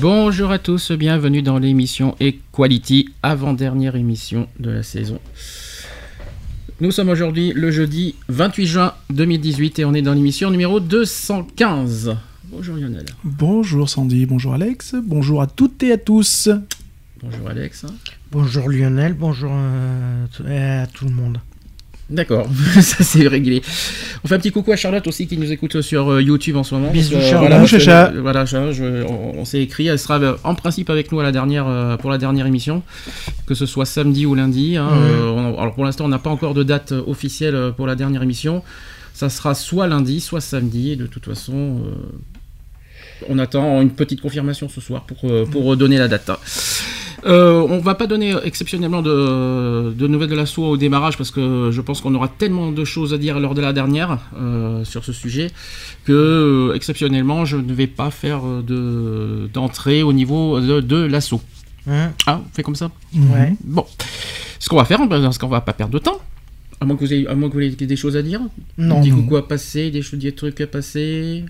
Bonjour à tous, bienvenue dans l'émission Equality, avant-dernière émission de la saison. Nous sommes aujourd'hui le jeudi 28 juin 2018 et on est dans l'émission numéro 215. Bonjour Lionel. Bonjour Sandy, bonjour Alex, bonjour à toutes et à tous. Bonjour Alex. Bonjour Lionel, bonjour euh, à tout le monde. D'accord, ça c'est réglé. On fait un petit coucou à Charlotte aussi qui nous écoute sur euh, YouTube en ce moment. Bisous, que, Charlotte. voilà, Chacha. euh, voilà, je- on, on s'est écrit, elle sera euh, en principe avec nous à la dernière, euh, pour la dernière émission, que ce soit samedi ou lundi. hein, euh, alors pour l'instant, on n'a pas encore de date euh, officielle euh, pour la dernière émission. Ça sera soit lundi, soit samedi. Et de toute façon, euh, on attend une petite confirmation ce soir pour, euh, pour donner la date. Euh, on va pas donner euh, exceptionnellement de, de nouvelles de l'assaut au démarrage parce que je pense qu'on aura tellement de choses à dire lors de la dernière euh, sur ce sujet que euh, exceptionnellement je ne vais pas faire euh, de d'entrée au niveau de, de l'assaut. Hein Ah, on fait comme ça? Ouais. Bon. Ce qu'on va faire, ben, c'est qu'on va pas perdre de temps. À moins que vous ayez, à moins que vous ayez des choses à dire. Non, des coucou à passer, des, choses- des trucs à passer.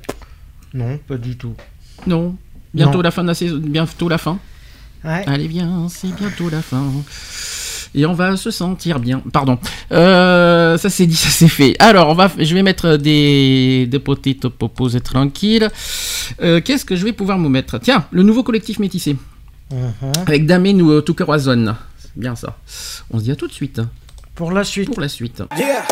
Non, pas du tout. Non. Bientôt Non. la fin de la saison. Bientôt la fin. Ouais. Allez bien, c'est bientôt la fin. Et on va se sentir bien. Pardon. Euh, ça c'est dit, ça c'est fait. Alors, on va, je vais mettre des, des petites popos tranquilles. Euh, Qu'est-ce que je vais pouvoir vous mettre? Tiens, le nouveau collectif métissé. Mhm. Avec Damé nous euh, Tukerazon. C'est bien ça. On se dit à tout de suite. Pour la suite. Pour la suite. Yeah.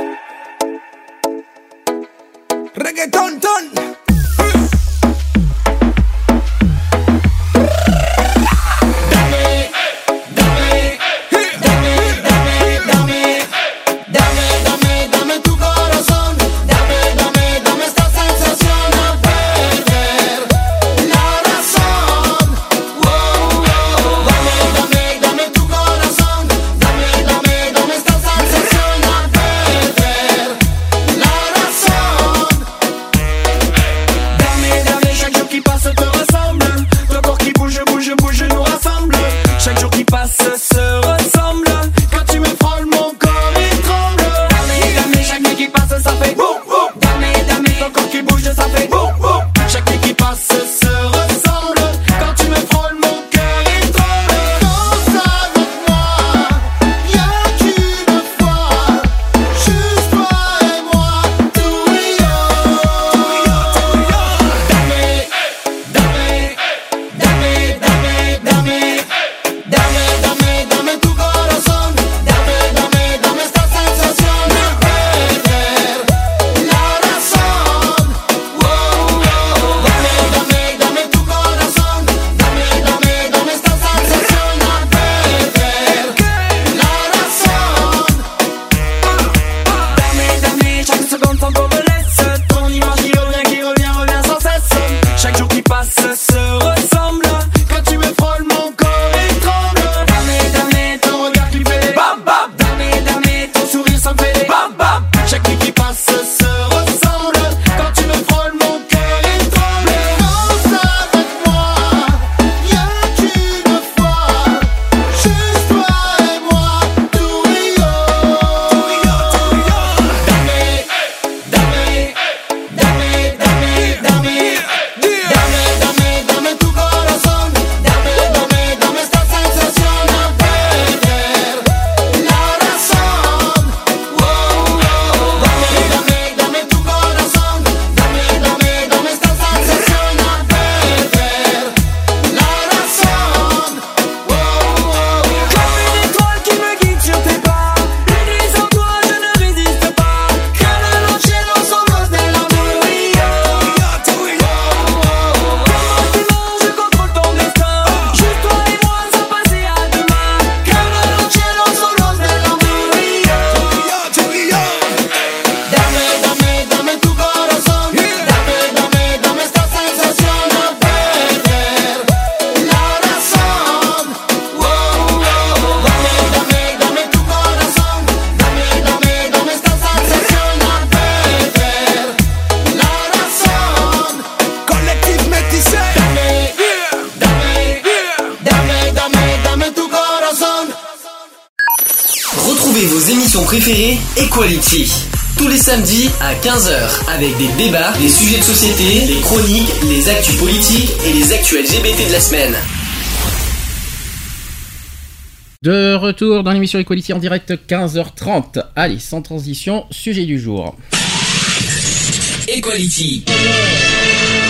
Semaine. De retour dans l'émission Equality en direct 15h30. Allez, sans transition, sujet du jour. Equality.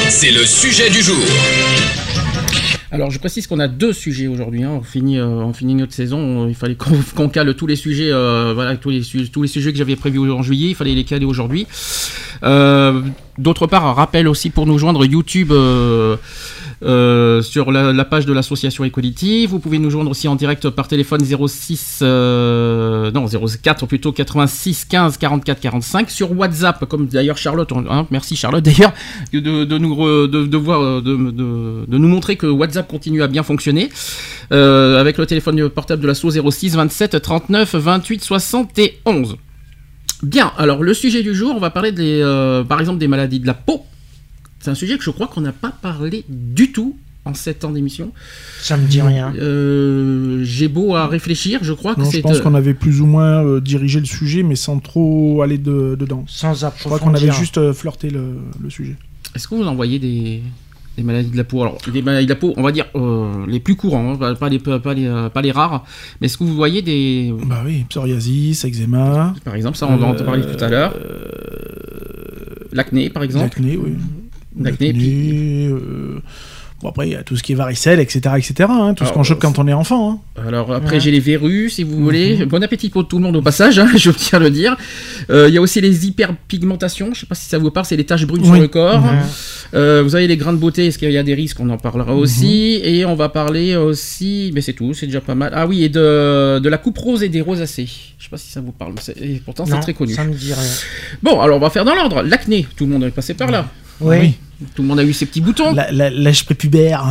C'est le sujet du jour. Alors, je précise qu'on a deux sujets aujourd'hui. hein. On, finit, euh, on finit notre saison. Il fallait qu'on cale tous les sujets, euh, voilà, tous les, su- tous les sujets que j'avais prévus en juillet. Il fallait les caler aujourd'hui. Euh, D'autre part, un rappel aussi pour nous joindre YouTube sur la, page de l'association Equality. Vous pouvez nous joindre aussi en direct par téléphone 06 euh, non 04 plutôt 86 15 44 45 sur WhatsApp comme d'ailleurs Charlotte hein, merci Charlotte d'ailleurs de, nous de, voir euh, de, nous montrer que WhatsApp continue à bien fonctionner euh, avec le téléphone portable de l'asso 06 27 39 28 71. Bien, alors le sujet du jour, on va parler des, par exemple des maladies de la peau. C'est un sujet que je crois qu'on n'a pas parlé du tout en 7 ans d'émission. Ça me dit rien. Euh, J'ai beau à réfléchir, je crois que c'est... je pense euh, qu'on avait plus ou moins euh, dirigé le sujet, mais sans trop aller de- dedans. Sans Je approfondir. crois qu'on avait juste euh, flirté le, le sujet. Est-ce que vous envoyez des, des maladies de la peau? Alors, des maladies de la peau, on va dire euh, les plus courants, hein, pas, pas les, pas, les, pas les rares, mais est-ce que vous voyez des... Bah oui, psoriasis, eczéma, Par exemple, ça on va en parler tout à l'heure. L'acné, par exemple. l'acné, oui. L'acné, L'acné, euh, Bon, après, il y a tout ce qui est varicelle, etc., etc., hein, tout ce qu'on chope quand on est enfant. hein. Alors après Ouais. j'ai les verrues si vous voulez. Mhm. Bon appétit pour tout le monde au passage, hein, je tiens à le dire. Euh, Il y a aussi les hyperpigmentations, je sais pas si ça vous parle, c'est les taches brunes sur le corps. Ouais. Euh, vous avez les grains de beauté, est-ce qu'il y a des risques? On en parlera Mhm. aussi. Et on va parler aussi, mais c'est tout, c'est déjà pas mal. Ah oui, et de, de la coupe rose et des rosacées. Je sais pas si ça vous parle, et pourtant c'est très connu. Ça me dit rien. Bon, alors on va faire dans l'ordre. L'acné, tout le monde est passé par là. Oui. Tout le monde a eu ses petits boutons. La- la- L'âge prépubère.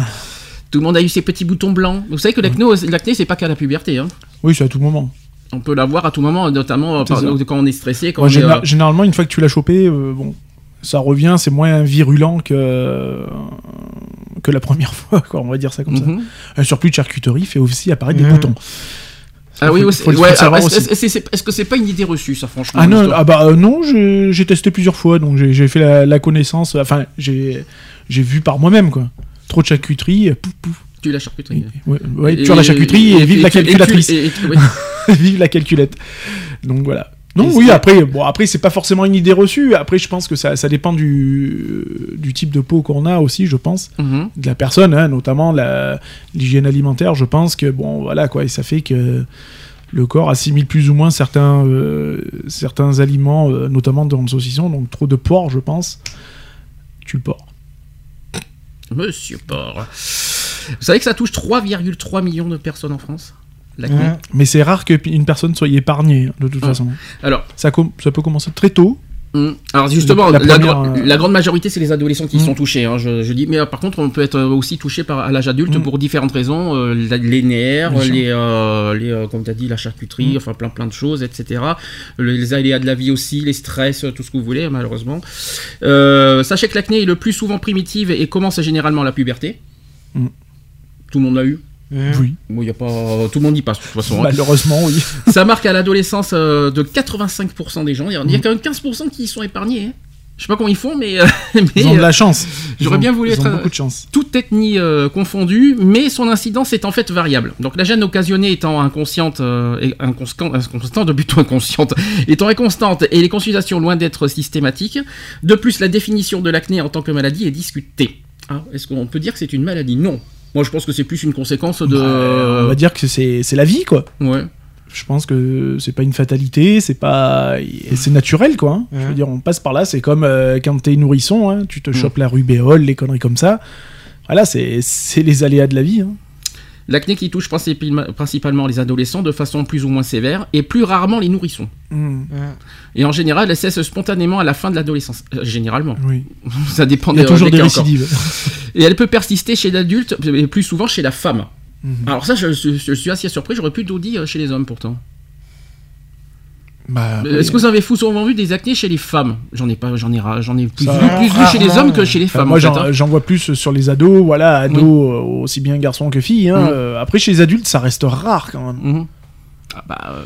Tout le monde a eu ses petits boutons blancs. Vous savez que l'acné, l'acné c'est pas qu'à la puberté. Hein. Oui, c'est à tout moment. On peut l'avoir à tout moment, notamment euh, par- quand on est stressé, quand Ouais, on est, général- euh, Généralement, une fois que tu l'as chopé, euh, bon, ça revient, c'est moins virulent que, que la première fois, quoi, on va dire ça comme mhm. ça. Un surplus de charcuterie fait aussi apparaître des Mhm. boutons. Ah oui, ouais, alors, est-ce est-ce- est-ce que c'est pas une idée reçue, ça, franchement Ah non, ah bah euh, non, j'ai testé plusieurs fois, donc j'ai fait la, la connaissance, enfin j'ai j'ai vu par moi-même quoi. Trop de charcuterie, pouf pouf. Tu la charcuterie. Ouais, ouais, Et- tu as la charcuterie et, vive la calculatrice, tu- et- et- ouais. vive la calculette. Donc voilà. Non, oui, après, bon, après c'est pas forcément une idée reçue. Après, je pense que ça, ça dépend du, du type de peau qu'on a aussi, je pense, Mhm. de la personne, hein, notamment l'hygiène alimentaire. Je pense que bon, voilà quoi, et ça fait que le corps assimile plus ou moins certains, euh, certains aliments, euh, notamment dans le saucisson. Donc trop de porc, je pense, tu le porc. Monsieur Porc. Vous savez que ça touche 3,3 millions de personnes en France? L'acné. Ouais. Mais c'est rare qu'une personne soit épargnée, hein, de toute Ah. façon. Alors, Ça, peut commencer très tôt. hum, alors justement, La la, première, gro- euh, la grande majorité, c'est les adolescents qui Mm. sont touchés. hein, je, je dis, mais euh, par contre, on peut être euh, aussi touché par, à l'âge adulte Mm. pour différentes raisons, euh, les nerfs, Bien les, euh, les euh, comme tu as dit, la charcuterie, enfin plein plein de choses, etc. Le- les aléas de la vie aussi, les stress, tout ce que vous voulez, malheureusement. Sachez que l'acné est le plus souvent primitive et commence généralement à la puberté. Tout le monde l'a eu. Mhm. Oui. Bon, y a pas, tout le monde y passe de toute façon. hein. Malheureusement, oui. Ça marque à l'adolescence euh, de 85% des gens. Il y a- a quand même 15% qui y sont épargnés. hein. Je sais pas comment ils font, mais, euh, mais, Ils ont de euh, la chance. Ils j'aurais bien voulu ils ont beaucoup de chance. toute ethnie euh, confondue, mais son incidence est en fait variable. Donc la gêne occasionnée étant inconsciente, euh, et inconstant- inconstante, plutôt inconsciente, étant inconstante et les consultations loin d'être systématiques. De plus, la définition de l'acné en tant que maladie est discutée. Ah, Est-ce qu'on peut dire que c'est une maladie? Non. Moi, je pense que c'est plus une conséquence de. Bah, on va dire que c'est c'est la vie, quoi. Ouais. Je pense que c'est pas une fatalité, c'est pas, c'est naturel quoi. hein. Je veux dire, on passe par là. C'est comme euh, quand t'es nourrisson, hein, tu te Mm. chopes la rubéole, les conneries comme ça. Voilà, c'est c'est les aléas de la vie. hein. L'acné qui touche principalement les adolescents de façon plus ou moins sévère et plus rarement les nourrissons. Mm, Ouais. Et en général, elle cesse spontanément à la fin de l'adolescence. Euh, généralement. oui. Ça dépend Il y a des toujours des récidives. Et elle peut persister chez l'adulte, et plus souvent chez la femme. Mhm. Alors ça, je, je- je suis assez surpris, j'aurais pu tout dire chez les hommes pourtant. Bah, Euh, Est-ce que vous avez fou- souvent vu des acnés chez les femmes? J'en ai pas, j'en ai, ra- j'en ai plus, Ça- vu, plus vu chez les hommes que chez les Enfin, femmes. moi, j'en hein. j'en vois plus sur les ados, voilà, ados, euh, aussi bien garçons que filles. hein. Mm. Euh, après, chez les adultes, ça reste rare quand même. Mhm. Ah bah, euh,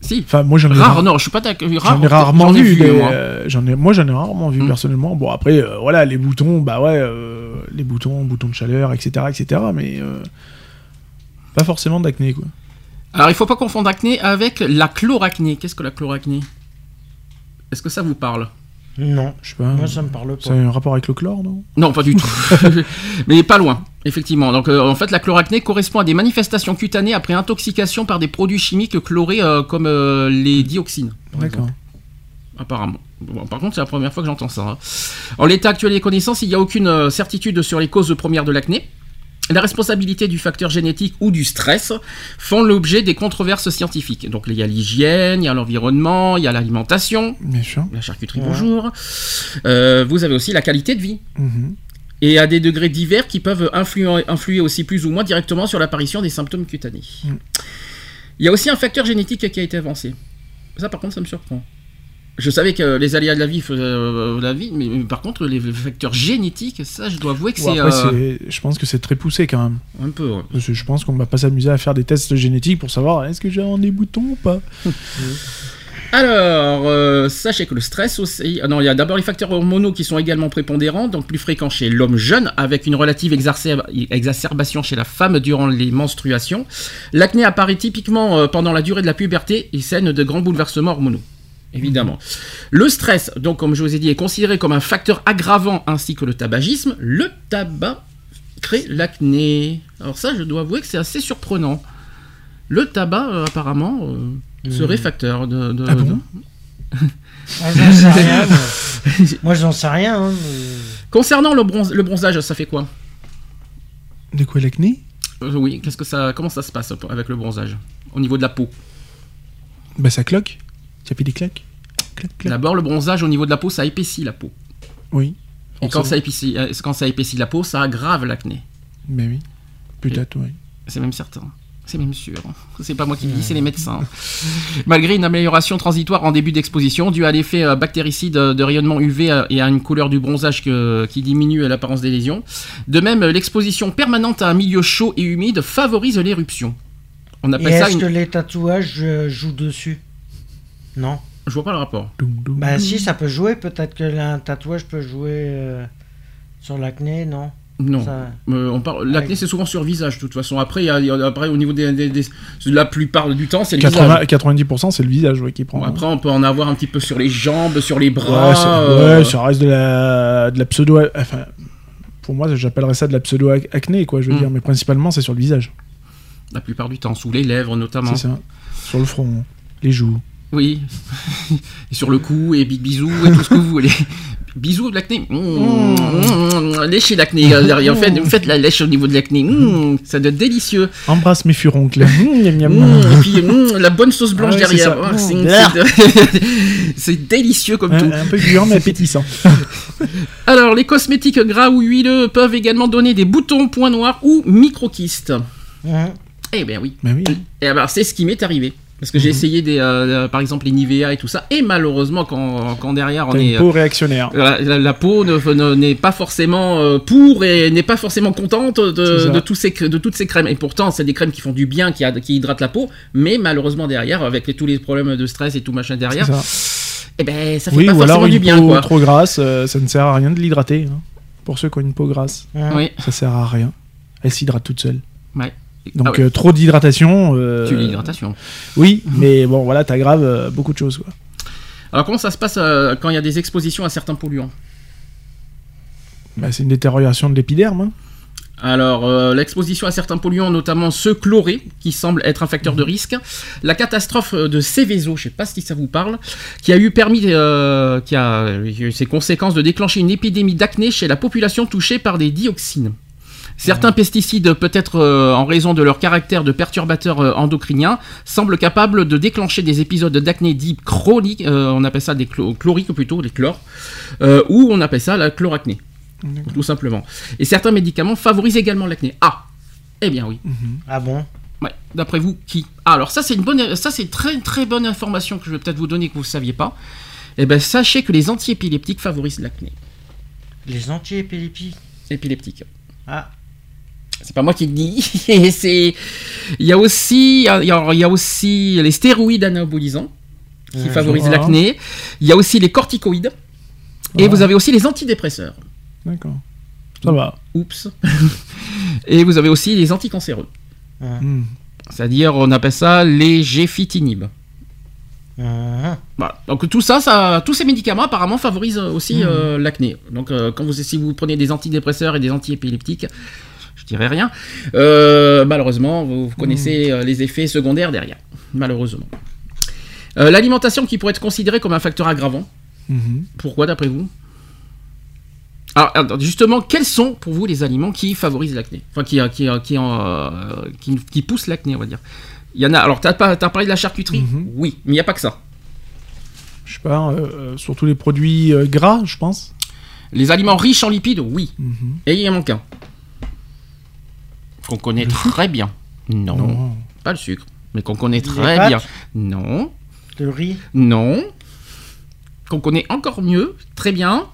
Si. Enfin, moi j'en ai, Rare, non, je suis pas j'en ai rarement vu. euh, j'en ai, moi j'en ai rarement vu Mm. personnellement. Bon après, euh, voilà, les boutons, bah ouais, euh, les boutons, boutons de chaleur, etc., etc. Mais euh, pas forcément d'acné quoi. Alors, il faut pas confondre acné avec la chloracné. Qu'est-ce que la chloracné Est-ce que ça vous parle? Non, Je sais pas. moi ça me parle pas. un rapport avec le chlore, non? Non, pas du tout. Mais pas loin, effectivement. Donc, euh, en fait, la chloracné correspond à des manifestations cutanées après intoxication par des produits chimiques chlorés euh, comme euh, les dioxines. par D'accord. exemple. Apparemment. Bon, par contre, c'est la première fois que j'entends ça. hein. En l'état actuel des connaissances, il n'y a aucune certitude sur les causes premières de l'acné. La responsabilité du facteur génétique ou du stress font l'objet des controverses scientifiques. Donc il y a l'hygiène, il y a l'environnement, il y a l'alimentation, la charcuterie Ouais. bonjour. Euh, vous avez aussi la qualité de vie. Mhm. Et à des degrés divers qui peuvent influer, influer aussi plus ou moins directement sur l'apparition des symptômes cutanés. Mm. Il y a aussi un facteur génétique qui a été avancé. Ça par contre ça me surprend. Je savais que les aléas de la vie faisaient euh, la vie, mais, mais par contre les facteurs génétiques, ça je dois avouer que Bon, c'est après, euh, c'est- je pense que c'est très poussé quand même. un peu... ouais. Parce que je pense qu'on va pas s'amuser à faire des tests génétiques pour savoir est-ce que j'ai un des boutons ou pas. Alors, euh, sachez que le stress aussi. ah non, il y a d'abord les facteurs hormonaux qui sont également prépondérants, donc plus fréquents chez l'homme jeune, avec une relative exacer- exacerbation chez la femme durant les menstruations. L'acné apparaît typiquement pendant la durée de la puberté et scène de grands bouleversements hormonaux. Évidemment. Le stress, donc comme je vous ai dit, est considéré comme un facteur aggravant ainsi que le tabagisme. Le tabac crée l'acné. Alors ça, je dois avouer que c'est assez surprenant. Le tabac, euh, apparemment, euh, serait facteur de... de- Ah bon Ah, j'en sais rien. moi. Moi j'en sais rien. hein, mais- Concernant le, bronze- le bronzage, ça fait quoi? De quoi l'acné? Euh, Oui, qu'est-ce que ça, comment ça se passe avec le bronzage au niveau de la peau? Bah ça cloque. Ça fait des claques. Clac, clac. D'abord, le bronzage au niveau de la peau, ça épaissit la peau. Oui. Et quand ça, épaissit, euh, quand ça épaissit la peau, ça aggrave l'acné. Mais oui. Peut-être, oui. C'est même certain. C'est même sûr. C'est pas moi qui le dis, c'est les médecins. Malgré une amélioration transitoire en début d'exposition, due à l'effet euh, bactéricide euh, de rayonnement UV et à une couleur du bronzage que- qui diminue l'apparence des lésions. De même, l'exposition permanente à un milieu chaud et humide favorise l'éruption. On Et appelle ça est-ce une... que les tatouages jouent dessus? Non. Je vois pas le rapport. Doum, doum. Bah si, ça peut jouer. Peut-être que un tatouage peut jouer euh, sur l'acné, non? Non. Ça- Euh, on parle, l'acné Ouais. c'est souvent sur visage de toute façon. Après, il y a, il y a- après au niveau des, des- des- la plupart du temps c'est le 80 visage. 90% c'est le visage ouais, qui prend. Bon, après, on peut en avoir un petit peu sur les jambes, sur les ouais, bras. ça, euh, ouais, ça reste de la, de la pseudo. Enfin, pour moi, j'appellerais ça de la pseudo acné, quoi. Je veux Mm. dire, mais principalement, c'est sur le visage. La plupart du temps, sous les lèvres notamment. C'est ça. Sur le front, les joues. Oui. et sur le cou, et big bisous, et tout ce que vous voulez. Bisous de l'acné. Mmh, mmh, léchez l'acné. euh, derrière. Faites, faites la lèche au niveau de l'acné. Mmh, ça doit être délicieux. Embrasse mes furoncles. Mmh. Mmh, et puis mmh, la bonne sauce blanche Ah c'est derrière. ça. Oh, c'est- Mmh. délicieux comme tout. un, peu gluant mais appétissant. Alors, les cosmétiques gras ou huileux peuvent également donner des boutons, points noirs ou microquistes. Hein Eh bien oui. Mais oui. Et alors, c'est ce qui m'est arrivé. Parce que j'ai essayé des, euh, par exemple les Nivea et tout ça, et malheureusement quand, quand derrière on T'as est, une peau réactionnaire. euh, la, la peau ne- ne- n'est pas forcément euh, pour et n'est pas forcément contente de, tous ces, de toutes ces crèmes. Et pourtant, c'est des crèmes qui font du bien, qui, qui hydratent la peau, mais malheureusement derrière, avec les- tous les problèmes de stress et tout machin derrière, ça. eh ben ça fait Oui, pas ou alors forcément une du bien peau quoi. trop grasse, euh, ça ne sert à rien de l'hydrater. hein. Pour ceux qui ont une peau grasse, hein. Oui, ça sert à rien. Elle s'hydrate toute seule. ouais. Donc Ah ouais. euh, trop d'hydratation. euh, Tu l'hydratation. Oui, mais bon, voilà, t'aggraves euh, beaucoup de choses. Quoi. Alors comment ça se passe quand il y a des expositions à certains polluants? Bah, c'est une détérioration de l'épiderme. hein. Alors, euh, l'exposition à certains polluants, notamment ceux chlorés, qui semblent être un facteur de risque. La catastrophe de Céveso, je ne sais pas si ça vous parle, qui a eu permis, euh, qui a eu ses conséquences de déclencher une épidémie d'acné chez la population touchée par des dioxines. Certains pesticides, peut-être euh, en raison de leur caractère de perturbateur euh, endocrinien, semblent capables de déclencher des épisodes d'acné dits chroniques, euh, on appelle ça des chlo- chloriques plutôt, des chlores, euh, ou on appelle ça la chloracné, tout simplement. Et certains médicaments favorisent également l'acné. Ah Eh bien oui. Ah bon? Ouais. D'après vous, qui? Ah, alors ça c'est une bonne, ça c'est très très bonne information que je vais peut-être vous donner que vous ne saviez pas. Eh ben sachez que les antiépileptiques favorisent l'acné. Les anti-épileptiques? Épileptiques. Ah, C'est pas moi qui le dis. c'est il y a aussi il y a, il y a aussi les stéroïdes anabolisants qui Ouais, favorisent l'acné. Il y a aussi les corticoïdes. Et Ouais. vous avez aussi les antidépresseurs. D'accord. Ça va. Oups. Et vous avez aussi les anticancéreux. Hmm. C'est-à-dire, on appelle ça les géfitinibes. Mhm. Voilà. Donc tout ça, ça, tous ces médicaments apparemment favorisent aussi Mhm. euh, l'acné. Donc euh, quand vous, si vous prenez des antidépresseurs et des antiépileptiques, je dirais rien. euh, malheureusement, vous, vous connaissez euh, les effets secondaires derrière. Malheureusement. Euh, L'alimentation qui pourrait être considérée comme un facteur aggravant. Mhm. Pourquoi d'après vous? Alors, alors, justement, quels sont pour vous les aliments qui favorisent l'acné? Enfin, qui, qui, qui, qui, qui poussent l'acné, on va dire. Il y en a. Alors, t'as pas- t'as parlé de la charcuterie? Mhm. Oui, mais il n'y a pas que ça. Je sais pas, euh, surtout les produits gras, je pense. Les aliments riches en lipides, oui. Mhm. Et il y en manque un. Qu'on connaît très bien. Non, Non. pas le sucre. Mais qu'on connaît très bien. Non, Le riz. non. Qu'on connaît encore mieux, très bien.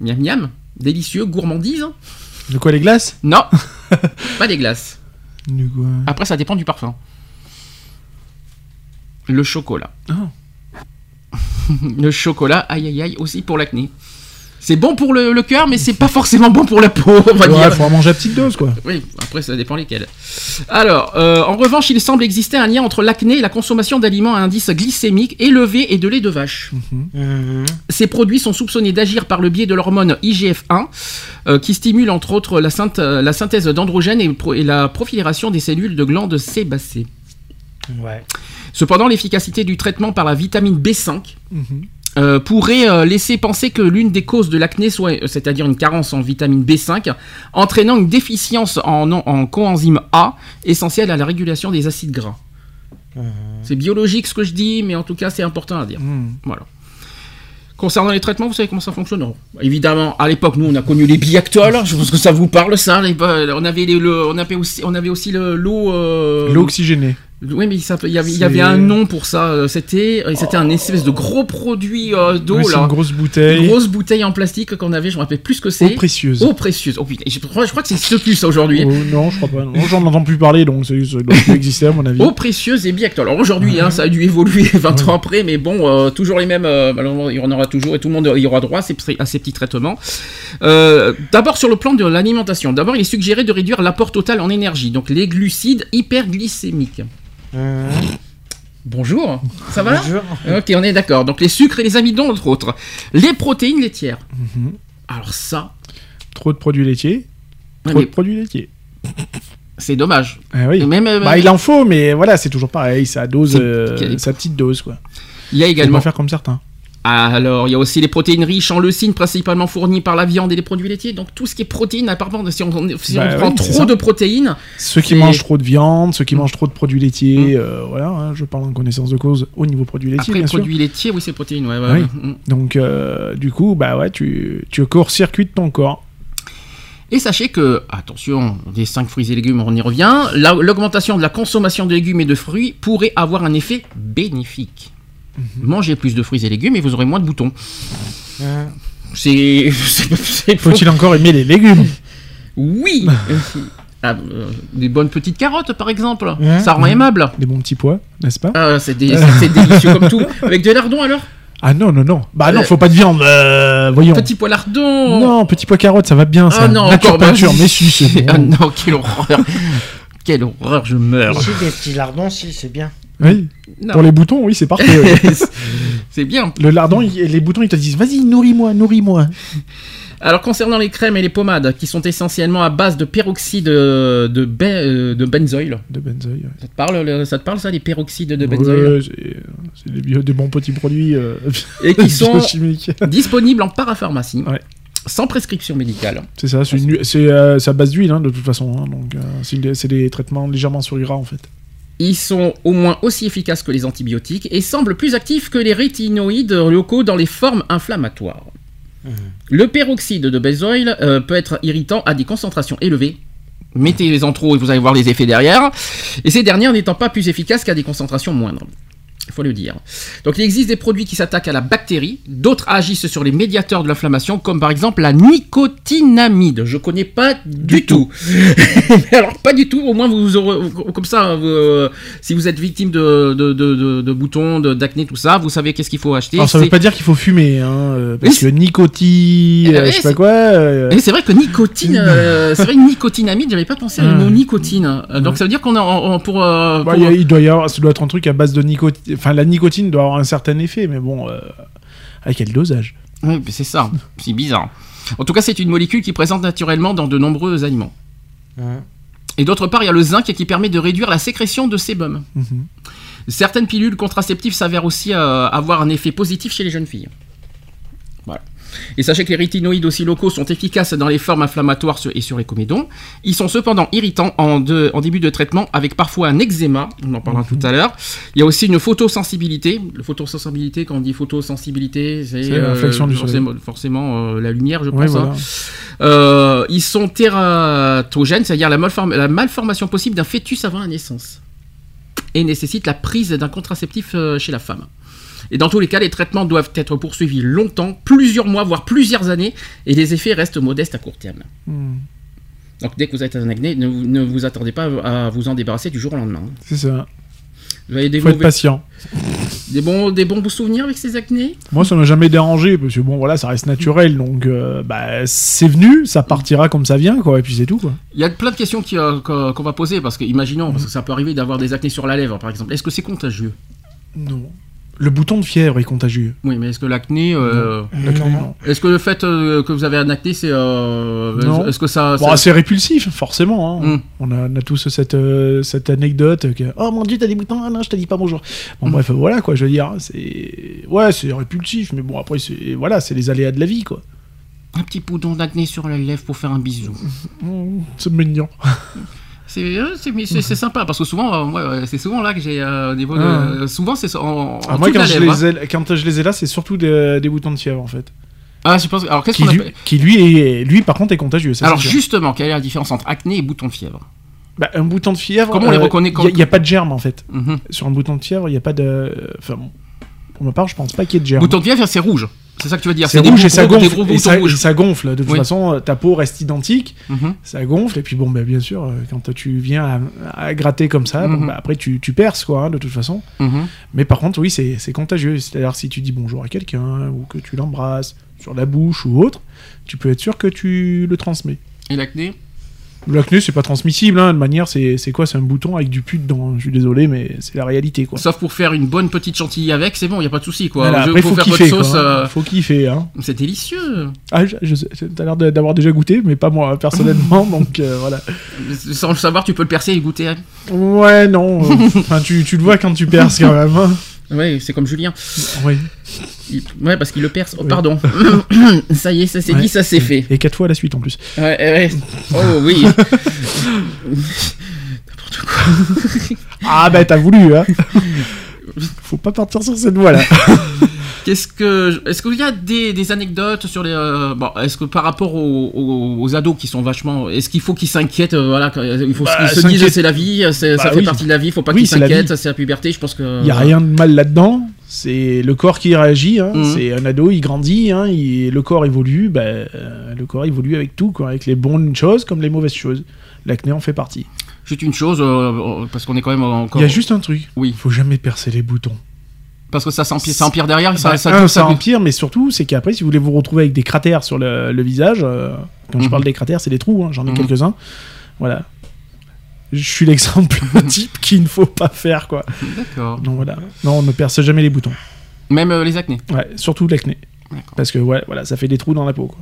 Miam miam. Délicieux, gourmandise. De quoi les glaces? Non, pas des glaces. De quoi? Après, ça dépend du parfum. Le chocolat. Ah. Le chocolat, aïe aïe aïe, aussi pour l'acné. C'est bon pour le, le cœur, mais c'est pas forcément bon pour la peau, on va Ouais, dire. faut en manger à petite dose, quoi. Oui, après ça dépend lesquels. Alors, euh, en revanche, il semble exister un lien entre l'acné et la consommation d'aliments à indice glycémique élevé et de lait de vache. Mhm. Ces produits sont soupçonnés d'agir par le biais de l'hormone IGF-1, euh, qui stimule entre autres la, synth- euh, la synthèse d'androgènes et, la profilération des cellules de glandes sébacées. Ouais. Cependant, l'efficacité du traitement par la vitamine B5 Mhm. Euh, pourrait euh, laisser penser que l'une des causes de l'acné soit, euh, c'est-à-dire une carence en vitamine B5, entraînant une déficience en, en coenzyme A, essentielle à la régulation des acides gras. Mhm. C'est biologique ce que je dis, mais en tout cas c'est important à dire. Mhm. Voilà. Concernant les traitements, vous savez comment ça fonctionne? Non. Évidemment, à l'époque, nous, on a connu les Biactol. Je pense que ça vous parle, ça. les- On avait, les- le, on avait aussi, on avait aussi le- l'eau. L'eau oxygénée. Oui, mais il y avait, il y C'est- avait un nom pour ça. euh, C'était, un espèce de gros produit euh, d'eau Oui, là. une grosse bouteille. Une grosse bouteille en plastique qu'on avait. Je me rappelle plus ce que Eau c'est. précieuse. Eau précieuse. Oh putain, je crois, je crois que c'est ce plus ça aujourd'hui. Oh, non, je crois pas. Non, J'en entends plus parler, donc ça doit plus exister à mon avis. Eau précieuse et Biactol. Alors aujourd'hui, hein, ça a dû évoluer 20 ans après, mais bon, euh, toujours les mêmes. euh, il y en aura toujours et tout le monde y aura droit à ces, à ces petits traitements. D'abord sur le plan de l'alimentation. D'abord, il est suggéré de réduire l'apport total en énergie, donc les glucides hyperglycémiques. Mhm. Bonjour, ça va Bonjour. Ok, on est d'accord. Donc les sucres et les amidons, entre autres. Les protéines laitières. Mhm. Alors ça, Trop de produits laitiers. ouais, Trop mais de produits laitiers. c'est dommage. Oui. Et même, euh, Bah, il en faut, mais voilà, c'est toujours pareil. Ça dose, euh, sa petite dose, quoi. il y a également pas faire comme certains. Alors, il y a aussi les protéines riches en leucine, principalement fournies par la viande et les produits laitiers. Donc, tout ce qui est protéines, apparemment, si on, si Bah on prend oui, c'est trop ça. de protéines, Ceux qui mangent trop de viande, ceux qui Mm. mangent trop de produits laitiers, euh, voilà, hein, je parle en connaissance de cause au niveau produits laitiers, après bien sûr. produits laitiers, oui, c'est protéines, ouais, ouais, Oui. ouais. Mm. Donc, euh, du coup, bah ouais, tu, tu court-circuites ton corps. Et sachez que, attention, des 5 fruits et légumes, on y revient, la- l'augmentation de la consommation de légumes et de fruits pourrait avoir un effet bénéfique. Mhm. Mangez plus de fruits et légumes et vous aurez moins de boutons. C'est. c'est- c'est- Faut-il encore aimer les légumes? Oui Ah, euh, Des bonnes petites carottes, par exemple. Ça rend aimable. Des bons petits pois, n'est-ce pas? Ah, c'est dé- c'est- c'est délicieux comme tout. Avec de lardons alors? Ah non, non, non. Bah non, Euh, faut pas de viande, euh, voyons. Petit pois lardon Non, petit pois carotte, ça va bien, ça. Ah non, Nature encore peinture, mais si, c'est bon. Ah non, quelle horreur Quelle horreur, je meurs Ici, des petits lardons, si, c'est bien. Oui, Non. pour les boutons, oui, c'est parfait. oui. C'est bien. Le lardon, il- les boutons, ils te disent, vas-y, nourris-moi, nourris-moi. Alors concernant les crèmes et les pommades, qui sont essentiellement à base de peroxyde de, de, ben- euh, de benzoïle. De benzoïl. ouais. Ça te parle, le- ça te parle ça, les peroxydes de benzoïle Ouais, c'est des, bio- des bons petits produits euh, Et qui sont disponibles en parapharmacie, Ouais. sans prescription médicale. C'est ça, c'est une- c'est euh, c'est à base d'huile, hein, de toute façon. hein, donc, euh, c'est des traitements légèrement sur gras, en fait. Ils sont au moins aussi efficaces que les antibiotiques et semblent plus actifs que les rétinoïdes locaux dans les formes inflammatoires. Le peroxyde de benzoïle euh, peut être irritant à des concentrations élevées. Mettez-les en trop et vous allez voir les effets derrière. Et ces dernières n'étant pas plus efficaces qu'à des concentrations moindres. Il fois le dire. Donc il existe des produits qui s'attaquent à la bactérie, d'autres agissent sur les médiateurs de l'inflammation, comme par exemple la nicotinamide. Je connais pas du, tout. Alors pas du tout, au moins vous aurez, comme ça, vous, euh, si vous êtes victime de, de, de, de- boutons, de- d'acné, tout ça, vous savez qu'est-ce qu'il faut acheter. Alors ça veut C'est- pas dire qu'il faut fumer, hein, euh, parce que nicotine, Eh euh, oui, je sais pas quoi. euh, Et c'est vrai que nicotine, euh, c'est vrai que nicotinamide, j'avais pas pensé au Ouais. mot nicotine. Euh, Donc ça veut dire qu'on a on- pour, bah, pour- a- il doit y avoir, ça doit être un truc à base de nicotine. Enfin, la nicotine doit avoir un certain effet, mais bon, euh, à quel dosage Oui, c'est ça. C'est bizarre. En tout cas, c'est une molécule qui est présente naturellement dans de nombreux aliments. Et d'autre part, il y a le zinc qui permet de réduire la sécrétion de sébum. Mhm. Certaines pilules contraceptives s'avèrent aussi euh, avoir un effet positif chez les jeunes filles. Voilà. Et sachez que les rétinoïdes aussi locaux sont efficaces dans les formes inflammatoires et sur les comédons. Ils sont cependant irritants en, de- en début de traitement avec parfois un eczéma, on en parlera tout à l'heure. Il y a aussi une photosensibilité. Le photosensibilité, quand on dit photosensibilité, c'est la du soleil. forcément, forcément, euh, la lumière, je pense. Ouais, hein. Euh, ils sont tératogènes, c'est-à-dire la, malform- la malformation possible d'un fœtus avant la naissance. Et nécessitent la prise d'un contraceptif euh, chez la femme. Et dans tous les cas, les traitements doivent être poursuivis longtemps, plusieurs mois, voire plusieurs années, et les effets restent modestes à court terme. Hmm, Donc dès que vous êtes un acné, ne, vous- ne vous attendez pas à vous en débarrasser du jour au lendemain. C'est ça. Vous avez des, Faut être patient. des, bons, des bons souvenirs avec ces acnés? Moi, ça m'a jamais dérangé parce que bon, voilà, ça reste naturel, donc euh, bah, c'est venu, ça partira comme ça vient, quoi, et puis c'est tout, quoi. Il y a plein de questions euh, qu'on qu'on va poser, parce que imaginons, parce que ça peut arriver d'avoir des acnés sur la lèvre, par exemple. Est-ce que c'est contagieux? Non. Le bouton de fièvre est contagieux. Oui, mais est-ce que l'acné... euh. Est-ce que le fait euh, que vous avez un acné, c'est... euh, Non. Est-ce que ça... Bon, ça- c'est répulsif, forcément. hein. Hmm. On, a, on a tous cette, euh, cette anecdote que Oh mon dieu, t'as des boutons, ah non, je te dis pas bonjour. Bon, Hmm. bref, voilà quoi, je veux dire. C'est. Ouais, c'est répulsif, mais bon, après, c'est voilà, c'est les aléas de la vie, quoi. Un petit bouton d'acné sur la lèvre pour faire un bisou. C'est mignon. C'est euh, c'est- sympa, parce que souvent, euh, euh, c'est souvent là que j'ai... euh, des Ah. euh, souvent, c'est en, en Ah, moi, de quand la je, lèvre, les hein. ai, quand je les ai là, c'est surtout des, des boutons de fièvre, en fait. Ah, je pense... Alors, qu'est-ce qu'on appelle... qui, lui, est, lui, par contre, est contagieux. ça, Alors, justement, quelle est la différence entre acné et bouton de fièvre? Bah, un bouton de fièvre. Comment on les reconnaît Il n'y a, pas de germe, en fait. Mhm. Sur un bouton de fièvre, il n'y a pas de. Enfin, pour ma part, je pense pas qu'il y ait de germe. Bouton de fièvre, c'est rouge. C'est ça que tu veux dire C'est rouge et ça gonfle. gros et ça, rouges. et ça gonfle. De toute Oui. façon, euh, ta peau reste identique, Mhm. ça gonfle. Et puis bon, bah, bien sûr, euh, quand tu viens à, à gratter comme ça, bon, Mhm. bah, après tu, tu perces, quoi, hein, de toute façon. Mhm. Mais par contre, oui, c'est c'est contagieux. C'est-à-dire, si tu dis bonjour à quelqu'un, ou que tu l'embrasses sur la bouche ou autre, tu peux être sûr que tu le transmets. Et l'acné? L'acné, c'est pas transmissible, hein, de manière, c'est quoi C'est un bouton avec du pus dedans. Je suis désolé, mais c'est la réalité, quoi. Sauf pour faire une bonne petite chantilly avec, c'est bon, il n'y a pas de souci quoi. Voilà, Je- après, faut faut faire kiffer, votre sauce. quoi, hein. euh, Faut kiffer, hein. C'est délicieux. Ah, je, je sais, t'as l'air d'avoir déjà goûté, mais pas moi, personnellement, donc euh, voilà. Sans le savoir, tu peux le percer et goûter. Ouais, non. euh, Enfin, tu, tu le vois quand tu perces quand même. Ouais, c'est comme Julien. Oui. Il- Ouais, parce qu'il le perce. Oh, Oui. pardon. ça y est, ça s'est Ouais. dit, ça s'est fait. Et quatre fois à la suite en plus. Ouais, ouais. Oh oui. Ah bah t'as voulu, hein. Faut pas partir sur cette voie là. Qu'est-ce que, est-ce qu'il y a des, des anecdotes sur les, euh, bon, est-ce que par rapport aux, aux- aux ados qui sont vachement, est-ce qu'il faut qu'ils s'inquiètent, euh, voilà, il faut Bah, qu'ils se s'inquiète- disent c'est la vie, ça Bah fait oui. partie de la vie, faut pas Oui, qu'ils s'inquiètent, c'est la puberté, je pense que. Il y a rien de mal là-dedans. C'est le corps qui réagit. Hein. Mhm. C'est un ado, il grandit, hein, il- le corps évolue. Bah, euh, le corps évolue avec tout, quoi, avec les bonnes choses comme les mauvaises choses. L'acné en fait partie. Juste une chose, euh, parce qu'on est quand même encore. Il y a juste un truc. Oui. Faut jamais percer les boutons. Parce que ça s'empire, ça empire derrière, ça, Bah, ça, un, ça- ça empire, mais surtout, c'est qu'après, si vous voulez vous retrouver avec des cratères sur le, le visage, euh, quand je Mhm. parle des cratères, c'est des trous, hein, j'en ai Mhm. quelques-uns. Voilà. Je suis l'exemple type qu'il ne faut pas faire, quoi. D'accord. Donc voilà. Non, on ne perce jamais les boutons. Même euh, les acnés. Ouais, surtout l'acné. D'accord. Parce que, ouais, voilà, ça fait des trous dans la peau, quoi.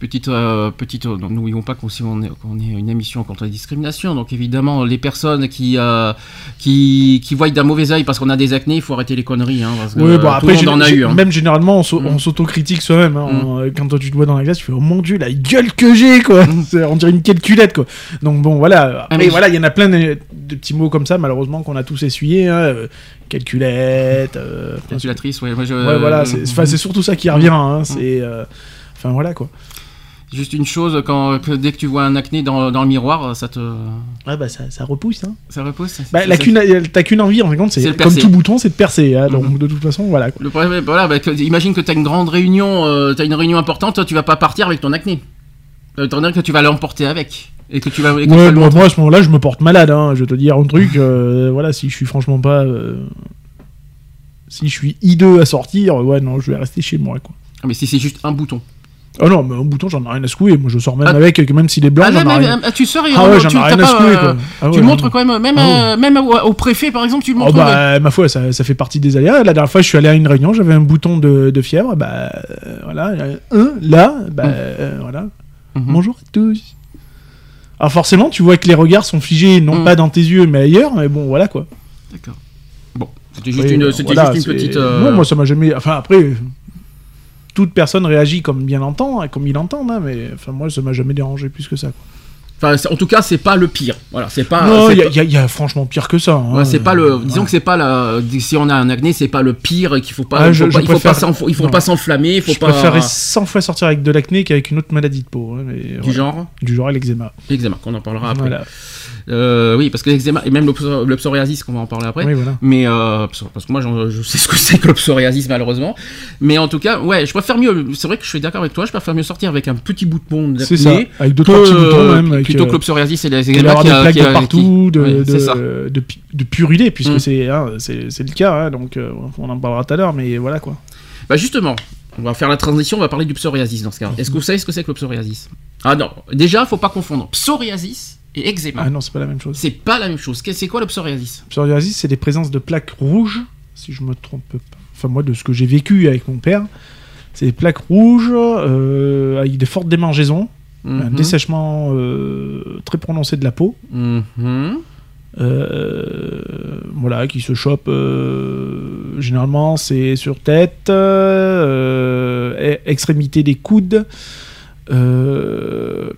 Petite, euh, petite, euh, n'oublions pas qu'on est, une émission contre la discrimination. Donc évidemment, les personnes qui, euh, qui, qui voient d'un mauvais œil parce qu'on a des acnés, il faut arrêter les conneries. Hein, parce que, Ouais, euh, bon, tout après, le monde en a eu. hein. même généralement, on on s'autocritique soi-même. hein. Mhm. On- Quand toi, tu te vois dans la glace, tu fais Oh mon dieu, la gueule que j'ai, quoi. C'est- On dirait une calculette, quoi. Donc bon, voilà. Après, Ah, mais voilà, il y en a plein de, de petits mots comme ça, malheureusement, qu'on a tous essuyés. Hein. euh, Calculette. euh, Calculatrice, ouais. moi, je- Ouais, voilà, c'est surtout ça qui revient. C'est, euh, Enfin, voilà quoi. Juste une chose, quand, que dès que tu vois un acné dans, dans le miroir, ça te. Ouais, bah ça, ça repousse. Hein. Ça repousse Bah, qu'une- t'as qu'une envie, en fin de compte, C'est comme tout bouton, c'est de percer. hein, donc Mhm. de toute façon, voilà. quoi. Le problème, voilà, bah, que- imagine que tu as une grande réunion, euh, tu as une réunion importante, toi, tu vas pas partir avec ton acné. Ça veut dire que tu vas l'emporter avec. Et que tu vas. et que tu vas Ouais, moi, à ce moment-là, je me porte malade. Hein. Je vais te dire un truc. euh, voilà, si je suis franchement pas. euh, si je suis hideux à sortir, ouais, non, je vais rester chez moi, quoi. Ah, Mais si c'est juste un bouton. Oh non, mais un bouton, j'en ai rien à secouer. Moi, je sors même Ah. avec, même s'il est blanc, Ah, j'en ai rien. même, tu sors et Ah ouais, euh, j'en tu ai rien à secouer, euh, quoi. Ah tu ouais, le montres quand même, même, euh, même au, au préfet par exemple, tu le Oh montres. ouais. bah, ma foi, ça, ça fait partie des aléas. La dernière fois, je suis allé à une réunion, j'avais un bouton de, de fièvre. Bah, euh, voilà, un là, bah, euh, voilà. Mhm. Bonjour à tous. Alors forcément, tu vois que les regards sont figés, non Mm. pas dans tes yeux, mais ailleurs. Mais bon, voilà quoi. D'accord. Bon, c'était juste Oui, une, voilà, juste une petite. euh, Non, moi ça m'a jamais. Enfin après, toute personne réagit comme bien l'entend, hein, comme il entend, hein, mais enfin moi ça m'a jamais dérangé plus que ça. quoi. Enfin, en tout cas, c'est pas le pire. Voilà, c'est pas. non, il y, a- y y franchement pire que ça. hein. Ouais, c'est pas le. Disons Ouais. que c'est pas la. Si on a un acné, c'est pas le pire et qu'il faut pas. Ah, il faut je pas, il faut pas préfère- il faut pas s'enflammer, il faut Je pas. préférerais 100 fois sortir avec de l'acné qu'avec une autre maladie de peau. hein, mais, Du genre. Du genre l'eczéma. L'eczéma, qu'on en parlera après. Voilà. Euh, oui, parce que l'eczéma et même le, psor- le psoriasis, qu'on va en parler après. Oui, voilà. Mais euh, parce que moi, je sais ce que c'est que le psoriasis, malheureusement. Mais en tout cas, ouais, je préfère mieux. C'est vrai que je suis d'accord avec toi. Je préfère mieux sortir avec un petit bouton d'acné C'est ça. Avec deux que, trois petits boutons même. avec, plutôt euh, que le psoriasis et il y qui des a- plaques qui de a- partout, de, Ouais, de, de, de purulés, puisque Mm. c'est hein, c'est le cas, hein, donc on en parlera tout à l'heure, mais voilà quoi. Bah justement, on va faire la transition, on va parler du psoriasis dans ce cas. Est-ce que vous savez ce que c'est que le psoriasis Ah non, déjà, faut pas confondre psoriasis et eczéma. Ah non, c'est pas la même chose. C'est pas la même chose. C'est quoi le psoriasis Psoriasis, c'est des présences de plaques rouges, si je me trompe pas. Enfin, moi, de ce que j'ai vécu avec mon père, c'est des plaques rouges euh, avec des fortes démangeaisons, un Mhm. dessèchement euh, très prononcé de la peau, Mhm. euh, voilà, qui se chope généralement, c'est sur tête, extrémité des coudes. Euh,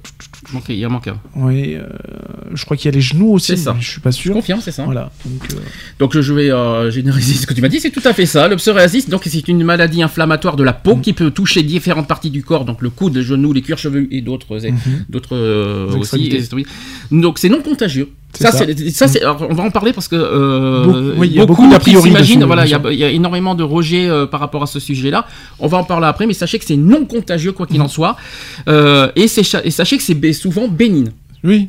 Il y a manqué un. oui, euh, je crois qu'il y a les genoux aussi, C'est ça. je suis pas Je sûr. confirme, c'est ça. Voilà, donc, euh, Donc je vais euh, généraliser ce que tu m'as dit, c'est tout à fait ça. Le psoriasis, donc c'est une maladie inflammatoire de la peau Mm. qui peut toucher différentes parties du corps, donc le coude, le genou, les cuirs chevelu et d'autres mhm. d'autres euh, aussi. Donc c'est non contagieux. Ça, ça. c'est. on va en parler parce que euh, Beaucoup- oui, il y a beaucoup d'a priori dessus, Voilà, il y, a- il y a énormément de rejets euh, par rapport à ce sujet-là. On va en parler après, mais sachez que c'est non contagieux quoi qu'il en soit, Euh, et, sachez que c'est souvent bénigne. Oui.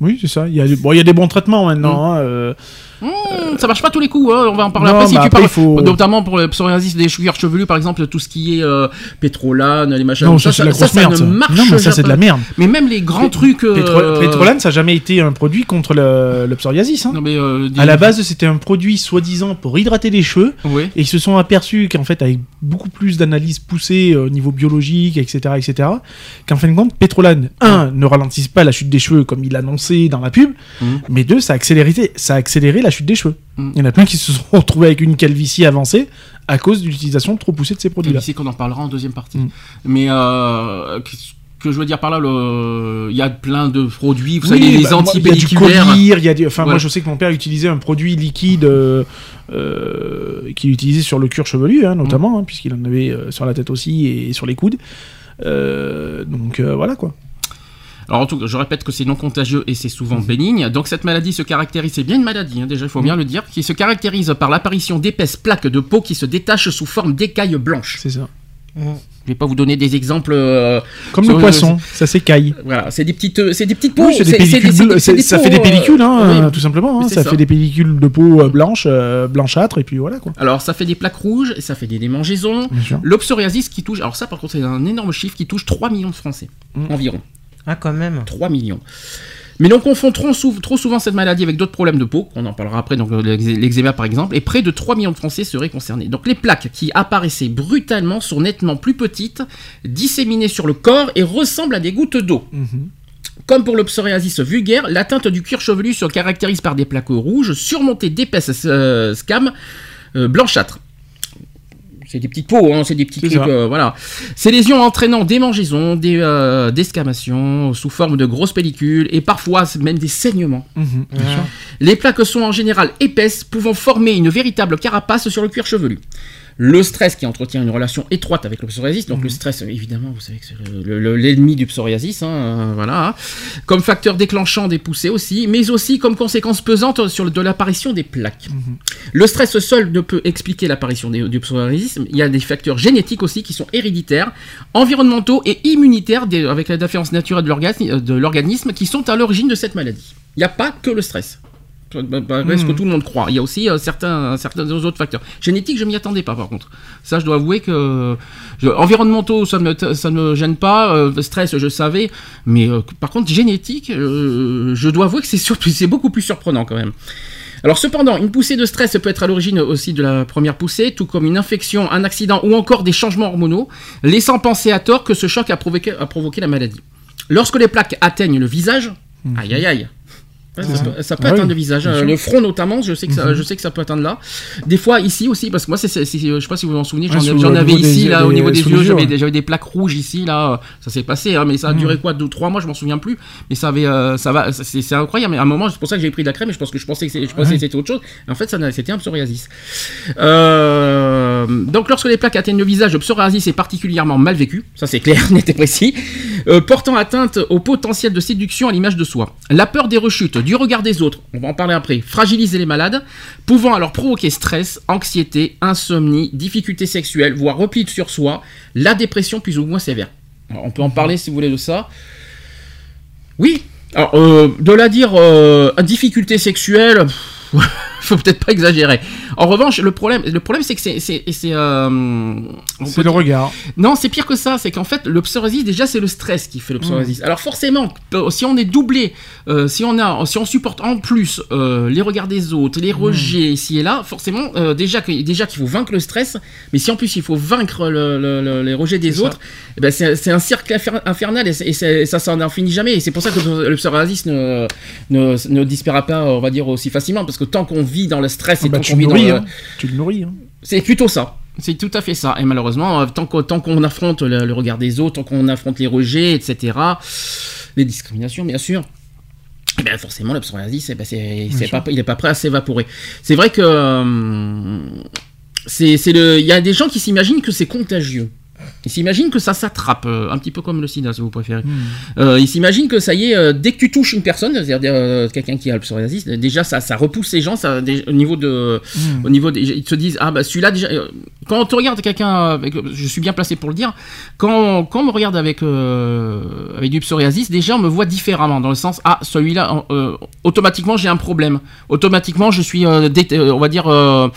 Oui, c'est ça. Il y, a, bon, il y a des bons traitements maintenant. hein, Hmm, ça marche pas tous les coups, hein, on va en parler Non, après. Si tu après, parles, faut- notamment pour le psoriasis des cuirs chevelus, par exemple, tout ce qui est euh, pétrolane, les machins. Non, ça, merde. ne marche Non, mais ça, c'est de la merde. Mais même les grands trucs. euh, Pétrolane, ça n'a jamais été un produit contre le, le psoriasis. hein. Non, mais, euh, des- À la base, c'était un produit soi-disant pour hydrater les cheveux. Oui. Et ils se sont aperçus qu'en fait, avec beaucoup plus d'analyses poussées euh, au niveau biologique, etc., etc., qu'en fin de compte, Pétrolane, un, ne ralentisse pas la chute des cheveux comme il l'annonçait dans la pub, Mhm. mais deux, ça a accéléré, ça a accéléré la chute des cheveux. Mhm. Il y en a plein qui se sont retrouvés avec une calvitie avancée à cause de l'utilisation trop poussée de ces produits-là. ici qu'on en parlera en deuxième partie. Mm. Mais euh, que, je veux dire par là, le- il y a plein de produits, vous Oui, savez, les bah, moi, Il y a du antipelliculaires. il y a du... Enfin, Voilà. moi, je sais que mon père utilisait un produit liquide euh, euh, qu'il utilisait sur le cuir chevelu, hein, notamment, hein, puisqu'il en avait euh, sur la tête aussi et sur les coudes. Donc, voilà, quoi. Alors en tout cas, je répète que c'est non contagieux et c'est souvent bénigne. Donc cette maladie se caractérise, c'est bien une maladie, hein, déjà il faut bien le dire, qui se caractérise par l'apparition d'épaisses plaques de peau qui se détachent sous forme d'écailles blanches. C'est ça. Mm. Je vais pas vous donner des exemples. euh, Comme le le- poisson, ça s'écaille. voilà, c'est des petites, euh, c'est des petites peaux. Oui, c'est des pellicules c'est- bleues, c'est c'est- des ça peaux, fait des euh, pellicules, hein, oui. tout simplement. hein, ça, ça. fait des pellicules de peau euh, blanche, euh, blanchâtre, et puis voilà, quoi. Alors ça fait des plaques rouges, et ça fait des démangeaisons. Bien sûr. Le psoriasis qui touche, alors ça par contre c'est un énorme chiffre qui touche 3 millions de Français, Mm. environ. Ah, quand même. 3 millions. Mais l'on confond trop, sou- trop souvent cette maladie avec d'autres problèmes de peau, on en parlera après, donc euh, l'eczéma par exemple, et près de 3 millions de Français seraient concernés. Donc les plaques qui apparaissaient brutalement sont nettement plus petites, disséminées sur le corps et ressemblent à des gouttes d'eau. Mhm. Comme pour le psoriasis vulgaire, la teinte du cuir chevelu se caractérise par des plaques rouges surmontées d'épaisses euh, scames euh, blanchâtres. C'est des petites peaux, hein, c'est des petits trucs, euh, voilà. Ces lésions entraînant des mangeaisons, des euh, descamations sous forme de grosses pellicules et parfois même des saignements. Mhm, bien sûr. Les plaques sont en général épaisses, pouvant former une véritable carapace sur le cuir chevelu. Le stress qui entretient une relation étroite avec le psoriasis. Donc le stress, évidemment, vous savez que c'est le- le- l'ennemi du psoriasis. hein, euh, voilà. Comme facteur déclenchant des poussées aussi, mais aussi comme conséquence pesante sur le- de l'apparition des plaques. Le stress seul ne peut expliquer l'apparition du psoriasis. Il y a des facteurs génétiques aussi qui sont héréditaires, environnementaux et immunitaires des- avec la défense naturelle l'organisme- de l'organisme qui sont à l'origine de cette maladie. Il n'y a pas que le stress. Bah, bah, ce que tout le monde croit. Il y a aussi euh, certains, certains autres facteurs. Génétiques, je m'y attendais pas par contre. Ça, je dois avouer que. je- environnementaux, ça ne me, ça me gêne pas. euh, stress, je savais. Mais euh, par contre, génétique, euh, je dois avouer que c'est beaucoup plus surprenant quand même. Alors cependant, une poussée de stress peut être à l'origine aussi de la première poussée, tout comme une infection, un accident ou encore des changements hormonaux, laissant penser à tort que ce choc a provoqué, a provoqué la maladie. Lorsque les plaques atteignent le visage, aïe aïe aïe. Ouais, ça, peut- ça peut Ah oui, atteindre le visage, bien euh, le front notamment. Je sais que ça, je sais que ça peut atteindre là. Des fois ici aussi, parce que moi, c'est, je sais pas si vous vous en souvenez, j'en, Ouais, au avais des ici là au niveau des yeux. J'avais, des- plaques rouges ici là. Ça s'est passé, hein, mais ça a duré quoi, deux, trois mois, je m'en souviens plus. Mais ça avait, euh, ça va, c'est, incroyable. Mais à un moment, c'est pour ça que j'ai pris de la crème. Et je pense que je pensais que, c'est- je pensais que c'était autre chose. En fait, ça, c'était un psoriasis. Euh, donc, lorsque les plaques atteignent le visage, le psoriasis est particulièrement mal vécu. Ça, c'est clair, net et précis. Euh, portant atteinte au potentiel de séduction à l'image de soi. La peur des rechutes, du regard des autres, on va en parler après, fragiliser les malades, pouvant alors provoquer stress, anxiété, insomnie, difficultés sexuelles, voire repli sur soi, la dépression plus ou moins sévère. On peut en parler si vous voulez de ça. Oui. Alors, euh, de la dire euh, difficulté sexuelle, faut peut-être pas exagérer. En revanche, le problème, le problème, c'est que c'est, c'est, c'est, euh, le regard. non, c'est pire que ça. C'est qu'en fait, le psoriasis, déjà, c'est le stress qui fait le psoriasis. Alors forcément, euh, si on est doublé, euh, si on a, si on supporte en plus euh, les regards des autres, les rejets ici et là, forcément, déjà que, déjà qu'il faut vaincre le stress, mais si en plus il faut vaincre le- le- le- les rejets des autres, eh ben c'est, un cercle infer- infernal et, ça, ça n'en finit jamais. Et c'est pour ça que le psoriasis ne, ne, ne disparaît pas, on va dire aussi facilement, parce que tant qu'on vit dans le stress et Ah bah, tant tu dans nourris. le- hein. Tu le nourris. hein. c'est plutôt ça. C'est tout à fait ça. Et malheureusement, euh, tant qu'on affronte le, le regard des autres, tant qu'on affronte les rejets, etc., les discriminations, bien sûr, eh bien forcément, le psoriasis, eh ben, c'est, pas, il n'est pas prêt à s'évaporer. C'est vrai que euh, c'est, c'est le, il y a des gens qui s'imaginent que c'est contagieux. Ils s'imaginent que ça s'attrape, euh, un petit peu comme le sida, si vous préférez. Euh, ils s'imaginent que ça y est, euh, dès que tu touches une personne, c'est-à-dire euh, quelqu'un qui a le psoriasis, déjà ça, ça repousse les gens, ça, au niveau de, au niveau des, ils se disent ah bah celui-là déjà. Quand tu regardes quelqu'un, avec, je suis bien placé pour le dire, quand, quand on me regarde avec avec du psoriasis, déjà on me voit différemment dans le sens ah celui-là, automatiquement j'ai un problème, automatiquement je suis, on va dire.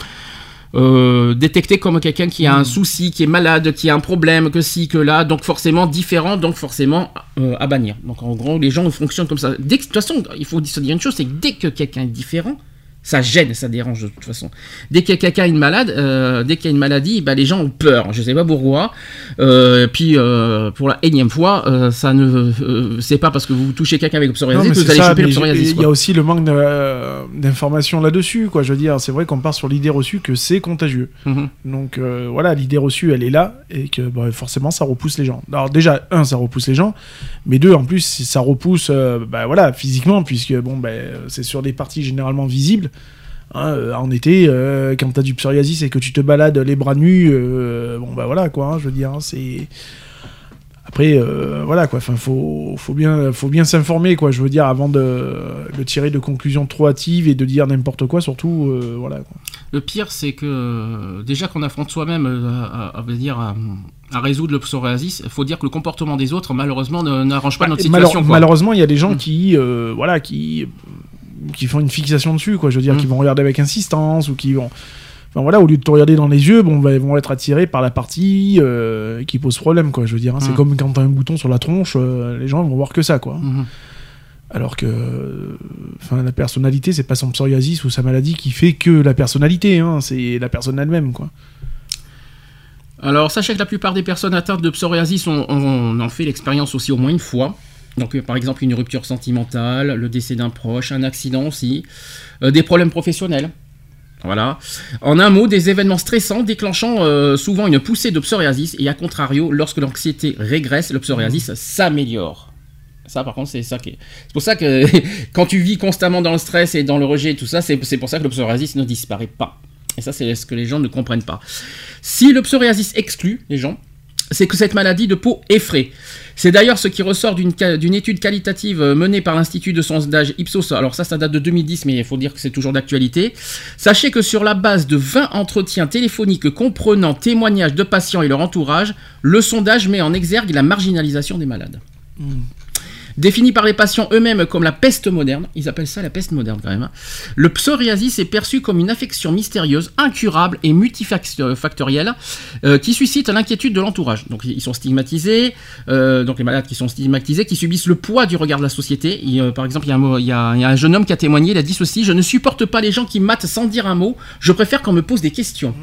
Euh, détecté comme quelqu'un qui a un souci, qui est malade, qui a un problème, que ci, que là, donc forcément différent, donc forcément euh, à bannir. Donc en gros, les gens fonctionnent comme ça. Dès que, de toute façon, il faut se dire une chose, c'est que dès que quelqu'un est différent, ça gêne, ça dérange de toute façon. Dès que quelqu'un est une malade, euh, dès qu'il y a une maladie, bah, les gens ont peur. Je sais pas pourquoi. Euh, puis euh, pour la énième fois, euh, ça ne, c'est pas parce que vous touchez quelqu'un avec psoriasis que vous allez choper le mais psoriasis. Il y a aussi le manque d'informations là-dessus, quoi. Je veux dire, c'est vrai qu'on part sur l'idée reçue que c'est contagieux. Mhm. Donc voilà, l'idée reçue, elle est là et que bah, forcément, ça repousse les gens. Alors déjà, un, ça repousse les gens, mais deux, en plus, ça repousse, bah, voilà, physiquement, puisque bon, bah, c'est sur des parties généralement visibles. Hein, euh, en été, euh, quand t'as du psoriasis et que tu te balades les bras nus, euh, bon bah voilà quoi, hein, je veux dire, hein, c'est après euh, voilà quoi, enfin faut faut bien faut bien s'informer quoi, je veux dire avant de, de tirer de conclusions trop hâtives et de dire n'importe quoi surtout voilà quoi. Le pire, c'est que déjà qu'on affronte soi-même à, à- à- dire, à, à résoudre le psoriasis, il faut dire que le comportement des autres, malheureusement, n'arrange pas notre Et malheure- situation. quoi. malheureusement, il y a des gens Mm. qui euh, voilà qui qui font une fixation dessus quoi, je veux dire Mm. qui vont regarder avec insistance ou qui vont Enfin voilà, au lieu de te regarder dans les yeux, bon, bah, ils vont être attirés par la partie euh, qui pose problème, quoi. Je veux dire, hein. c'est Mm. comme quand t'as un bouton sur la tronche, euh, les gens vont voir que ça, quoi. Mhm. Alors que, euh, enfin, la personnalité, c'est pas son psoriasis ou sa maladie qui fait que la personnalité, hein, c'est la personne elle-même, quoi. Alors, sachez que la plupart des personnes atteintes de psoriasis ont, ont- en fait l'expérience aussi au moins une fois. Donc, euh, par exemple, une rupture sentimentale, le décès d'un proche, un accident aussi, euh, des problèmes professionnels. Voilà. En un mot, des événements stressants déclenchant euh, souvent une poussée de psoriasis et à contrario, lorsque l'anxiété régresse, le psoriasis s'améliore. Ça, par contre, c'est ça qui est. C'est pour ça que quand tu vis constamment dans le stress et dans le rejet et tout ça, c'est pour ça que le psoriasis ne disparaît pas. Et ça, c'est ce que les gens ne comprennent pas. Si le psoriasis exclut les gens, c'est que cette maladie de peau effraie. C'est d'ailleurs ce qui ressort d'une étude qualitative euh, menée par l'Institut de sondage Ipsos. Alors ça, ça date de 2010, mais il faut dire que c'est toujours d'actualité. Sachez que sur la base de 20 entretiens téléphoniques comprenant témoignages de patients et leur entourage, le sondage met en exergue la marginalisation des malades. Défini par les patients eux-mêmes comme la peste moderne, ils appellent ça la peste moderne quand même, hein. le psoriasis est perçu comme une affection mystérieuse, incurable et multifactorielle euh, qui suscite l'inquiétude de l'entourage. Donc ils sont stigmatisés, euh, donc les malades qui sont stigmatisés, qui subissent le poids du regard de la société. Et, euh, par exemple, il y, a un mot- il y a- il y a un jeune homme qui a témoigné, il a dit ceci, je ne supporte pas les gens qui matent sans dire un mot, je préfère qu'on me pose des questions.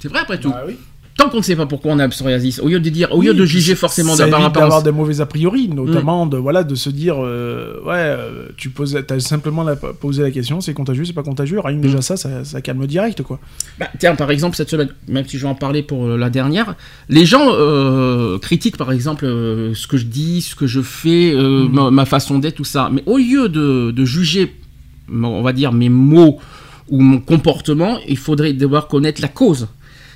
C'est vrai après tout. Bah oui. Tant qu'on ne sait pas pourquoi on a psoriasis, au lieu de dire, au Oui, lieu de juger forcément d'avoir d'avoir des mauvais a priori, notamment de voilà de se dire euh, ouais euh, tu poses t'as simplement la, posé la question c'est contagieux c'est pas contagieux rien que déjà ça, ça ça calme direct quoi. Bah, tiens, par exemple, cette semaine, même si je vais en parler pour euh, la dernière, les gens euh, critiquent par exemple ce que je dis, ce que je fais, Mhm. ma, ma façon d'être, tout ça. Mais au lieu de, de juger, on va dire, mes mots ou mon comportement, il faudrait devoir connaître la cause.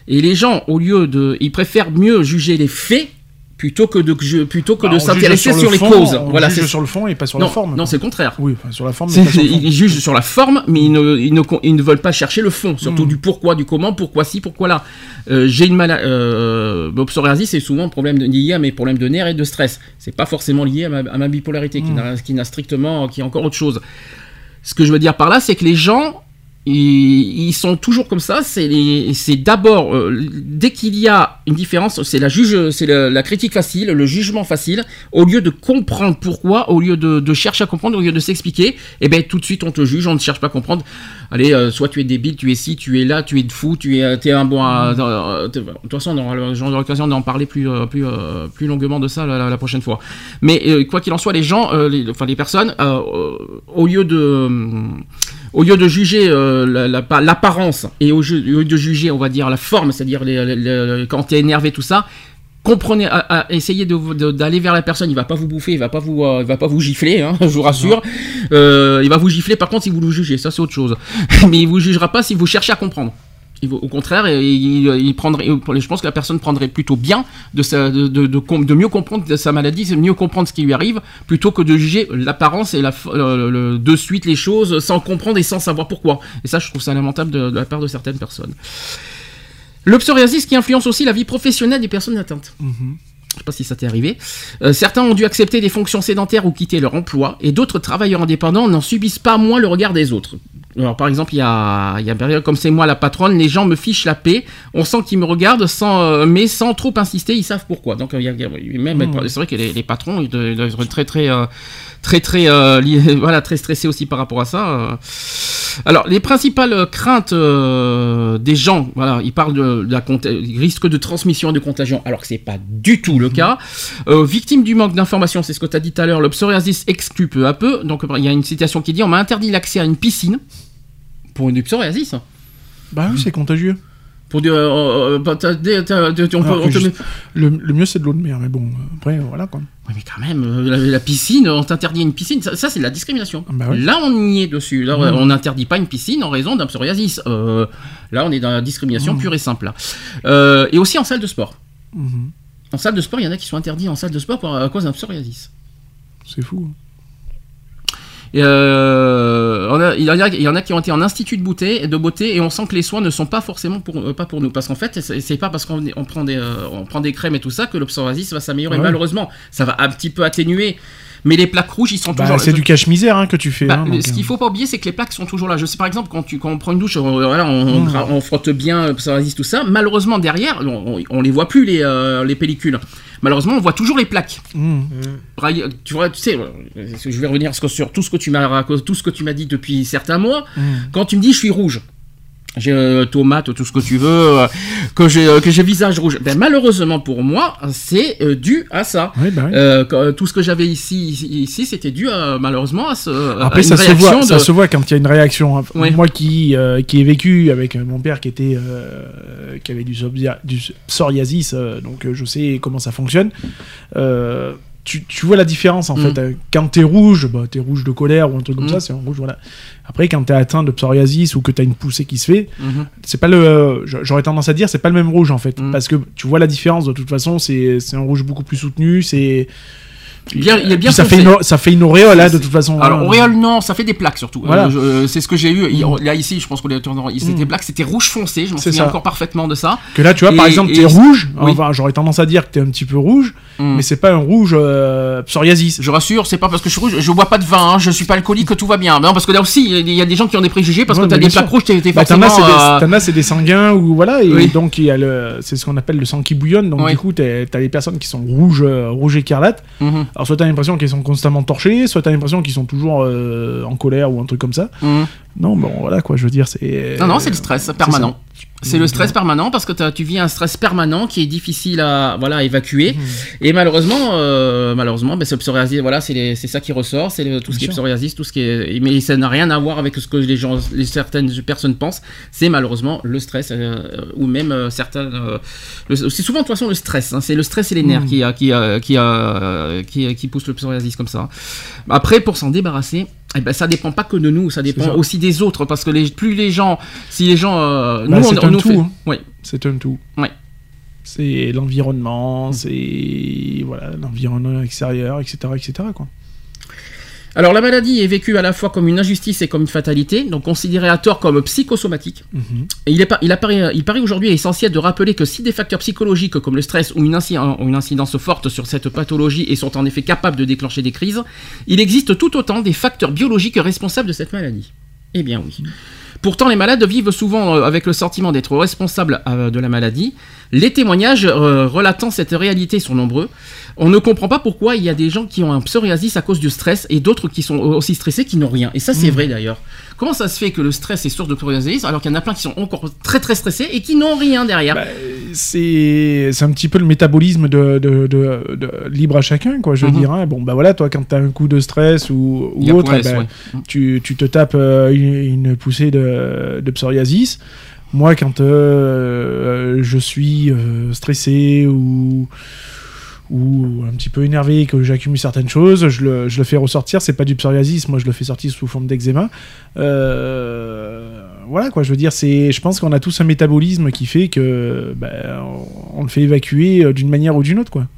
Et les gens, au lieu de. Ils préfèrent mieux juger les faits plutôt que de, plutôt que Bah, de juge s'intéresser le sur, les fond, causes. on Voilà, juge c'est sur le fond et pas sur non, la forme. non, c'est le contraire. Oui, enfin, sur la forme. C'est- mais pas sur le fond. ils jugent sur la forme, mais ils ne, ils ne, ils ne veulent pas chercher le fond, surtout Mm. du pourquoi, du comment, pourquoi ci, pourquoi là. Euh, J'ai une maladie. Euh, psoriasis, c'est souvent un problème de- lié à mes problèmes de nerfs et de stress. C'est pas forcément lié à ma, à ma bipolarité, Mm. n'a- qui n'a strictement, qui est encore autre chose. Ce que je veux dire par là, c'est que les gens, ils, ils sont toujours comme ça. C'est d'abord euh, dès qu'il y a une différence, c'est la juge, c'est la, la critique facile, le jugement facile. Au lieu de comprendre pourquoi, au lieu de, de chercher à comprendre, au lieu de s'expliquer, et ben tout de suite on te juge, on ne cherche pas à comprendre. Allez, euh, soit tu es débile, tu es ci, tu es là, tu es fou, tu es, t'es un bon. euh, t'es- de toute façon, on aura j'aurai l'occasion d'en parler plus, euh, plus, euh, plus longuement de ça la, la- la prochaine fois. Mais euh, quoi qu'il en soit, les gens, euh, les- enfin les personnes, euh, euh, au lieu de, euh, au lieu de juger euh, l'apparence et au, lieu de juger, on va dire la forme, c'est-à-dire quand t'es énervé, tout ça. Comprenez, à- essayez d'aller vers la personne. Il va pas vous bouffer, il va pas vous, euh, il va pas vous gifler, hein, je vous rassure. Euh, il va vous gifler par contre si vous le jugez, ça c'est autre chose. Mais il vous jugera pas si vous cherchez à comprendre. Au contraire, il, il- il prendrait, je pense que la personne prendrait plutôt bien de, sa- de, de- de com- de mieux comprendre sa maladie, de mieux comprendre ce qui lui arrive, plutôt que de juger l'apparence et la, f- le- le- de suite les choses sans comprendre et sans savoir pourquoi. Et ça, je trouve ça lamentable de, de la part de certaines personnes. Le psoriasis qui influence aussi la vie professionnelle des personnes atteintes. Mhm. Je sais pas si ça t'est arrivé. Euh, certains ont dû accepter des fonctions sédentaires ou quitter leur emploi, et d'autres travailleurs indépendants n'en subissent pas moins le regard des autres. Alors, par exemple, il y a, il y a une période comme c'est moi la patronne, les gens me fichent la paix, on sent qu'ils me regardent, sans, euh, mais sans trop insister, ils savent pourquoi. Donc, euh, il y a, il y a- même, Mhm. c'est vrai que les, les patrons, ils doivent être très, très, euh, très, très, euh, liés- voilà, très stressés aussi par rapport à ça. Alors, les principales craintes euh, des gens, voilà, ils parlent de, de la risque de transmission et de contagion, alors que c'est pas du tout le cas. Euh, victime du manque d'informations, c'est ce que tu as dit tout à l'heure, le psoriasis exclut peu à peu. Donc, il y a une citation qui dit On m'a interdit l'accès à une piscine pour du psoriasis. Bah oui, c'est contagieux. Pour du, euh, euh, bah, t'as des- t'as- t'as- on peut- Alors on que te je- met- le, le mieux c'est de l'eau de mer, mais bon, après voilà quoi. Ouais, mais quand même, euh, la, la piscine, on t'interdit une piscine, ça, ça, c'est de la discrimination. Ah bah ouais. Là, on y est dessus. Là, on n'interdit pas une piscine en raison d'un psoriasis. Euh, là, on est dans la discrimination Mmh. pure et simple. là. Euh, et aussi en salle de sport. Mhm. En salle de sport, il y en a qui sont interdits en salle de sport pour- à cause d'un psoriasis. C'est fou. Et, euh, on a- il, y en a, il y en a qui ont été en institut de beauté, de beauté et on sent que les soins ne sont pas forcément pour, euh, pas pour nous. Parce qu'en fait, c'est pas parce qu'on on prend, des, euh, on prend des crèmes et tout ça que le psoriasis va s'améliorer. Ouais. Malheureusement, ça va un petit peu atténuer. Mais les plaques rouges, ils sont Bah, toujours. c'est du cache-misère hein, que tu fais. Bah, hein, donc, ce qu'il euh, faut pas oublier, c'est que les plaques sont toujours là. Je sais par exemple quand, tu, quand on prend une douche, on, voilà, on, on Mm. gra- on frotte bien psoriasis, tout ça. Malheureusement derrière, on, on les voit plus les, euh, les pellicules. Malheureusement, on voit toujours les plaques. mhm. Braille- Tu vois, tu sais, euh, je vais revenir sur- tout ce que tu m'as tout ce que tu m'as dit depuis certains mois. Mhm. Quand tu me dis je suis rouge, j'ai euh, tomate, tout ce que tu veux, euh, que j'ai euh, que j'ai visage rouge. Ben malheureusement pour moi, c'est euh, dû à ça. Bah quand- tout ce que j'avais ici, ici, c'était dû à, malheureusement à ce. Après, ça se, voit, de- ça se voit quand il y a une réaction. hein. Moi qui, qui ai vécu avec mon père qui, était, qui avait du, du psoriasis, donc je sais comment ça fonctionne. Euh, tu, tu vois la différence en Mm. fait. Euh, Quand t'es rouge, bah, t'es rouge de colère ou un truc comme Mm. ça, c'est un rouge, voilà. Après, quand t'es atteint de psoriasis ou que t'as une poussée qui se fait, Mhm. c'est pas le. J'aurais tendance à dire, c'est pas le même rouge en fait. Mm. Parce que tu vois la différence de toute façon, c'est c'est un rouge beaucoup plus soutenu, c'est. Il bien ça, fait une, ça fait une auréole, hein, de toute façon. Alors, hein. auréole, non, ça fait des plaques surtout. Voilà. Euh, euh, c'est ce que j'ai eu. Mm. Là, ici, je pense qu'on est tourné. C'était Mm. plaques, c'était rouge foncé. Je m'en souviens ça. encore parfaitement de ça. Que là, tu vois, par exemple, t'es rouge. Oui. Enfin, j'aurais tendance à dire que t'es un petit peu rouge, Mm. mais c'est pas un rouge euh, psoriasis. Je rassure, c'est pas parce que je suis rouge, je bois pas de vin, hein, je suis pas alcoolique que tout va bien. Non, parce que là aussi, il y a des gens qui ont des préjugés parce Ouais, que t'as des plaques rouges, t'es Bah, forcément. t'en as, c'est des sanguins ou voilà, et donc il y a le, c'est ce qu'on appelle le sang qui bouillonne. Donc du coup, t'as les personnes qui sont rouges, rouges écarlates. mhm, Alors soit t'as l'impression qu'ils sont constamment torchés, soit t'as l'impression qu'ils sont toujours euh, en colère ou un truc comme ça. mhm. Non, bon voilà quoi, je veux dire, c'est. Non, non, c'est le stress permanent. C'est le stress permanent parce que tu vis un stress permanent qui est difficile à voilà à évacuer Mhm. et malheureusement euh, malheureusement ben, c'est psoriasis voilà c'est ça qui ressort c'est tout ce qui Bien est sûr. psoriasis tout ce qui est mais ça n'a rien à voir avec ce que les gens les certaines personnes pensent c'est malheureusement le stress euh, ou même euh, certains euh, c'est souvent de toute façon le stress hein, c'est le stress et les nerfs Mhm. qui qui a- qui a- qui qui poussent le psoriasis comme ça après pour s'en débarrasser eh ben, ça dépend pas que de nous, ça dépend ça. aussi des autres, parce que les, plus les gens, si les gens, euh, Bah, nous, on, on un nous tout, fait, hein. oui, C'est un tout. C'est l'environnement, c'est voilà l'environnement extérieur, etc., etc. Quoi. Alors la maladie est vécue à la fois comme une injustice et comme une fatalité, donc considérée à tort comme psychosomatique. Mhm. Et il, est pas, il, apparaît, il paraît aujourd'hui essentiel de rappeler que si des facteurs psychologiques comme le stress ou une, inci- ont une incidence forte sur cette pathologie et sont en effet capables de déclencher des crises, il existe tout autant des facteurs biologiques responsables de cette maladie. Eh bien oui. Pourtant, les malades vivent souvent euh, avec le sentiment d'être responsables euh, de la maladie. Les témoignages euh, relatant cette réalité sont nombreux. On ne comprend pas pourquoi il y a des gens qui ont un psoriasis à cause du stress et d'autres qui sont aussi stressés qui n'ont rien. Et ça, c'est vrai d'ailleurs. Comment ça se fait que le stress est source de psoriasis alors qu'il y en a plein qui sont encore très très stressés et qui n'ont rien derrière? Bah, c'est un petit peu le métabolisme de, de, de- de- libre à chacun, quoi. Je veux Mhm. dire, hein. bon, bah voilà, toi, quand t'as un coup de stress ou, autre, ouais. tu, tu te tapes euh, une, une poussée de, de psoriasis. Moi, quand euh, je suis euh, stressé ou ou un petit peu énervé que j'accumule certaines choses, je le, je le fais ressortir. C'est pas du psoriasis, moi je le fais sortir sous forme d'eczéma. Euh, voilà quoi, je veux dire, c'est, je pense qu'on a tous un métabolisme qui fait que ben, on, on le fait évacuer euh, d'une manière ou d'une autre quoi.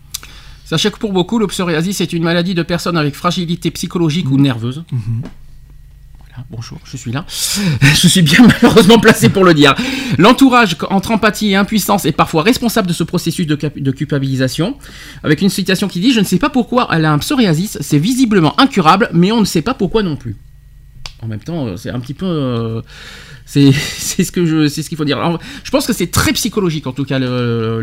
Sachez que pour beaucoup, le psoriasis est une maladie de personnes avec fragilité psychologique ou nerveuse. Voilà, bonjour, je suis là. je suis bien malheureusement placé pour le dire. L'entourage, entre empathie et impuissance, est parfois responsable de ce processus de, culpabilisation. Avec une citation qui dit Je ne sais pas pourquoi elle a un psoriasis, c'est visiblement incurable, mais on ne sait pas pourquoi non plus. En même temps, euh, c'est un petit peu. euh, c'est ce que je c'est ce qu'il faut dire. Alors, je pense que c'est très psychologique en tout cas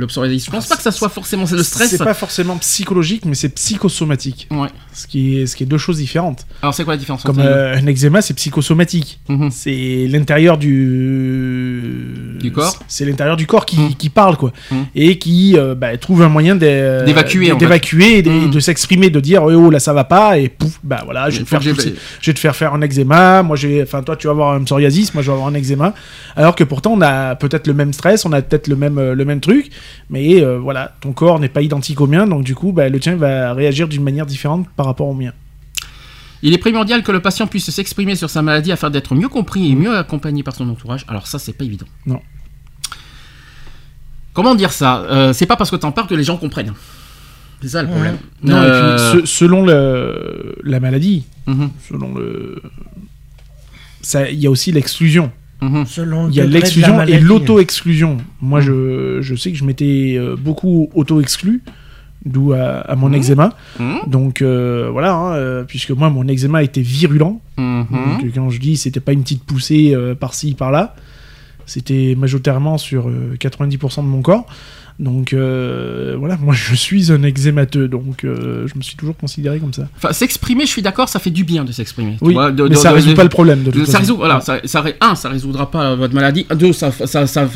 psoriasis. Je pense pas que ça soit forcément le stress. C'est pas forcément psychologique, mais c'est psychosomatique, Ouais. ce qui est, ce qui est deux choses différentes. Alors c'est quoi la différence Comme euh, un eczéma, c'est psychosomatique. Mhm. C'est l'intérieur du Du corps. C'est l'intérieur du corps qui, Mhm. qui parle quoi, Mhm. et qui euh, bah, trouve un moyen d'é- D'évacuer, d'évacuer, de, s'exprimer, de dire oh là ça va pas et pouf bah voilà je vais te faire je vais te faire faire un eczéma. Moi j'ai, enfin toi tu vas avoir un psoriasis, moi je vais avoir un eczéma. Alors que pourtant on a peut-être le même stress, on a peut-être le même euh, le même truc, mais euh, voilà ton corps n'est pas identique au mien, donc du coup bah, le tien va réagir d'une manière différente par rapport au mien. Il est primordial que le patient puisse s'exprimer sur sa maladie afin d'être mieux compris et mieux accompagné par son entourage. Alors ça, c'est pas évident. Non. Comment dire ça? Euh, C'est pas parce que t'en parles que les gens comprennent. C'est ça le problème. Non, Euh, et puis se- selon le, la maladie, mhm, selon le. Il y a aussi l'exclusion. Mhm. Selon Il y a l'exclusion et l'auto-exclusion. Moi, je, je sais que je m'étais euh, beaucoup auto-exclu, d'où à, à mon Mhm. eczéma. Mhm, Donc euh, voilà, hein, euh, puisque moi, mon eczéma était virulent. mhm. Donc, quand je dis, c'était pas une petite poussée euh, par-ci, par-là. C'était majoritairement sur euh, 90% de mon corps. Donc euh, voilà, moi je suis un eczémateux, donc euh, je me suis toujours considéré comme ça. Enfin, s'exprimer, je suis d'accord, ça fait du bien de s'exprimer. Oui, vois, de- mais de- ça de- résout de- pas le problème de toute ça façon. résout, voilà, ça, ça, un, ça résoudra pas votre maladie. Deux, ça, ça, ça,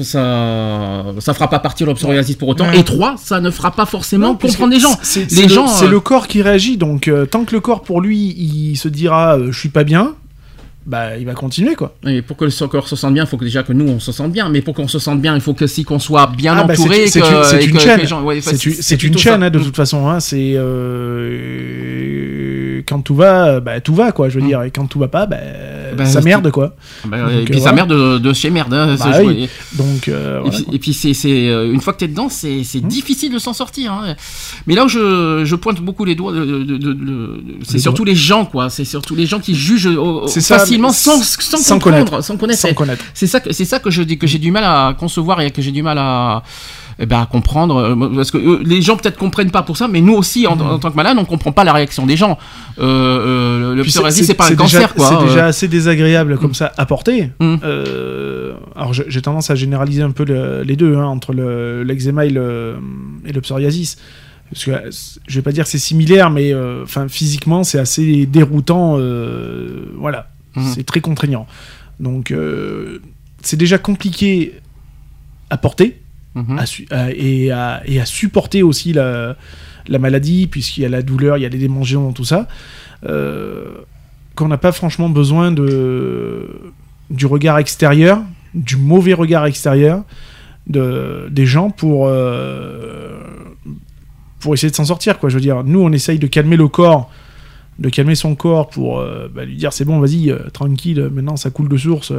ça, fera pas partir le psoriasis pour autant. Ouais. Et trois, ça ne fera pas forcément Non, comprendre les gens. C'est le, euh, le corps qui réagit, donc euh, tant que le corps pour lui il se dira euh, je suis pas bien, bah il va continuer quoi. Et pour que le corps se sente bien, il faut que déjà que nous on se sente bien. Mais pour qu'on se sente bien, il faut que si qu'on soit bien Ah, bah, c'est- entouré. c'est une- une chaîne. ouais, C'est une- chaîne hein, de toute façon. hein, C'est euh, quand tout va, bah tout va quoi. Je veux Mm. dire, et quand tout va pas, bah, Bah, ça merde quoi. Bah, Donc, et puis euh, voilà. mère de, de chez merde. hein, Bah. Donc euh, Et voilà, puis, et puis c'est, euh, une fois que tu es dedans, c'est, Hmm. difficile de s'en sortir. hein. Mais là où je, je pointe beaucoup les doigts, c'est surtout les gens, quoi. C'est surtout les gens qui jugent ça, facilement sans, connaître. sans connaître. sans connaître. C'est ça que c'est ça que je dis que j'ai du mal à concevoir et que j'ai du mal à eh ben, à comprendre euh, parce que euh, les gens peut-être comprennent pas pour ça mais nous aussi en, en tant que malade on comprend pas la réaction des gens euh, euh, le psoriasis c'est pas un déjà- cancer quoi C'est euh. déjà assez désagréable comme ça à porter. Mm. Euh, alors j'ai tendance à généraliser un peu le- les deux hein, entre le- l'eczéma et le, et le psoriasis. Parce que euh, je vais pas dire que c'est similaire, mais euh, physiquement c'est assez déroutant. euh, voilà, Mhm. c'est très contraignant. Donc euh, c'est déjà compliqué à porter Mhm. et, à, supporter aussi la, la maladie, puisqu'il y a la douleur, il y a les démangeaisons, tout ça, euh, qu'on n'a pas franchement besoin de, du regard extérieur, du mauvais regard extérieur de, des gens pour, euh, pour essayer de s'en sortir. Quoi. Je veux dire, nous, on essaye de calmer le corps de calmer son corps pour euh, bah, lui dire c'est bon vas-y tranquille maintenant ça coule de source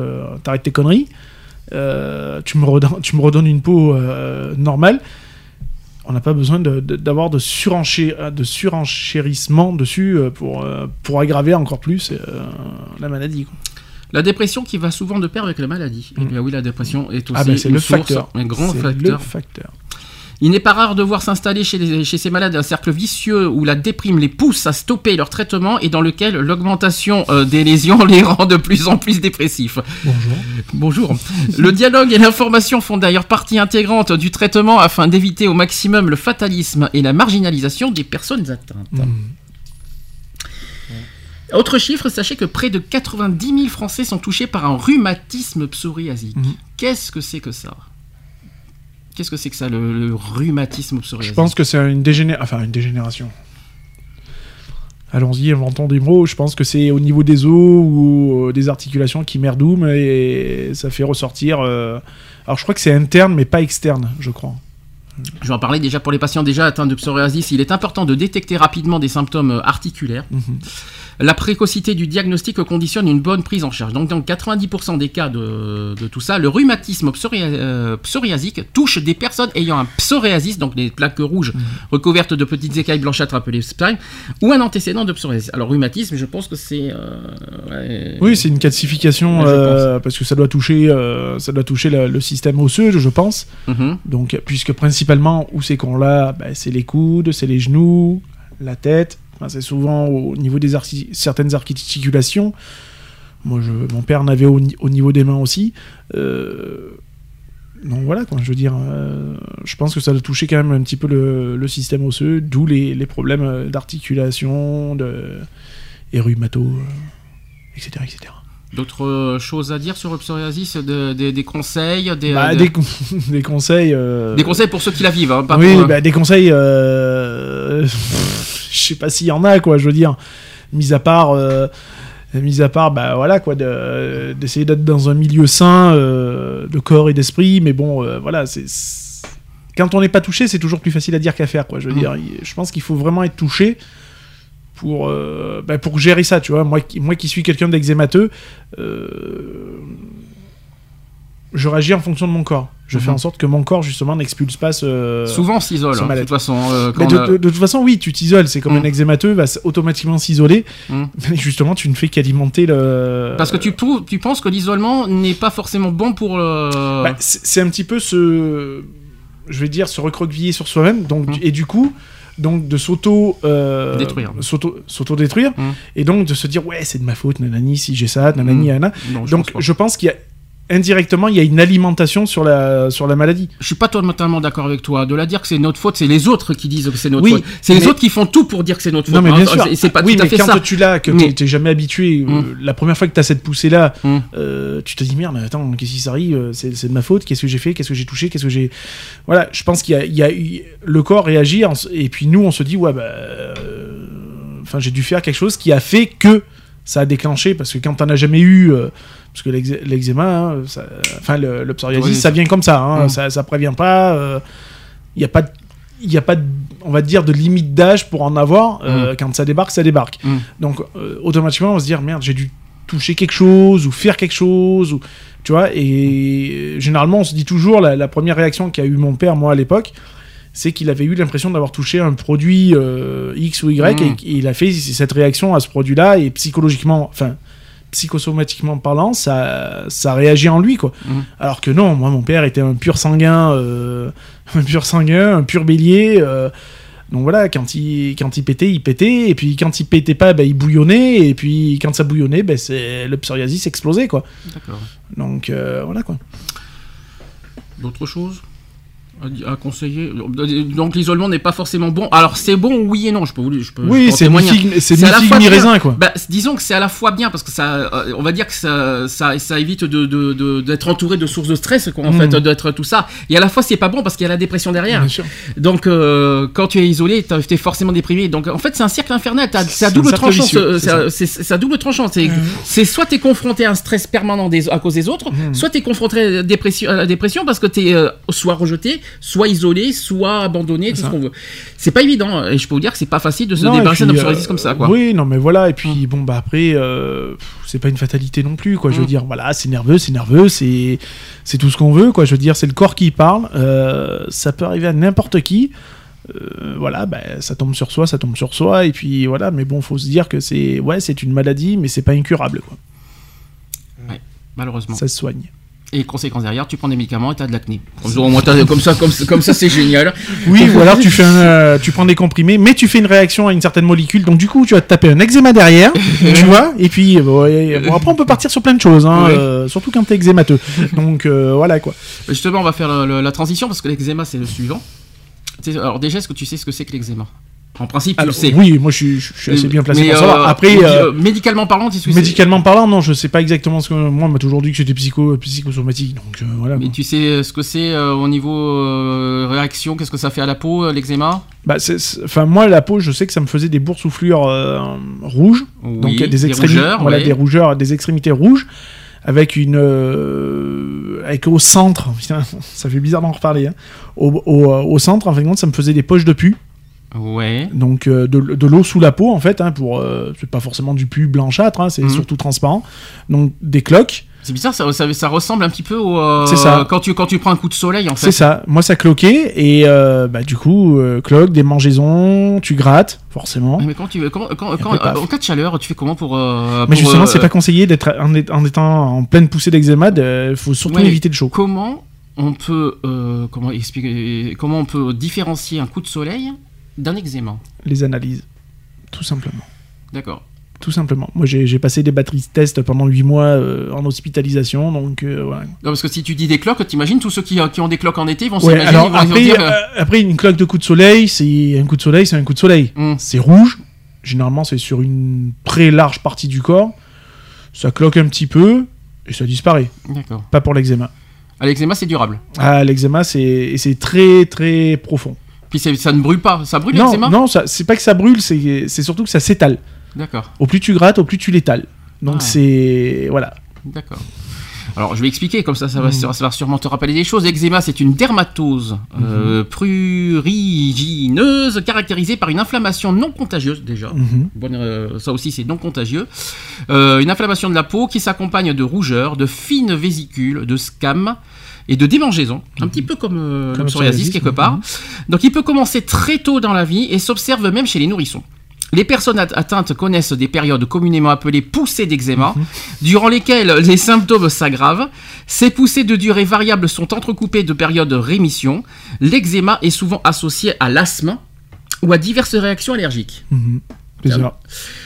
t'arrêtes tes conneries euh, tu, me redonnes, tu me redonnes une peau euh, normale. On n'a pas besoin de- de- d'avoir de, surenché- de surenchérissement dessus euh, pour, pour aggraver encore plus la maladie. quoi. la dépression qui va souvent de pair avec la maladie Eh Mm. bien oui la dépression est aussi Ah ben une le source, facteur. un grand C'est facteur Le facteur. Il n'est pas rare de voir s'installer chez, ces malades un cercle vicieux où la déprime les pousse à stopper leur traitement et dans lequel l'augmentation euh, des lésions les rend de plus en plus dépressifs. Bonjour. Bonjour. Le dialogue et l'information font d'ailleurs partie intégrante du traitement afin d'éviter au maximum le fatalisme et la marginalisation des personnes atteintes. Mm. Autre chiffre, sachez que près de 90 000 Français sont touchés par un rhumatisme psoriasique. Mhm. Qu'est-ce que c'est que ça? Qu'est-ce que c'est que ça, le, le rhumatisme psoriasique Je pense que c'est une, dégéné... enfin, une dégénération. Allons-y, inventons des mots. Je pense que c'est au niveau des os ou euh, des articulations qui merdoument et ça fait ressortir. euh, Alors je crois que c'est interne mais pas externe, je crois. Je vais en parler déjà pour les patients déjà atteints de psoriasis. Il est important de détecter rapidement des symptômes euh, articulaires. Mhm. La précocité du diagnostic conditionne une bonne prise en charge. Donc, dans 90% des cas de, de tout ça, le rhumatisme psoria- euh, psoriasique touche des personnes ayant un psoriasis, donc des plaques rouges Mhm. recouvertes de petites écailles blanchâtres appelées spines, ou un antécédent de psoriasis. Alors, rhumatisme, je pense que c'est. euh, ouais, Oui, c'est une calcification euh, parce que ça doit toucher, ça doit toucher le, le système osseux, je pense. Mhm. Donc, puisque principalement où c'est qu'on l'a, bah, c'est les coudes, c'est les genoux, la tête. Enfin, c'est souvent au niveau des certaines articulations. Moi, mon père en avait au, au niveau des mains aussi. Euh, donc voilà, quoi, je veux dire, euh, je pense que ça doit toucher quand même un petit peu le, système osseux, d'où les, problèmes euh, d'articulation, de, et rhumato, etc., etc. D'autres euh, choses à dire sur le psoriasis de- des- des conseils des, Bah, de- des, con- des conseils. euh, des conseils pour ceux qui la vivent. hein, pas oui, pour, euh, bah, des conseils. euh, Je sais pas s'il y en a, quoi. Je veux dire, mis à part, euh, mis à part, bah voilà, quoi, de- d'essayer d'être dans un milieu sain euh, de corps et d'esprit. Mais bon, euh, voilà, c'est quand on n'est pas touché, c'est toujours plus facile à dire qu'à faire, quoi. Je veux Mhm. dire, je pense qu'il faut vraiment être touché. Pour, euh, bah, pour gérer ça, tu vois. Moi, qui- moi qui suis quelqu'un d'eczémateux, euh, je réagis en fonction de mon corps. Je fais Mhm. en sorte que mon corps, justement, n'expulse pas ce, Souvent s'isole, hein, de toute façon. euh, quand de, toute façon, oui, tu t'isoles. C'est comme Mm. un eczémateux va automatiquement s'isoler. Mm. Mais justement, tu ne fais qu'alimenter le. Parce que tu, penses que l'isolement n'est pas forcément bon pour le... Bah, c'est un petit peu ce. Je vais dire, se recroqueviller sur soi-même. Donc, Mm. Et du coup. Donc de s'auto euh, Détruire. s'auto s'auto détruire Mm. et donc de se dire ouais c'est de ma faute nanani si j'ai ça nanani Mm. nanana. Non, je donc je pense qu'il y a indirectement il y a une alimentation sur la sur la maladie Je suis pas totalement d'accord avec toi. De la dire que c'est notre faute, c'est les autres qui disent que c'est notre Oui, faute. C'est les mais- autres qui font tout pour dire que c'est notre faute. Non, mais bien Hein, sûr. c'est- pas oui, tout à mais fait quand ça. tu l'as, que Mais- t'es- jamais habitué, euh, Mm. la première fois que t'as cette poussée-là, Mm. euh, tu te dis merde, attends, qu'est-ce qui s'arrive euh, C'est c'est de ma faute, qu'est-ce que j'ai fait Qu'est-ce que j'ai touché Qu'est-ce que j'ai. Voilà, je pense qu'il y a, il y a eu- Le corps réagit, en et puis nous, on se dit, ouais, bah. euh, Enfin, j'ai dû faire quelque chose qui a fait que ça a déclenché parce que quand t'en as jamais eu, parce que l'eczéma, hein, enfin le, le psoriasis, Oui. ça vient comme ça, hein, Mm. ça, ça prévient pas. Il y a pas, il a pas, de- on va dire de limite d'âge pour en avoir. euh, Quand ça débarque, ça débarque. Mm. Donc euh, automatiquement, on va se dire merde, j'ai dû toucher quelque chose ou faire quelque chose ou tu vois. Et euh, généralement, on se dit toujours la, la première réaction qu'a eu mon père moi à l'époque c'est qu'il avait eu l'impression d'avoir touché un produit euh, X ou Y Mm. et qu'il a fait cette réaction à ce produit-là et psychologiquement, enfin psychosomatiquement parlant, ça, ça réagit en lui quoi. Mm. Alors que non, moi mon père était un pur sanguin, euh, un pur sanguin, un pur bélier. euh, donc voilà, quand il, quand il pétait, il pétait, et puis quand il pétait pas, ben, il bouillonnait, et puis quand ça bouillonnait, ben, c'est, le psoriasis explosait, quoi. D'accord. Donc euh, voilà, quoi. D'autres choses? À, conseiller Donc l'isolement n'est pas forcément bon. Alors c'est bon, oui et non. Je peux vous, je peux, Oui, c'est c'est à la fois mi-raisin, quoi. Bah, disons que c'est à la fois bien parce que ça, euh, on va dire que ça, ça, ça évite de, de- de- d'être entouré de sources de stress, quoi, en Mm. fait, d'être tout ça. Et à la fois c'est pas bon parce qu'il y a la dépression derrière. Bien sûr. Donc euh, quand tu es isolé, t'as- t'es forcément déprimé. Donc en fait c'est un cercle infernal. C'est à double tranchant. c'est à double tranchant. C'est soit t'es confronté à un stress permanent des, à cause des autres, Mm. soit t'es confronté à la dépression, à la dépression parce que t'es euh, soit rejeté, soit isolé, soit abandonné, tout C'est ce qu'on veut. C'est pas évident. Et je peux vous dire que c'est pas facile de se Non, débarrasser d'un psoriasis euh, comme ça, quoi. Hum. Oui, non, mais voilà. Et puis, bon, bah après, euh, c'est pas une fatalité non plus, quoi. Je veux Mm. dire, voilà, c'est nerveux, c'est nerveux, c'est tout ce qu'on veut, quoi. Je veux dire, c'est le corps qui parle. euh, ça peut arriver à n'importe qui. Euh, voilà, bah, ça tombe sur soi, ça tombe sur soi. Et puis, voilà, mais bon, faut se dire que c'est ouais, c'est une maladie, mais c'est pas incurable, quoi. Malheureusement. Ça se soigne. Et conséquence derrière, tu prends des médicaments et t'as de l'acné. Comme ça, au moins, t'as- comme ça, comme, comme ça, c'est génial. Oui, ou alors tu fais un, euh, tu prends des comprimés, mais tu fais une réaction à une certaine molécule, donc du coup tu vas te taper un eczéma derrière, tu vois, et puis euh, bon, après on peut partir sur plein de choses, hein, Ouais. euh, surtout quand t'es eczémateux. Donc euh, voilà quoi. Justement, on va faire le- le- la transition parce que l'eczéma, c'est le suivant. Alors déjà, est-ce que tu sais ce que c'est que l'eczéma? En principe, tu Alors, le sais. oui, moi je suis, je suis assez bien placé Mais, pour savoir. euh, Après, euh, euh, médicalement parlant, tu sais médicalement parlant, non, je sais pas exactement ce que moi on m'a toujours dit que j'étais psycho, psychosomatique, donc euh, voilà. Mais quoi. tu sais ce que c'est euh, au niveau euh, réaction, qu'est-ce que ça fait à la peau, euh, l'eczéma? Bah, enfin moi la peau, je sais que ça me faisait des boursouflures euh, rouges. Oui, donc des rougeurs, voilà, des rougeurs, des extrémités rouges, avec une, euh, avec au centre, putain, ça fait bizarre d'en reparler, hein. au, au, euh, au centre, en fin de compte, ça me faisait des poches de pu, Ouais. donc euh, de, de l'eau sous la peau en fait, hein, pour, euh, c'est pas forcément du pu blanchâtre, hein, c'est Mhm. surtout transparent, donc des cloques, C'est bizarre, ça, ça, ça ressemble un petit peu au. euh, C'est ça. Quand tu, quand tu prends un coup de soleil, en fait. c'est ça. Moi ça cloquait et bah, du coup euh, cloques, des mangeaisons, tu grattes forcément. Mais quand tu, quand, quand- paf. en cas de chaleur, tu fais comment pour. Mais justement, c'est pas conseillé d'être en, étant en pleine poussée d'eczéma, il faut surtout Ouais. éviter le chaud. Comment on peut, comment expliquer, comment on peut différencier un coup de soleil d'un eczéma Les analyses, tout simplement. D'accord. Tout simplement. Moi, j'ai passé des batteries de test pendant 8 mois euh, en hospitalisation, donc euh. Non, parce que si tu dis des cloques, t'imagines tous ceux qui, qui ont des cloques en été ils vont Ouais, s'imaginer, après, dire, euh, après, une cloque de coup de soleil, c'est un coup de soleil, c'est un coup de soleil. hum, C'est rouge. Généralement, c'est sur une très large partie du corps. Ça cloque un petit peu et ça disparaît. D'accord. Pas pour l'eczéma. Ah, l'eczéma, c'est durable. Ah, l'eczéma, c'est très très profond. Puis ça ne brûle pas. Ça brûle non, l'eczéma non, c'est pas que ça brûle, c'est surtout que ça s'étale. D'accord. Au plus tu grattes, au plus tu l'étales. Donc Ah. c'est voilà. D'accord. Alors, je vais expliquer, comme ça, ça va, Mm. ça va sûrement te rappeler des choses. L'eczéma, c'est une dermatose euh, prurigineuse caractérisée par une inflammation non contagieuse, déjà. Mhm. Bonne, euh, ça aussi, c'est non contagieux. Euh, une inflammation de la peau qui s'accompagne de rougeurs, de fines vésicules, de scames et de démangeaisons, un petit peu comme, euh, Comme le psoriasis quelque mhm. part. Donc il peut commencer très tôt dans la vie et s'observe même chez les nourrissons. Les personnes at- atteintes connaissent des périodes communément appelées poussées d'eczéma, Mhm. durant lesquelles les symptômes s'aggravent. Ces poussées de durée variable sont entrecoupées de périodes de rémission. L'eczéma est souvent associé à l'asthme ou à diverses réactions allergiques. Mhm.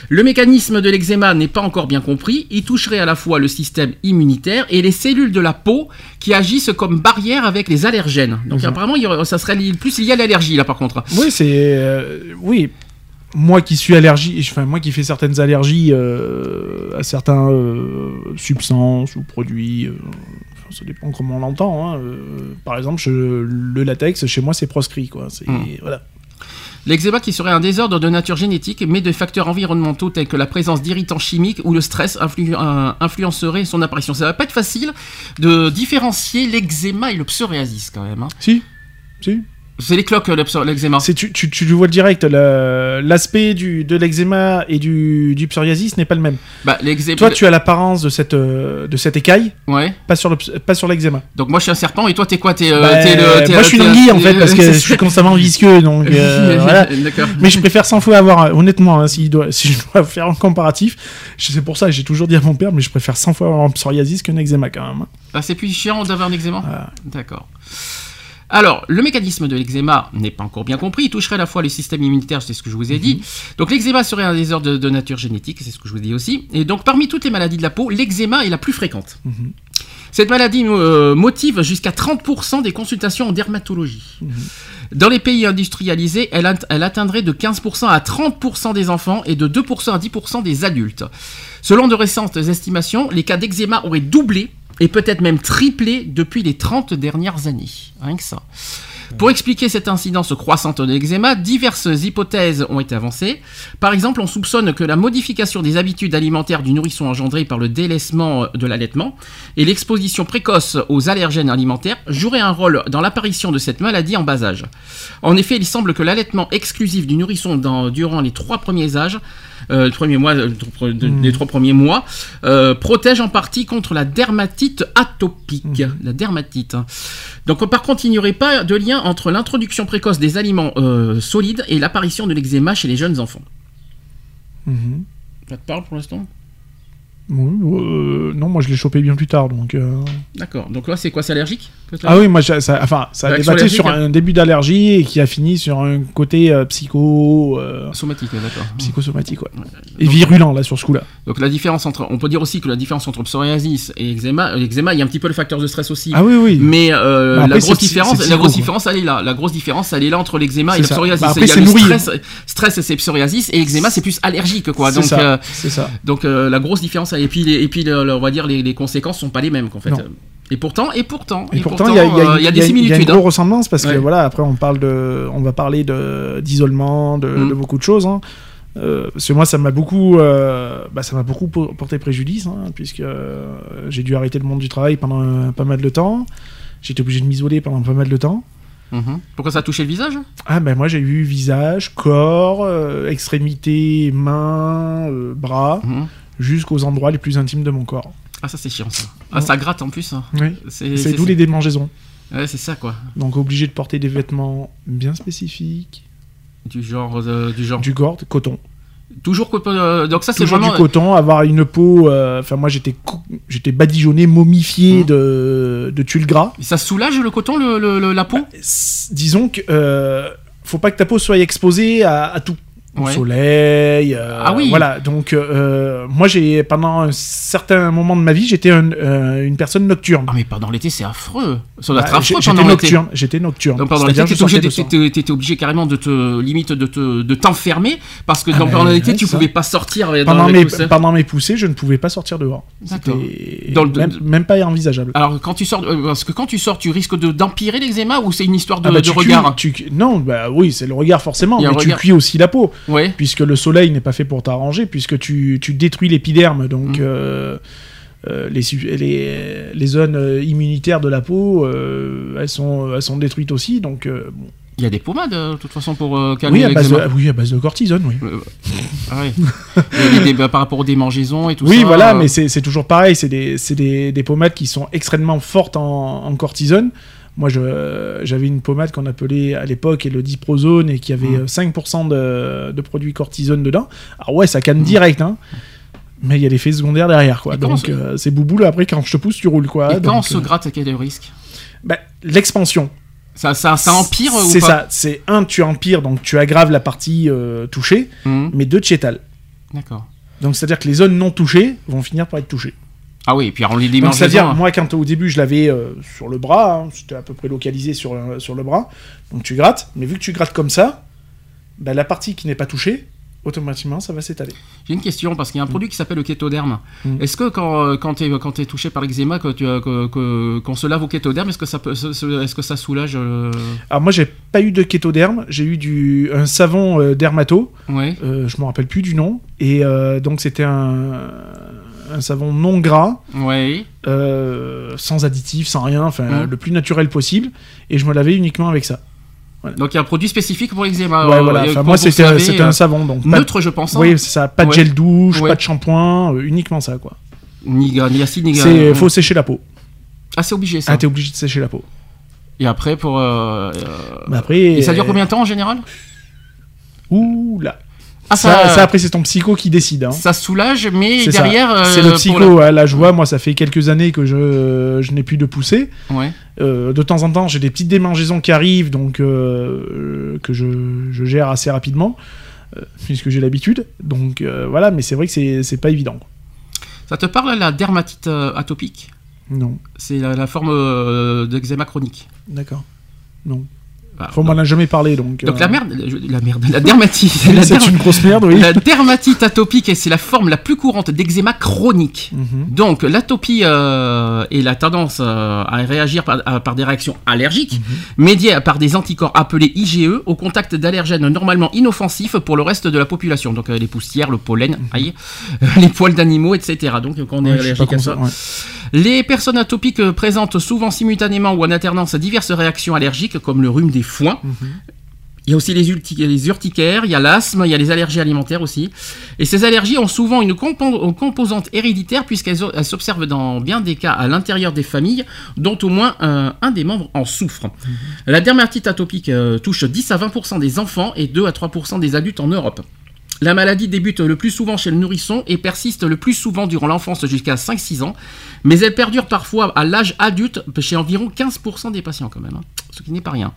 Le mécanisme de l'eczéma n'est pas encore bien compris. Il toucherait à la fois le système immunitaire et les cellules de la peau qui agissent comme barrière avec les allergènes. Donc Mhm. apparemment, il y aurait- ça serait plus lié à l'allergie là par contre. Oui, c'est euh, oui. Moi qui suis allergique, enfin moi qui fais certaines allergies euh, à certains euh, substances ou produits, ça dépend comment on l'entend. hein, euh, par exemple, je- le latex chez moi c'est proscrit quoi. C'est Mm. voilà. L'eczéma qui serait un désordre de nature génétique, mais de facteurs environnementaux tels que la présence d'irritants chimiques ou le stress influ- influencerait son apparition. Ça va pas être facile de différencier l'eczéma et le psoriasis quand même. hein. Si, si. C'est les cloques, psor- l'eczéma. C'est tu, tu, tu le vois direct. le- L'aspect du de l'eczéma et du, du psoriasis n'est pas le même. Bah, l'eczéma. Toi, tu as l'apparence de cette euh, de cette écaille, Ouais. pas sur le ps- pas sur l'eczéma. Donc moi je suis un serpent et toi t'es quoi T'es euh, Bah, t'es- moi, je suis t'es- l'anguille en fait parce que je suis constamment visqueux, donc euh, voilà. Mais je préfère 100 fois avoir, euh, honnêtement, hein, si, doit, si je dois faire un comparatif, c'est pour ça que j'ai toujours dit à mon père, mais je préfère 100 fois avoir un psoriasis qu'un eczéma quand même. hein. Ah, c'est plus chiant d'avoir un eczéma? Voilà. D'accord. Alors, le mécanisme de l'eczéma n'est pas encore bien compris. Il toucherait à la fois le système immunitaire, c'est ce que je vous ai dit. Donc, l'eczéma serait un désordre de, de nature génétique, c'est ce que je vous ai dit aussi. Et donc, parmi toutes les maladies de la peau, l'eczéma est la plus fréquente. Cette maladie euh, motive jusqu'à 30% des consultations en dermatologie. Dans les pays industrialisés, elle, at- elle atteindrait de 15% à 30% des enfants et de 2% à 10% des adultes. Selon de récentes estimations, les cas d'eczéma auraient doublé et peut-être même triplé depuis les 30 dernières années. Rien que ça. Pour expliquer cette incidence croissante de l'eczéma, diverses hypothèses ont été avancées. Par exemple, on soupçonne que la modification des habitudes alimentaires du nourrisson engendrée par le délaissement de l'allaitement et l'exposition précoce aux allergènes alimentaires joueraient un rôle dans l'apparition de cette maladie en bas âge. En effet, il semble que l'allaitement exclusif du nourrisson durant les trois premiers âges euh, mois, euh, de- de- les trois premiers mois, euh, protège en partie contre la dermatite atopique. La dermatite. hein. Donc, par contre, il n'y aurait pas de lien entre l'introduction précoce des aliments euh, solides et l'apparition de l'eczéma chez les jeunes enfants. Mhm. Ça te parle pour l'instant? Euh, non, moi je l'ai chopé bien plus tard, donc. euh, D'accord. Donc là, c'est quoi C'est allergique Ah oui, moi, j'ai- ça, enfin, ça a débattu sur allergique, un début d'allergie et qui a fini sur un côté euh, psycho, euh, Somatique, ouais, d'accord. psychosomatique, ouais. Et virulent là sur ce coup-là. Donc la différence entre, on peut dire aussi que la différence entre psoriasis et eczéma, l'eczéma, il y a un petit peu le facteur de stress aussi. Ah oui, oui. Mais Bah, après, la grosse différence, la grosse différence, elle est là. La grosse différence, elle est là entre l'eczéma et le ça. psoriasis. Bah, après, il y a c'est le nourri, stress, stress c'est psoriasis et eczéma c'est plus allergique quoi. C'est Donc ça. C'est ça. donc la grosse différence et puis les- et puis le- le- on va dire les, les conséquences sont pas les mêmes qu'en fait. Non. Et pourtant et pourtant Et pourtant, il y a, y a- euh, il y a des il y a similitudes. une hein. grosse ressemblance parce que Ouais. voilà, après on parle de, on va parler de d'isolement, de, Mm. de beaucoup de choses. hein. Euh, parce que moi, ça m'a beaucoup, euh, bah, ça m'a beaucoup po- porté préjudice, hein, puisque euh, j'ai dû arrêter le monde du travail pendant pas mal de temps. J'étais obligé de m'isoler pendant pas mal de temps. Mhm. Pourquoi ça a touché le visage? Ah ben moi j'ai eu visage, corps, euh, extrémités, mains, euh, bras, Mhm. Jusqu'aux endroits les plus intimes de mon corps. Ah ça c'est chiant ça. Ah ça gratte en plus. hein. Oui. C'est d'où les démangeaisons. Ouais c'est ça quoi. Donc obligé de porter des vêtements bien spécifiques, Du genre euh, du genre. du gore, coton. Toujours euh, donc ça c'est vraiment du coton, avoir une peau. euh, Enfin moi j'étais j'étais badigeonné, momifié Mhm. de, de tulle gras. ça soulage le coton le, le- le- la peau? Disons que euh, faut pas que ta peau soit exposée à, à tout. Au Ouais. soleil. euh, Ah oui. Voilà. Donc euh, moi j'ai pendant un certain moment de ma vie j'étais un- euh, une personne nocturne. Ah mais pendant l'été c'est affreux. Ça doit Bah, être affreux j'ai- j'étais pendant l'été. nocturne. J'étais nocturne. Donc pendant l'été, t'étais obligé, de- carrément de te limite de te de t'enfermer parce que Ah dans- ben, pendant l'été ouais, tu ça. pouvais pas sortir euh, dans pendant mes, hein. pendant mes poussées, je ne pouvais pas sortir dehors. D'accord. Le- même, même pas envisageable. Alors quand tu sors, euh, parce que quand tu sors, tu risques de d'empirer l'eczéma ou c'est une histoire de, Ah bah, de tu regard? cuis- tu- non, bah oui, c'est le regard forcément, mais tu cuis aussi la peau, Puisque le soleil n'est pas fait pour t'arranger, puisque tu, tu détruis l'épiderme, donc Mm. euh, euh, les, les, les zones euh, immunitaires de la peau, euh, elles, sont, elles sont détruites aussi, donc bon. Il y a des pommades de toute façon pour euh, calmer oui, à base de, oui, à base de cortisone, oui. Euh, ah ouais. Il y a des- bah, par rapport aux démangeaisons et tout Oui, ça. voilà, euh, mais c'est toujours pareil. C'est des, des, des pommades qui sont extrêmement fortes en, en cortisone. Moi, j'avais une pommade qu'on appelait à l'époque le diprozone et qui avait Mm. euh, 5% de, de produits cortisone dedans. Alors ouais, ça canne Mm. direct, hein. Mais il y a l'effet secondaire derrière, quoi. Et Donc euh, c'est boubou, là, après, quand je te pousse, tu roules, quoi. Et quand Donc, on se euh, gratte, quel est le risque? Bah, L'expansion. ça, ça, ça empire ou C'est pas? ça. C'est un, tu empires, donc tu aggraves la partie euh, touchée, Mhm. mais deux, tu étales. D'accord. Donc c'est-à-dire que les zones non touchées vont finir par être touchées. Ah oui, et puis alors les démangeaisons. c'est-à-dire, hein. moi, quand au début, je l'avais euh, sur le bras, hein, c'était à peu près localisé sur, euh, sur le bras, donc tu grattes, mais vu que tu grattes comme ça, bah, la partie qui n'est pas touchée, automatiquement, ça va s'étaler. J'ai une question parce qu'il y a un produit qui s'appelle le kétoderme. Mm. Est-ce que quand, euh, quand tu es, quand es touché par l'eczéma, euh, que- que- qu'on se lave au kétoderme, est-ce que ça, peut, est-ce que ça soulage euh, Alors moi, j'ai pas eu de kétoderme, j'ai eu du un savon euh, dermato. Ouais. Euh, je me rappelle plus du nom. Et donc c'était un, un savon non gras, Ouais. euh, sans additifs, sans rien, enfin le plus naturel possible. Et je me lavais uniquement avec ça. Donc il y a un produit spécifique pour l'eczéma. ouais, euh, voilà. Enfin, pour- moi se c'était euh, un savon donc neutre, je pense. hein. Oui, c'est ça. Pas de Ouais. gel douche, Ouais. pas de shampoing, euh, uniquement ça quoi. Ni, ni acide, ni C'est euh, faut sécher la peau. Ah, c'est obligé ça. Ah, t'es obligé de sécher la peau. Et après, pour. euh, euh, Mais après. Et ça dure combien de temps en général? Ouh là. Ah, ça, ça- ça, après c'est ton psycho qui décide. Hein. Ça soulage, mais derrière. euh, C'est le psycho. hein. Là, je vois, moi, ça fait quelques années que je, je n'ai plus de poussée. la- Ouais. Euh, de temps en temps, j'ai des petites démangeaisons qui arrivent, donc euh, que je, je gère assez rapidement, euh, puisque j'ai l'habitude. Donc euh, voilà, mais c'est vrai que c'est c'est pas évident. Ça te parle la dermatite euh, atopique? Non, C'est la, la forme euh, d'eczéma chronique. d'accord. Non. Ah, Faut m'en a jamais parlé, donc. Donc euh, la merde, la merde, la dermatite. oui, c'est der- une grosse merde, oui. la dermatite atopique, c'est la forme la plus courante d'eczéma chronique. Mhm. Donc l'atopie euh, est la tendance euh, à réagir par, à- par des réactions allergiques, Mhm. médiées par des anticorps appelés IgE au contact d'allergènes normalement inoffensifs pour le reste de la population. Donc euh, les poussières, le pollen, aïe, euh, les poils d'animaux, etc. Donc quand on est. Ouais, pas allergique à ça. ouais. Les personnes atopiques euh, présentent souvent simultanément ou en alternance diverses réactions allergiques comme le rhume des foins. Mhm. Il y a aussi les, urticaires, il y a l'asthme, il y a les allergies alimentaires aussi. Et ces allergies ont souvent une compo- une composante héréditaire puisqu'elles s'observent dans bien des cas à l'intérieur des familles dont au moins euh, un des membres en souffre. La dermatite atopique euh, touche 10 à 20% des enfants et 2 à 3% des adultes en Europe. La maladie débute le plus souvent chez le nourrisson et persiste le plus souvent durant l'enfance jusqu'à 5-6 ans, mais elle perdure parfois à l'âge adulte chez environ 15% des patients quand même, hein, ce qui n'est pas rien.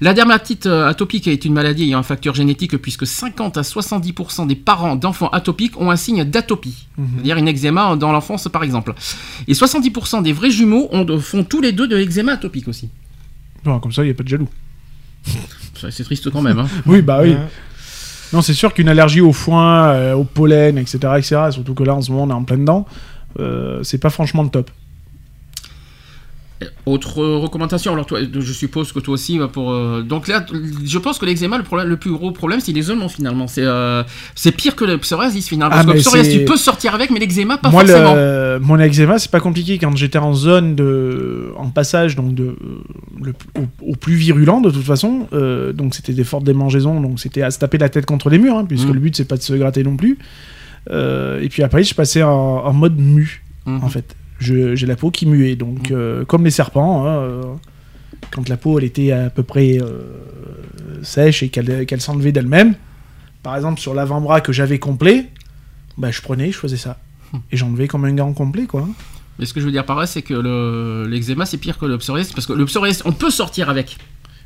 La dermatite euh, atopique est une maladie ayant un facteur génétique puisque 50 à 70% des parents d'enfants atopiques ont un signe d'atopie, c'est-à-dire une eczéma dans l'enfance par exemple. Et 70% des vrais jumeaux ont- font tous les deux de l'eczéma atopique aussi. Bon, comme ça, il n'y a pas de jaloux. C'est triste quand même. hein. Oui, bah oui. Non, c'est sûr qu'une allergie au foin, euh, au pollen, etc., etc., surtout que là, en ce moment, on est en plein dedans, euh, c'est pas franchement le top. Autre euh, recommandation, alors toi, je suppose que toi aussi, pour euh, donc là, je pense que l'eczéma, le problème, le plus gros problème, c'est l'isolement finalement. C'est euh, c'est pire que le psoriasis finalement. Parce Ah, que le psoriasis, tu peux sortir avec, mais l'eczéma, pas Moi, forcément. le, mon eczéma, c'est pas compliqué. Quand j'étais en zone de, en passage, donc de, le, au, au plus virulent de toute façon, euh, donc c'était des fortes démangeaisons, donc c'était à se taper la tête contre les murs, hein, puisque Mhm. le but c'est pas de se gratter non plus. Euh, et puis après, je passais en, en mode mu, Mhm. en fait. J'ai la peau qui muait, donc euh, comme les serpents. hein, euh, quand la peau elle était à peu près euh, sèche et qu'elle qu'elle s'enlevait d'elle-même, par exemple sur l'avant-bras que j'avais complet, bah, je prenais, je faisais ça. Et j'enlevais comme un gant complet, quoi. Mais ce que je veux dire par là, c'est que le- l'eczéma, c'est pire que le psoriasis, parce que le psoriasis, on peut sortir avec.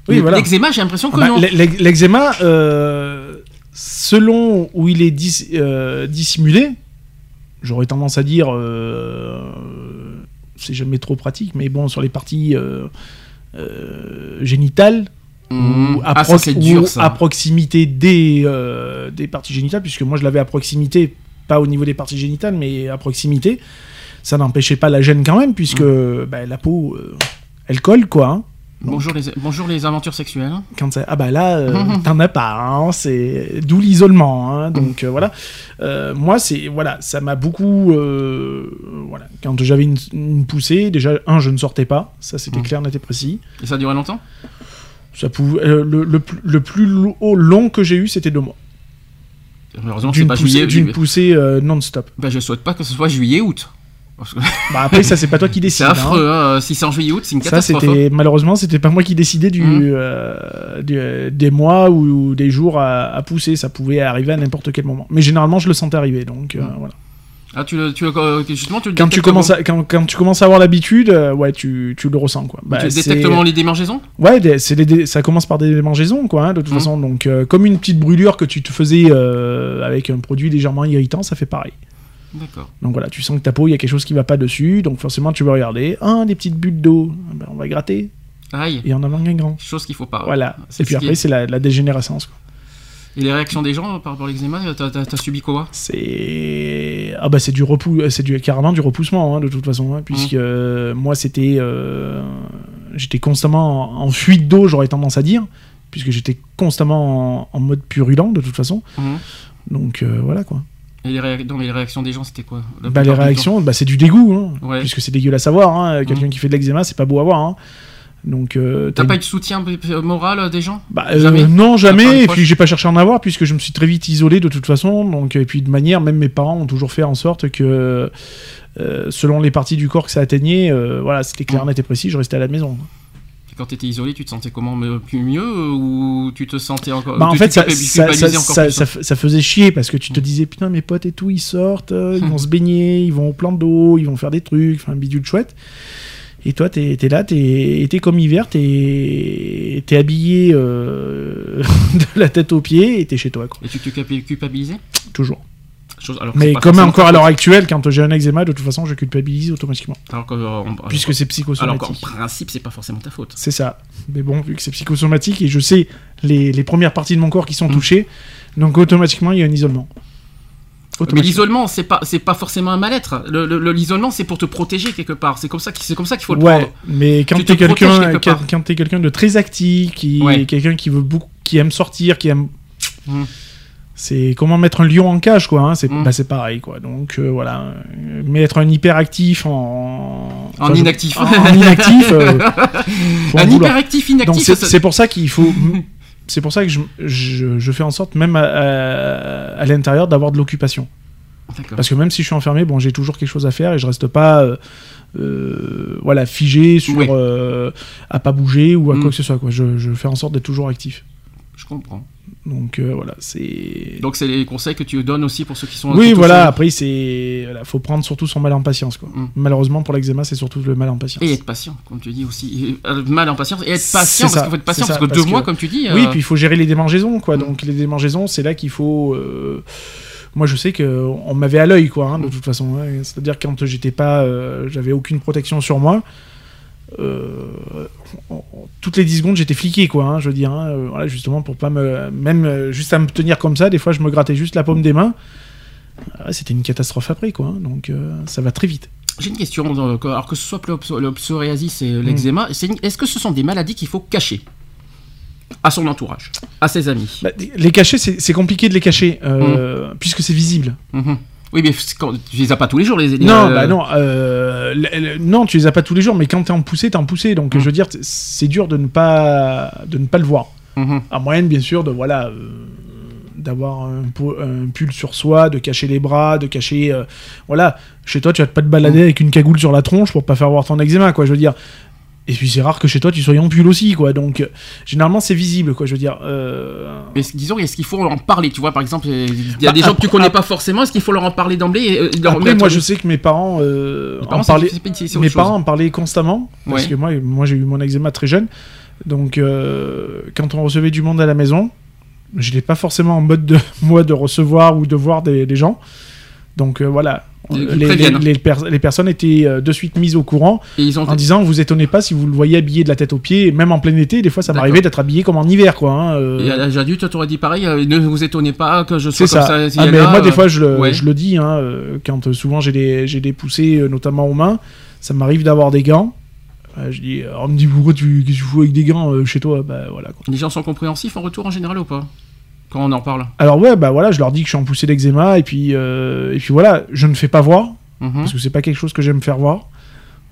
Oui, voilà. L'eczéma, j'ai l'impression que Ah bah, non. l'e- l'e- L'eczéma, selon où il est dis- dissimulé, j'aurais tendance à dire, euh, c'est jamais trop pratique, mais bon, sur les parties euh, euh, génitales, Mmh. ou, à, Ah, ça, ou à proximité des, euh, des parties génitales, puisque moi je l'avais à proximité, pas au niveau des parties génitales, mais à proximité, ça n'empêchait pas la gêne quand même, puisque Mmh. bah, la peau, elle colle, quoi. hein. Bonjour les, bonjour les aventures sexuelles. quand ça- ah bah là euh, t'en as pas hein, c'est d'où l'isolement hein, donc euh, voilà Euh, moi c'est voilà ça m'a beaucoup voilà quand j'avais une, une poussée déjà un je ne sortais pas ça c'était Mhm. clair net et précis Et ça duré longtemps? Ça pouvait le, le plus- le plus lo- long que j'ai eu c'était deux mois Heureusement c'est d'une pas poussée, juillet. d'une poussée non-stop Bah, je souhaite pas que ce soit juillet-août. Bah après ça c'est pas toi qui C'est décides hein. affreux, hein. si c'est en juillet-août, c'est une ça catastrophe. hein. c'était malheureusement c'était pas moi qui décidais du, Mhm. euh, du- des mois ou, ou des jours à, à pousser ça pouvait arriver à n'importe quel moment mais généralement je le sentais arriver donc euh, Mhm. voilà Ah, tu le, tu le- euh, justement, tu le quand tu commences à, quand, quand tu commences à avoir l'habitude euh, ouais tu, tu le ressens quoi Bah, Tu les démangeaisons? Ouais c'est des- ça commence par des démangeaisons quoi hein, de toute Mhm. façon donc euh, comme une petite brûlure que tu te faisais euh, avec un produit légèrement irritant ça fait pareil D'accord. donc voilà tu sens que ta peau il y a quelque chose qui va pas dessus donc forcément tu vas regarder. Ah des petites bulles d'eau. Ah ben, on va gratter. Aïe, et en avant un grand. Chose qu'il faut pas. voilà. Et puis ce après est- c'est la, la dégénérescence quoi. Et les réactions des gens par rapport à l'eczéma, t'as, subi quoi? C'est ah bah c'est du repou c'est du carrément du repoussement hein, de toute façon hein, puisque euh, moi c'était euh, j'étais constamment en, en fuite d'eau j'aurais tendance à dire puisque j'étais constamment en, en mode purulent de toute façon. Mhm. donc euh, voilà quoi Et les, réa- non, mais les réactions des gens, c'était quoi bah, les réactions bah, c'est du dégoût hein, Ouais. puisque c'est dégueulasse à voir hein, quelqu'un Mhm. qui fait de l'eczéma c'est pas beau à voir hein. donc euh, T'as pas eu de soutien moral euh, des gens? Bah, euh, Jamais non, jamais. Et puis j'ai pas cherché à en avoir puisque je me suis très vite isolé de toute façon. Donc et puis de manière, même mes parents ont toujours fait en sorte que euh, selon les parties du corps que ça atteignait, voilà, c'était clair, Mm. net et précis. Je restais à la maison. Quand t'étais isolé, tu te sentais comment Plus mieux euh, ou tu te sentais encore Bah, en tu- fait, tu ça, encore faisait chier parce que tu te disais putain mes potes et tout ils sortent, euh, ils vont se baigner, ils vont au plan d'eau, ils vont faire des trucs, enfin un bidule chouette. Et toi t'es es là, t'es t'es comme hiver, t'es t'es habillé euh, de la tête aux pieds et t'es chez toi quoi. Et tu te culpa- culpabilisais? Toujours. Chose- alors Mais comme encore à l'heure actuelle, quand j'ai un eczéma, de toute façon, je culpabilise automatiquement. Alors que, euh, on- Puisque c'est alors psychosomatique. qu'en principe, c'est pas forcément ta faute. C'est ça. Mais bon, vu que c'est psychosomatique et je sais les, les premières parties de mon corps qui sont Mm. touchées, donc automatiquement, il y a un isolement. Mais l'isolement, c'est pas, c'est pas forcément un mal-être. Le, le- le- l'isolement, c'est pour te protéger quelque part. C'est comme ça, qu'il- c'est comme ça qu'il faut le Ouais, prendre. mais quand Tu protèges quelqu'un, quand, quelqu'un de très actif, qui Ouais. quelqu'un qui veut beaucoup, qui aime sortir, qui aime, Mm. C'est comment mettre un lion en cage, quoi. hein, c'est, Mm. bah, c'est pareil, quoi. Donc euh, voilà, être un hyperactif en, En enfin, inactif. en, en inactif, euh, Un hyperactif inactif. c'est ça- pour ça qu'il faut. C'est pour ça que je, je, je fais en sorte, même à, à- à l'intérieur, d'avoir de l'occupation. Parce que même si je suis enfermé, bon, j'ai toujours quelque chose à faire et je reste pas, euh, voilà, figé sur Oui. à pas bouger ou à Mm. quoi que ce soit. Quoi. Je, je fais en sorte d'être toujours actif. Je comprends. Donc euh, voilà, c'est. Donc c'est les conseils que tu donnes aussi pour ceux qui sont. Oui, voilà. seuls. Après, c'est, voilà, faut prendre surtout son mal en patience, quoi. Mm. Malheureusement pour l'eczéma, c'est surtout le mal en patience. Et être patient, comme tu dis aussi. Et, euh, mal en patience. Et être patient, parce qu'il faut être patient, parce que parce deux mois, comme tu dis. Oui, euh, puis il faut gérer les démangeaisons, quoi. Mm. Donc les démangeaisons, c'est là qu'il faut. euh, Moi, je sais que on m'avait à l'œil, quoi. hein, de Mm. toute façon, c'est-à-dire quand j'étais pas, j'avais aucune protection sur moi. Euh, toutes les 10 secondes, j'étais fliqué, quoi. hein, je veux dire, hein, euh, voilà, justement pour pas me, même euh, juste à me tenir comme ça. Des fois, je me grattais juste la paume des mains. Ah, C'était une catastrophe après, quoi. hein, donc ça va très vite. J'ai une question. que- Alors que ce soit le pso- le psoriasis et Mm. l'eczéma, une- est-ce que ce sont des maladies qu'il faut cacher à son entourage, à ses amis? Bah, les cacher, c'est compliqué de les cacher euh, puisque c'est visible. Mhm. Oui, mais tu les as pas tous les jours, les. Non, euh, bah non, euh, l- l- non, tu les as pas tous les jours, mais quand t'es en poussée, t'es en poussée. Donc, Mm. je veux dire, c'est dur de ne pas, de ne pas le voir. mhm. À moyenne, bien sûr, de voilà, euh, d'avoir un, pull sur soi, de cacher les bras, de cacher, euh, voilà. Chez toi, tu vas pas te balader avec une cagoule sur la tronche pour pas faire voir ton eczéma, quoi. Je veux dire. Et puis c'est rare que chez toi tu sois en pull aussi, quoi. Donc euh, généralement c'est visible, quoi. Je veux dire. euh, Mais disons, est-ce qu'il faut en parler Tu vois, par exemple, il y a Bah, des gens que tu connais pas forcément. Est-ce qu'il faut leur en parler d'emblée et, euh, leur Après, mettre- moi je sais que mes parents, euh, en parlaient. mes parents en parlaient constamment parce Ouais. que moi, moi j'ai eu mon eczéma très jeune. Donc, euh, quand on recevait du monde à la maison, je n'étais pas forcément en mode de moi de recevoir ou de voir des, des gens. Donc euh, voilà, les, les, les per- les personnes étaient euh, de suite mises au courant Et ils ont. en disant vous étonnez pas si vous le voyez habillé de la tête aux pieds, même en plein été. Des fois, ça m'arrivait d'être habillé comme en hiver, quoi. hein, euh, Et à l'âge adulte, tu aurais dit pareil, euh, ne vous étonnez pas que je sois comme ça. Ah, mais là, moi, des euh, fois, je le, ouais. je le dis, hein, euh, quand euh, souvent j'ai des, des poussées, euh, notamment aux mains, ça m'arrive d'avoir des gants. Euh, je dis, euh, on me dit pourquoi tu, tu fous avec des gants euh, chez toi? Bah voilà. Quoi. Les gens sont compréhensifs en retour en général ou pas? Quand on en parle. Alors ouais, bah voilà, je leur dis que je suis en poussée d'eczéma et puis euh, et puis voilà, je ne fais pas voir Mhm. parce que c'est pas quelque chose que j'aime faire voir.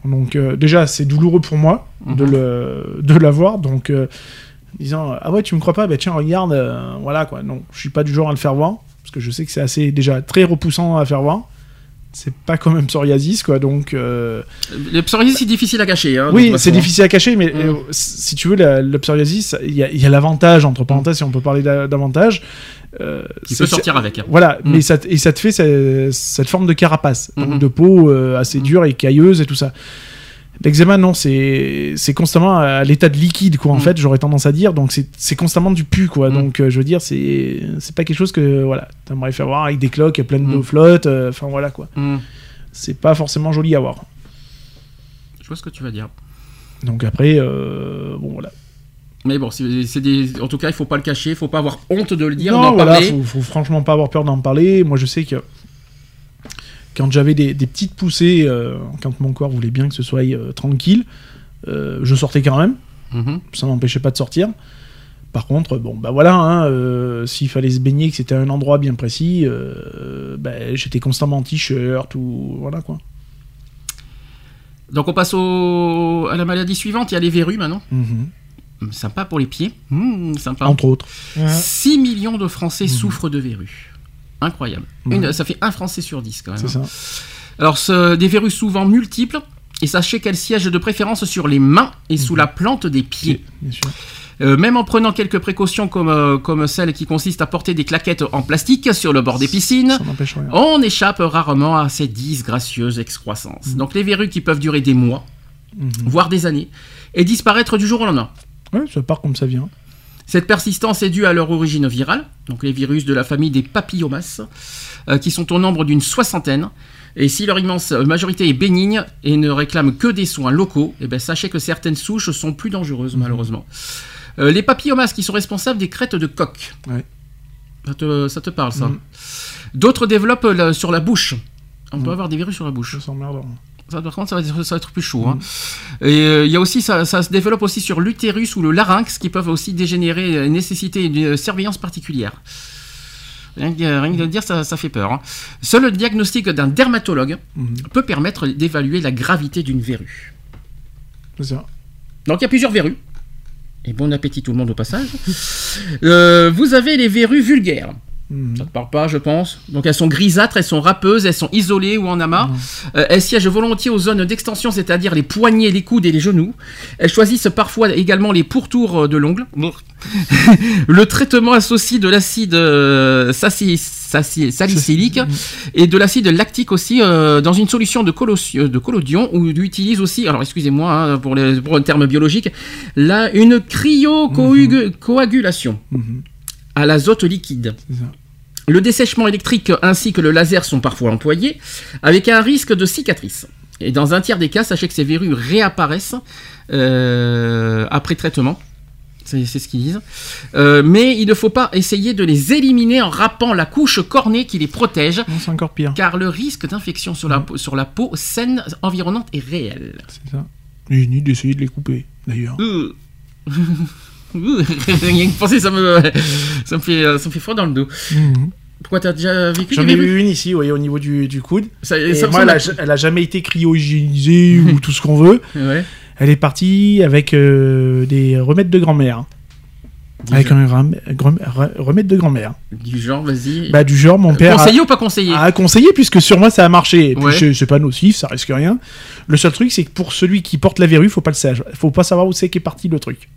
Donc euh, déjà, c'est douloureux pour moi de Mhm. le de l'avoir. Donc euh, disant ah ouais, tu me crois pas Bah tiens, regarde, voilà quoi. Non, je suis pas du genre à le faire voir parce que je sais que c'est assez déjà très repoussant à faire voir. C'est pas comme un psoriasis quoi. Donc euh, Le psoriasis, c'est difficile à cacher. hein, oui, c'est difficile à cacher, mais Mm. euh, si tu veux, la- le psoriasis, il y a, il l'avantage, entre parenthèses, si on peut parler d'a- d'avantage. euh, c'est- peux sortir avec. hein. Voilà, Mm. mais ça, te- et ça te fait ce- cette forme de carapace, donc Mhm. de peau euh, assez Mhm. dure et cailleuse et tout ça. L'eczéma, non, c'est constamment à l'état de liquide, quoi, en Mhm. fait, j'aurais tendance à dire. Donc c'est constamment du pu, quoi. Mhm. Donc euh, je veux dire, c'est pas quelque chose que, voilà, t'aimerais faire voir avec des cloques pleines d'eau flotte, euh, enfin voilà, quoi. C'est pas forcément joli à voir. Je vois ce que tu vas dire. Donc après, euh, bon voilà. Mais bon, c'est des... en tout cas, il faut pas le cacher, il faut pas avoir honte de le dire, non, d'en voilà, parler. faut, faut franchement pas avoir peur d'en parler. Moi, je sais que quand j'avais des, des petites poussées, euh, quand mon corps voulait bien que ce soit euh, tranquille, euh, je sortais quand même. Mhm. Ça m'empêchait pas de sortir. Par contre, bon, bah voilà, hein, euh, s'il fallait se baigner, que c'était un endroit bien précis, euh, bah, j'étais constamment en t-shirt ou voilà quoi. Donc on passe au... à la maladie suivante, il y a les verrues maintenant. Mhm. Sympa pour les pieds. Sympa. Entre autres. Ouais. 6 millions de Français souffrent de verrues. Incroyable. Mhm. Une- ça fait un Français sur 10 quand même. C'est hein. ça. Alors, ce- des verrues souvent multiples. Et sachez qu'elles siègent de préférence sur les mains et sous la plante des pieds. Bien sûr. Euh, même en prenant quelques précautions comme, euh, comme celle qui consiste à porter des claquettes en plastique sur le bord des piscines, on échappe rarement à ces disgracieuses excroissances. Donc les verrues qui peuvent durer des mois, Mhm. voire des années, et disparaître du jour au lendemain. Ouais, ça part comme ça vient. Cette persistance est due à leur origine virale, donc les virus de la famille des papillomas, euh, qui sont au nombre d'une soixantaine. Et si leur immense majorité est bénigne et ne réclame que des soins locaux, eh ben, sachez que certaines souches sont plus dangereuses, malheureusement. Euh, les papillomas qui sont responsables des crêtes de coq. Ouais. Ça, te, ça te parle, ça Mhm. D'autres développent la- sur la bouche. On peut Mhm. avoir des virus sur la bouche. Sens merdant. Ça, par contre, ça va être, ça va être plus chaud. hein. Et euh, il y a aussi, ça, ça se développe aussi sur l'utérus ou le larynx, qui peuvent aussi dégénérer et nécessiter une surveillance particulière. Rien que, de le dire, ça, ça fait peur. hein. Seul le diagnostic d'un dermatologue Mhm. peut permettre d'évaluer la gravité d'une verrue. Ça. Donc il y a plusieurs verrues. Et bon appétit tout le monde au passage. Euh, vous avez les verrues vulgaires. Mhm. Ça te parle pas, je pense. Donc elles sont grisâtres, elles sont râpeuses, elles sont isolées ou en amas. Euh, elles siègent volontiers aux zones d'extension, c'est-à-dire les poignets, les coudes et les genoux. Elles choisissent parfois également les pourtours euh, de l'ongle. Le traitement associe de l'acide euh, salicylique et de l'acide lactique aussi euh, dans une solution de, de collodion où il utilise aussi, alors excusez-moi hein, pour, les, pour le terme biologique, là, une cryocoagulation Mhm. à l'azote liquide. C'est ça. Le dessèchement électrique ainsi que le laser sont parfois employés, avec un risque de cicatrice. Et dans un tiers des cas, sachez que ces verrues réapparaissent euh, après traitement. C'est ce qu'ils disent. Euh, mais il ne faut pas essayer de les éliminer en râpant la couche cornée qui les protège, c'est encore pire. car le risque d'infection sur, la peau- sur la peau saine environnante est réel. C'est ça. Et ni d'essayer de les couper, d'ailleurs. Euh. Rien que penser, ça me, ça, me fait, ça me fait froid dans le dos. Mhm. Pourquoi t'as déjà vécu J'en ai eu une ici, au niveau du, du coude. Ça- Et ça moi, elle a, ja- elle a jamais été cryo-hygiénisée ou tout ce qu'on veut. Ouais. Elle est partie avec euh, des remèdes de grand-mère. Avec genre, un ram- gram- re- remède de grand-mère. du genre, vas-y. Bah, du genre, mon père. a- conseillé ou pas conseillé a conseillé puisque sur moi ça a marché. Ouais. c'est pas nocif, ça risque rien. Le seul truc c'est que pour celui qui porte la verrue, faut pas le savoir. Faut pas savoir où c'est qu'est parti le truc.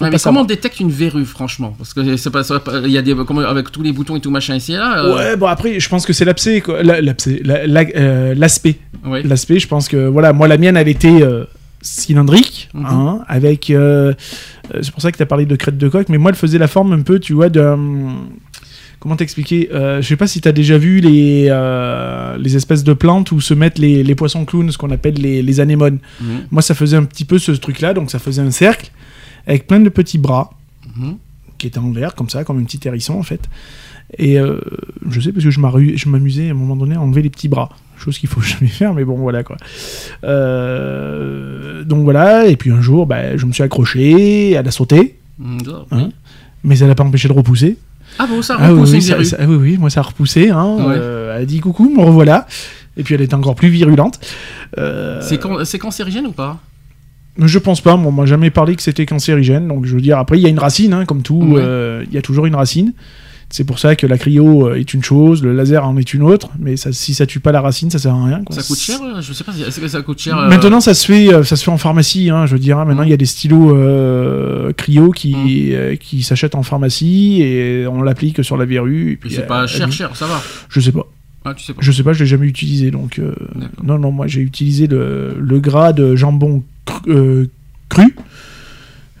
Ouais, mais comment on détecte une verrue, franchement? Parce que c'est pas, il y a des, comment- avec tous les boutons et tout machin ici et là. euh, Ouais, bon après, je pense que c'est l'abcès. La- la- euh, l'aspect. ouais. L'aspect, je pense que voilà, moi la mienne, elle était euh, cylindrique, Mhm. hein, avec. c'est pour ça que tu as parlé de crête de coque, mais moi elle faisait la forme un peu, tu vois, de. Comment t'expliquer euh, Je sais pas si tu as déjà vu les, euh, les espèces de plantes où se mettent les, les poissons clowns, ce qu'on appelle les, les anémones. Mhm. Moi, ça faisait un petit peu ce truc-là, donc ça faisait un cercle avec plein de petits bras Mhm. qui étaient en l'air, comme ça, comme un petit hérisson en fait. Et euh, je sais parce que je m'amusais à un moment donné à enlever les petits bras, chose qu'il faut jamais faire, mais bon, voilà quoi. Euh, donc voilà, et puis un jour, bah, je me suis accroché, elle a sauté. Hein mais elle n'a pas empêché de repousser. Ah bon, ça Ah oui, repousse oui, ça- ah oui, oui, moi ça a repoussé. Hein, Ouais. Euh, elle a dit coucou, me revoilà. Et puis elle était encore plus virulente. Euh, C'est can- c'est cancérigène ou pas? Je pense pas, moi, on m'a jamais parlé que c'était cancérigène. Donc je veux dire, après, il y a une racine, hein, comme tout, Ouais. euh, il y a toujours une racine. C'est pour ça que la cryo euh, est une chose, le laser en est une autre. Mais ça, si ça tue pas la racine, ça sert à rien. quoi. Ça coûte cher euh, Je sais pas. Que ça coûte cher euh, Maintenant, ça se fait, ça se fait en pharmacie. Hein, je veux dire, hein. maintenant, il y a des stylos euh, cryo qui, euh, qui s'achètent en pharmacie et on l'applique sur la verrue. Et puis c'est euh, pas cher, cher, ça va. Je sais pas. Ah, tu sais pas. Je sais pas, je l'ai jamais utilisé. Donc, euh, non, non, moi j'ai utilisé le, le gras de jambon cru, euh, cru.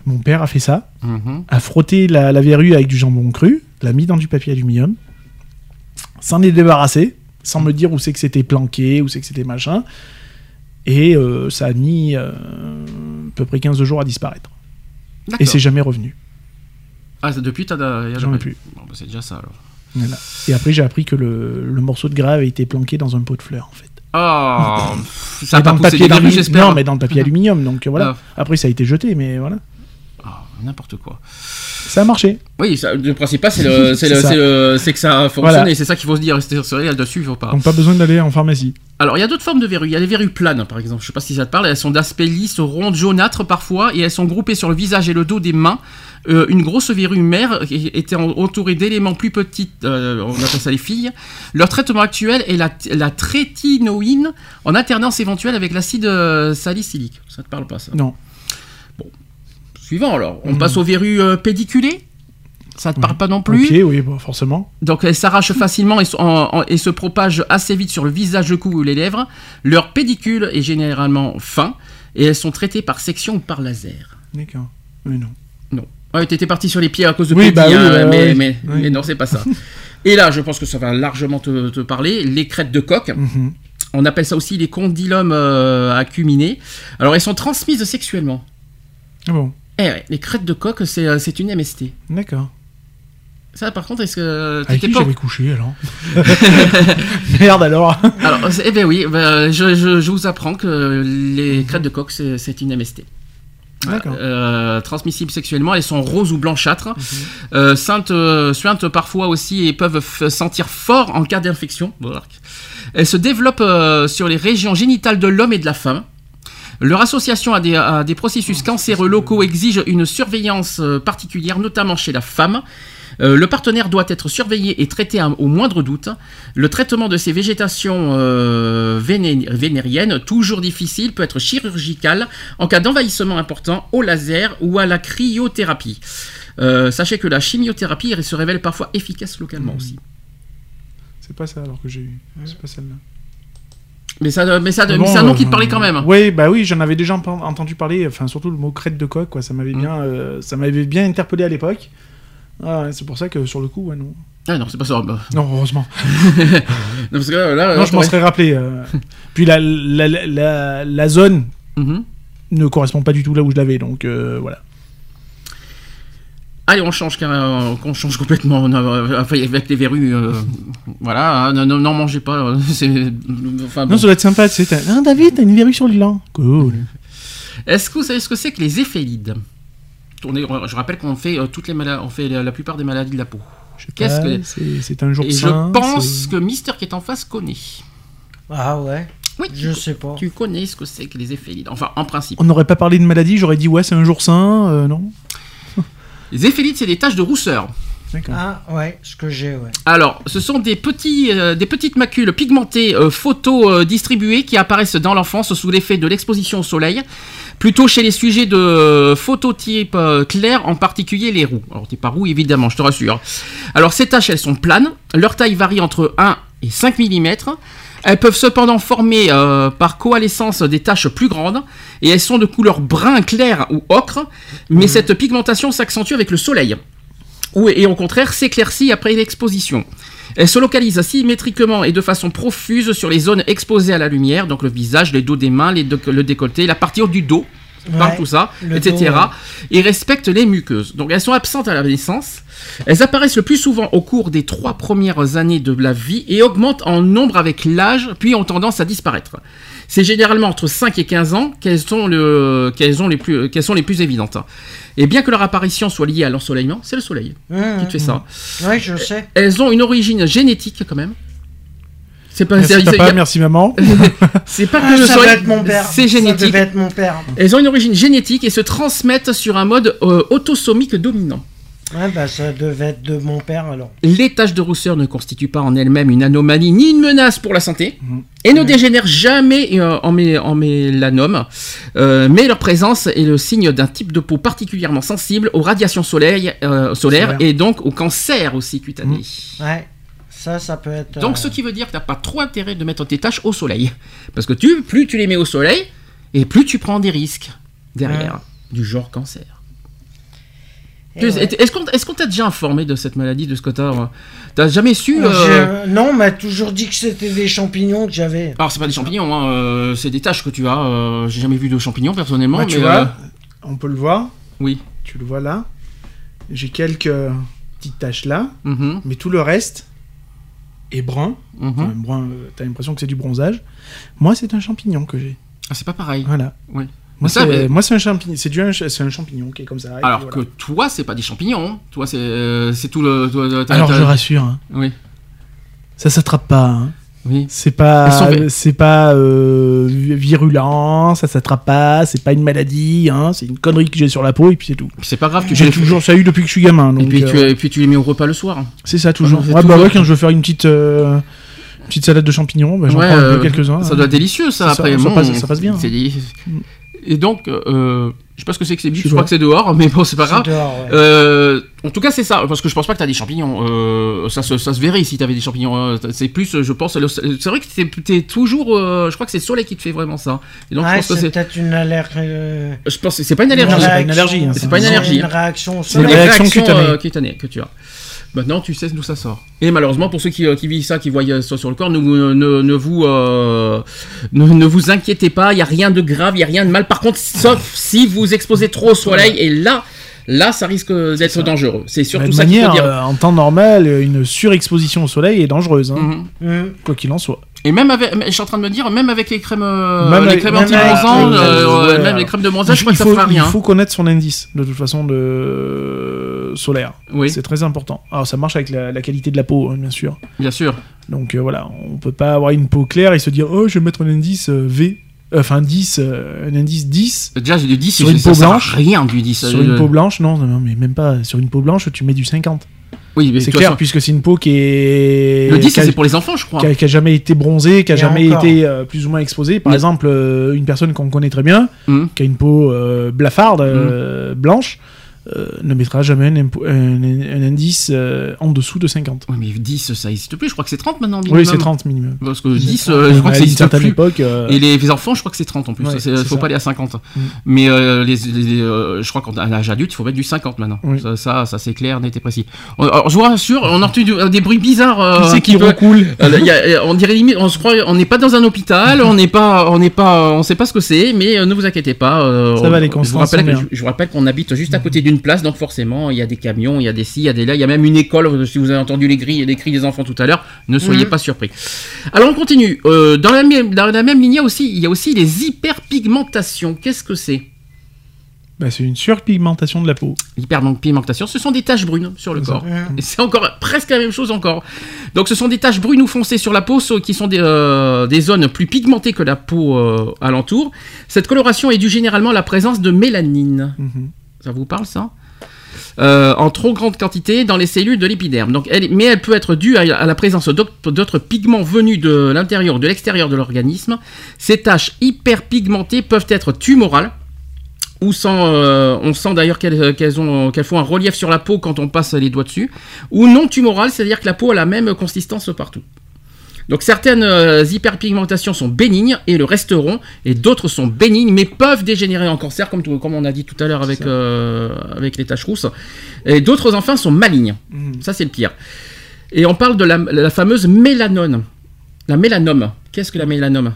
Mon père a fait ça, Mhm. a frotté la, la verrue avec du jambon cru, l'a mis dans du papier aluminium, s'en est débarrassé, sans me dire où c'est que c'était planqué, où c'est que c'était machin. Et euh, ça a mis à peu près 15 jours à disparaître. Et c'est jamais revenu. Ah, depuis, t'as. J'en ai jamais- plus. Bon, bah, c'est déjà ça alors. Voilà. Et après, j'ai appris que le, le morceau de grès avait été planqué dans un pot de fleurs, en fait. Ah, ça a Mais pas dans le papier j'espère. Non, mais dans le papier aluminium, donc voilà. Après, ça a été jeté, mais voilà. N'importe quoi. Ça a marché. Oui, ça, le principal, c'est le- c'est le- C'est ça. c'est le- c'est que ça fonctionne Voilà. et c'est ça qu'il faut se dire. Sur elle dessus, il faut pas. Donc, pas besoin d'aller en pharmacie. Alors, il y a d'autres formes de verrues. Il y a les verrues planes, par exemple. Je sais pas si ça te parle. Elles sont d'aspect lisse, rondes, jaunâtres parfois, et elles sont groupées sur le visage et le dos des mains. Euh, une grosse verrue mère était en- entourée d'éléments plus petits, euh, on appelle ça les filles. Leur traitement actuel est la, la trétinoïne en alternance éventuelle avec l'acide euh, salicylique. Ça te parle pas, ça? Non. Suivant alors. On Mhm. passe aux verrues euh, pédiculées? Ça te parle pas non plus? Ok, oui, bon, forcément. donc elles s'arrachent facilement et, se- en- en- et se propagent assez vite sur le visage, le cou ou les lèvres. Leur pédicule est généralement fin et elles sont traitées par section ou par laser. D'accord. Mais non. Non. Ouais, t'étais parti sur les pieds à cause de Oui, pédi, bah oui, hein, mais, mais, Oui. mais non, c'est pas ça. et là, je pense que ça va largement te, te parler. Les crêtes de coq. Mhm. On appelle ça aussi les condylomes euh, acuminés. Alors, elles sont transmises sexuellement. Ah bon? Eh ouais, les crêtes de coq, c'est euh, c'est une MST. D'accord. Ça, par contre, est-ce que Avec qui pas j'avais couché alors Merde alors. Alors, eh ben oui, ben, je, je- je vous apprends que les crêtes de coq, c'est une MST. Euh, transmissibles sexuellement, elles sont roses ou blanchâtres, Mhm. euh, suintent, euh, suintent parfois aussi et peuvent sentir fort en cas d'infection. Elles se développent sur les régions génitales de l'homme et de la femme. Leur association à des, à des processus cancéreux locaux exige une surveillance euh, particulière, notamment chez la femme. Euh, le partenaire doit être surveillé et traité à- au moindre doute. Le traitement de ces végétations euh, véné- vénériennes, toujours difficile, peut être chirurgical en cas d'envahissement important au laser ou à la cryothérapie. Euh, sachez que la chimiothérapie se révèle parfois efficace localement aussi. C'est pas ça alors que j'ai eu. C'est pas celle-là. Mais ça, mais ça, bon, c'est un nom euh, qui te parlait quand même. Oui, bah oui, j'en avais déjà ent- entendu parler. Enfin, surtout le mot crête de coq, quoi. Ça m'avait Mm. bien, euh, ça m'avait bien interpellé à l'époque. Ah, c'est pour ça que sur le coup, ouais, non. Ah non, c'est pas ça. bah. Non, heureusement. Non, parce que là, là, non, je m'en serais rappelé. euh. Puis la, la, la, zone Mhm. ne correspond pas du tout là où je l'avais, donc euh, voilà. Allez, on change, on change complètement euh, enfin, avec les verrues. euh, voilà, hein, non, n'en mangez pas. euh, c'est- enfin, bon. Non, ça doit être sympa, tu sais. Ah, David, t'as une verrue sur le lent. Cool. Est-ce que vous savez ce que c'est que les éphélides? On est- Je rappelle qu'on fait euh, toutes les maladies, on fait la, la plupart des maladies de la peau. Je sais Qu'est-ce pas, que- c'est- C'est un jour Et sain. je pense que Mister qui est en face connaît. Ah ouais? Oui, Je tu, sais pas. tu connais ce que c'est que les éphélides. Enfin, en principe. On n'aurait pas parlé de maladie, j'aurais dit ouais, c'est un jour sain, euh, non? Les éphélides, c'est des taches de rousseur. D'accord. Ah ouais, ce que j'ai, ouais. Alors, ce sont des, petits, euh, des petites macules pigmentées euh, photo-distribuées qui apparaissent dans l'enfance sous l'effet de l'exposition au soleil, plutôt chez les sujets de phototype euh, clair, en particulier les roux. Alors, t'es pas roux, évidemment, je te rassure. Alors, ces taches, elles sont planes, leur taille varie entre 1 et 5 mm. Elles peuvent cependant former euh, par coalescence des taches plus grandes et elles sont de couleur brun clair ou ocre, mais cette pigmentation s'accentue avec le soleil. Ou, et au contraire s'éclaircit après l'exposition. Elle se localise symétriquement et de façon profuse sur les zones exposées à la lumière, donc le visage, les dos des mains, les le décolleté, la partie haute du dos, par Ouais, tout ça, etc. dos. Et respectent les muqueuses. Donc elles sont absentes à la naissance. Elles apparaissent le plus souvent au cours des trois premières années de la vie et augmentent en nombre avec l'âge, puis ont tendance à disparaître. C'est généralement entre 5 et 15 ans qu'elles sont, le, qu'elles ont les plus, qu'elles sont les plus évidentes. Et bien que leur apparition soit liée à l'ensoleillement, c'est le soleil Mmh, qui te fait ça. Ouais, je sais. Elles ont une origine génétique quand même. C'est pas, Merci papa, merci maman. c'est pas que Ah, ça soleil, devait être mon père. c'est Ça génétique. devait être mon père. Elles ont une origine génétique et se transmettent sur un mode euh, autosomique dominant. Ouais, bah ça devait être de mon père alors. Les taches de rousseur ne constituent pas en elles-mêmes une anomalie ni une menace pour la santé Mhm. et ne dégénèrent jamais euh, en, mé- en mélanome, Euh, mais leur présence est le signe d'un type de peau particulièrement sensible aux radiations soleil- euh, solaires Solaire. et donc au cancer aussi cutané. Ouais. Ça, ça peut être. Donc euh, ce qui veut dire que tu n'as pas trop intérêt de mettre tes taches au soleil. Parce que tu, plus tu les mets au soleil, et plus tu prends des risques derrière, du genre cancer. ouais. Est-ce qu'on t'a déjà informé de cette maladie, de ce que t'as jamais su euh, j'ai- Non, on m'a toujours dit que c'était des champignons que j'avais. Alors c'est pas des champignons, hein, euh, c'est des taches que tu as. euh, J'ai jamais vu de champignons personnellement. Tu mais, vois, euh, on peut le voir. Oui. Tu le vois là. J'ai quelques petites taches là, Mhm, mais tout le reste est brun. mhm. Enfin, brun, euh, t'as l'impression que c'est du bronzage. Moi, c'est un champignon que j'ai. Ah, c'est pas pareil. Voilà. Oui. Moi, c'est mais- un champignon. C'est c'est un champignon qui est comme ça. Alors que toi, c'est pas des champignons. hein. Toi, c'est euh, c'est tout le. toi, Alors, je rassure, hein, Oui. ça s'attrape pas. hein. Oui. C'est pas, c'est pas euh, vi- virulent, ça s'attrape pas, c'est pas une maladie, hein, c'est une connerie que j'ai sur la peau et puis c'est tout. C'est pas grave. Tu J'ai toujours ça eu depuis que je suis gamin. Et puis, euh, tu, et puis tu les mets au repas le soir. c'est ça toujours. Ouais, bah ouais, quand je veux faire une petite, euh, petite salade de champignons, bah, j'en Ouais, prends euh, quelques-uns. Ça doit être délicieux, ça. Ça- après, ça bon, passe- ça passe bien, des- Et donc, euh, je sais pas ce que c'est que ces bips. Je Je crois que c'est dehors, mais bon, c'est pas grave. dehors, ouais. Euh, en tout cas, c'est ça, parce que je pense pas que t'as des champignons. Euh, ça, se, ça se verrait si t'avais des champignons. euh, C'est plus, je pense, c'est vrai que t'es, t'es toujours. euh, je crois que c'est le soleil qui te fait vraiment ça. Et donc, Ouais, c'est peut-être une allergie. Je pense que c'est pas une allergie. C'est pas une allergie, hein, c'est pas une c'est allergie, Une réaction C'est une réaction euh, cutanée que tu as. Maintenant, tu sais d'où ça sort. Et malheureusement, pour ceux qui, euh, qui vivent ça, qui voient euh, ça sur le corps, ne, vous- ne, ne vous, euh, ne, ne vous inquiétez pas, il n'y a rien de grave, il n'y a rien de mal. Par contre, sauf si vous exposez trop au soleil, et là, là, ça risque d'être dangereux. C'est surtout de ça qu'il faut manière, dire. euh, en temps normal, une surexposition au soleil est dangereuse, hein, Mhm. Quoi qu'il en soit. Et même avec, je suis en train de me dire, même avec les crèmes, euh, Même les avec- crèmes avec- euh, ouais, même les crèmes de bronzage, je crois que ça faut, fera rien. il faut connaître son indice, de toute façon, de solaire. Oui, C'est très important. Alors, ça marche avec la, la qualité de la peau, hein, bien sûr. bien sûr. Donc euh, voilà, on peut pas avoir une peau claire et se dire oh je vais mettre un indice euh, V, euh, enfin 10, euh, un indice 10 Déjà, j'ai du 10, Sur une peau blanche, rien du 10. sur euh, une peau blanche, non, non, mais même pas sur une peau blanche, tu mets du 50. Oui, mais C'est clair façon, puisque c'est une peau qui est Le 10, qui a, c'est pour les enfants, je crois. qui a- qui a jamais été bronzée, qui a Et jamais encore. été euh, plus ou moins exposée. Par exemple, euh, une personne qu'on connaît très bien, Mhm. qui a une peau euh, blafarde, euh, blanche, euh, ne mettra jamais un, impo- un- un indice euh, en dessous de 50. Oui, mais 10, ça existe plus. Je crois que c'est 30 maintenant. Oui, c'est 30 minimum. Parce que 10, 30, euh, je crois à que certaine plus. époque. euh, Et les, les enfants, je crois que c'est 30 en plus. Ouais, c'est- c'est faut ça. pas aller à 50. Mm. Mais euh, les, les- euh, je crois qu'à l'âge adulte, il faut mettre du 50 maintenant. Oui. Ça, ça, ça, c'est clair, net et précis. Alors, je vous rassure, on a entendu des bruits bizarres. euh, Qui c'est qui recoule il on dirait limite, on se croit, on n'est pas dans un hôpital, on n'est pas, on n'est pas, on sait pas ce que c'est, mais euh, ne vous inquiétez pas. euh, Ça on- va, les je vous rappelle qu'on habite juste à côté d'une place, donc forcément, il y a des camions, il y a des ci, il y a des là, il y a même une école. Si vous avez entendu les cris, les cris des enfants tout à l'heure, ne soyez Mhm. pas surpris. Alors on continue. Euh, dans la même, dans la même ligne, il y a aussi, il y a aussi les hyperpigmentations. Qu'est-ce que c'est? Bah, c'est une surpigmentation de la peau. L'hyperpigmentation, ce sont des taches brunes sur le corps. Et c'est encore presque la même chose encore. Donc ce sont des taches brunes ou foncées sur la peau qui sont des, euh, des zones plus pigmentées que la peau euh, alentour. Cette coloration est due généralement à la présence de mélanine. Mhm. Ça vous parle ça Euh, en trop grande quantité dans les cellules de l'épiderme. Mais elle peut être due à, la présence d'autres pigments venus de l'intérieur ou de l'extérieur de l'organisme. Ces taches hyperpigmentées peuvent être tumorales. Ou sans, euh, on sent d'ailleurs ont- qu'elles font un relief sur la peau quand on passe les doigts dessus. Ou non tumorales, c'est-à-dire que la peau a la même consistance partout. Donc certaines euh, hyperpigmentations sont bénignes et le resteront, et d'autres sont bénignes mais peuvent dégénérer en cancer, comme, tout- comme on a dit tout à l'heure avec, euh, avec les taches rousses. Et d'autres enfin sont malignes. Mhm. Ça c'est le pire. Et on parle de la, la fameuse mélanone. La mélanome. Qu'est-ce que la mélanome?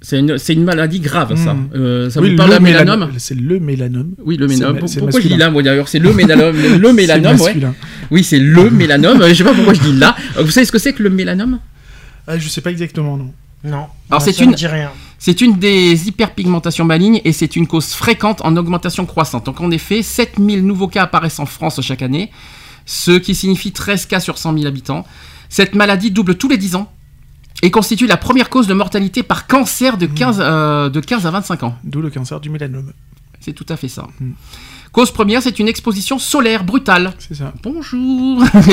C'est une, c'est une maladie grave, ça. Mhm. Euh, ça Oui, vous parle de mélanome? C'est le mélanome. Oui, le mélanome. Pourquoi je dis là, moi d'ailleurs? C'est le mélanome. Le mélanome, ouais. Oui, c'est le mélanome. Je sais pas pourquoi je dis là. Vous savez ce que c'est que le mélanome? Ah, je sais pas exactement, non. Non. Alors, Moi, c'est ça une- me dit rien. C'est une des hyperpigmentations malignes et c'est une cause fréquente en augmentation croissante. Donc en effet, 7000 nouveaux cas apparaissent en France chaque année, ce qui signifie 13 cas sur 100 000 habitants. Cette maladie double tous les 10 ans et constitue la première cause de mortalité par cancer de 15, euh, de 15 à 25 ans. D'où le cancer du mélanome. C'est tout à fait ça. Hmm. Cause première, c'est une exposition solaire brutale. C'est ça. Bonjour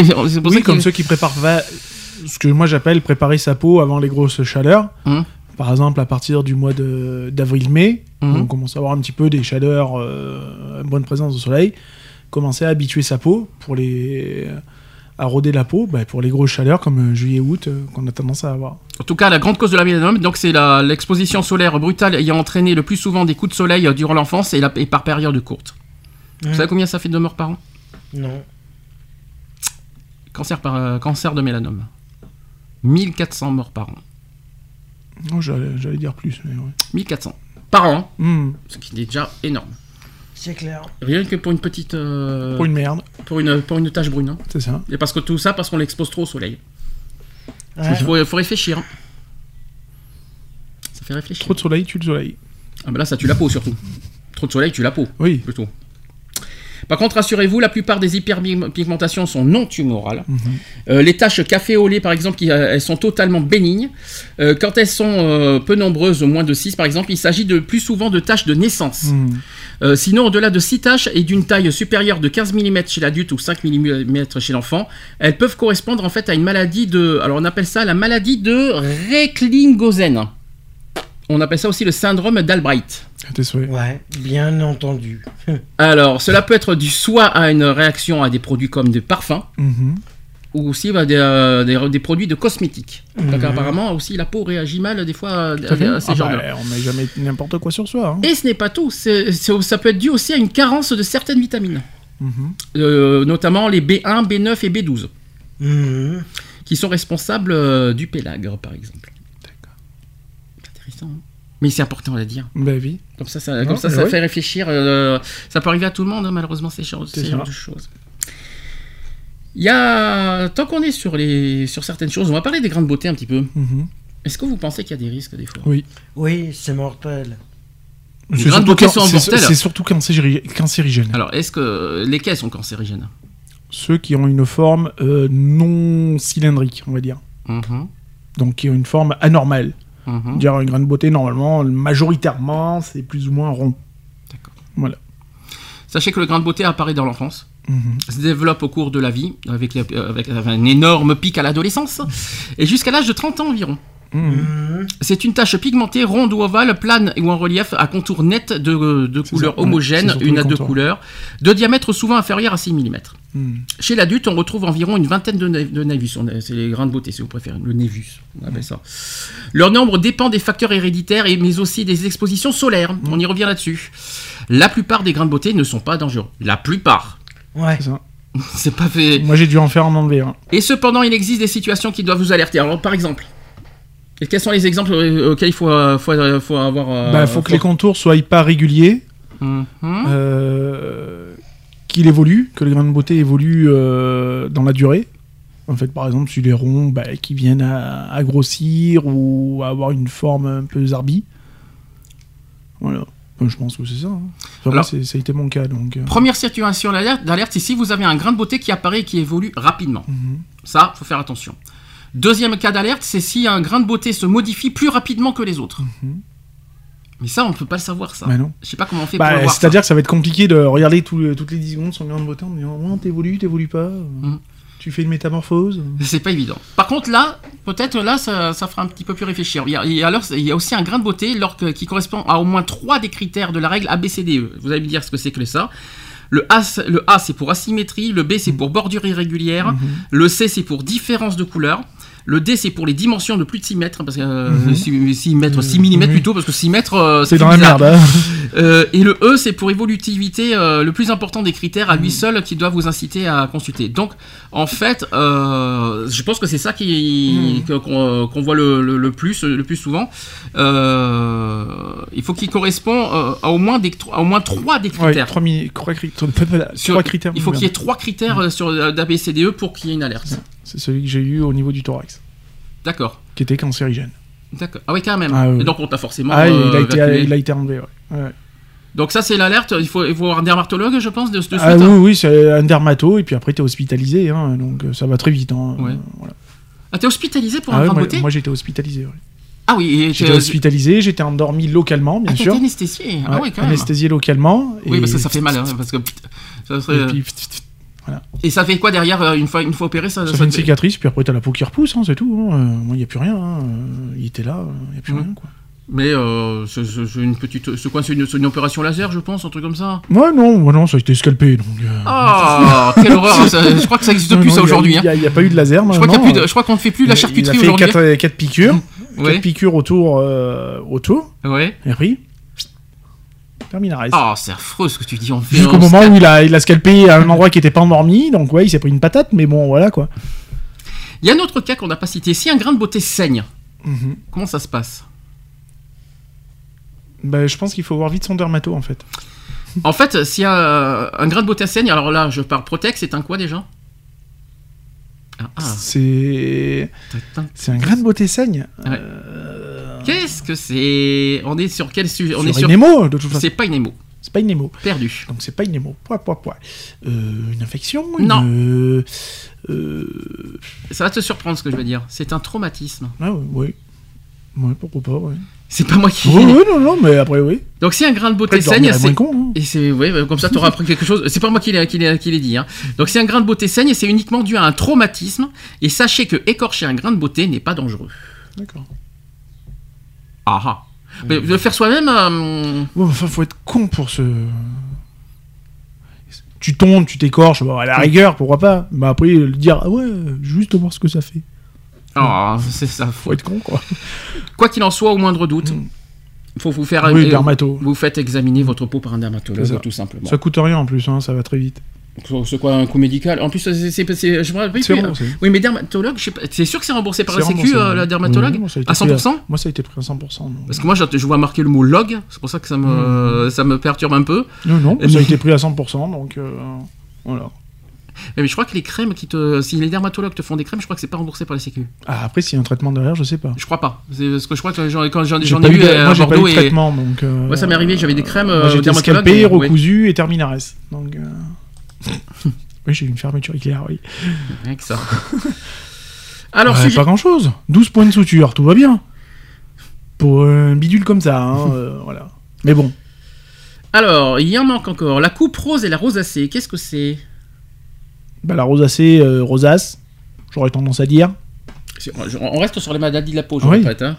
Oui, ça comme ceux qui préparent va- ce que moi j'appelle préparer sa peau avant les grosses chaleurs. Hum. Par exemple, à partir du mois d'avril-mai, Hum. on commence à avoir un petit peu des chaleurs, euh, une bonne présence de soleil. Commencer à habituer sa peau pour les à rôder la peau bah, pour les grosses chaleurs comme juillet-août euh, qu'on a tendance à avoir. En tout cas, la grande cause de la mélanome, donc c'est l'exposition solaire brutale ayant entraîné le plus souvent des coups de soleil euh, durant l'enfance et, la- et par période courte. Vous savez combien ça fait de morts par an? Non. cancer, par, euh, cancer de mélanome. 1400 morts par an. Non, J'allais j'allais dire plus. Mais ouais. 1400 par an, Hum, ce qui est déjà énorme. C'est clair. Rien que pour une petite. euh, Pour une merde, pour une, pour une tache brune. hein. c'est ça. Et parce que tout ça, parce qu'on l'expose trop au soleil. Ouais. Il faut, faut réfléchir. hein. Ça fait réfléchir. Trop de soleil, tue le soleil. Ah bah là, ça tue la peau surtout. Trop de soleil tue la peau, Oui. plutôt. Par contre, rassurez-vous, la plupart des hyperpigmentations sont non tumorales. Euh, les taches café au lait, par exemple, qui, euh, elles sont totalement bénignes. Euh, quand elles sont euh, peu nombreuses, moins de 6 par exemple, il s'agit de plus souvent de taches de naissance. Euh, sinon, au-delà de 6 taches et d'une taille supérieure de 15 mm chez l'adulte ou 5 mm chez l'enfant, elles peuvent correspondre en fait à une maladie de. Alors on appelle ça la maladie de Recklinghausen. On appelle ça aussi le syndrome d'Albright. Ouais, bien entendu. Alors, cela peut être dû soit à une réaction à des produits comme des parfums, Mhm. ou aussi bah, des, euh, des- des produits de cosmétiques. Donc Mhm. apparemment aussi la peau réagit mal des fois à, Tout à ces Ah genres bah, on met jamais n'importe quoi sur soi. hein. Et ce n'est pas tout, ça peut être dû aussi à une carence de certaines vitamines, Mhm. Euh, notamment les B1, B9 et B12, Mhm. qui sont responsables euh, du pélagre par exemple. D'accord. C'est intéressant. hein. Mais c'est important le dire. Bah oui. Comme ça, ça, Non, comme ça, mais ça ouais. fait réfléchir. euh, ça peut arriver à tout le monde, hein, malheureusement, ces genres de choses. Il y a, tant qu'on est sur, les, sur certaines choses, on va parler des grandes beautés un petit peu. Mhm. Est-ce que vous pensez qu'il y a des risques des fois? Oui. Oui, c'est mortel. Les grandes beautés sont mortelles. C'est surtout cancéri- cancérigène. Alors, est-ce que lesquels sont cancérigènes? Ceux qui ont une forme euh, non cylindrique, on va dire. Mhm, Donc qui ont une forme anormale. Mhm. Dire une graine de beauté, normalement, majoritairement, c'est plus ou moins rond. D'accord. Voilà. Sachez que le grain de beauté apparaît dans l'enfance, Mhm. se développe au cours de la vie, avec, les- euh, avec un énorme pic à l'adolescence, et jusqu'à l'âge de 30 ans environ. Mhm. C'est une tache pigmentée, ronde ou ovale, plane ou en relief, à contour net de, de couleur homogène, une à deux couleurs, de diamètre souvent inférieur à 6 mm. Mhm. Chez l'adulte, on retrouve environ une vingtaine de, né- de a- C'est les grains de beauté, si vous préférez. Le névus, on appelle ça. Leur nombre dépend des facteurs héréditaires, et, mais aussi des expositions solaires. On y revient là-dessus. La plupart des grains de beauté ne sont pas dangereux. La plupart. Ouais. C'est pas fait. Moi, j'ai dû en faire en enlever un. Et cependant, il existe des situations qui doivent vous alerter. Alors, par exemple, et quels sont les exemples euh, auxquels il faut, euh, faut, euh, faut avoir. euh, bah, faut que les contours soient pas réguliers, Mhm. euh, qu'il évolue, que le grain de beauté évolue euh, dans la durée. En fait, par exemple, sur les ronds bah, qui viennent à, à grossir ou à avoir une forme un peu zarbi. Voilà. Je pense que c'est ça. hein. Enfin, moi, Alors- c'est- ça a été mon cas. Donc, euh, Première situation d'alerte, si vous avez un grain de beauté qui apparaît et qui évolue rapidement. mhm. Ça, faut faire attention. Deuxième cas d'alerte, c'est si un grain de beauté se modifie plus rapidement que les autres. Mhm. Mais ça, on ne peut pas le savoir, ça. Bah non. Je sais pas comment on fait Bah, pour le voir. C'est-à-dire que ça va être compliqué de regarder tout- toutes les 10 secondes son grain de beauté en disant oh, t'évolues, t'évolues pas. Mhm. Tu fais une métamorphose. C'est pas évident. Par contre, là, peut-être là, ça, ça fera un petit peu plus réfléchir. Il y a, il y a alors, il y a aussi un grain de beauté qui correspond à au moins trois des critères de la règle ABCDE. Vous allez me dire ce que c'est que ça. Le A, c'est- le A, c'est pour asymétrie. Le B, c'est pour bordure irrégulière. Mhm. Le C, c'est pour différence de couleur. Le D, c'est pour les dimensions de plus de 6 mètres, parce que euh, Mhm. 6, 6 mètres, 6 mm plutôt, parce que 6 mètres, euh, C'est dans la bizarre. merde. hein. Euh, et le E, c'est pour évolutivité, euh, le plus important des critères à lui Mhm. seul qui doit vous inciter à consulter. Donc, en fait, euh, je pense que c'est ça qui Mhm. qu'on qu'on voit le, le- le plus, le plus souvent. Euh, il faut qu'il correspond euh, à au moins des, à au moins trois des Ouais, critères. trois cri- trois- Sur- trois critères. il faut qu'il y ait trois critères euh, sur euh, d'ABCDE pour qu'il y ait une alerte. C'est celui que j'ai eu au niveau du thorax, D'accord. qui était cancérigène. D'accord. Ah oui, quand même. Ah oui. Et donc on t'a forcément. Ah, euh, il, a été, il a été enlevé, ouais. Ouais. Donc ça c'est l'alerte. Il faut, il faut avoir un dermatologue, je pense, de, de suite. Ah oui, oui, c'est un dermato, et puis après, t'es hospitalisé, hein, donc euh, ça va très vite. Hein, Ouais. euh, voilà. Ah, t'es hospitalisé pour Ah un ouais, de moi, beauté moi, j'étais hospitalisé. Ah oui, J'étais hospitalisé, j'étais endormi localement, bien Ah, sûr. anesthésié. Ah Ouais, oui, quand même. anesthésié localement. Oui, et- parce que ça fait mal, hein, parce que ça serait- Et puis, Et ça fait quoi derrière euh, une fois une fois opéré ça, ça ça fait une cicatrice, puis après, t'as la peau qui repousse, hein, c'est tout. hein. Euh, moi, il n'y a plus rien. hein. Euh, Il était là, il n'y a plus Ouais. rien, quoi. Mais euh, c'est une petite, c'est quoi, c'est une, opération laser, je pense, un truc comme ça. Ouais, non, ouais, non, ça a été scalpé, donc... euh, Ah, quelle horreur ça- Je crois que ça n'existe non, plus non, ça aujourd'hui. Il hein. n'y a, a pas eu de laser, Je crois qu'il y a maintenant, plus de- je crois qu'on ne fait plus la charcuterie Il a fait aujourd'hui. 4, quatre piqûres, Ouais. quatre piqûres autour, euh, autour, Ouais. et puis... Terminaris. Ah, c'est affreux ce que tu dis. Jusqu'au moment où il a, il a scalpé à un endroit qui était pas endormi, donc ouais, il s'est pris une patate, mais bon, voilà quoi. Il y a un autre cas qu'on n'a pas cité. Si un grain de beauté saigne, Mhm. comment ça se passe? Bah, je pense qu'il faut voir vite son dermato en fait. En fait, s'il y a un grain de beauté saigne, alors là, je parle Protex, c'est un quoi déjà? Ah, ah. C'est. C'est un grain de beauté saigne. Ouais. Euh, Qu'est-ce que c'est? On est sur quel sujet? On sur est sur. une émo, de toute façon. C'est pas une émo. C'est pas une émo. Perdu. Donc c'est pas une émo. Point, point, point. Euh, une infection? Non. une- euh, Ça va te surprendre ce que je veux dire. C'est un traumatisme. Ah oui. Ouais, pourquoi pas, ouais. C'est pas moi qui. Oui, oui, non, non, mais après, oui. Donc si un grain de beauté Après, saigne, c'est con, hein. et c'est bah, comme ça tu auras appris quelque chose. C'est pas moi qui l'ai qui l'ai qui l'ai dit. Hein. Donc si un grain de beauté saigne, c'est uniquement dû à un traumatisme. Et sachez que écorcher un grain de beauté n'est pas dangereux. D'accord. Ah ah. Mais le faire soi-même. euh, Ouais, enfin, faut être con pour se. Tu tombes, tu t'écorches, bon, à la rigueur, pourquoi pas. Mais après, le dire, ah ouais, juste voir ce que ça fait. ah, c'est ça. Faut être con, quoi. Quoi qu'il en soit, au moindre doute, faut vous faire. Oui, euh, dermato. Vous faites examiner votre peau par un dermatologue, tout simplement. Ça coûte rien en plus, hein, ça va très vite. C'est quoi un coût médical En plus, c'est, je me rappelle plus, remboursé. euh, Oui, mais dermatologue, c'est sûr que c'est remboursé par la Sécu, remboursé, euh, la dermatologue Oui, moi, À pris 100% Moi, ça a été pris à 100%. non. Parce que moi, je, je vois marquer le mot log, c'est pour ça que ça me, ça me perturbe un peu. Non, non, Mais- ça a été pris à 100%, donc euh, voilà. Mais je crois que les crèmes qui te. Si les dermatologues te font des crèmes, je crois que c'est pas remboursé par la Sécu. Ah, après, s'il y a un traitement derrière, je sais pas. Je crois pas. C'est parce que je crois que j'en, quand j'en, ai eu de- euh, moi, à j'ai pas eu de et. traitement, donc. euh, Ouais, ça m'est arrivé, j'avais des crèmes Moi, euh, j'étais scalpé, ouais. recousu et terminares. Donc. oui, j'ai eu une fermeture éclair, oui. Rien que ça. Alors, Ouais, pas grand chose. 12 points de suture, tout va bien. Pour un bidule comme ça, hein, euh, voilà. Mais bon, Alors, il y en manque encore. La coupe rose et la rosacée, qu'est-ce que c'est? Bah, la rosacée, euh, rosace, j'aurais tendance à dire. On reste sur les maladies de la peau, je Oui. répète. hein.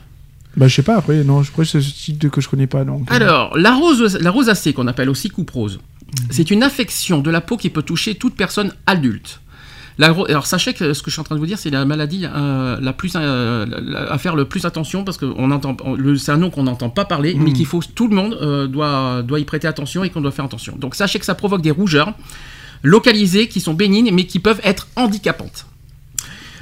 Bah, je sais pas, après, non, après, c'est ce type de que je connais pas, donc. euh, Alors, la, rose, la rosacée, qu'on appelle aussi coupe rose, c'est une affection de la peau qui peut toucher toute personne adulte. La alors sachez que ce que je suis en train de vous dire, c'est la maladie euh, la plus euh, la- à faire le plus attention parce que on entend, c'est un nom qu'on n'entend pas parler, mais Mm. qu'il faut tout le monde euh, doit doit y prêter attention et qu'on doit faire attention. Donc sachez que ça provoque des rougeurs localisées qui sont bénignes mais qui peuvent être handicapantes.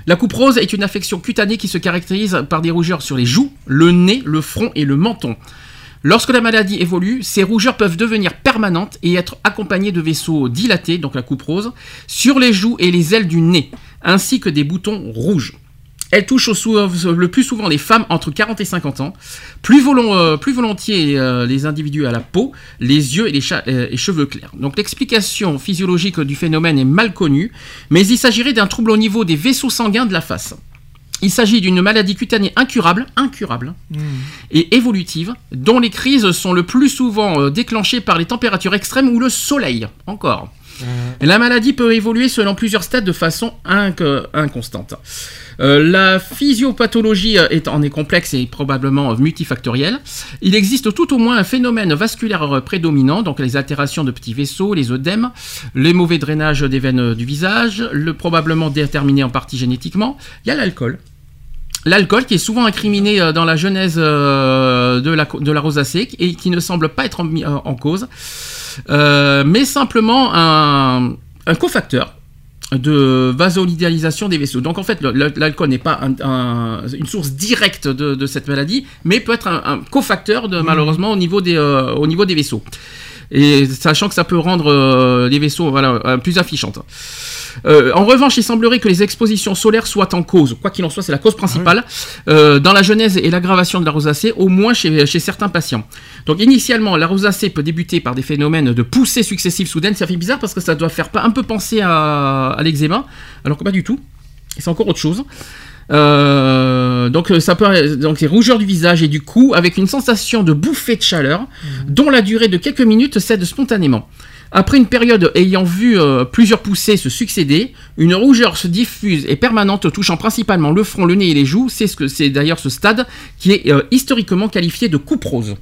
La coupe rose est une affection cutanée qui se caractérise par des rougeurs sur les joues, le nez, le front et le menton. Lorsque la maladie évolue, ces rougeurs peuvent devenir permanentes et être accompagnées de vaisseaux dilatés, donc la coupe rose, sur les joues et les ailes du nez, ainsi que des boutons rouges. Elle touche sou- le plus souvent les femmes entre 40 et 50 ans, plus, euh, volontiers euh, les individus à la peau, les yeux et les euh, cheveux clairs. Donc l'explication physiologique du phénomène est mal connue, mais il s'agirait d'un trouble au niveau des vaisseaux sanguins de la face. Il s'agit d'une maladie cutanée incurable, incurable, et évolutive, dont les crises sont le plus souvent euh, déclenchées par les températures extrêmes ou le soleil. Encore. La maladie peut évoluer selon plusieurs stades de façon inc- inconstante. Euh, la physiopathologie euh, est, en est complexe et probablement multifactorielle. Il existe tout au moins un phénomène vasculaire prédominant, donc les altérations de petits vaisseaux, les œdèmes, les mauvais drainages des veines du visage, le probablement déterminé en partie génétiquement. Il y a l'alcool. L'alcool qui est souvent incriminé euh, dans la genèse euh, de la, de la rosacée et qui ne semble pas être en, mis- euh, en cause, euh, mais simplement un, un cofacteur de vasodilalisation des vaisseaux. Donc en fait, l'alcool n'est pas un- un- une source directe de, de cette maladie, mais peut être un, un cofacteur de, malheureusement au niveau des, euh, au niveau des vaisseaux. Et sachant que ça peut rendre euh, les vaisseaux voilà, euh, plus affichantes. Euh, en revanche, il semblerait que les expositions solaires soient en cause. Quoi qu'il en soit, c'est la cause principale euh, dans la genèse et l'aggravation de la rosacée, au moins chez, chez certains patients. Donc initialement, la rosacée peut débuter par des phénomènes de poussées successives soudaines. Ça fait bizarre parce que ça doit faire un peu penser à, à l'eczéma, alors que pas du tout. C'est encore autre chose. Euh, donc euh, ça peut donc les rougeurs du visage et du cou avec une sensation de bouffée de chaleur dont la durée de quelques minutes cède spontanément. Après une période ayant vu euh, plusieurs poussées se succéder, une rougeur se diffuse et permanente touchant principalement le front, le nez et les joues. C'est ce que c'est d'ailleurs ce stade qui est euh, historiquement qualifié de coupe rose.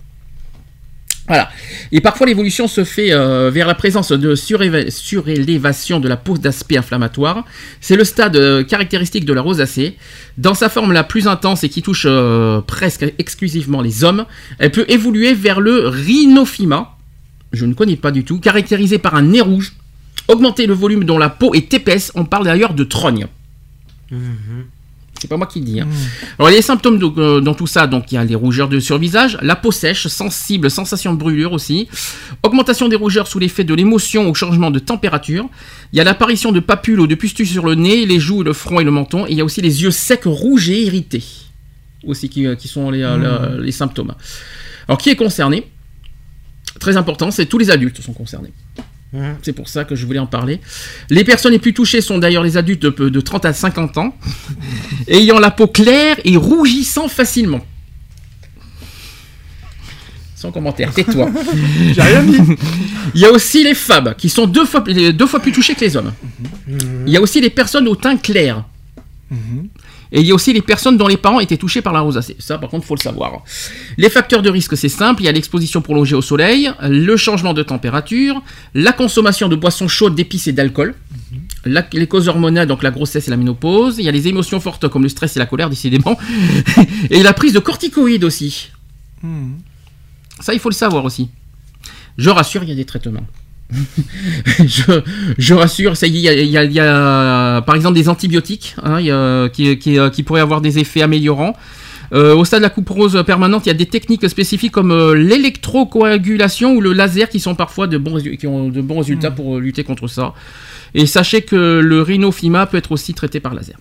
Voilà. Et parfois l'évolution se fait euh, vers la présence de surélévation de la peau d'aspect inflammatoire. C'est le stade euh, caractéristique de la rosacée. Dans sa forme la plus intense et qui touche euh, presque exclusivement les hommes, elle peut évoluer vers le rhinophyma. Je ne connais pas du tout. Caractérisé par un nez rouge. Augmenter le volume dont la peau est épaisse. On parle d'ailleurs de trogne. C'est pas moi qui le dis. hein. Alors les symptômes donc, euh, dans tout ça, donc il y a les rougeurs de, sur le visage, la peau sèche, sensible, sensation de brûlure aussi, augmentation des rougeurs sous l'effet de l'émotion ou changement de température. Il y a l'apparition de papules ou de pustules sur le nez, les joues, le front et le menton. Et il y a aussi les yeux secs, rouges et irrités aussi qui, euh, qui sont les, euh, la- les symptômes. Alors qui est concerné? Très important, c'est tous les adultes sont concernés. Mhm. C'est pour ça que je voulais en parler. Les personnes les plus touchées sont d'ailleurs les adultes de, de 30 à 50 ans, ayant la peau claire et rougissant facilement. Sans commentaire, tais-toi. J'ai rien dit. Il y a aussi les femmes qui sont deux fois, deux fois plus touchées que les hommes. Il y a aussi les personnes au teint clair. Et il y a aussi les personnes dont les parents étaient touchés par la rosacée. Ça, par contre, faut le savoir. Les facteurs de risque, c'est simple. Il y a l'exposition prolongée au soleil, le changement de température, la consommation de boissons chaudes, d'épices et d'alcool, la- les causes hormonales, donc la grossesse et la ménopause. Il y a les émotions fortes comme le stress et la colère, décidément. et la prise de corticoïdes aussi. Ça, il faut le savoir aussi. Je rassure, il y a des traitements. je, je rassure, ça y est, il y a, y y par exemple des antibiotiques hein, il y a- qui, qui, euh, qui pourraient avoir des effets améliorants. Euh, au stade de la coupe rose permanente, il y a des techniques spécifiques comme euh, l'électrocoagulation ou le laser qui sont parfois de bons, résu- qui ont de bons résultats pour euh, lutter contre ça. Et sachez que le rhinofima peut être aussi traité par laser.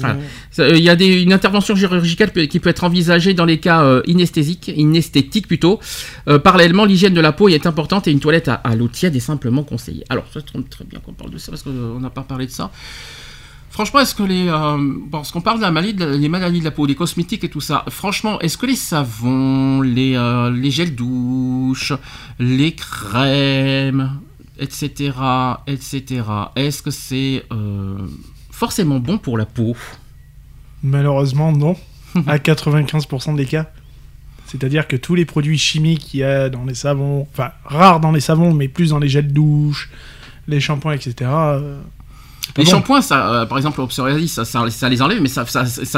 Voilà. Ça, euh, Il y a une intervention chirurgicale qui peut être envisagée dans les cas euh, inesthésiques, inesthétiques plutôt. Euh, parallèlement, l'hygiène de la peau est importante et une toilette à, l'eau tiède est simplement conseillée. Alors, ça tombe très bien qu'on parle de ça parce qu'on n'a pas parlé de ça. Franchement, est-ce que les. Euh, parce qu'on parle de la maladie, de les maladies de la peau, des cosmétiques et tout ça. Franchement, est-ce que les savons, les, euh, les gels douche, les crèmes, etc., etc., est-ce que c'est euh, forcément bon pour la peau Malheureusement, non. à 95% des cas. C'est-à-dire que tous les produits chimiques qu'il y a dans les savons, enfin rares dans les savons, mais plus dans les gels douche, les shampoings, etc. euh, Les bon. shampoings, ça, euh, par exemple, au psoriasis, ça, ça, ça les enlève, mais ça,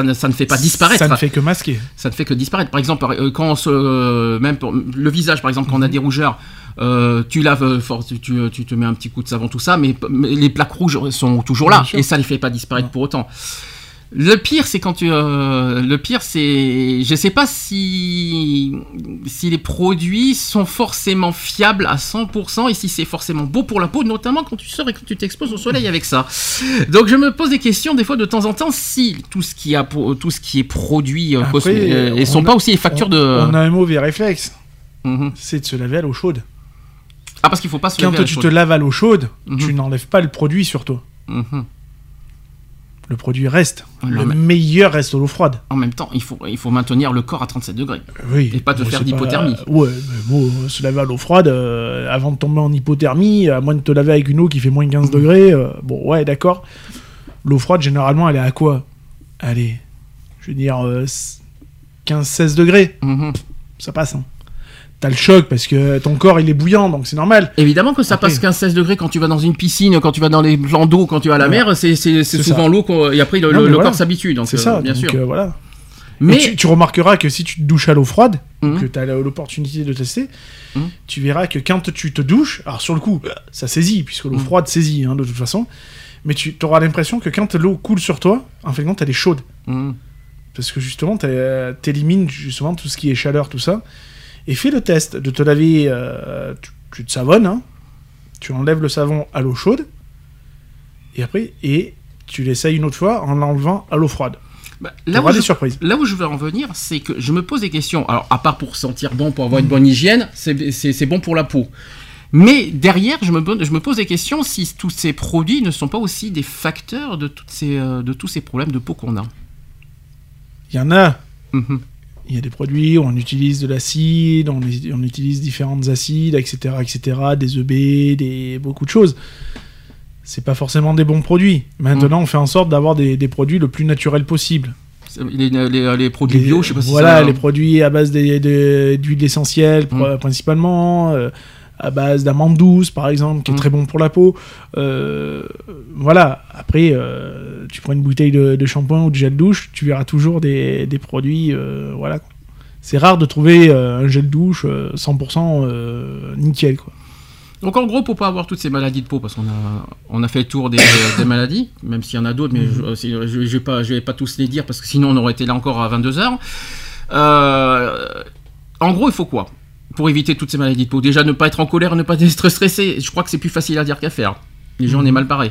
ne, ça ne fait pas disparaître. Ça ne fait que masquer. Ça ne fait que disparaître. Par exemple, euh, quand on se, euh, même pour le visage, par exemple, quand on Mhm. a des rougeurs, euh, tu laves euh, fort, tu, tu, tu te mets un petit coup de savon, tout ça, mais, mais les plaques rouges sont toujours là et ça ne les fait pas disparaître pour autant. Le pire, c'est quand tu, euh, le pire, c'est, je sais pas si, si les produits sont forcément fiables à 100% et si c'est forcément beau pour la peau, notamment quand tu sors et que tu t'exposes au soleil avec ça. Donc je me pose des questions des fois de temps en temps si tout ce qui a, tout ce qui est produit Après, et sont a- pas aussi les factures on, de. On a un mauvais réflexe, Mhm. c'est de se laver à l'eau chaude. Ah parce qu'il faut pas se Quand lever à tu te laves à l'eau chaude, Mhm. tu n'enlèves pas le produit sur toi. Mhm. Le produit reste. Le meilleur reste à l'eau froide. En même temps, il faut, il faut maintenir le corps à 37 degrés. Oui. Et pas te faire d'hypothermie. Ouais, mais bon, se laver à l'eau froide, euh, avant de tomber en hypothermie, à moins de te laver avec une eau qui fait moins de 15 degrés, euh, bon, ouais, d'accord. L'eau froide, généralement, elle est à quoi? Allez, je veux dire, euh, 15-16 degrés, Mhm. ça passe. hein. T'as le choc parce que ton corps, il est bouillant, donc c'est normal. Évidemment que ça Après- passe 15-16 degrés quand tu vas dans une piscine, quand tu vas dans les plans d'eau, quand tu vas à la Voilà. mer, c'est c'est- c'est C'est souvent l'eau qu'on- et après le, Non, le- mais le voilà. corps s'habitue. donc, C'est euh, ça, bien donc sûr. euh, voilà. Mais tu, tu remarqueras que si tu te douches à l'eau froide, Mhm. que tu as l'opportunité de tester, Mhm. tu verras que quand tu te douches, alors sur le coup, ça saisit, puisque l'eau Mhm. froide saisit hein, de toute façon, mais tu auras l'impression que quand l'eau coule sur toi, en fait, elle est chaude. Parce que justement, tu élimines justement tout ce qui est chaleur, tout ça. Et fais le test de te laver, euh, tu, tu te savonnes, hein, tu enlèves le savon à l'eau chaude, et après, et tu l'essayes une autre fois en l'enlevant à l'eau froide. Bah, là, où je, surprises. là où je veux en venir, c'est que je me pose des questions. Alors, à part pour sentir bon, pour avoir une bonne hygiène, c'est bon pour la peau. Mais derrière, je me, pose- je me pose des questions si tous ces produits ne sont pas aussi des facteurs de, toutes ces, euh, de tous ces problèmes de peau qu'on a. Il y en a, Mhm. Il y a des produits où on utilise de l'acide, on, on utilise différentes acides, etc., etc., des EB, des, beaucoup de choses. C'est pas forcément des bons produits. Maintenant, on fait en sorte d'avoir des, des produits le plus naturels possible. Les, les- les produits Les- bio, je sais pas si Voilà, ça... les produits à base d'huile essentielle, pr- principalement, euh, à base d'amandes douces, par exemple, qui est Mm. très bon pour la peau. Euh, voilà, après, euh, tu prends une bouteille de, de shampoing ou de gel douche, tu verras toujours des, des produits. euh, voilà. C'est rare de trouver un gel douche euh, 100% euh, nickel. Quoi. Donc en gros, pour pas avoir toutes ces maladies de peau, parce qu'on a, on a fait le tour des, des maladies, même s'il y en a d'autres, mais je, si- je, je vais pas, je vais pas tous les dire parce que sinon on aurait été là encore à 22 h en gros, il faut quoi? Pour éviter toutes ces maladies de peau Déjà, ne pas être en colère, ne pas être stressé. Je crois que c'est plus facile à dire qu'à faire. Les gens, on est mal parés.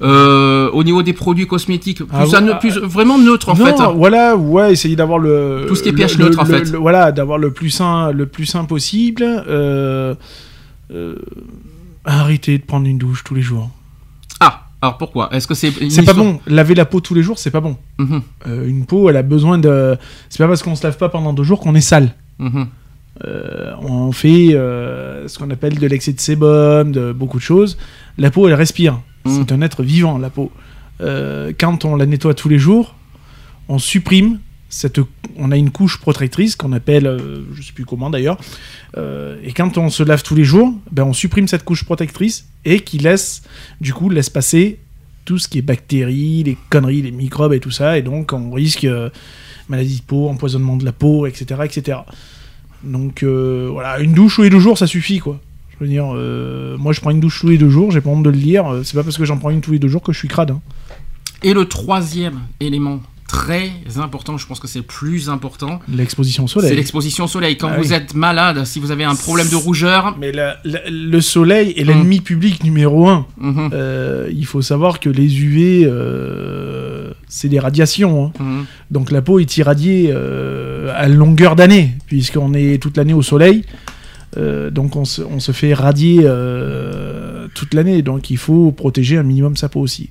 Euh, au niveau des produits cosmétiques, plus, Ah, ça ouais. plus- vraiment neutre en non, fait. voilà, ouais, essayer d'avoir le Tout ce qui est pH le- neutre, en le- fait. voilà, d'avoir le plus sain, le plus sain possible. euh, euh, arrêter de prendre une douche tous les jours. Ah, alors pourquoi? Est-ce que c'est C'est pas bon. Laver la peau tous les jours, c'est pas bon. Mhm, Euh, une peau, elle a besoin de. C'est pas parce qu'on se lave pas pendant deux jours qu'on est sale. mhm. Euh, on fait euh, ce qu'on appelle de l'excès de sébum, de beaucoup de choses. La peau, elle respire. Mm. C'est un être vivant, la peau. Euh, quand on la nettoie tous les jours, on supprime cette. On a une couche protectrice qu'on appelle, je sais plus comment d'ailleurs. Et quand on se lave tous les jours, ben on supprime cette couche protectrice et qui laisse, du coup, laisse passer tout ce qui est bactéries, les conneries, les microbes et tout ça. Et donc, on risque maladie de peau, empoisonnement de la peau, etc., etc. Donc euh, voilà, une douche tous les deux jours, ça suffit quoi. Je veux dire, euh, moi je prends une douche tous les deux jours, j'ai pas honte de le dire. euh, C'est pas parce que j'en prends une tous les deux jours que je suis crade. hein. Et le troisième élément très important, je pense que c'est le plus important, L'exposition au c'est soleil. l'exposition au soleil. Quand Ah vous oui. êtes malade, si vous avez un problème de rougeur, Mais la- la- le soleil est l'ennemi public numéro un. mhm, Euh, il faut savoir que les UV, euh, c'est des radiations. hein. Donc la peau est irradiée euh, à longueur d'année, puisqu'on est toute l'année au soleil. Donc on se, on se fait radier toute l'année. Donc il faut protéger un minimum sa peau aussi.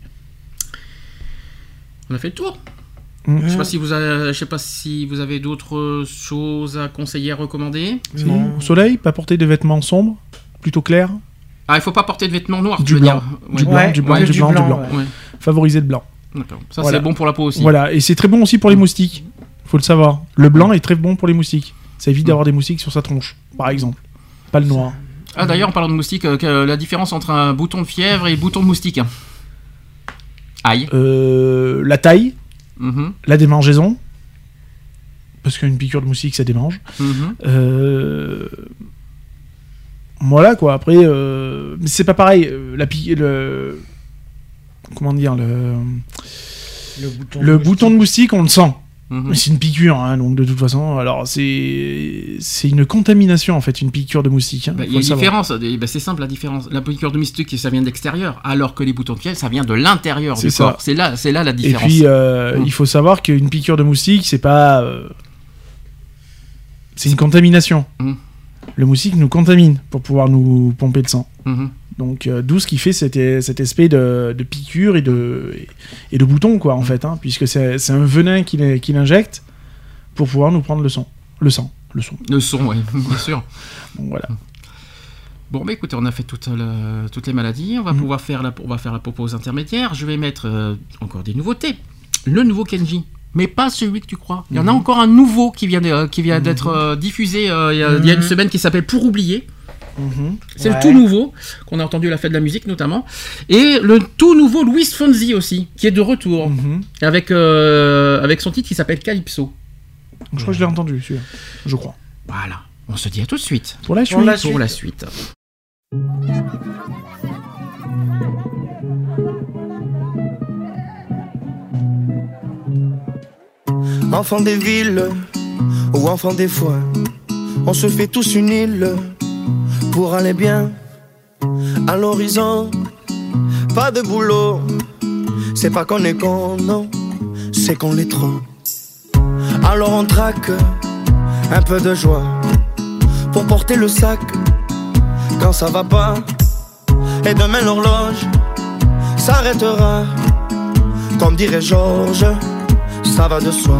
on a fait le tour. Mhm. Je sais pas si vous avez, je sais pas si vous avez d'autres choses à conseiller, à recommander. Non. Au soleil, pas porter de vêtements sombres, plutôt clairs. Ah, il faut pas porter de vêtements noirs, Du tu veux blanc. dire. Du Ouais. blanc, du blanc, ouais, du du blanc, du blanc, ouais. Ouais, Favoriser le blanc. d'accord. Ça Voilà. c'est bon pour la peau aussi. Voilà, et c'est très bon aussi pour les moustiques. Faut le savoir. Le blanc est très bon pour les moustiques. Ça évite d'avoir des moustiques sur sa tronche, par exemple. Pas le noir. Ah d'ailleurs, en parlant de moustiques, euh, la différence entre un bouton de fièvre et un bouton de moustique? Aïe. Euh, la taille, Mhm, la démangeaison. Parce qu'une piqûre de moustique, ça démange. mhm. Euh, Voilà quoi. Après, euh, c'est pas pareil. euh, La pi- le comment dire le Le bouton. le bouton de moustique, on le sent. Mhm. C'est une piqûre, hein, donc de toute façon, alors c'est c'est une contamination en fait, une piqûre de moustique. hein, Bah, Il y a une différence, ben, c'est simple la différence. La piqûre de moustique, ça vient de l'extérieur, alors que les boutons de fièvre, ça vient de l'intérieur du C'est ça. corps. C'est là, c'est là la Et différence. puis, euh, Mm. il faut savoir qu'une piqûre de moustique, c'est pas. euh, c'est une contamination. Mm. Le moustique nous contamine pour pouvoir nous pomper le sang. Donc, euh, d'où ce qui fait cet, cet aspect de, de piqûre et de, et de bouton, quoi, en fait, hein, puisque c'est c'est un venin qu'il qu'il injecte pour pouvoir nous prendre le sang. Le sang. Le son. Le son, oui, bien sûr. Donc, voilà. Bon, bah écoutez, on a fait toutes, la- toutes les maladies. On va Mhm. pouvoir faire la, on va faire la pause intermédiaire. Je vais mettre euh, encore des nouveautés. Le nouveau Kenji. Mais pas celui que tu crois. Il y en a Mhm. encore un nouveau qui vient de- euh, qui vient d'être euh, diffusé euh, il y, a, il y a une Mhm. semaine qui s'appelle Pour oublier. Mhm. C'est Ouais. le tout nouveau qu'on a entendu à la fête de la musique notamment. Et le tout nouveau Luis Fonzi aussi, qui est de retour. Mhm. Avec, euh, avec son titre qui s'appelle Calypso. Je crois que je l'ai entendu, celui-là. Je crois. Voilà. On se dit à tout de suite. Pour la suite. Pour la Pour la suite. Enfant des villes ou enfant des foins, on se fait tous une île pour aller bien à l'horizon. Pas de boulot, c'est pas qu'on est con, non, c'est qu'on l'est trop. Alors on traque un peu de joie pour porter le sac quand ça va pas. Et demain l'horloge s'arrêtera, comme dirait Georges ça va de soi.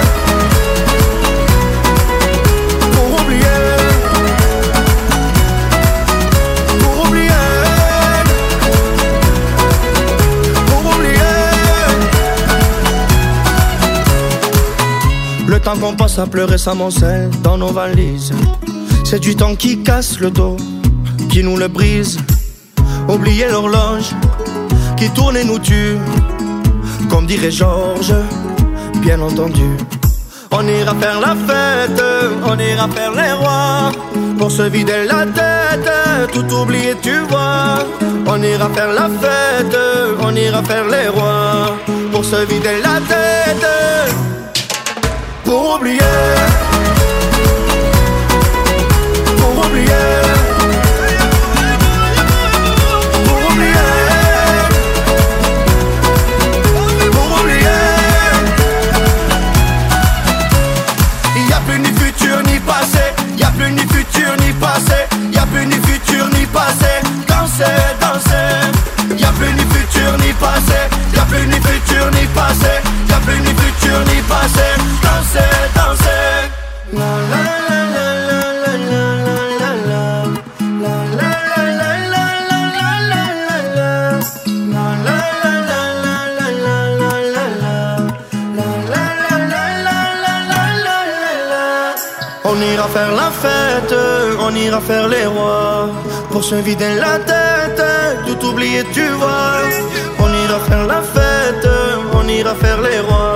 Temps qu'on passe à pleurer s'amoncelle dans nos valises. C'est du temps qui casse le dos qui nous le brise. Oublier l'horloge qui tourne et nous tue. Comme dirait Georges, bien entendu. On ira faire la fête, on ira faire les rois. Pour se vider la tête, tout oublier, tu vois. On ira faire la fête, on ira faire les rois. Pour se vider la tête, pour oublier. Pour oublier. Pour oublier. Pour oublier. Il y a plus ni futur ni passé, y a plus ni futur ni passé, y a plus ni futur ni passé. Danser, danser. Futur ni passé, plus ni futur ni passé, y a plus ni futur ni passé. Danser, danser. On ira faire la fête, on ira faire les rois Pour se vider la tête, On ira faire la fête, on ira faire les rois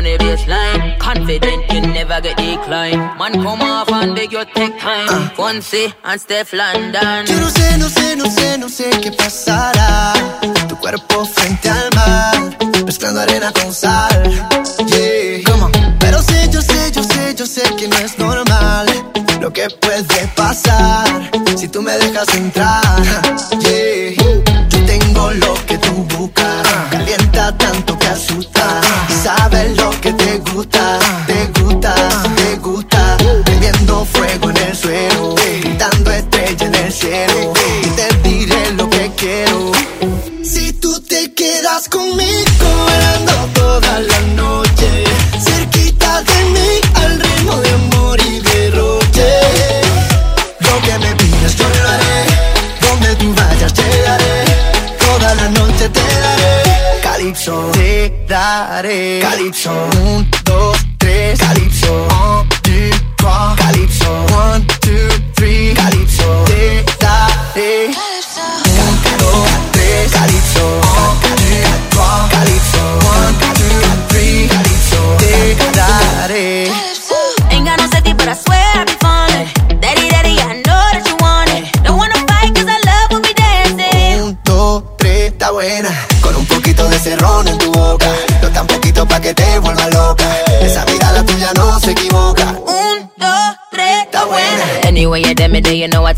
on the bassline. Confident you never get decline. Man, come off and beg you take time. Fonse and Steph London. Yo no sé, no sé, no sé, no sé qué pasará. Tu cuerpo frente al mar, mezclando arena con sal. Yeah. Pero sé, yo sé, yo sé, yo sé que no es normal lo que puede pasar si tú me dejas entrar.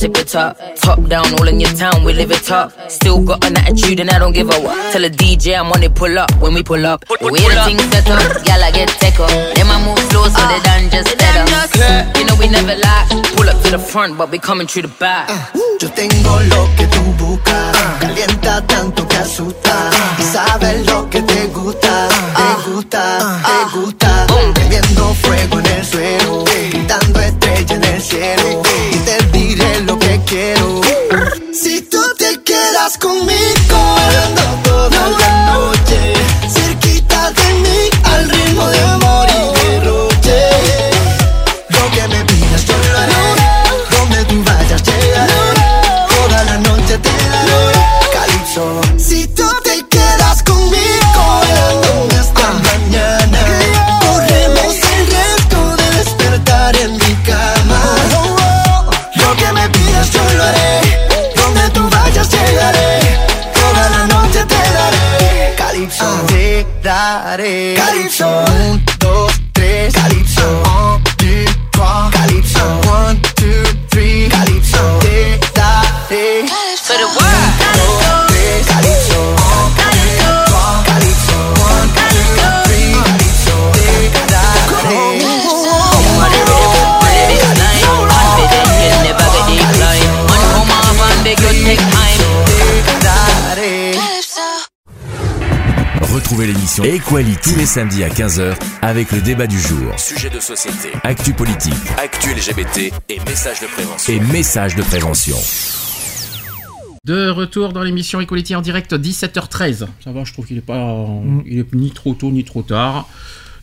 Tip it top. Top down, all in your town, we live it top. Still got an attitude and I don't give a what. Tell a DJ I'm on it, pull up when we pull up. The way the things set up, y'all I get take up. Then I move slow so they done just better. You know we never lie. Pull up to the front, but we coming through the back. Uh, yo tengo lo que tú buscas. Calienta tanto que asusta. Y sabes lo que te gusta. Te uh, gusta, uh, te gusta. Prendiendo fuego en cheiro Retrouvez l'émission Equality tous les samedis à 15h avec le débat du jour. Sujet de société, actu politique, actu LGBT et messages de prévention. Et messages de prévention. De retour dans l'émission Equality en direct 17h13. Ça va, je trouve qu'il est pas, il est ni trop tôt ni trop tard.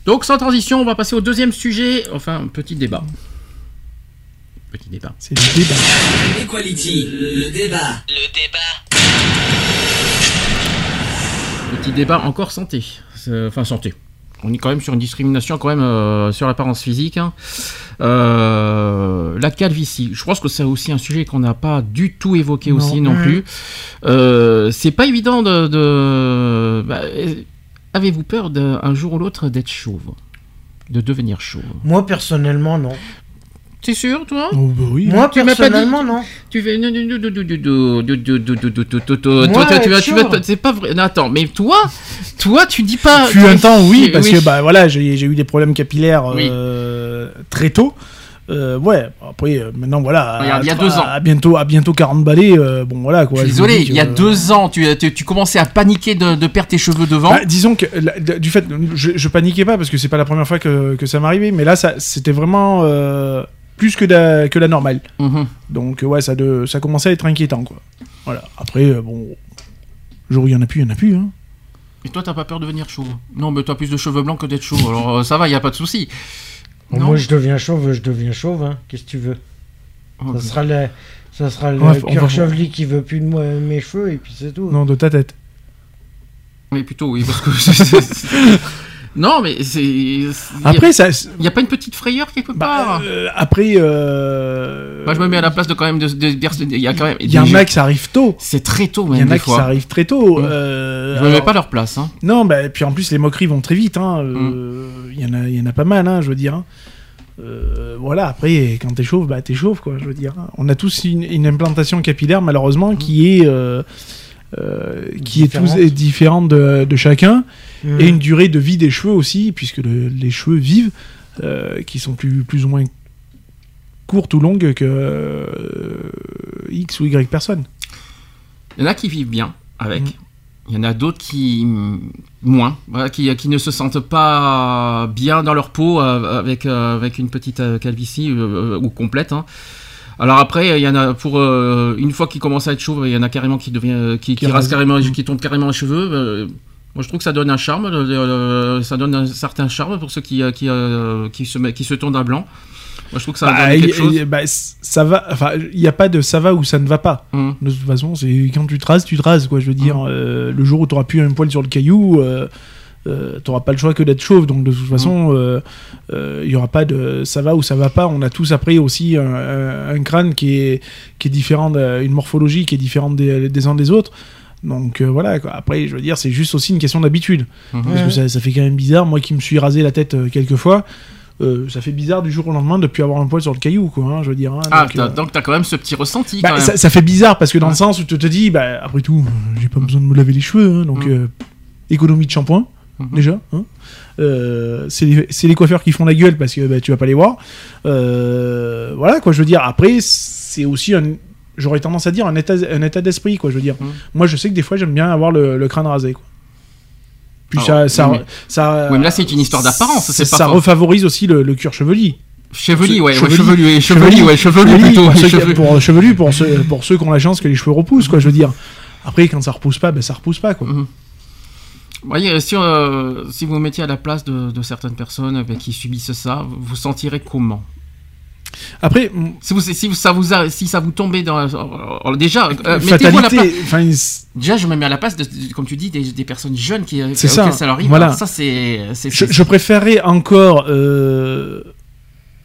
Donc sans transition, on va passer au deuxième sujet. Enfin, petit débat. Petit débat. C'est le débat. Equality, le débat. Le débat. Petit débat encore santé. Enfin santé. On est quand même sur une discrimination quand même euh, sur l'apparence physique. hein. Euh, la calvitie. Je pense que c'est aussi un sujet qu'on n'a pas du tout évoqué Non. aussi non plus. Euh, c'est pas évident de. de- bah, euh, Avez-vous peur de, un jour ou l'autre d'être chauve? De devenir chauve? Moi, personnellement, non. T'es sûr, toi oui. Moi, tu personnellement, non. Tu fais. C'est pas vrai. Non, attends, mais toi, toi, tu dis pas. Fut un temps, oui, parce que j'ai eu des problèmes capillaires très tôt. Euh, ouais, après, maintenant, voilà. Il y a, ans. À, bientôt, 40 balais, bon, voilà, désolé, il y a deux ans, tu, tu, commençais à paniquer de, perdre tes cheveux devant. Disons que, du fait, je, paniquais pas parce que c'est pas la première fois que ça m'arrivait, mais là, c'était vraiment plus que la, que la normale. Mhm. Donc euh, ouais, ça, de, ça commençait à être inquiétant quoi. Voilà. Après, euh, bon, le jour où il y en a plus, il y en a plus. Hein. Et toi, t'as pas peur de devenir chauve? Non, mais t'as plus de cheveux blancs que d'être chauve, alors euh, ça va, il y a pas de souci. Moi, je deviens chauve, je deviens chauve. Hein. Qu'est-ce que tu veux? Oh, Ça sera le, ça sera le cœur chevelu qui veut plus de moi, mes cheveux et puis c'est tout. Non, de ta tête. Oui, plutôt, oui, parce que. non, mais c'est. Il Après, ça. n'y a pas une petite frayeur quelque part Bah, euh, après. Euh... Moi, je me mets à la place de quand même de. Il y a quand même. Il y en des- a qui ça arrive tôt. C'est très tôt, Il y même. en a des qui ça arrive très tôt. Mm. euh, Je me mets pas à leur place. Hein. Non, bah, puis en plus, les moqueries vont très vite. hein, euh, Mm. Il y, en a, il y en a pas mal, hein, je veux dire. Euh, voilà, après, quand t'es chauve, bah, t'es chauve, quoi, je veux dire. On a tous une, une implantation capillaire, malheureusement, qui est, euh, euh, qui est Différente. tous différente de, de chacun. Mhm. Et une durée de vie des cheveux aussi, puisque le- les cheveux vivent, euh, qui sont plus, plus ou moins courtes ou longues que euh, X ou Y personnes. Il y en a qui vivent bien avec. Mm. Il y en a d'autres qui moins, voilà, qui, qui ne se sentent pas bien dans leur peau euh, avec, avec une petite calvitie euh, ou complète. hein. Alors après, il y en a pour euh, une fois qu'ils commencent à être chauves, il y en a carrément qui devient, qui, qui, Qui carrément, qui tombent carrément les cheveux. euh, moi, je trouve que ça donne un charme, euh, euh, ça donne un certain charme pour ceux qui, euh, qui, euh, qui se met, qui se tournent à blanc. Moi, je trouve que ça Bah, quelque y- chose. y- bah, ça va, enfin, il n'y a pas de ça va ou ça ne va pas. Mm. De toute façon, c'est quand tu te rases, tu te rases, quoi. Je veux dire, euh, le jour où tu n'auras plus un poil sur le caillou, euh, euh, tu n'auras pas le choix que d'être chauve. Donc, de toute façon, euh, euh, il y aura pas de ça va ou ça va pas. On a tous après aussi un, un- un crâne qui est, qui est différent, une morphologie qui est différente des, des uns des autres. Donc euh, voilà, quoi. après, je veux dire, c'est juste aussi une question d'habitude. Mhm. Parce que ça, ça fait quand même bizarre. Moi qui me suis rasé la tête euh, quelques fois, euh, ça fait bizarre du jour au lendemain de plus avoir un poil sur le caillou, quoi. hein, je veux dire. hein. Ah, Donc, t'as- donc t'as quand même ce petit ressenti. bah, quand même. ça, ça fait bizarre parce que dans Ouais. le sens où tu te dis, bah, après tout, j'ai pas besoin de me laver les cheveux, hein, donc Mhm. économie de shampoing, Mhm. déjà. hein. Euh, c'est les, c'est les coiffeurs qui font la gueule parce que bah, tu vas pas les voir. Euh, voilà, quoi, je veux dire. Après, c'est aussi un. J'aurais tendance à dire un état, un état d'esprit, quoi, je veux dire. Mhm. Moi, je sais que des fois, j'aime bien avoir le, le crâne rasé, quoi. Puis Ah ça, ça, mais- ça, Oui, mais là, c'est une histoire d'apparence, c'est ça, refavorise aussi le, le cuir chevelu. Chevelu, ouais, ouais, Chevelu. chevelu, ouais, chevelu, ouais, chevelu Chevelu, plutôt. pour, ouais, chevelu. pour- chevelu pour ceux, pour ceux qui ont la chance que les cheveux repoussent, quoi, je veux dire. Après, quand ça repousse pas, ben ça repousse pas, quoi. Mhm. Vous voyez, si, euh, si vous vous mettiez à la place de, de certaines personnes euh, qui subissent ça, vous sentirez comment? Après, si, vous, si, ça vous a- si ça vous tombait dans... euh, déjà, euh, mettez-vous à la place... fatalité, enfin, s- Déjà, je me mets à la place, de, de- comme tu dis, des, des personnes jeunes qui, C'est auxquelles ça, leur arrive. voilà. Ça, c'est... je, je préférerais encore, euh,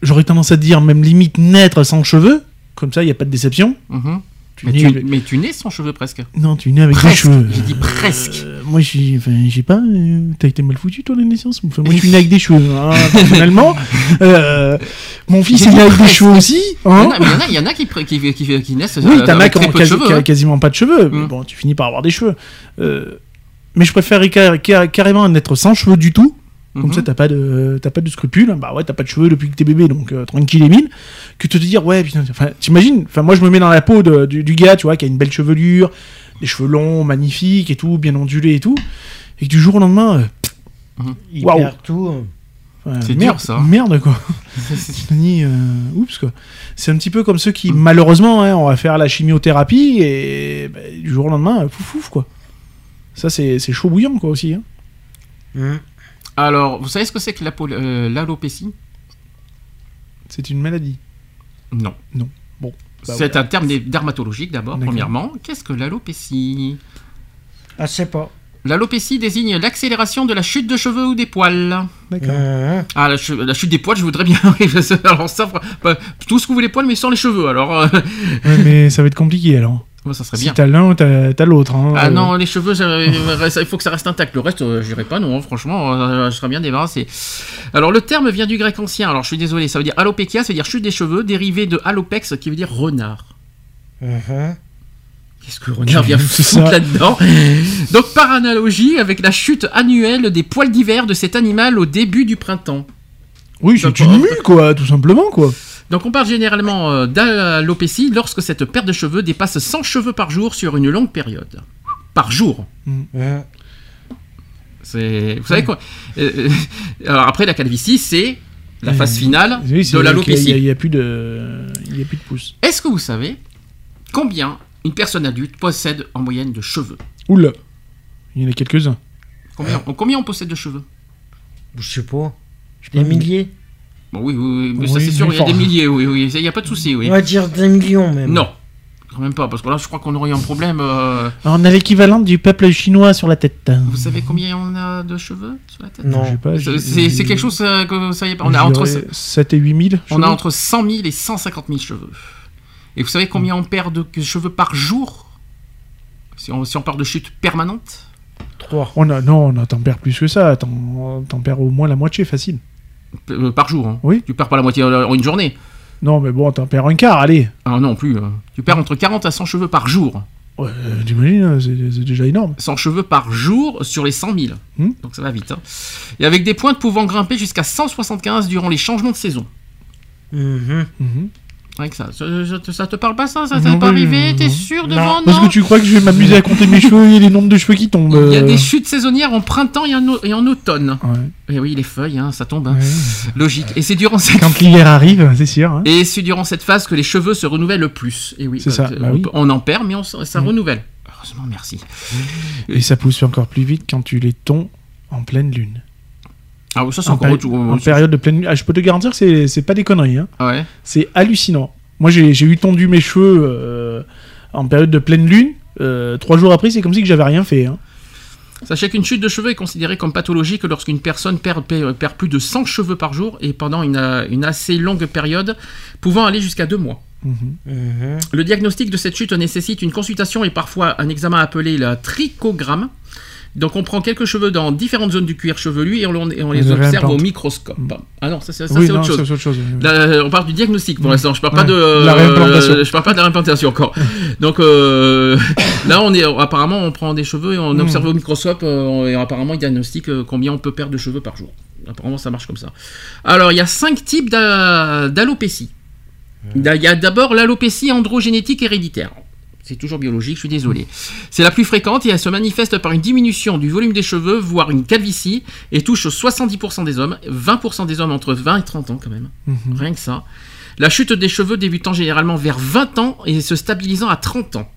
j'aurais tendance à dire même limite naître sans cheveux, comme ça, il n'y a pas de déception. Mhm. Tu Mais nais tu, avec- mais tu nais sans cheveux presque. Non, tu nais avec Presque, des cheveux. j'ai dit presque. Euh, moi. Enfin, sais pas. euh, T'as été mal foutu, toi, la naissance Enfin, Moi, je suis né avec des cheveux. hein, personnellement. Euh, mon fils J'ai est né avec des cheveux aussi. Il y en hein. il y en a, il y en a qui, qui, qui, qui naissent Oui, euh, t'en as avec qui a hein. quasiment pas de cheveux. Mais Mm. bon, tu finis par avoir des cheveux. Euh, mais je préfère car- car- carrément être sans cheveux du tout. Comme Mhm. ça, t'as pas de, t'as pas de scrupules. Bah ouais, t'as pas de cheveux depuis que t'es bébé, donc euh, tranquille et mille. Que te dire, ouais, putain, enfin, t'imagines. Enfin, moi, je me mets dans la peau de- du, du gars, tu vois, qui a une belle chevelure, des cheveux longs, magnifiques et tout, bien ondulés et tout. Et que du jour au lendemain, euh, Il Waouh. perd tout. euh. C'est merde, dur, ça. Merde quoi. Je te dis, euh, oups quoi. C'est un petit peu comme ceux qui, malheureusement, hein, on va faire la chimiothérapie et bah, du jour au lendemain, euh, fouf fouf quoi. Ça c'est c'est chaud bouillant quoi aussi. hein. Alors, vous savez ce que c'est que euh, l'alopécie? C'est une maladie. Non. Non. Bon. Bah, c'est voilà. un terme dermatologique d'abord, premièrement. Qu'est-ce que l'alopécie? Ah, c'est pas. L'alopécie désigne l'accélération de la chute de cheveux ou des poils. D'accord. Ah, la, chute des poils, je voudrais bien. alors ça, bah, tout ce que vous voulez poils, mais sans les cheveux. Alors, euh, Ouais, mais ça va être compliqué alors. Ça serait Si t'as l'un, t'as t'as l'autre. hein. Ah Euh, non, les cheveux, euh, il faut que ça reste intact. Le reste, euh, je dirais pas non, franchement, euh, je serais bien débarrassé. Alors, le terme vient du grec ancien. Alors, je suis désolé, ça veut dire alopecia, ça veut dire chute des cheveux, dérivé de alopex, qui veut dire renard. Mhm. Qu'est-ce que renard vient foutre ça. là-dedans? Donc, par analogie avec la chute annuelle des poils d'hiver de cet animal au début du printemps. Oui, c'est une mue quoi, tout simplement quoi. Donc on parle généralement euh, d'alopécie lorsque cette perte de cheveux dépasse 100 cheveux par jour sur une longue période. Par jour. C'est, vous savez quoi euh, euh, Alors après la calvitie, c'est la phase finale Oui, de Il l'alopécie. n'y a, plus de, il y a plus de pouces. Est-ce que vous savez combien une personne adulte possède en moyenne de cheveux? Oula, il y en a quelques-uns. combien, combien on possède de cheveux? Je sais pas. Je sais Des milliers Bon, oui, oui, oui, mais ça Oui, c'est sûr, il y a des milliers, oui, oui, il n'y a pas de souci, oui. On va dire des millions même. Non, quand même pas, parce que là je crois qu'on aurait un problème. euh, Alors, on a l'équivalent du peuple chinois sur la tête. Vous savez combien on a de cheveux sur la tête? Non. Je sais pas. C'est- quelque chose euh, que vous savez pas. On a entre, dirais 7 et 8 000. on a entre 100 000 et 150 000 cheveux. Et vous savez combien on perd de cheveux par jour? Si on, si on parle de chute permanente? Trois. On a, non, on a- t'en perds plus que ça. T'en perds au moins la moitié facile. Euh, Par jour. hein. Oui. Tu perds pas la moitié euh, en une journée. Non, mais bon, t'en perds un quart, allez. Ah non plus. euh. Tu perds entre 40 à 100 cheveux par jour. Ouais, euh, c'est déjà énorme. 100 cheveux par jour sur les 100 000. Hmm. Donc ça va vite. hein. Et avec des pointes pouvant grimper jusqu'à 175 durant les changements de saison. Mhm. Mhm. Ça. Ça, ça- ça te parle pas ça? Ça t'est pas arrivé? T'es sûr de Non. Parce que tu crois que je vais m'amuser à compter mes cheveux et les nombres de cheveux qui tombent. Il y a euh. des chutes saisonnières en printemps et en, au- et en automne. Ouais, Et oui, les feuilles, hein, ça tombe. hein. ouais. Logique. Et c'est durant cette Quand l'hiver arrive, c'est sûr. hein. et c'est durant cette phase que les cheveux se renouvellent le plus. Et oui, C'est ça, euh, bah on, oui. peut- on en perd, mais on, ça Mm. renouvelle. Heureusement, merci. Et ça pousse encore plus vite quand tu les tons en pleine lune. Ah, ça c'est En, encore autre en période de pleine lune. Ah, je peux te garantir que c'est- c'est pas des conneries. Hein. Ah ouais. C'est hallucinant. Moi, j'ai j'ai eu tondu mes cheveux euh, en période de pleine lune. Euh, trois jours après, c'est comme si que j'avais rien fait. hein. Sachez qu'une chute de cheveux est considérée comme pathologique lorsqu'une personne perd, perd- perd plus de 100 cheveux par jour et pendant une, euh, une assez longue période, pouvant aller jusqu'à deux mois. Mhm. Mhm. Le diagnostic de cette chute nécessite une consultation et parfois un examen appelé la trichogramme. Donc on prend quelques cheveux dans différentes zones du cuir chevelu et on, et on les observe au microscope. Ah non, ça, c'est Oui, autre chose. Là, on parle du diagnostic pour Mm. l'instant. Je parle pas de euh, je parle pas de la réimplantation encore. Donc euh, là, on est apparemment on prend des cheveux et on Mm. observe au microscope euh, et apparemment il diagnostique euh, combien on peut perdre de cheveux par jour. Apparemment, ça marche comme ça. Alors, il y a cinq types d'a- d'alopécie. Il y a d'abord l'alopécie androgénétique héréditaire. C'est toujours biologique, je suis désolé. C'est la plus fréquente et elle se manifeste par une diminution du volume des cheveux, voire une calvitie, et touche 70% des hommes, 20% des hommes entre 20 et 30 ans quand même. Mhm. Rien que ça. La chute des cheveux débutant généralement vers 20 ans et se stabilisant à 30 ans.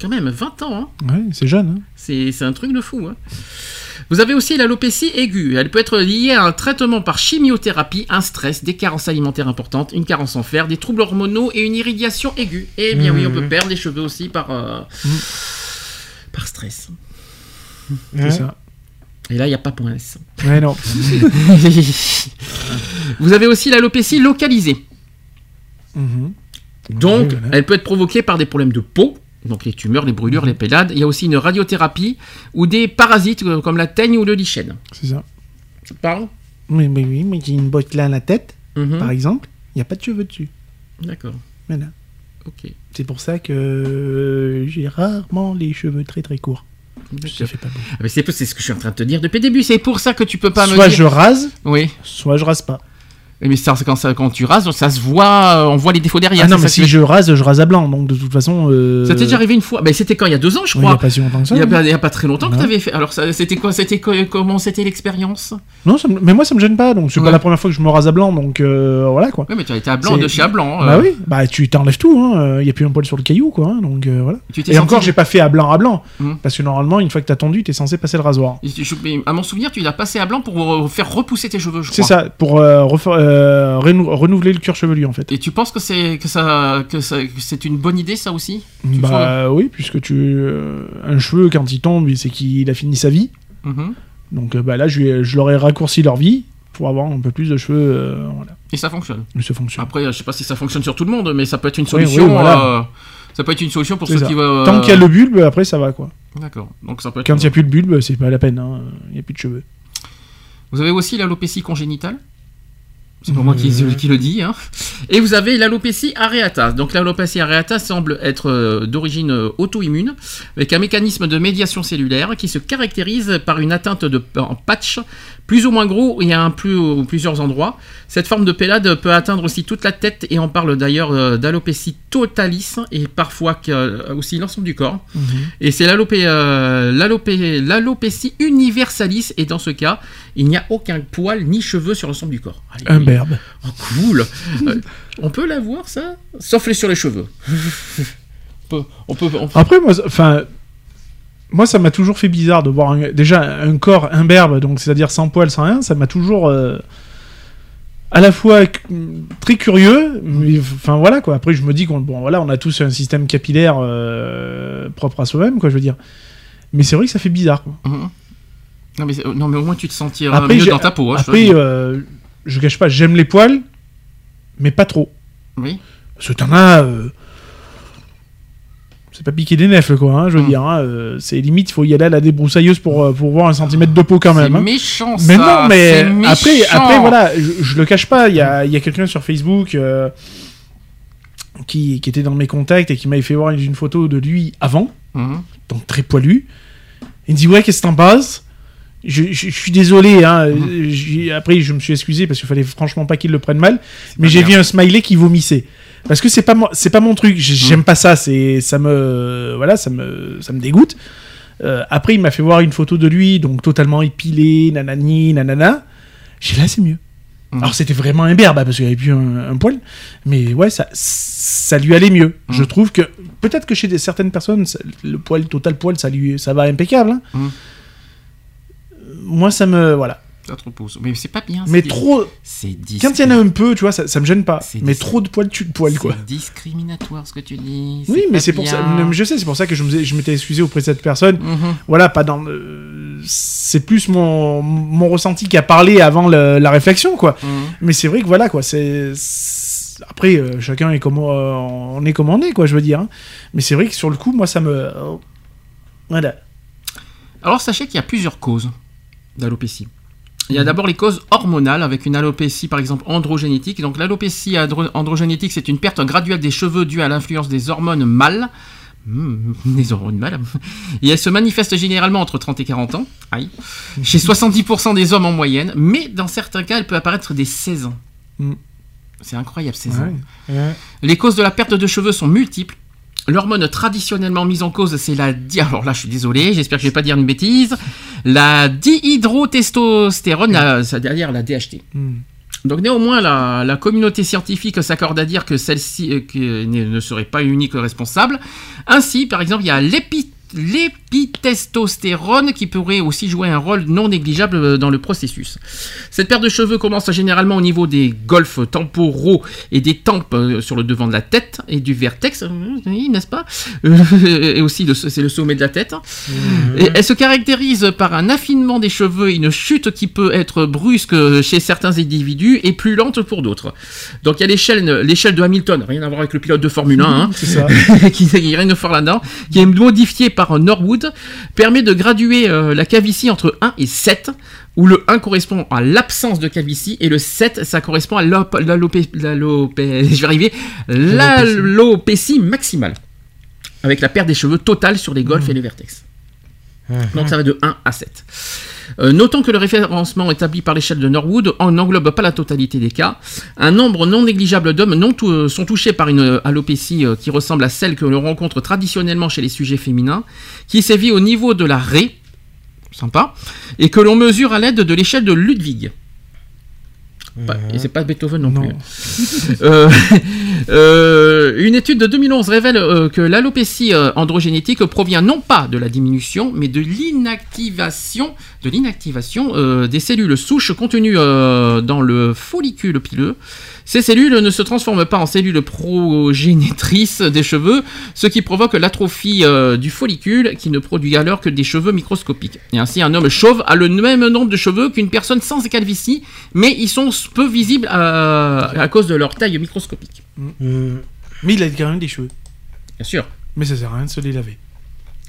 Quand même, 20 ans, hein. Ouais, c'est jeune. hein. c'est c'est un truc de fou. hein. Vous avez aussi l'alopécie aiguë. Elle peut être liée à un traitement par chimiothérapie, un stress, des carences alimentaires importantes, une carence en fer, des troubles hormonaux et une irradiation aiguë. Eh bien oui, on peut Mhm. perdre des cheveux aussi par, euh, Mhm. par stress. C'est ça. Et là, il n'y a pas point S. Ouais, non. Vous avez aussi l'alopécie localisée. Mhm. Donc, Oui, voilà. elle peut être provoquée par des problèmes de peau, donc les tumeurs, les brûlures, les pélades. Il y a aussi une radiothérapie ou des parasites euh, comme la teigne ou le lichen. C'est ça. Ça te parle? Oui, mais oui, mais j'ai une botte là à la tête, Mhm. par exemple, il n'y a pas de cheveux dessus. D'accord. Voilà. Ok. C'est pour ça que euh, j'ai rarement les cheveux très très courts. Ça fait pas beau. Ah, mais c'est c'est ce que je suis en train de te dire depuis le début. C'est pour ça que tu peux pas me Soit je rase, Oui. soit je rase pas. Mais ça, c'est quand, ça- quand tu rases, ça se voit, euh, on voit les défauts derrière. ah non, c'est mais si que- je rase, je rase à blanc. Donc de toute façon. euh, Ça t'est déjà arrivé une fois. Mais c'était quand il y a deux ans, je oui, Il n'y crois. a pas si longtemps que ça. Il y a hein. pas, a très longtemps que tu avais fait. Alors, c'était quoi C'était co- comment c'était l'expérience? Non, ça me- mais moi ça me gêne pas. Donc c'est Ouais. pas la première fois que je me rase à blanc. Donc euh, voilà quoi. Oui, mais tu as été à blanc C'est- de chez à blanc. euh. Bah oui, bah tu t'enlèves tout. Il n'y a plus un poil sur le caillou quoi. hein, donc voilà. Et senti- encore, j'ai pas fait à blanc à blanc. Mhm. Parce que normalement, une fois que t'as tendu, t'es censé passer le rasoir. Et je- À mon souvenir, tu l'as passé à blanc pour faire repousser tes cheveux, je C'est crois. ça, pour refaire- euh, renou- renouveler le cuir chevelu en fait. Et tu penses que c'est que ça que ça que c'est une bonne idée ça aussi? Bah oui, puisque tu euh, un cheveu quand il tombe, c'est qu'il a fini sa vie. Mhm. Donc euh, bah là, je, je leur ai raccourci leur vie pour avoir un peu plus de cheveux. euh, voilà, Et ça fonctionne. ça fonctionne. Après, je sais pas si ça fonctionne sur tout le monde, mais ça peut être une solution. oui, voilà. ça peut être une solution pour ceux ça. qui veulent. Tant qu'il y a le bulbe, après ça va quoi. D'accord. Donc ça peut être. Quand il n'y a plus de bulbe, c'est pas la peine. hein, Il n'y a plus de cheveux. Vous avez aussi l'alopécie congénitale? C'est pas moi qui, Euh. qui le dis. Hein. Et vous avez l'alopécie areata. Donc l'alopécie areata semble être euh, d'origine euh, auto-immune, avec un mécanisme de médiation cellulaire qui se caractérise par une atteinte de en patch plus ou moins gros et à un plus ou plusieurs endroits. Cette forme de pélade peut atteindre aussi toute la tête et on parle d'ailleurs euh, d'alopécie totalis et parfois euh, aussi l'ensemble du corps. Et c'est euh, l'alopé- l'alopécie universalis et dans ce cas, il n'y a aucun poil ni cheveux sur l'ensemble du corps. Allez, Un berbe. Oh, cool. Euh, on peut l'avoir ça? Sauf les sur les cheveux. on peut, on peut, on peut- Après, moi, enfin, moi, ça m'a toujours fait bizarre de voir un- déjà un corps imberbe, donc c'est-à-dire sans poils, sans rien. Ça m'a toujours euh, à la fois très curieux, mais enfin voilà quoi. Après, je me dis qu'on bon voilà, on a tous un système capillaire euh, propre à soi-même, quoi. Je veux dire. Mais c'est vrai que ça fait bizarre. Quoi. Mhm. non, mais, non mais au moins tu te sentiras Après, mieux dans ta peau. hein, après, euh, je cache pas, j'aime les poils, mais pas trop. Oui. Parce que t'en as. C'est pas piquer des nefles, quoi, hein, je veux Mm. dire. hein, euh, c'est limite, il faut y aller à la débroussailleuse pour, euh, pour voir un centimètre de peau quand C'est même. hein. méchant ça. Mais non, mais c'est après, après, voilà, je, je le cache pas, il y a, y a quelqu'un sur Facebook euh, qui, qui était dans mes contacts et qui m'avait fait voir une, photo de lui avant, Mhm. donc très poilu. Il me dit, ouais, qu'est-ce que t'en penses? Je, je- je suis désolé, hein, Mm. euh, j'ai- après je me suis excusé parce qu'il fallait franchement pas qu'il le prenne mal, mais j'ai vu un smiley qui vomissait. Parce que c'est pas moi, c'est pas mon truc, J'ai- j'aime pas ça, c'est ça me voilà, ça me ça me dégoûte. Euh, après il m'a fait voir une photo de lui donc totalement épilé, nanani, nanana. J'ai dit, là c'est mieux. Mhm. Alors c'était vraiment un berbe hein, parce qu'il avait plus un, un poil, mais ouais ça ça lui allait mieux. Mhm. Je trouve que peut-être que chez des, certaines personnes ça- le poil total poil ça lui ça va impeccable. hein. Moi ça me voilà. Ça repousse. Mais c'est pas bien. Mais trop C'est quand il y en a un peu, tu vois, ça, ça me gêne pas. Mais trop de poils tue de poil quoi. C'est discriminatoire ce que tu dis. Oui, mais c'est pour ça. Je sais, c'est pour ça que je m'étais excusé auprès de cette personne. Mhm. Voilà, pas dans. le- C'est plus mon, mon ressenti qui a parlé avant le- la réflexion, quoi. Mhm. Mais c'est vrai que voilà, quoi. C'est après euh, chacun est comme euh, on est est, quoi. Je veux dire. hein. Mais c'est vrai que sur le coup, moi, ça me. euh, Voilà. Alors sachez qu'il y a plusieurs causes d'alopécie. Il y a Mhm. d'abord les causes hormonales avec une alopécie par exemple androgénétique. Donc l'alopécie andro- androgénétique c'est une perte graduelle des cheveux due à l'influence des hormones mâles. Hmm, des hormones mâles. Et elle se manifeste généralement entre 30 et 40 ans. Aïe. Chez 70% des hommes en moyenne. Mais dans certains cas elle peut apparaître dès 16 ans. Mhm. C'est incroyable 16 ans. Ouais. Les causes de la perte de cheveux sont multiples. L'hormone traditionnellement mise en cause, c'est la di... Alors là, je suis désolé, j'espère que je vais pas dire une bêtise. La dihydrotestostérone, la... c'est derrière la DHT. Hmm. Donc néanmoins, la, la communauté scientifique s'accorde à dire que celle-ci euh, ne serait pas unique responsable. Ainsi, par exemple, il y a l'épi- l'épitestostérone qui pourrait aussi jouer un rôle non négligeable euh, dans le processus. Cette perte de cheveux commence généralement au niveau des golfes temporaux et des tempes euh, sur le devant de la tête et du vertex, euh, n'est-ce pas? Et aussi c'est le sommet de la tête. Et elle se caractérise par un affinement des cheveux et une chute qui peut être brusque chez certains individus et plus lente pour d'autres. Donc il y a l'échelle, l'échelle de Hamilton, rien à voir avec le pilote de Formule 1, hein, ça. qui il y a rien de fort là-dedans, qui est modifié par Norwood, permet de graduer euh, la calvitie entre 1 et 7, où le 1 correspond à l'absence de calvitie et le 7, ça correspond à l'alopécie maximale, avec la perte des cheveux totale sur les golfs et les vertex. Donc ça va de 1 à 7. Euh, notons que le référencement établi par l'échelle de Norwood en n'englobe pas la totalité des cas. Un nombre non négligeable d'hommes euh, sont touchés par une euh, alopécie qui ressemble à celle que l'on rencontre traditionnellement chez les sujets féminins, qui sévit au niveau de la raie, sympa, et que l'on mesure à l'aide de l'échelle de Ludwig. Pas- et c'est pas Beethoven non, Non. plus. Euh, euh, une étude de 2011 révèle euh, que l'alopécie androgénétique provient non pas de la diminution, mais de l'inactivation, de l'inactivation des cellules souches contenues dans le follicule pileux. Ces cellules ne se transforment pas en cellules progénitrices des cheveux, ce qui provoque l'atrophie euh, du follicule, qui ne produit alors que des cheveux microscopiques. Et ainsi, un homme chauve a le même nombre de cheveux qu'une personne sans calvitie, mais ils sont peu visibles euh, à cause de leur taille microscopique. Mais il a quand même des cheveux. Bien sûr. Mais ça sert à rien de se les laver.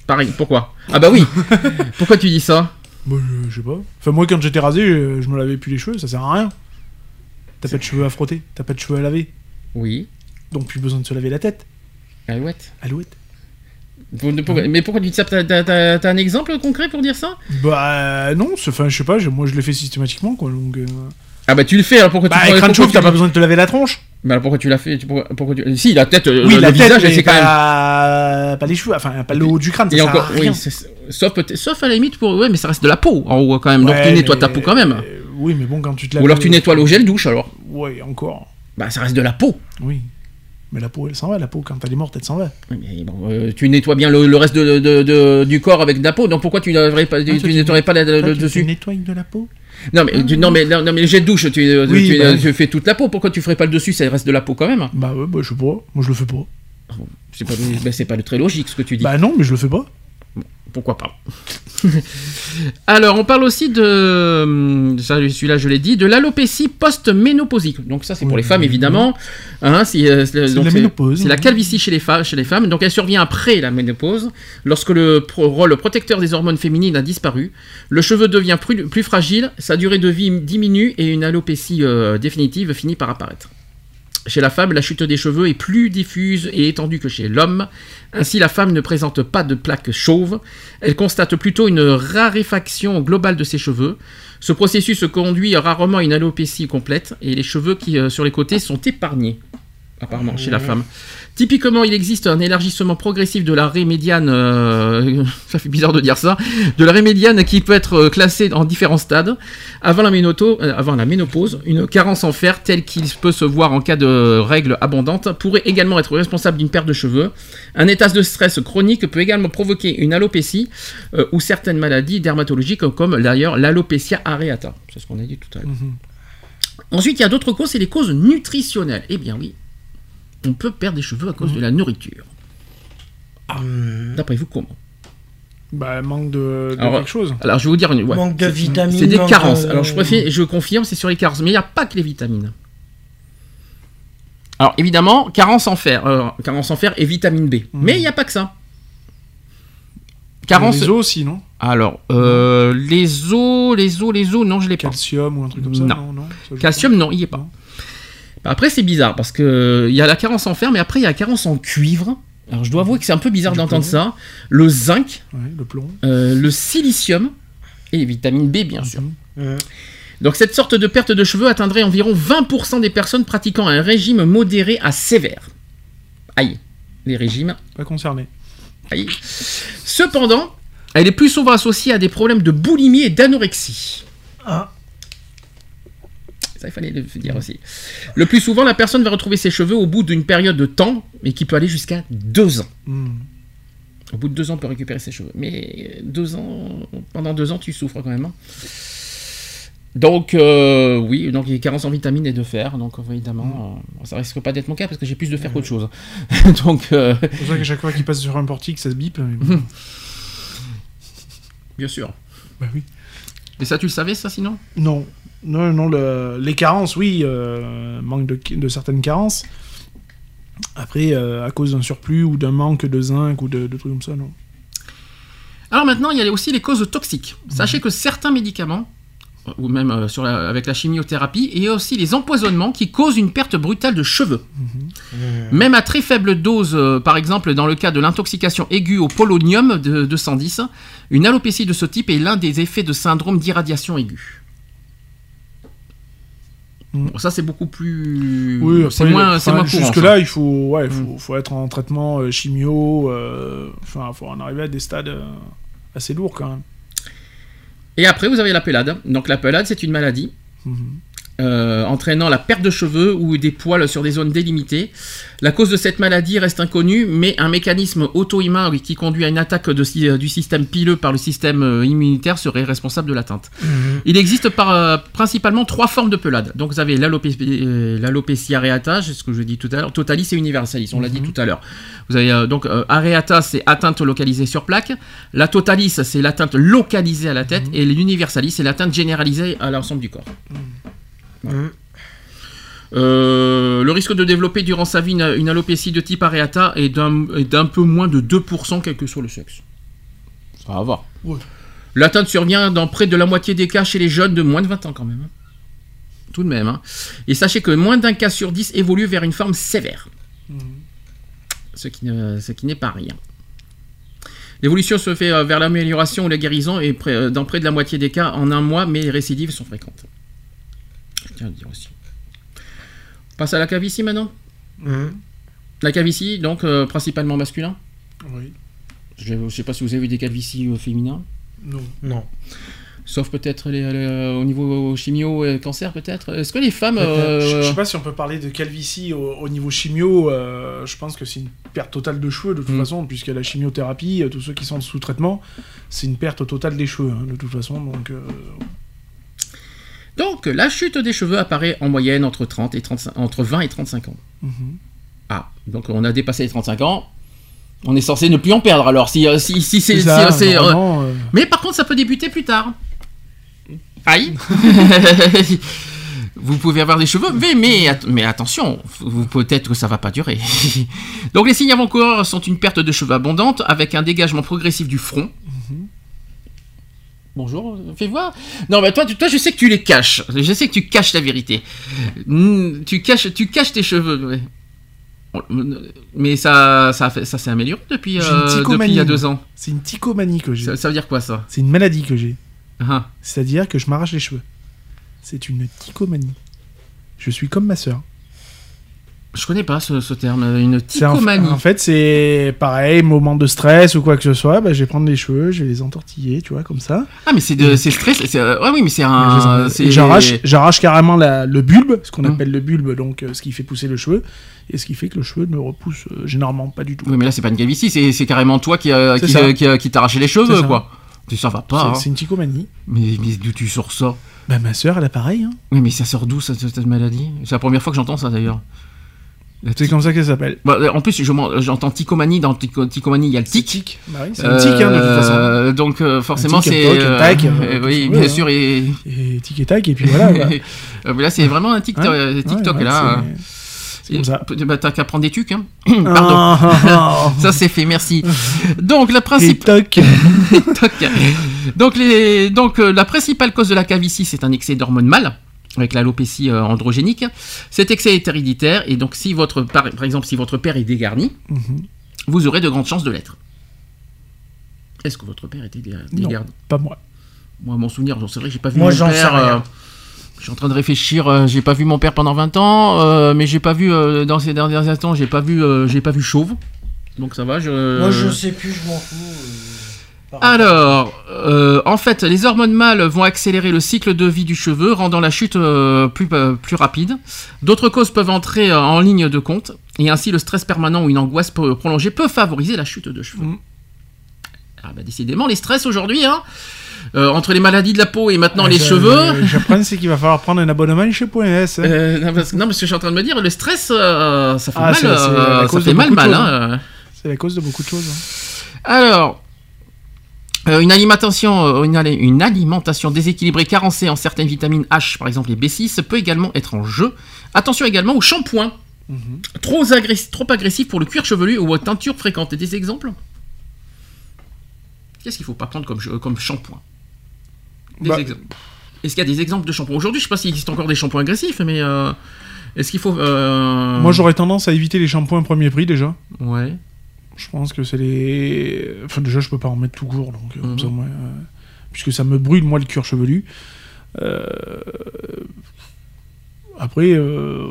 Pareil, pourquoi? Ah bah oui Pourquoi tu dis ça? Bah, je, je sais pas. Enfin, moi, quand j'étais rasé, je, je me lavais plus les cheveux, ça sert à rien. T'as pas de cheveux à frotter, t'as pas de cheveux à laver. Oui. Donc, plus besoin de se laver la tête. Alouette. Alouette. Pour- pour- Mais pourquoi tu dis ça T'as- un exemple concret pour dire ça? Bah, non, c'est- enfin, je sais pas, moi je le fais systématiquement, quoi. Donc, euh... Ah bah tu le fais, alors pourquoi Bah, tu crâne pourquoi chauve, t'as pas besoin de te laver la tronche. Bah alors pourquoi tu l'as fait tu- pourquoi, pourquoi tu- Si, la tête, euh, oui, le, la le tête, visage, c'est quand même... pas... les cheveux, enfin, pas le haut du crâne, ça Et sert encore, à rien. oui, c'est- sauf, sauf à la limite pour... Ouais, mais ça reste de la peau en haut quand même, donc tu nettoies ta peau quand même. euh, oui, mais bon, quand tu te laves... Ou alors tu nettoies l'eau gel douche alors. Ouais, encore. Bah ça reste de la peau. Oui. Mais la peau, elle s'en va, la peau, quand elle est morte, elle s'en va. Oui, mais bon, euh, tu nettoies bien le, le reste de, de- de- du corps avec de la peau, donc pourquoi tu ne pas, tu, Ah, tu nettoierais pas la- le, tu- dessus Tu nettoies de la peau Non mais, tu- non, mais, non, mais le jet de douche, tu, euh, Oui, tu, bah. tu fais toute la peau, pourquoi tu ferais pas le dessus, ça reste de la peau quand même Bah ouais, bah je sais pas. Moi je le fais pas. C'est pas, bah, c'est pas très logique ce que tu dis. Bah non, mais je le fais pas. Pourquoi pas Alors, on parle aussi de, hum, celui-là je l'ai dit, de l'alopécie post-ménopausique. Donc ça c'est pour les femmes évidemment. Hein, c'est, euh, c'est- la ménopause, C'est la calvitie chez les, femmes, chez les femmes. Donc elle survient après la ménopause, lorsque le pro- rôle protecteur des hormones féminines a disparu. Le cheveu devient plus, plus fragile, sa durée de vie diminue et une alopécie euh, définitive finit par apparaître. Chez la femme, la chute des cheveux est plus diffuse et étendue que chez l'homme. Ainsi, la femme ne présente pas de plaques chauves. Elle constate plutôt une raréfaction globale de ses cheveux. Ce processus conduit rarement à une alopécie complète et les cheveux qui, euh, sur les côtés sont épargnés, apparemment, chez la femme. Typiquement, il existe un élargissement progressif de la raie médiane, euh, ça fait bizarre de dire ça, de la raie médiane qui peut être euh, classée en différents stades. Avant la, ménoto- euh, avant la ménopause, une carence en fer telle qu'il peut se voir en cas de règles abondantes pourrait également être responsable d'une perte de cheveux. Un état de stress chronique peut également provoquer une alopécie euh, ou certaines maladies dermatologiques comme d'ailleurs l'alopécia areata. C'est ce qu'on a dit tout à l'heure. Ensuite, il y a d'autres causes, c'est les causes nutritionnelles. Eh bien oui, on peut perdre des cheveux à cause de la nourriture. Ah, D'après vous, comment? Bah manque de, de Alors, quelque chose. Alors, je vais vous dire une. ouais. Manque de C'est- vitamines, C'est des carences. de- Alors, je préfère, je confirme, c'est sur les carences. Mais il n'y a pas que les vitamines. Alors, évidemment, carence en fer. euh, carence en fer et vitamine B. Mais il n'y a pas que ça. Carence. Les os aussi, non? Alors, euh, les os, les os, les os, non, je l'ai pas. Calcium ou un truc comme ça Non. Non, non. ça, je- Calcium, non, il n'y est pas. Après, c'est bizarre parce que il y a la carence en fer, mais après, il y a la carence en cuivre. Alors, je dois avouer que c'est un peu bizarre d'entendre ça. Le zinc, Ouais, le plomb. euh, le silicium et les vitamines B, bien sûr. Mhm. Donc, cette sorte de perte de cheveux atteindrait environ 20% des personnes pratiquant un régime modéré à sévère. Aïe, les régimes Pas concerné. Aïe. Cependant, elle est plus souvent associée à des problèmes de boulimie et d'anorexie. Ah. Ça, il fallait le dire aussi. Le plus souvent, la personne va retrouver ses cheveux au bout d'une période de temps, mais qui peut aller jusqu'à deux ans. Hmm. Au bout de deux ans, on peut récupérer ses cheveux. Mais deux ans, pendant deux ans, tu souffres quand même. hein. Donc, euh, oui, donc il y a carence en vitamines et de fer. Donc, évidemment, euh, ça risque pas d'être mon cas parce que j'ai plus de fer qu'autre chose. donc, euh, C'est pour ça qu'à chaque fois qu'il passe sur un portique, ça se bip. mais bien sûr. bah oui. Et ça, tu le savais, ça, sinon? Non, non, non. le- les carences, oui, euh, manque de, de certaines carences. Après, euh, à cause d'un surplus ou d'un manque de zinc ou de, de trucs comme ça, non. Alors maintenant, il y a aussi les causes toxiques. Sachez que certains médicaments, euh, ou même euh, sur la- avec la chimiothérapie, et aussi les empoisonnements qui causent une perte brutale de cheveux. Même à très faible dose, euh, par exemple dans le cas de l'intoxication aiguë au polonium de 210, une alopécie de ce type est l'un des effets de syndrome d'irradiation aiguë. Mm. Bon, ça c'est beaucoup plus... Oui, c'est moins, enfin, moins courant. Jusque-là, il faut, ouais, faut, faut être en traitement euh, chimio. euh, Enfin, faut en arriver à des stades euh, assez lourds quand même. Et après, vous avez la pelade. Donc la pelade, c'est une maladie Mhm. Euh, entraînant la perte de cheveux ou des poils sur des zones délimitées. La cause de cette maladie reste inconnue, mais un mécanisme auto-immun qui conduit à une attaque de euh, du système pileux par le système euh, immunitaire serait responsable de l'atteinte. Il existe par, euh, principalement trois formes de pelade. Donc vous avez l'alopé- l'alopécie areata, c'est ce que je dis tout à l'heure, totalis et universalis, on l'a dit tout à l'heure. Vous avez euh, donc areata, c'est atteinte localisée sur plaque. La totalis, c'est l'atteinte localisée à la tête. Et l'universalis, c'est l'atteinte généralisée à l'ensemble du corps. Euh, le risque de développer durant sa vie une, une alopécie de type areata est d'un peu moins de 2% quel que soit le sexe. Ça va. Ouais. L'atteinte survient dans près de la moitié des cas chez les jeunes de moins de 20 ans quand même. hein. Tout de même. hein. Et sachez que moins d'un cas sur 10 évolue vers une forme sévère. Ce qui ne- ce qui n'est pas rien. L'évolution se fait euh, vers l'amélioration ou la guérison et euh, dans près de la moitié des cas en un mois, mais les récidives sont fréquentes. À dire aussi. On passe à la calvitie maintenant Mhm. La calvitie, donc euh, principalement masculin. Oui. Je ne sais pas si vous avez vu des calvities euh, féminins. Non. Non. Sauf peut-être les- les- au niveau chimio et cancer, peut-être. Est-ce que les femmes. Je euh, je sais pas si on peut parler de calvitie au, au niveau chimio. euh, je pense que c'est une perte totale de cheveux de toute Mm. façon, puisque la chimiothérapie, euh, tous ceux qui sont sous traitement, c'est une perte totale des cheveux hein, de toute façon. Donc, euh, Donc, la chute des cheveux apparaît en moyenne entre, 30 et 35, entre 20 et 35 ans. mhm. Ah, donc on a dépassé les 35 ans. On est censé ne plus en perdre alors. Si, euh, si, si c'est. Si, euh, euh, Mais par contre, ça peut débuter plus tard. Aïe Vous pouvez avoir des cheveux, mais, mais, att- mais attention, vous- peut-être que ça va pas durer. Donc les signes avant-coureurs sont une perte de cheveux abondante avec un dégagement progressif du front. Bonjour, fais voir. Non, mais toi, tu- toi, je sais que tu les caches. Je sais que tu caches la vérité. Tu caches, tu caches tes cheveux. ouais. Mais ça, ça, ça s'est amélioré depuis, euh, depuis il y a deux ans. c'est une ticomanie que j'ai. Ça, ça veut dire quoi ça? C'est une maladie que j'ai. Ah. C'est-à-dire que je m'arrache les cheveux. C'est une ticomanie. Je suis comme ma sœur. Je connais pas ce, ce terme, une en- ticomanie. En, fait, c'est pareil, moment de stress ou quoi que ce soit, bah, je vais prendre les cheveux, je vais les entortiller, tu vois, comme ça. Ah, mais c'est de, c'est stress. c'est- euh, ouais, oui, mais c'est un. J'arrache, j'arrache carrément la- le bulbe, ce qu'on Hum. appelle le bulbe, donc euh, ce qui fait pousser le cheveu, et ce qui fait que le cheveu ne repousse euh, généralement pas du tout. Oui, mais là, c'est pas une calvitie, c'est, carrément toi qui, euh, qui, qui, qui t'a arraché les cheveux, quoi. Ça va pas. C'est- hein. Une ticomanie. Mais, mais d'où tu sors ça? Bah, ma sœur, elle a pareil. Hein. Oui, mais ça sort d'où cette, cette maladie? C'est la première fois que j'entends ça d'ailleurs. C'est tic- comme ça qu'elle s'appelle. Bah, en plus, je j'entends ticomanie. Dans tico- ticomanie, il y a le tic. Tic. Bah oui, c'est un tic, hein, de toute façon. Euh, Donc, euh, forcément, tic, c'est. un tac, euh, euh, oui, bien veut, sûr. hein. Et, Et tic et tac, et puis voilà. Euh, mais là, c'est vraiment un TikTok, Ouais, euh, TikTok ouais, ouais, là. comme ça. Bah, t'as qu'à prendre des tucs, hein. Pardon. ah, Ça c'est fait, merci. Donc la donc, les... donc euh, la principale cause de la calvitie, c'est un excès d'hormones mâles avec l'alopécie euh, androgénique. Cet excès est héréditaire et donc si votre par, par exemple si votre père est dégarni, Mhm. vous aurez de grandes chances de l'être. Est-ce que votre père était dé- Non. dégarni? Pas moi. Moi, mon souvenir, c'est vrai que j'ai pas vu Moi, mon j'en sais père. rien. euh, je suis en train de réfléchir. euh, j'ai pas vu mon père pendant 20 ans, euh, mais j'ai pas vu euh, dans ces derniers instants, j'ai pas vu, euh, j'ai pas vu chauve. Donc ça va. Je... Moi, je sais plus, je m'en fous. Alors, euh, en fait, les hormones mâles vont accélérer le cycle de vie du cheveu, rendant la chute euh, plus, euh, plus rapide. D'autres causes peuvent entrer en ligne de compte, et ainsi le stress permanent ou une angoisse pro- prolongée peut favoriser la chute de cheveux. Mm. Ah bah décidément, les stress aujourd'hui, hein. Euh, entre les maladies de la peau et maintenant les Je- cheveux. J'apprends, c'est qu'il va falloir prendre un abonnement chez Point S. hein. Euh, non, parce, non, parce que je suis en train de me dire, le stress, euh, ça fait Ah, mal. ça fait mal, mal. hein, euh. C'est la cause de beaucoup de choses. hein. Alors, euh, une alimentation, euh, une, ali- une alimentation déséquilibrée, carencée en certaines vitamines H, par exemple les B6, peut également être en jeu. Attention également au shampoing. Mhm. Trop, agress- trop agressif pour le cuir chevelu ou aux teintures fréquentes. Et des exemples? Qu'est-ce qu'il faut pas prendre comme, shampoing? Des Bah, exemples. Est-ce qu'il y a des exemples de shampoing? Aujourd'hui, je sais pas s'il existe encore des shampoings agressifs, mais euh, est-ce qu'il faut. euh, Moi, j'aurais tendance à éviter les shampoings premier prix déjà. Ouais. Je pense que c'est les. Enfin, déjà, je peux pas en mettre tout court, donc. comme Mhm. ça, moi, euh, Puisque ça me brûle, moi, le cuir chevelu. Euh, Après, euh,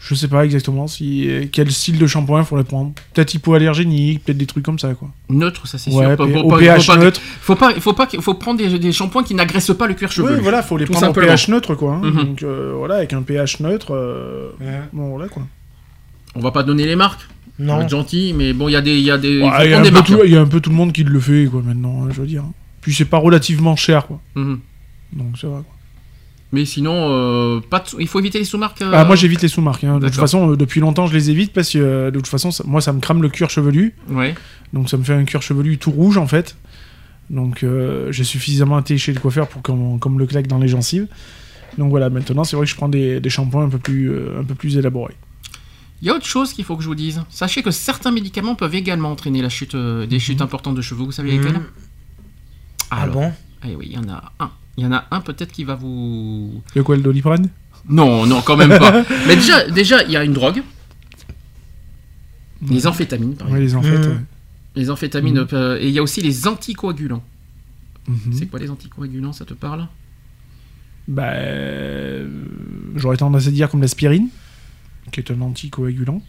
je sais pas exactement si quel style de shampoing faudrait prendre. Peut-être hypoallergénique, peut-être des trucs comme ça, quoi. Neutre, ça c'est Ouais, sûr. Pas- au pas- pH faut pas- neutre. Faut pas, faut pas, faut prendre des, des shampoings qui n'agressent pas le cuir chevelu. Oui, voilà, faut les Tout prendre au simplement. pH neutre, quoi. hein. Mhm. Donc, euh, voilà, avec un pH neutre. euh, Bon, voilà, quoi. On va pas donner les marques. Non. être gentil, mais bon, il y a des, il y a des, il Ouais, faut Il y, a un des peu tout- il y a un peu tout le monde qui le fait, quoi, maintenant, hein, je veux dire. Puis c'est pas relativement cher, quoi. Mhm. Donc, ça va, quoi. Mais sinon, euh, pas de sous- il faut éviter les sous-marques. euh, Ah, moi j'évite les sous-marques. hein. De toute façon, euh, depuis longtemps, je les évite parce que euh, de toute façon, ça- moi ça me crame le cuir chevelu. Ouais. Donc ça me fait un cuir chevelu tout rouge en fait. Donc euh, j'ai suffisamment été chez le coiffeur pour qu'on me le claque dans les gencives. Donc voilà, maintenant c'est vrai que je prends des, des shampoings un peu plus, euh, un peu plus élaborés. Il y a autre chose qu'il faut que je vous dise. Sachez que certains médicaments peuvent également entraîner la chute, euh, des chutes importantes de cheveux. Vous savez lesquels Mhm. Ah Alors, bon? Eh oui, il y en a un. Il y en a un peut-être qui va vous. Le quoi, le doliprane? Non, non, quand même pas. Mais déjà, déjà, il y a une drogue. Les amphétamines, par Ouais, exemple. les amphètes. Mhm. ouais. Les amphétamines. Mhm. euh, et il y a aussi les anticoagulants. Mhm. C'est quoi les anticoagulants Ça te parle? Bah, euh, j'aurais tendance à dire comme l'aspirine, qui est un anticoagulant.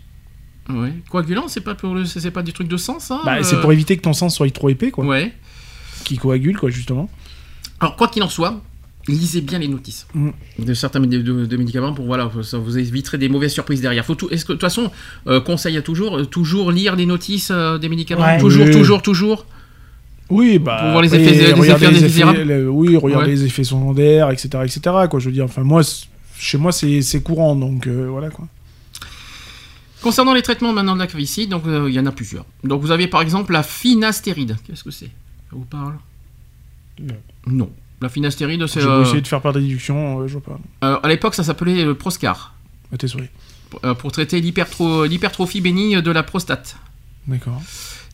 Ouais. Coagulant, c'est pas pour le, c'est pas des trucs de sang, ça Bah, euh c'est pour éviter que ton sang soit trop épais, quoi. Ouais. Qui coagule, quoi, justement. Alors quoi qu'il en soit, lisez bien les notices Mm. de certains de, de médicaments pour voilà, ça vous éviterez des mauvaises surprises derrière. Faut tout, est-ce que de toute façon, euh, conseil à toujours, euh, toujours lire les notices euh, des médicaments, Ouais. toujours, Oui. toujours, toujours? Oui, bah. Pour voir les effets- les regarder effets les indésirables. le- oui, regarder Ouais. les effets secondaires, etc., etc., quoi. Je veux dire, enfin, moi, chez moi, c'est c'est courant, donc euh, voilà, quoi. Concernant les traitements maintenant de la calvitie, donc euh, il y en a plusieurs. Donc vous avez par exemple la finastéride. Qu'est-ce que c'est? Ça vous parle? Non. Non. La finastéride, c'est J'ai euh, essayer de faire par déduction, euh, je vois pas. euh, à l'époque ça s'appelait le Proscar À tes souris. pour, euh, pour traiter l'hypertro- l'hypertrophie bénigne de la prostate. D'accord.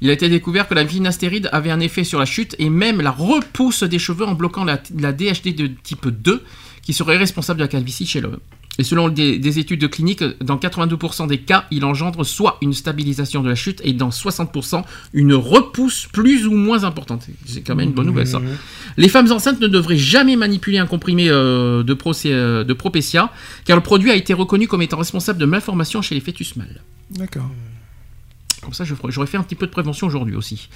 Il a été découvert que la finastéride avait un effet sur la chute et même la repousse des cheveux en bloquant la, la DHT de type 2 qui serait responsable de la calvitie chez l'homme. Et selon des, des études cliniques, dans 82% des cas, il engendre soit une stabilisation de la chute et dans 60% une repousse plus ou moins importante. C'est quand même une bonne nouvelle ça. Les femmes enceintes ne devraient jamais manipuler un comprimé euh, de, euh, de Propecia car le produit a été reconnu comme étant responsable de malformations chez les fœtus mâles. D'accord. Comme ça, j'aurais fait un petit peu de prévention aujourd'hui aussi.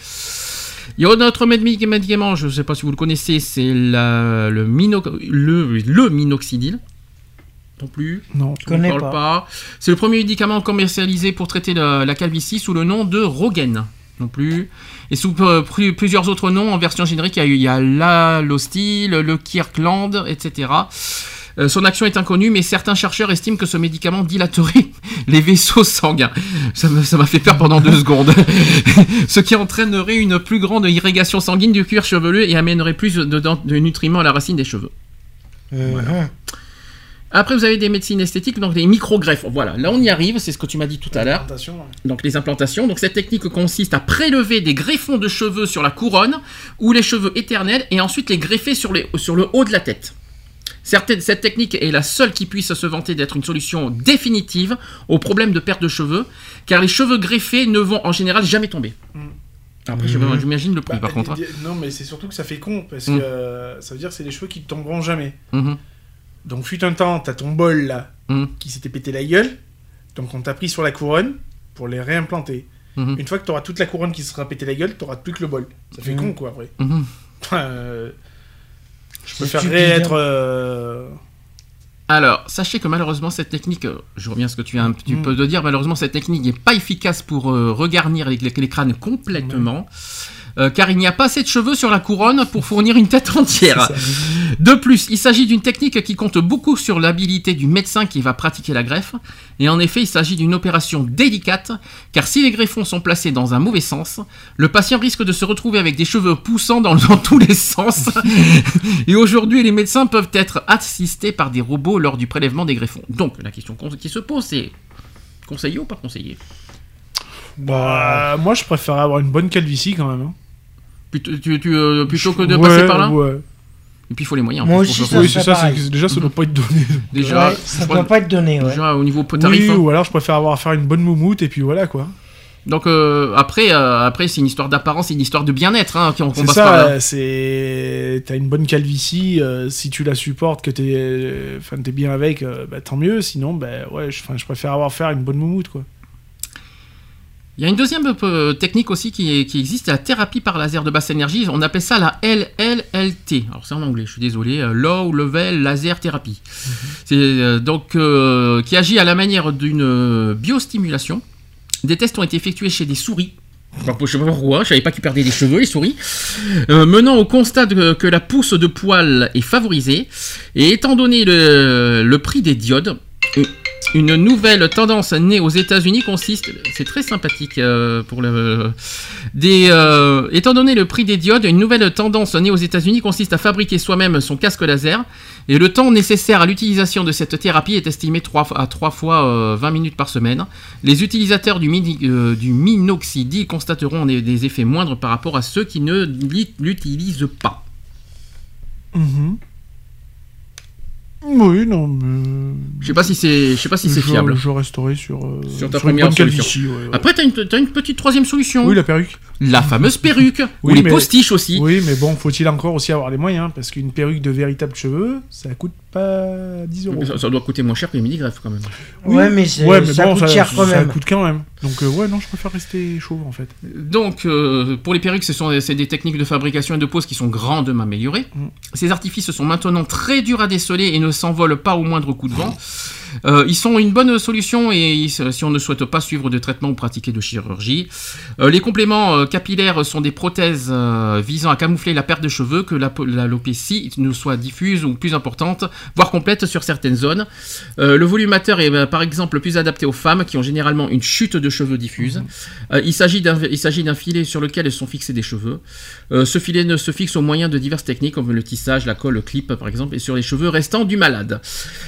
Il y a notre méd- médicament, je ne sais pas si vous le connaissez, c'est le, mino- le, le minoxidil. Non plus. Non. Je ne Connais parle pas. pas. C'est le premier médicament commercialisé pour traiter la, la calvitie sous le nom de Rogaine. Non plus. Et sous euh, plu- plusieurs autres noms en version générique, il y a, eu- il y a l'Alostil, le Kirkland, etc. Euh, son action est inconnue, mais certains chercheurs estiment que ce médicament dilaterait les vaisseaux sanguins. Ça m'a fait peur pendant deux secondes. ce qui entraînerait une plus grande irrigation sanguine du cuir chevelu et amènerait plus de, de nutriments à la racine des cheveux. Mhm. Après, vous avez des médecines esthétiques, donc des micro-greffes. Voilà, là on y arrive, c'est ce que tu m'as dit tout à l'heure. Donc les implantations. Donc cette technique consiste à prélever des greffons de cheveux sur la couronne ou les cheveux éternels et ensuite les greffer sur, les, sur le haut de la tête. Certaines- cette technique est la seule qui puisse se vanter d'être une solution définitive au problème de perte de cheveux, car les cheveux greffés ne vont en général jamais tomber. Après, je- Mhm. j'imagine le prix Bah, par contre. hein. Non, mais c'est surtout que ça fait con, parce Mm. que euh, ça veut dire que c'est des cheveux qui ne tomberont jamais. Mhm. Donc, fut un temps, t'as ton bol là, Mm. qui s'était pété la gueule, donc on t'a pris sur la couronne pour les réimplanter. Mhm. Une fois que t'auras toute la couronne qui sera pété la gueule, t'auras plus que le bol. Ça fait Mm. con, quoi, après. Euh, je préférerais être... euh, Alors, sachez que malheureusement, cette technique, euh, je reviens à ce que tu viens un petit peu de dire, malheureusement, cette technique n'est pas efficace pour euh, regarnir les, les- les crânes complètement. Euh, car il n'y a pas assez de cheveux sur la couronne pour fournir une tête entière. De plus, il s'agit d'une technique qui compte beaucoup sur l'habilité du médecin qui va pratiquer la greffe. Et en effet, il s'agit d'une opération délicate, car si les greffons sont placés dans un mauvais sens, le patient risque de se retrouver avec des cheveux poussant dans, dans tous les sens. et aujourd'hui, les médecins peuvent être assistés par des robots lors du prélèvement des greffons. Donc, la question qui se pose, c'est conseillé ou pas conseillé Bah, moi, je préfère avoir une bonne calvitie quand même. hein. Plutôt, tu- tu, euh, plutôt que de Ouais, passer par là ouais. Et puis il faut les moyens. en Moi plus, aussi, pour ça Oui, c'est ça, c'est pareil. que déjà, ça doit pas être donné. Déjà, Ouais, ça doit pas être donné, ouais. déjà, au niveau tarif. Oui, hein. ou alors je préfère avoir à faire une bonne moumoute et puis voilà quoi. Donc euh, après, euh, après c'est une histoire d'apparence, c'est une histoire de bien-être hein, qu'on passe par ça, là. c'est. T'as une bonne calvitie, euh, si tu la supportes, que t'es euh, enfin, t'es bien avec, euh, bah, tant mieux. Sinon, bah, ouais, je, enfin, je préfère avoir à faire une bonne moumoute quoi. Il y a une deuxième euh, technique aussi qui, est- qui existe, c'est la thérapie par laser de basse énergie. On appelle ça la LLLT. Alors c'est en anglais, je suis désolé. euh, Low Level Laser Therapy. C'est euh, donc euh, qui agit à la manière d'une euh, biostimulation. Des tests ont été effectués chez des souris. Je sais pas pourquoi, je savais pas qu'ils perdaient des cheveux, les souris. Euh, menant au constat de- que la pousse de poils est favorisée. Et étant donné le, le prix des diodes, une nouvelle tendance née aux États-Unis consiste, c'est très sympathique euh, pour le, des, euh, étant donné le prix des diodes, une nouvelle tendance née aux États-Unis consiste à fabriquer soi-même son casque laser. Et le temps nécessaire à l'utilisation de cette thérapie est estimé 3, à 3 fois euh, 20 minutes par semaine. Les utilisateurs du, mini- euh, minoxidil constateront des, effets moindres par rapport à ceux qui ne l'utilisent pas. Oui, non, mais. Je sais pas si c'est, je sais pas si c'est fiable. Je resterai sur. euh, Sur ta une première solution. ouais, ouais. Après, t'as une, t'as une petite troisième solution. Oui, la perruque. La fameuse perruque. ou Oui, les mais- postiches aussi. Oui, mais bon, faut-il encore aussi avoir les moyens? Parce qu'une perruque de véritables cheveux, ça coûte pas 10 euros. Ça, ça doit coûter moins cher que les mini-greffes quand même. Oui. Ouais, mais, c'est- Ouais, mais ça bon, coûte ça, cher quand ça même. coûte quand même. Donc, euh, ouais, non, je préfère rester chauve en fait. Donc, euh, pour les perruques, ce sont c'est des techniques de fabrication et de pose qui sont grandement améliorées. Mm. Ces artifices sont maintenant très durs à déceler et ne s'envolent pas au moindre coup de vent. Euh, ils sont une bonne solution et ils- si on ne souhaite pas suivre de traitement ou pratiquer de chirurgie. Euh, les compléments euh, capillaires sont des prothèses visant à camoufler la perte de cheveux, que la- l'alopécie ne soit diffuse ou plus importante, voire complète sur certaines zones. Le volumateur est par exemple plus adapté aux femmes qui ont généralement une chute de cheveux diffuse. Euh, il s'agit d'un filet sur lequel sont fixés des cheveux. Ce filet ne se fixe au moyen de diverses techniques comme le tissage, la colle, le clip par exemple, et sur les cheveux restants du malade.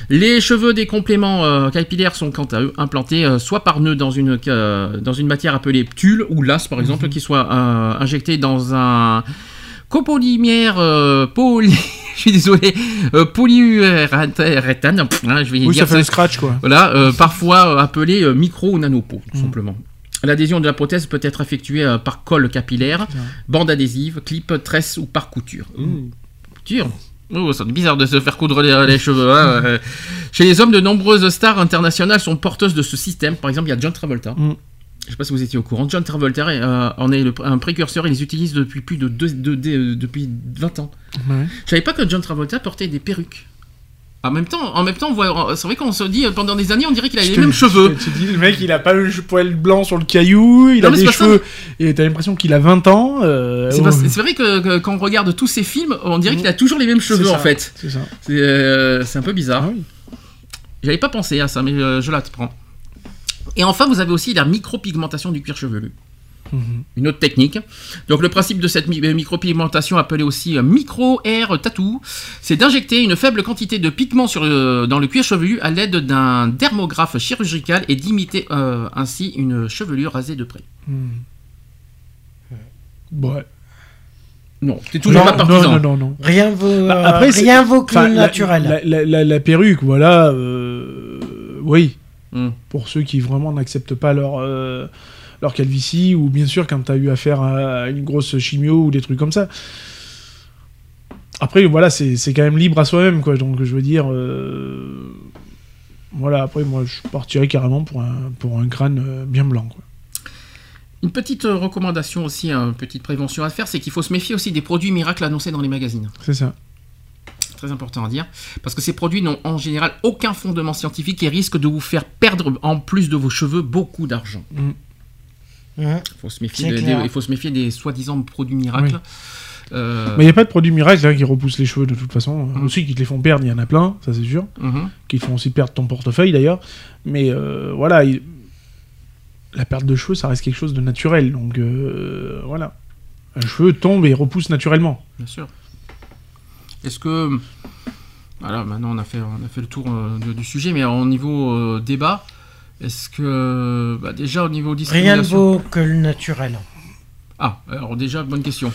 Les cheveux des compléments euh, capillaires sont quant à eux implantés euh, soit par nœud dans une, euh, dans une matière appelée tulle ou lasse par exemple, qui soit euh, injecté dans un copolymère euh, poly... Je suis désolé, euh, polyuréthane, hein, je vais Oui, dire ça fait le scratch quoi. voilà, euh, parfois appelé micro ou nanopo, tout simplement. L'adhésion de la prothèse peut être effectuée par colle capillaire, bande adhésive, clip, tresse ou par couture. Ouh, couture Oh, c'est bizarre de se faire coudre les, les cheveux. hein, euh. Chez les hommes, de nombreuses stars internationales sont porteuses de ce système. Par exemple, il y a John Travolta. Mm. Je sais pas si vous étiez au courant. John Travolta euh, en est le- un précurseur. Il les utilise depuis plus de, deux- de- de- depuis 20 ans. Ouais. Je savais pas que John Travolta portait des perruques. En même temps, en même temps, c'est vrai qu'on se dit euh, pendant des années, on dirait qu'il a Je les te- mêmes cheveux. Tu dis, le mec, il a pas le poil blanc sur le caillou, il Non, a des ça. cheveux, et t'as l'impression qu'il a 20 ans. euh, C'est oh, c'est vrai que, que quand on regarde tous ces films, on dirait qu'il a toujours les mêmes cheveux en fait. C'est ça. C'est euh, un peu bizarre. Ah oui. J'avais pas pensé à ça, mais je l'apprends. Et enfin, vous avez aussi la micropigmentation du cuir chevelu. Mhm. Une autre technique. Donc le principe de cette mi- euh, micropigmentation, appelée aussi euh, micro-air tattoo, c'est d'injecter une faible quantité de pigment sur le- dans le cuir chevelu à l'aide d'un dermographe chirurgical et d'imiter euh, ainsi une chevelure rasée de près. Ouais. Non, t'es toujours non, pas partisan. non, non, non, non. Rien vaut, Bah, euh, après, rien vaut que le naturel. La, la- la- la perruque, voilà. euh, oui. Hmm. Pour ceux qui vraiment n'acceptent pas leur, euh, leur calvitie, ou bien sûr quand t'as eu affaire à une grosse chimio ou des trucs comme ça. Après, voilà, c'est quand même libre à soi-même, quoi. Donc, je veux dire. euh, Voilà, après, moi, je partirais carrément pour un, pour un crâne euh, bien blanc, quoi. Une petite euh, recommandation aussi, une petite prévention à faire, c'est qu'il faut se méfier aussi des produits miracles annoncés dans les magazines. C'est ça. Très important à dire. Parce que ces produits n'ont en général aucun fondement scientifique et risquent de vous faire perdre, en plus de vos cheveux, beaucoup d'argent. Mm. Mhm. faut se méfier C'est de- clair. des- il faut se méfier des soi-disant produits miracles. Euh, Mais il n'y a pas de produit miracle hein, qui repousse les cheveux de toute façon. Aussi, qui te les font perdre, il y en a plein, ça c'est sûr. Mhm. Qui te font aussi perdre ton portefeuille d'ailleurs. Mais euh, voilà, il- la perte de cheveux, ça reste quelque chose de naturel. Donc euh, voilà. Un cheveu tombe et repousse naturellement. Bien sûr. Est-ce que. Voilà, maintenant on a fait, on a fait le tour euh, de- du sujet, mais au niveau euh, débat, est-ce que. bah, déjà au niveau Rien ne discrimination. vaut que le naturel. Ah, alors déjà, bonne question.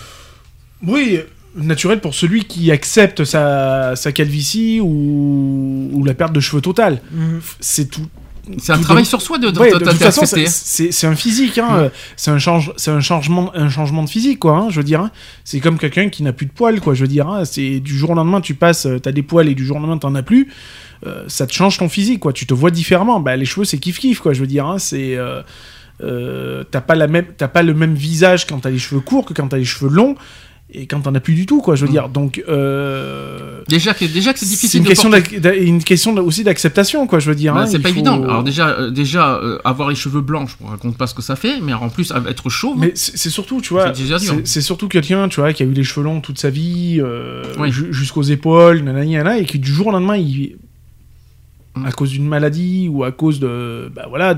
Oui, naturel pour celui qui accepte sa, sa calvitie ou, ou la perte de cheveux totale. Mhm. C'est tout. C'est un tout travail de- sur soi de, de, Ouais, de- de toute façon, c'est- c'est un physique, hein, Mm. c'est un, change, c'est un, changement, un changement de physique, quoi. hein, je veux dire, hein. c'est comme quelqu'un qui n'a plus de poils, quoi. Je veux dire, hein, c'est du jour au lendemain, tu passes, euh, t'as des poils et du jour au lendemain, t'en as plus. Euh, ça te change ton physique, quoi. Tu te vois différemment. Bah, les cheveux, c'est kiff kiff, quoi. Je veux dire, hein, c'est euh, euh, t'as pas la même, t'as pas le même visage quand t'as les cheveux courts que quand t'as les cheveux longs et quand t'en as plus du tout, quoi. Je veux Mm. dire, donc. euh, Déjà que, déjà que c'est c'est difficile une de question, une question aussi d'acceptation, quoi. Je veux dire. Bah, hein, c'est pas faut- évident. Alors déjà, euh, déjà avoir les cheveux blancs, je ne raconte pas ce que ça fait, mais en plus être chauve. Mais c'est c'est surtout, tu vois, C'est c'est c'est surtout quelqu'un, tu vois, qui a eu les cheveux longs toute sa vie, Oui. jusqu'aux épaules, nanana, et qui du jour au lendemain, il. À cause d'une maladie ou à cause de, bah voilà,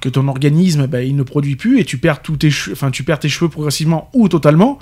que ton organisme, bah, il ne produit plus et tu perds tous tes cheveux, enfin, tu perds tes cheveux progressivement ou totalement.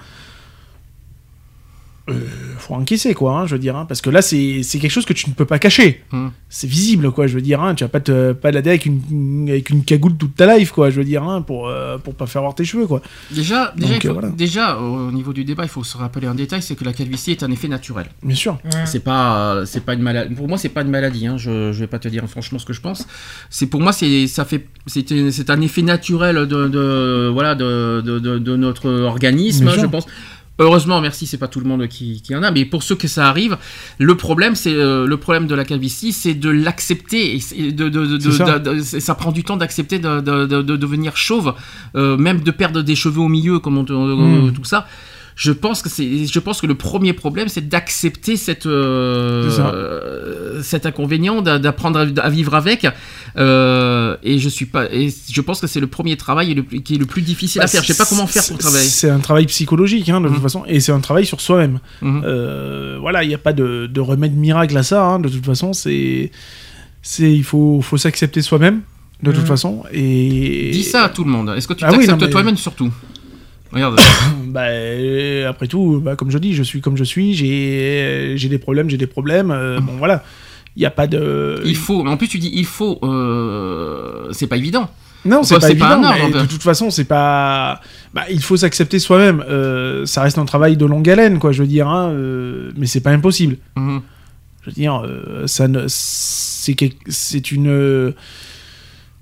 Euh, faut encaisser quoi, hein, je veux dire, hein, parce que là c'est c'est quelque chose que tu ne peux pas cacher. Mm. C'est visible quoi, je veux dire, hein, tu vas pas te balader avec une avec une cagoule toute ta life quoi, je veux dire, hein, pour euh, pour pas faire voir tes cheveux quoi. Déjà, déjà, Donc, il faut- euh, voilà. déjà, au niveau du débat, il faut se rappeler un détail, c'est que la calvitie est un effet naturel. Bien sûr. C'est pas, euh, c'est pas une maladie. Pour moi, c'est pas une maladie. Hein. Je, je vais pas te dire franchement ce que je pense. C'est pour moi, c'est, ça fait, c'est, un- c'est un effet naturel de, de- voilà, de, de, de- de notre organisme, je pense. Heureusement, merci, c'est pas tout le monde qui, qui en a, mais pour ceux que ça arrive, le problème, c'est euh, le problème de la calvitie, c'est de l'accepter. Et de, de, de- ça. prend du temps d'accepter de, de- de- de devenir chauve, euh, même de perdre des cheveux au milieu, comme on, te- Mm. tout ça. Je pense que c'est, je pense que le premier problème, c'est d'accepter cette, euh, cet inconvénient, d'a- d'apprendre à, à vivre avec. Euh, et je suis pas, et je pense que c'est le premier travail et le plus- qui est le plus difficile à Bah, faire. Je sais pas comment faire pour travailler. C'est un travail psychologique, hein, de toute Mhm. façon, et c'est un travail sur soi-même. Mhm. Euh, voilà, il n'y a pas de, de remède miracle à ça. hein, de toute façon, c'est, c'est, il faut, faut s'accepter soi-même, de toute Mhm. façon. Et Dis ça à tout le monde. Est-ce que tu Ah t'acceptes mais- toi-même surtout? Regarde. bah, euh, après tout, bah, comme je dis, je suis comme je suis. J'ai, j'ai des problèmes, j'ai des problèmes. euh, bon, voilà, il n'y a pas de. il faut. En plus, tu dis il faut. euh, c'est pas évident. Non, c'est pas évident. mais de toute façon, c'est pas. Bah, il faut s'accepter soi-même. Euh, ça reste un travail de longue haleine, quoi. Je veux dire, hein, euh, mais c'est pas impossible. Mhm. Je veux dire, euh, ça ne, c'est une.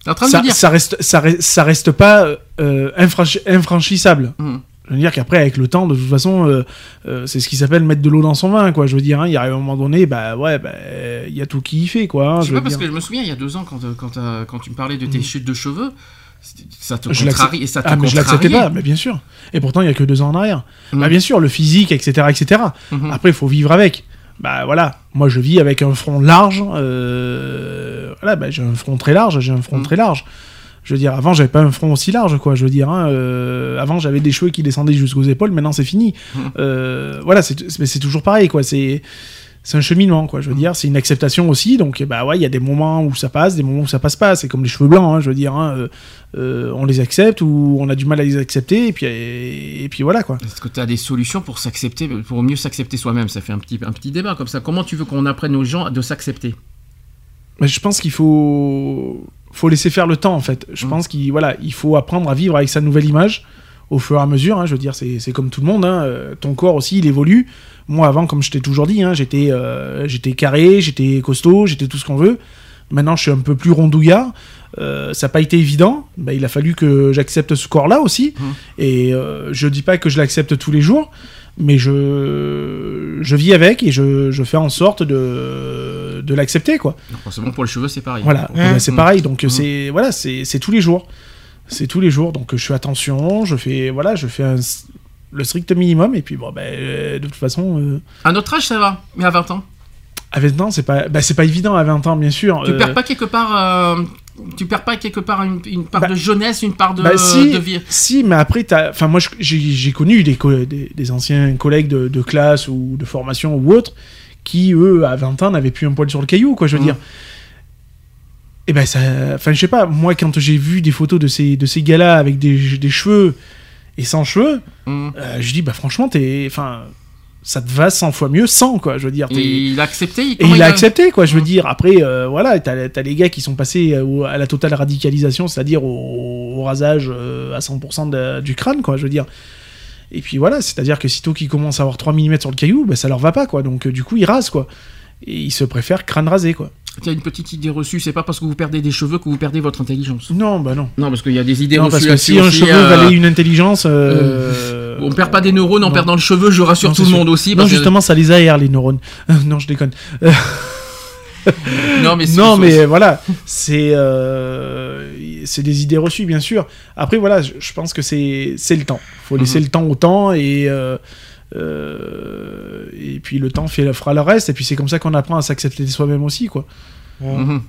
T'es en train de Ça, dire. ça reste, ça reste, ça reste pas euh, infranchi- infranchissable. Mhm. Je veux dire qu'après, avec le temps, de toute façon, euh, euh, c'est ce qui s'appelle mettre de l'eau dans son vin, quoi. Je veux dire, hein, il y a un moment donné, bah ouais, bah, il y a tout qui y fait, quoi. hein, Je sais pas parce dire. que je me souviens il y a deux ans quand quand, quand tu me parlais de tes Mhm. chutes de cheveux, ça te contrarie et ça te Ah, mais je l'acceptais pas, mais bien sûr. Et pourtant, il y a que deux ans en arrière. Bah, bien sûr, le physique, etc., etc. Mhm. Après, il faut vivre avec. Bah voilà, moi je vis avec un front large. euh, Voilà, bah, j'ai un front très large, j'ai un front Mhm. très large. Je veux dire, avant, j'avais pas un front aussi large, quoi. Je veux dire, hein, euh, avant, j'avais des cheveux qui descendaient jusqu'aux épaules, maintenant, c'est fini. Mhm. Euh, voilà, c'est toujours pareil, quoi. C'est c'est un cheminement, quoi. Je veux dire, c'est une acceptation aussi. Donc, bah ouais, il y a des moments où ça passe, des moments où ça passe pas. C'est comme les cheveux blancs, hein, je veux dire. hein, euh, euh, on les accepte ou on a du mal à les accepter, et puis, et, puis voilà, quoi. Est-ce que tu as des solutions pour s'accepter, pour mieux s'accepter soi-même? Ça fait un petit, un petit débat comme ça. Comment tu veux qu'on apprenne aux gens de s'accepter? Je pense qu'il faut faut laisser faire le temps en fait. Je Mm. pense qu'il voilà, il faut apprendre à vivre avec sa nouvelle image au fur et à mesure. hein. je veux dire, c'est comme tout le monde. hein. Euh, Ton corps aussi, il évolue. Moi, avant, comme je t'ai toujours dit, hein, j'étais euh, j'étais carré, j'étais costaud, j'étais tout ce qu'on veut. Maintenant, je suis un peu plus rondouillard. Euh, ça n'a pas été évident. Bah, il a fallu que j'accepte ce corps-là aussi. Mm. Et euh, je dis pas que je l'accepte tous les jours, mais je, je vis avec et je, je fais en sorte de, de l'accepter, quoi. Forcément, pour les cheveux, c'est pareil. Voilà, c'est pareil. Donc Mm. c'est voilà, c'est c'est tous les jours. C'est tous les jours. Donc je fais attention, je fais voilà, je fais un- le strict minimum et puis bon ben euh, de toute façon euh, À notre âge, ça va, mais à 20 ans. à 20 ans, c'est pas bah, c'est pas évident à 20 ans bien sûr. Tu Euh, perds pas quelque part. euh, tu perds pas quelque part une, une part Bah, de jeunesse, une part de, Bah, si, de vie. si, mais après, enfin, moi, j'ai connu des, co- des, des anciens collègues de, de classe ou de formation ou autres qui, eux, à 20 ans, n'avaient plus un poil sur le caillou, quoi, je veux Mhm. dire. Et ben, ça. Enfin, je sais pas, moi, quand j'ai vu des photos de ces, de ces gars-là avec des, des cheveux et sans cheveux, Mm. euh, je dis, bah, franchement, t'es. Enfin. Ça te va 100 fois mieux sans, quoi, je veux dire. Et il a accepté. et comment il a accepté, quoi, je veux Mhm. dire. Après, euh, voilà, t'as as les gars qui sont passés euh, à la totale radicalisation, c'est-à-dire au, au rasage euh, à 100% de- du crâne, quoi, je veux dire. Et puis voilà, c'est-à-dire que sitôt qu'ils commencent à avoir 3 mm sur le caillou, bah, ça leur va pas, quoi. Donc, euh, du coup, ils rasent, quoi. Et ils se préfèrent crâne rasé, quoi. Il a une petite idée reçue, c'est pas parce que vous perdez des cheveux que vous perdez votre intelligence. Non, bah non. Non, parce qu'il y a des idées Non, reçues parce que si un cheveu euh, valait une intelligence. euh, On perd pas des neurones en non. perdant le cheveu, je rassure non, tout le sûr. monde aussi. Non, que- justement, ça les aère, les neurones. non, je déconne. Non, mais, non, mais voilà, c'est euh, c'est des idées reçues, bien sûr. Après, voilà, je, je pense que c'est le temps. faut laisser Mhm. le temps au temps et euh, et puis le temps fait, fera le reste. Et puis c'est comme ça qu'on apprend à s'accepter soi-même aussi, quoi. Mhm.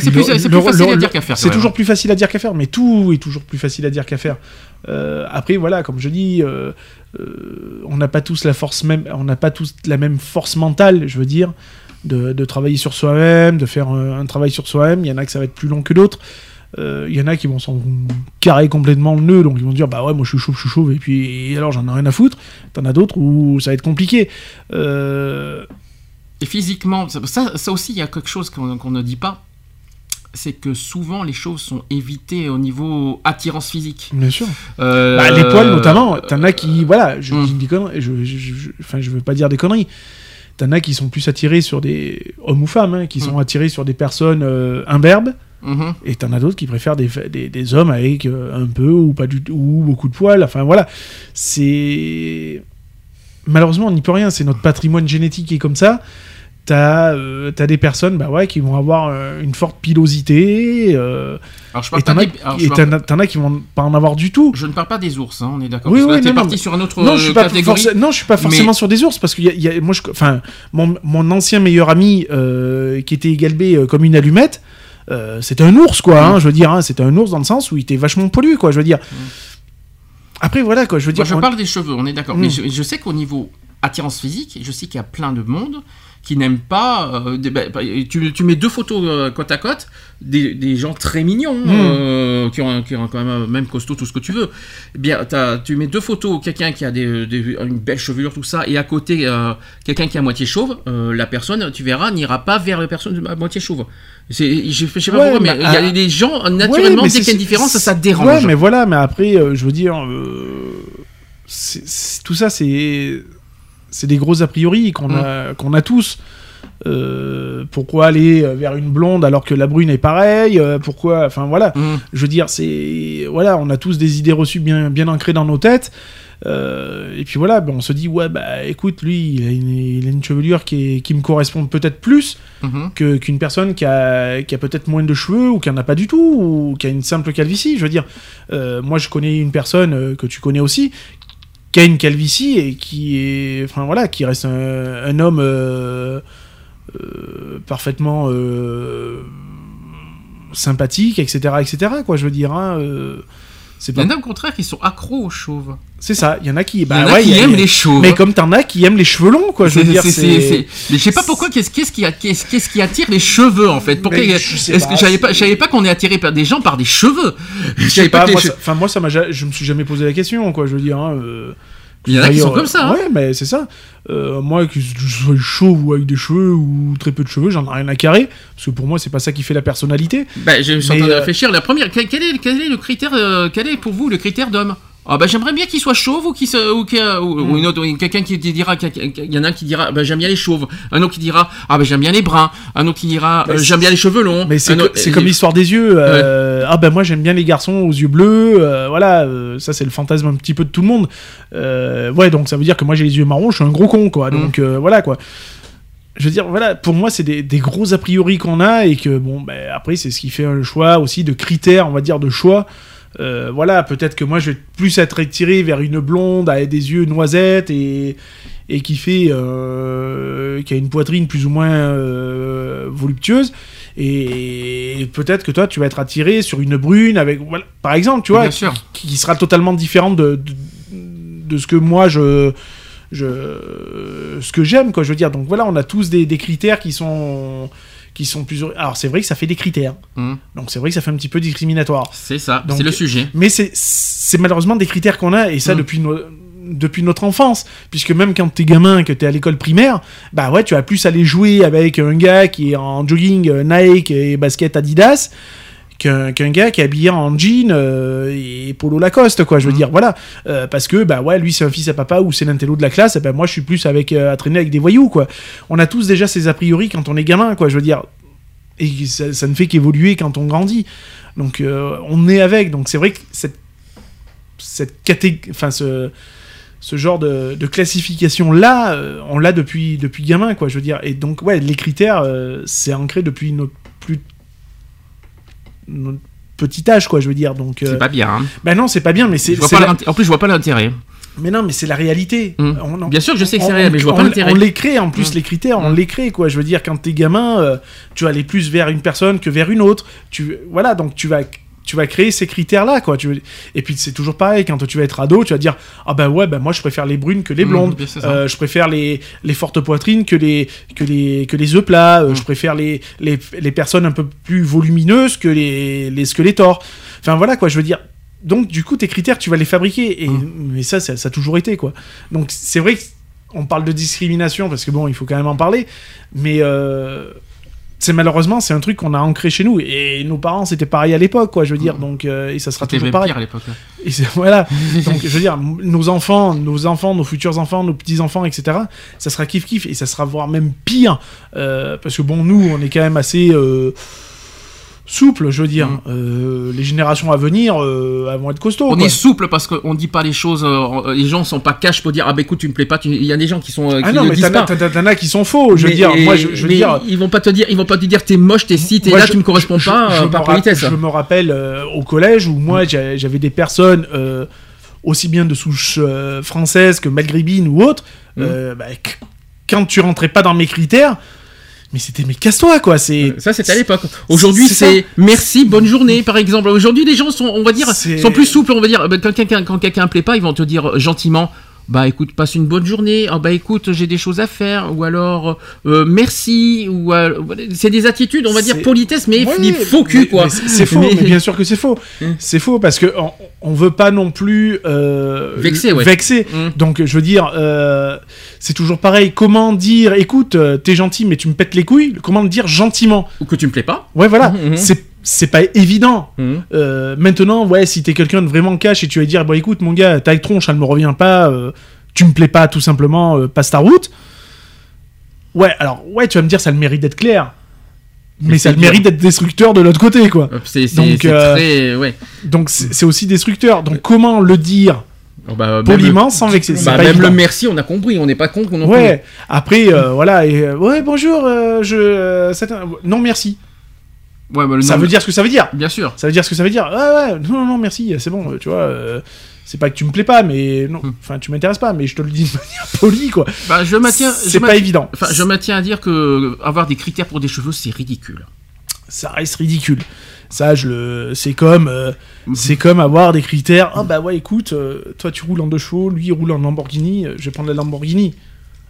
C'est plus- plus facile le- à dire qu'à faire, C'est toujours plus facile à dire qu'à faire, mais tout est toujours plus facile à dire qu'à faire. Euh, après, voilà, comme je dis, euh, euh, on n'a pas tous la force même, on n'a pas tous la même force mentale, je veux dire, de, de travailler sur soi-même, de faire un, un travail sur soi-même. Il y en a que ça va être plus long que d'autres. Euh, Il y en a qui vont s'en carrer complètement le nœud, donc ils vont dire bah ouais moi je suis chauve, je suis chauve, et puis et alors j'en ai rien à foutre. T'en as d'autres où ça va être compliqué. Euh, Et physiquement, ça, ça, aussi, il y a quelque chose qu'on ne dit pas. C'est que souvent les choses sont évitées au niveau attirance physique. bien sûr. Euh, Bah, les poils notamment, t'en as qui, voilà, je Hmm. dis des conneries, je, je, je- enfin, je veux pas dire des conneries. T'en as qui sont plus attirés sur des hommes ou femmes, hein, qui sont Hmm. attirés sur des personnes euh, imberbes, mhm. et t'en as d'autres qui préfèrent des, des, des hommes avec euh, un peu ou pas du tout ou beaucoup de poils. Enfin voilà, c'est malheureusement on n'y peut rien, c'est notre patrimoine génétique qui est comme ça. T'as euh, des personnes bah ouais, qui vont avoir euh, une forte pilosité, euh, Alors je et t'en as, des- qui vont pas en avoir du tout. Je ne parle pas des ours, hein, on est d'accord. Oui, oui, t'es non, parti sur une autre non, je suis pas catégorie. forcé- non, je suis pas forcément Mais- sur des ours parce que y a- y a- moi, je, enfin, mon, mon ancien meilleur ami qui était galbé euh, comme une allumette, euh, c'était un ours quoi. Mm. hein, je veux dire, hein, c'était un ours dans le sens où il était vachement pollu quoi. Je veux dire. Après voilà quoi. Je veux dire. Moi, je on- parle des cheveux, on est d'accord. Mm. Mais je, je sais qu'au niveau attirance physique, je sais qu'il y a plein de monde qui n'aiment pas. euh, des- bah, bah, tu, tu mets deux photos euh, côte à côte, des, des gens très mignons, Mm. euh, qui, ont, qui ont quand même même costaud, tout ce que tu veux. Eh bien, tu mets deux photos, quelqu'un qui a des, une belle chevelure, tout ça, et à côté, quelqu'un qui est à moitié chauve, la personne, tu verras, n'ira pas vers la personne à moitié chauve. C'est- Je je sais pas Ouais, pourquoi, mais il y a ah, des gens, Ouais, naturellement, mais dès qu'il y a une différence, ça, dérange. Ouais, mais voilà, mais après, euh, je veux dire, euh, tout ça, c'est c'est des gros a priori qu'on Mm. a qu'on a tous. Euh, pourquoi aller vers une blonde alors que la brune est pareille euh, Pourquoi Enfin voilà. Mm. Je veux dire, c'est voilà, on a tous des idées reçues bien bien ancrées dans nos têtes. Euh, et puis voilà, ben, on se dit ouais bah écoute, lui, il a une, il a une chevelure qui, est- qui me correspond peut-être plus que- qu'une personne qui a, qui a peut-être moins de cheveux ou qui en a pas du tout ou qui a une simple calvitie. Je veux dire, euh, moi je connais une personne euh, que tu connais aussi qui a une calvitie et qui est, enfin voilà, qui reste un, un homme euh, parfaitement sympathique, etc., etc. Quoi, je veux dire. Hein, Il y pas, en a au contraire qui sont accros aux chauves. c'est ça. Il y en a qui, Il y bah en a ouais, qui il y a- aiment les chauves. mais comme t'en as qui aiment les cheveux longs, quoi. Je veux dire, c'est- Mais je sais pas pourquoi. Qu'est-ce qui, qu'est-ce attire les cheveux en fait? Pourquoi je pas, savais pas, savais pas qu'on est attiré par des gens par des cheveux? Je sais pas, que les moi, che- ça- enfin moi ça m'a, je me suis jamais posé la question quoi. Je veux dire, hein, euh, Il y en a qui sont comme ça, hein. Ouais, mais c'est ça. Euh, moi, que je sois chauve ou avec des cheveux ou très peu de cheveux, j'en ai rien à carrer parce que pour moi c'est pas ça qui fait la personnalité. Bah, je suis en train de euh, réfléchir. La première, quel, quel est, quel est le critère euh, Quel est pour vous le critère d'homme? Ah bah j'aimerais bien qu'il soit chauve ou qu'il se ou, qu'il- ou- Hmm. ou une autre ou quelqu'un qui dira il y en a un qui dira bah j'aime bien les chauves un autre qui dira ah bah j'aime bien les bruns un autre qui dira euh, j'aime bien les cheveux longs Mais c'est, co- euh, comme l'histoire des yeux. euh, Ah ben moi j'aime bien les garçons aux yeux bleus. voilà, ça c'est le fantasme un petit peu de tout le monde. Ouais, donc ça veut dire que moi j'ai les yeux marrons, je suis un gros con quoi. Mm. Donc voilà quoi. Je veux dire, voilà, pour moi, c'est des, des gros a priori qu'on a et que, bon, ben, après, c'est ce qui fait un choix aussi de critères, on va dire, de choix. Euh, voilà, peut-être que moi, je vais plus être attiré vers une blonde avec des yeux noisettes et, et qui fait, euh, qui a une poitrine plus ou moins euh, voluptueuse. Et peut-être que toi, tu vas être attiré sur une brune avec, voilà, par exemple, tu vois, qui, qui sera totalement différente de, de, de ce que moi je, je, ce que j'aime, quoi. Je veux dire, donc voilà, on a tous des, des critères qui sont, qui sont plus. Alors c'est vrai que ça fait des critères, Mhm. donc c'est vrai que ça fait un petit peu discriminatoire. C'est ça, c'est le sujet. Mais c'est malheureusement des critères qu'on a, et ça Mm. depuis, depuis notre enfance. Puisque même quand t'es gamin, que t'es à l'école primaire, bah ouais, tu vas plus aller jouer avec un gars qui est en jogging euh, Nike et basket Adidas qu'un gars qui est habillé en jean euh, et polo Lacoste, quoi. Je veux Mm. dire, voilà. Euh, parce que, bah ouais, lui c'est un fils à papa ou c'est l'intello de la classe, et ben moi je suis plus avec, euh, à traîner avec des voyous, quoi. On a tous déjà ces a priori quand on est gamin, quoi. Je veux dire. Et ça, ça ne fait qu'évoluer quand on grandit. Donc on est avec. Donc c'est vrai que cette cette caté enfin ce ce genre de, de classification là on l'a depuis depuis gamin quoi je veux dire et donc ouais les critères euh, c'est ancré depuis notre plus notre petit âge quoi je veux dire donc euh, C'est pas bien. hein. ben non c'est pas bien mais c'est la- En plus, je vois pas l'intérêt. mais non mais c'est la réalité Mm. On- Bien sûr que je sais que c'est réel, mais je vois pas l'intérêt. On les crée en plus Mm. les critères, on Mm. les crée quoi. Je veux dire quand t'es gamin, euh, tu vas aller plus vers une personne que vers une autre. Tu voilà donc tu vas tu vas créer ces critères là quoi. Tu veux- et puis c'est toujours pareil quand tu vas être ado, tu vas dire ah bah ouais bah moi je préfère les brunes que les Mm, blondes. Euh, je préfère les les fortes poitrines que les que les que les œufs plats. Euh, Mm. Je préfère les, les les personnes un peu plus volumineuses que les les squelettors. Enfin voilà quoi. Je veux dire. Donc du coup tes critères tu vas les fabriquer et Mm. mais ça, ça ça a toujours été quoi. Donc c'est vrai qu'on parle de discrimination parce que bon, il faut quand même en parler, mais euh, c'est malheureusement c'est un truc qu'on a ancré chez nous et nos parents c'était pareil à l'époque quoi. Je veux dire donc euh, et ça sera toujours même pareil. pire à l'époque. Et voilà. donc je veux dire nos enfants, nos enfants, nos futurs enfants, nos petits enfants, etc. Ça sera kiff kiff et ça sera voire même pire euh, parce que bon nous on est quand même assez euh, souple, je veux dire. Mm. Euh, les générations à venir euh, elles vont être costauds. On quoi. est souple parce qu'on dit pas les choses. euh, les gens sont pas cash pour dire ah bah écoute tu me plais pas. Il y a des gens qui sont euh, qui Ah non, mais t'en as- qui sont faux. Je veux Mais- dire, et- moi, je, je veux dire. ils vont pas te dire, ils vont pas te dire t'es moche, t'es ci, t'es là, je- tu me corresponds je- pas par politesse. Je me rappelle au collège où moi j'a- j'avais des personnes aussi bien de souche française que maghrébine ou autre. Mm. bah, qu- quand tu rentrais pas dans mes critères, mais c'était mais casse-toi quoi. C'est Ça c'était à l'époque. Aujourd'hui c'est merci, bonne journée par exemple. Aujourd'hui les gens sont, on va dire, sont plus souples. On va dire bah, quand quelqu'un quand quelqu'un plaît pas, ils vont te dire gentiment. Bah écoute, passe une bonne journée. Ah bah écoute, j'ai des choses à faire. Ou alors euh, merci. Ou euh, c'est des attitudes, on va dire politesse, mais faux cul quoi. C'est faux, Mais- mais bien sûr que c'est faux. Mm. C'est faux parce que on, on veut pas non plus euh, Vexer, ouais. vexer. Mm. Donc je veux dire, euh, c'est toujours pareil. Comment dire, écoute, t'es gentil, mais tu me pètes les couilles. Comment le dire gentiment Ou que tu me plais pas. Ouais, voilà. Mhm. C'est c'est pas évident. Mhm. Euh, maintenant, ouais, si t'es quelqu'un de vraiment cash et tu vas dire, bon, écoute, mon gars, ta tronche, elle me revient pas, euh, tu me plais pas, tout simplement, euh, passe ta route. Ouais, alors, ouais, tu vas me dire, ça a le mérite d'être clair. Mais, Mais ça a le mérite d'être destructeur de l'autre côté, quoi. Euh, C'est c'est- Donc, c'est très ouais. Donc, c'est c'est aussi destructeur. Donc, comment le dire Oh, bah, poliment le- sans vexer Bah, même évident. le merci, on a compris, on n'est pas con non plus. Ouais, après, euh, voilà, et, euh, ouais, bonjour, euh, je. Non, merci. Ouais, bah, le Ça veut dire ce que ça veut dire. Bien sûr. Ça veut dire ce que ça veut dire. Ouais, ouais, non, non, merci, c'est bon, euh, tu vois. euh, c'est pas que tu me plais pas, mais non, Hmm. enfin, tu m'intéresses pas, mais je te le dis de manière polie, quoi. Bah, je maintiens. C'est pas évident. Enfin, je maintiens à dire que euh, avoir des critères pour des cheveux, c'est ridicule. Ça reste ridicule. Ça, je le. C'est comme. euh. C'est comme avoir des critères. Ah, bah ouais, écoute, euh, toi, tu roules en deux chevaux, lui, il roule en Lamborghini, je vais prendre la Lamborghini.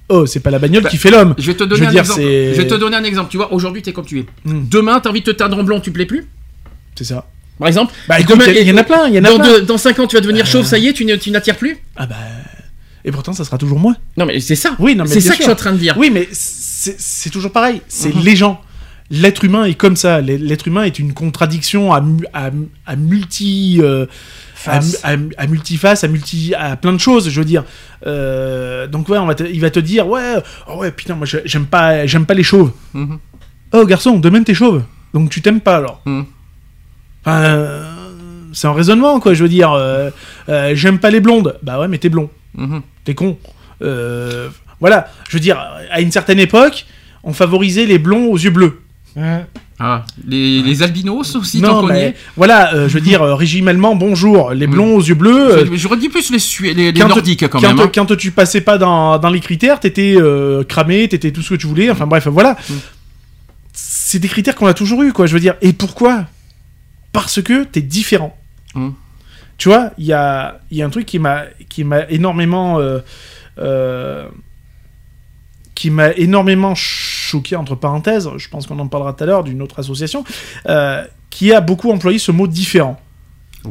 Oh, c'est pas la bagnole Bah, qui fait l'homme. Je vais te donner un dire, exemple. Je vais te donner un exemple. Tu vois, aujourd'hui, t'es comme tu es. Hmm. Demain, t'as envie de te teindre en blanc, tu plais plus? C'est ça. Par exemple Bah écoute, il y, en a plein, il y en a dans, plein. dans 5 ans, tu vas devenir chauve, ça y est, tu n'attires plus? Ah bah. Et pourtant, ça sera toujours moi. Non, mais c'est ça. Oui, non, mais c'est ça que je suis en train de dire. Oui, mais c'est toujours pareil. C'est Mhm. les gens. L'être humain est comme ça. L'être humain est une contradiction à, à, à multi. euh, à, à, à multiface, à multi, à plein de choses, je veux dire. Euh, donc ouais, on va te- il va te dire ouais, oh ouais, putain, moi j'ai- j'aime pas, j'aime pas les chauves. Mhm. Oh garçon, demain t'es chauve, donc tu t'aimes pas alors. Mhm. Enfin, euh, c'est un raisonnement quoi, je veux dire. euh, euh, j'aime pas les blondes, bah ouais, mais t'es blond Mhm. t'es con. Euh, voilà, je veux dire, à une certaine époque, on favorisait les blonds aux yeux bleus. Ah, les, les albinos aussi, non, tant mais voilà, euh, je veux dire, euh, régime allemand, bonjour. Les blonds aux yeux bleus. euh, Je- J'aurais dit plus les, les, les quand, nordiques quand, quand, même. hein. quand tu passais pas dans, dans les critères, t'étais euh, cramé, t'étais tout ce que tu voulais. Enfin bref, voilà. Mm. C'est des critères qu'on a toujours eu, quoi. Je veux dire, et pourquoi? Parce que t'es différent. Hum. Tu vois, il y a, y a un truc qui m'a, énormément, euh, euh, qui m'a énormément entre parenthèses. Je pense qu'on en parlera tout à l'heure d'une autre association euh, qui a beaucoup employé ce mot différent.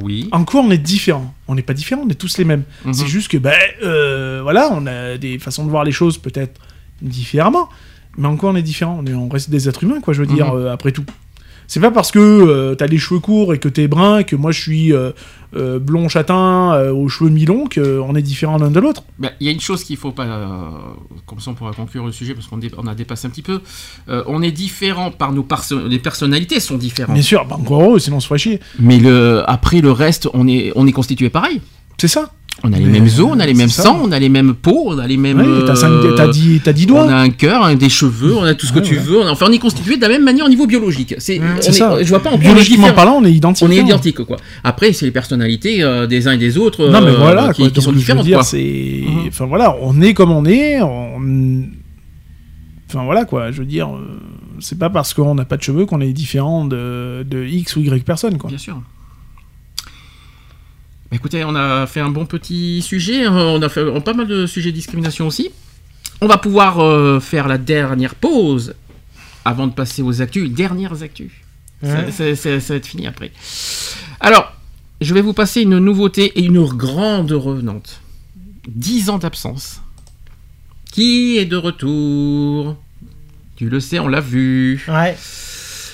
Oui. En quoi on est différent? On n'est pas différent, on est tous les mêmes. Mhm. C'est juste que, ben, euh, voilà, on a des façons de voir les choses peut-être différemment. Mais en quoi on est différent? On, est- on reste des êtres humains, quoi, je veux dire, Mhm. euh, après tout. C'est pas parce que euh, t'as les cheveux courts et que t'es brun que moi je suis euh, euh, blond châtain aux cheveux mi-longs qu'on est différent l'un de l'autre. Ben, Il y a une chose qu'il faut pas, comme ça on pourra conclure le sujet parce qu'on on a dépassé un petit peu. On est différent par nos perso- les personnalités sont différentes. Bien sûr, bah encore heureux, sinon on se ferait chier. Mais le après le reste, on est on est constitué pareil. C'est ça. On a les mêmes os, on a les mêmes sangs, on a les mêmes peaux, on a les mêmes. Ouais, t'as cinq- euh, t'as dix- t'as dix doigts. On a un cœur, des cheveux, on a tout ce que Ouais, tu ouais. veux. On a- Enfin, on est constitué de la même manière au niveau biologique. C'est est- ça. Je vois pas en Biologiquement parlant, on est identique. On est hein. identique quoi. Après, c'est les personnalités euh, des uns et des autres Non mais euh, qui, quoi. qui sont différentes. dire, quoi. c'est, Mhm. enfin voilà, on est comme on est. On... Enfin voilà quoi. Je veux dire, euh, c'est pas parce qu'on n'a pas de cheveux qu'on est différent de, de X ou Y personne quoi. Bien sûr. Écoutez, on a fait un bon petit sujet. hein. On a fait pas mal de sujets de discrimination aussi. On va pouvoir euh, faire la dernière pause avant de passer aux actus. Dernières actus. Ça- Ouais. ça- ça- ça va être fini après. Alors, je vais vous passer une nouveauté et une grande revenante. 10 ans d'absence. Qui est de retour? Tu le sais, on l'a vu. Ouais.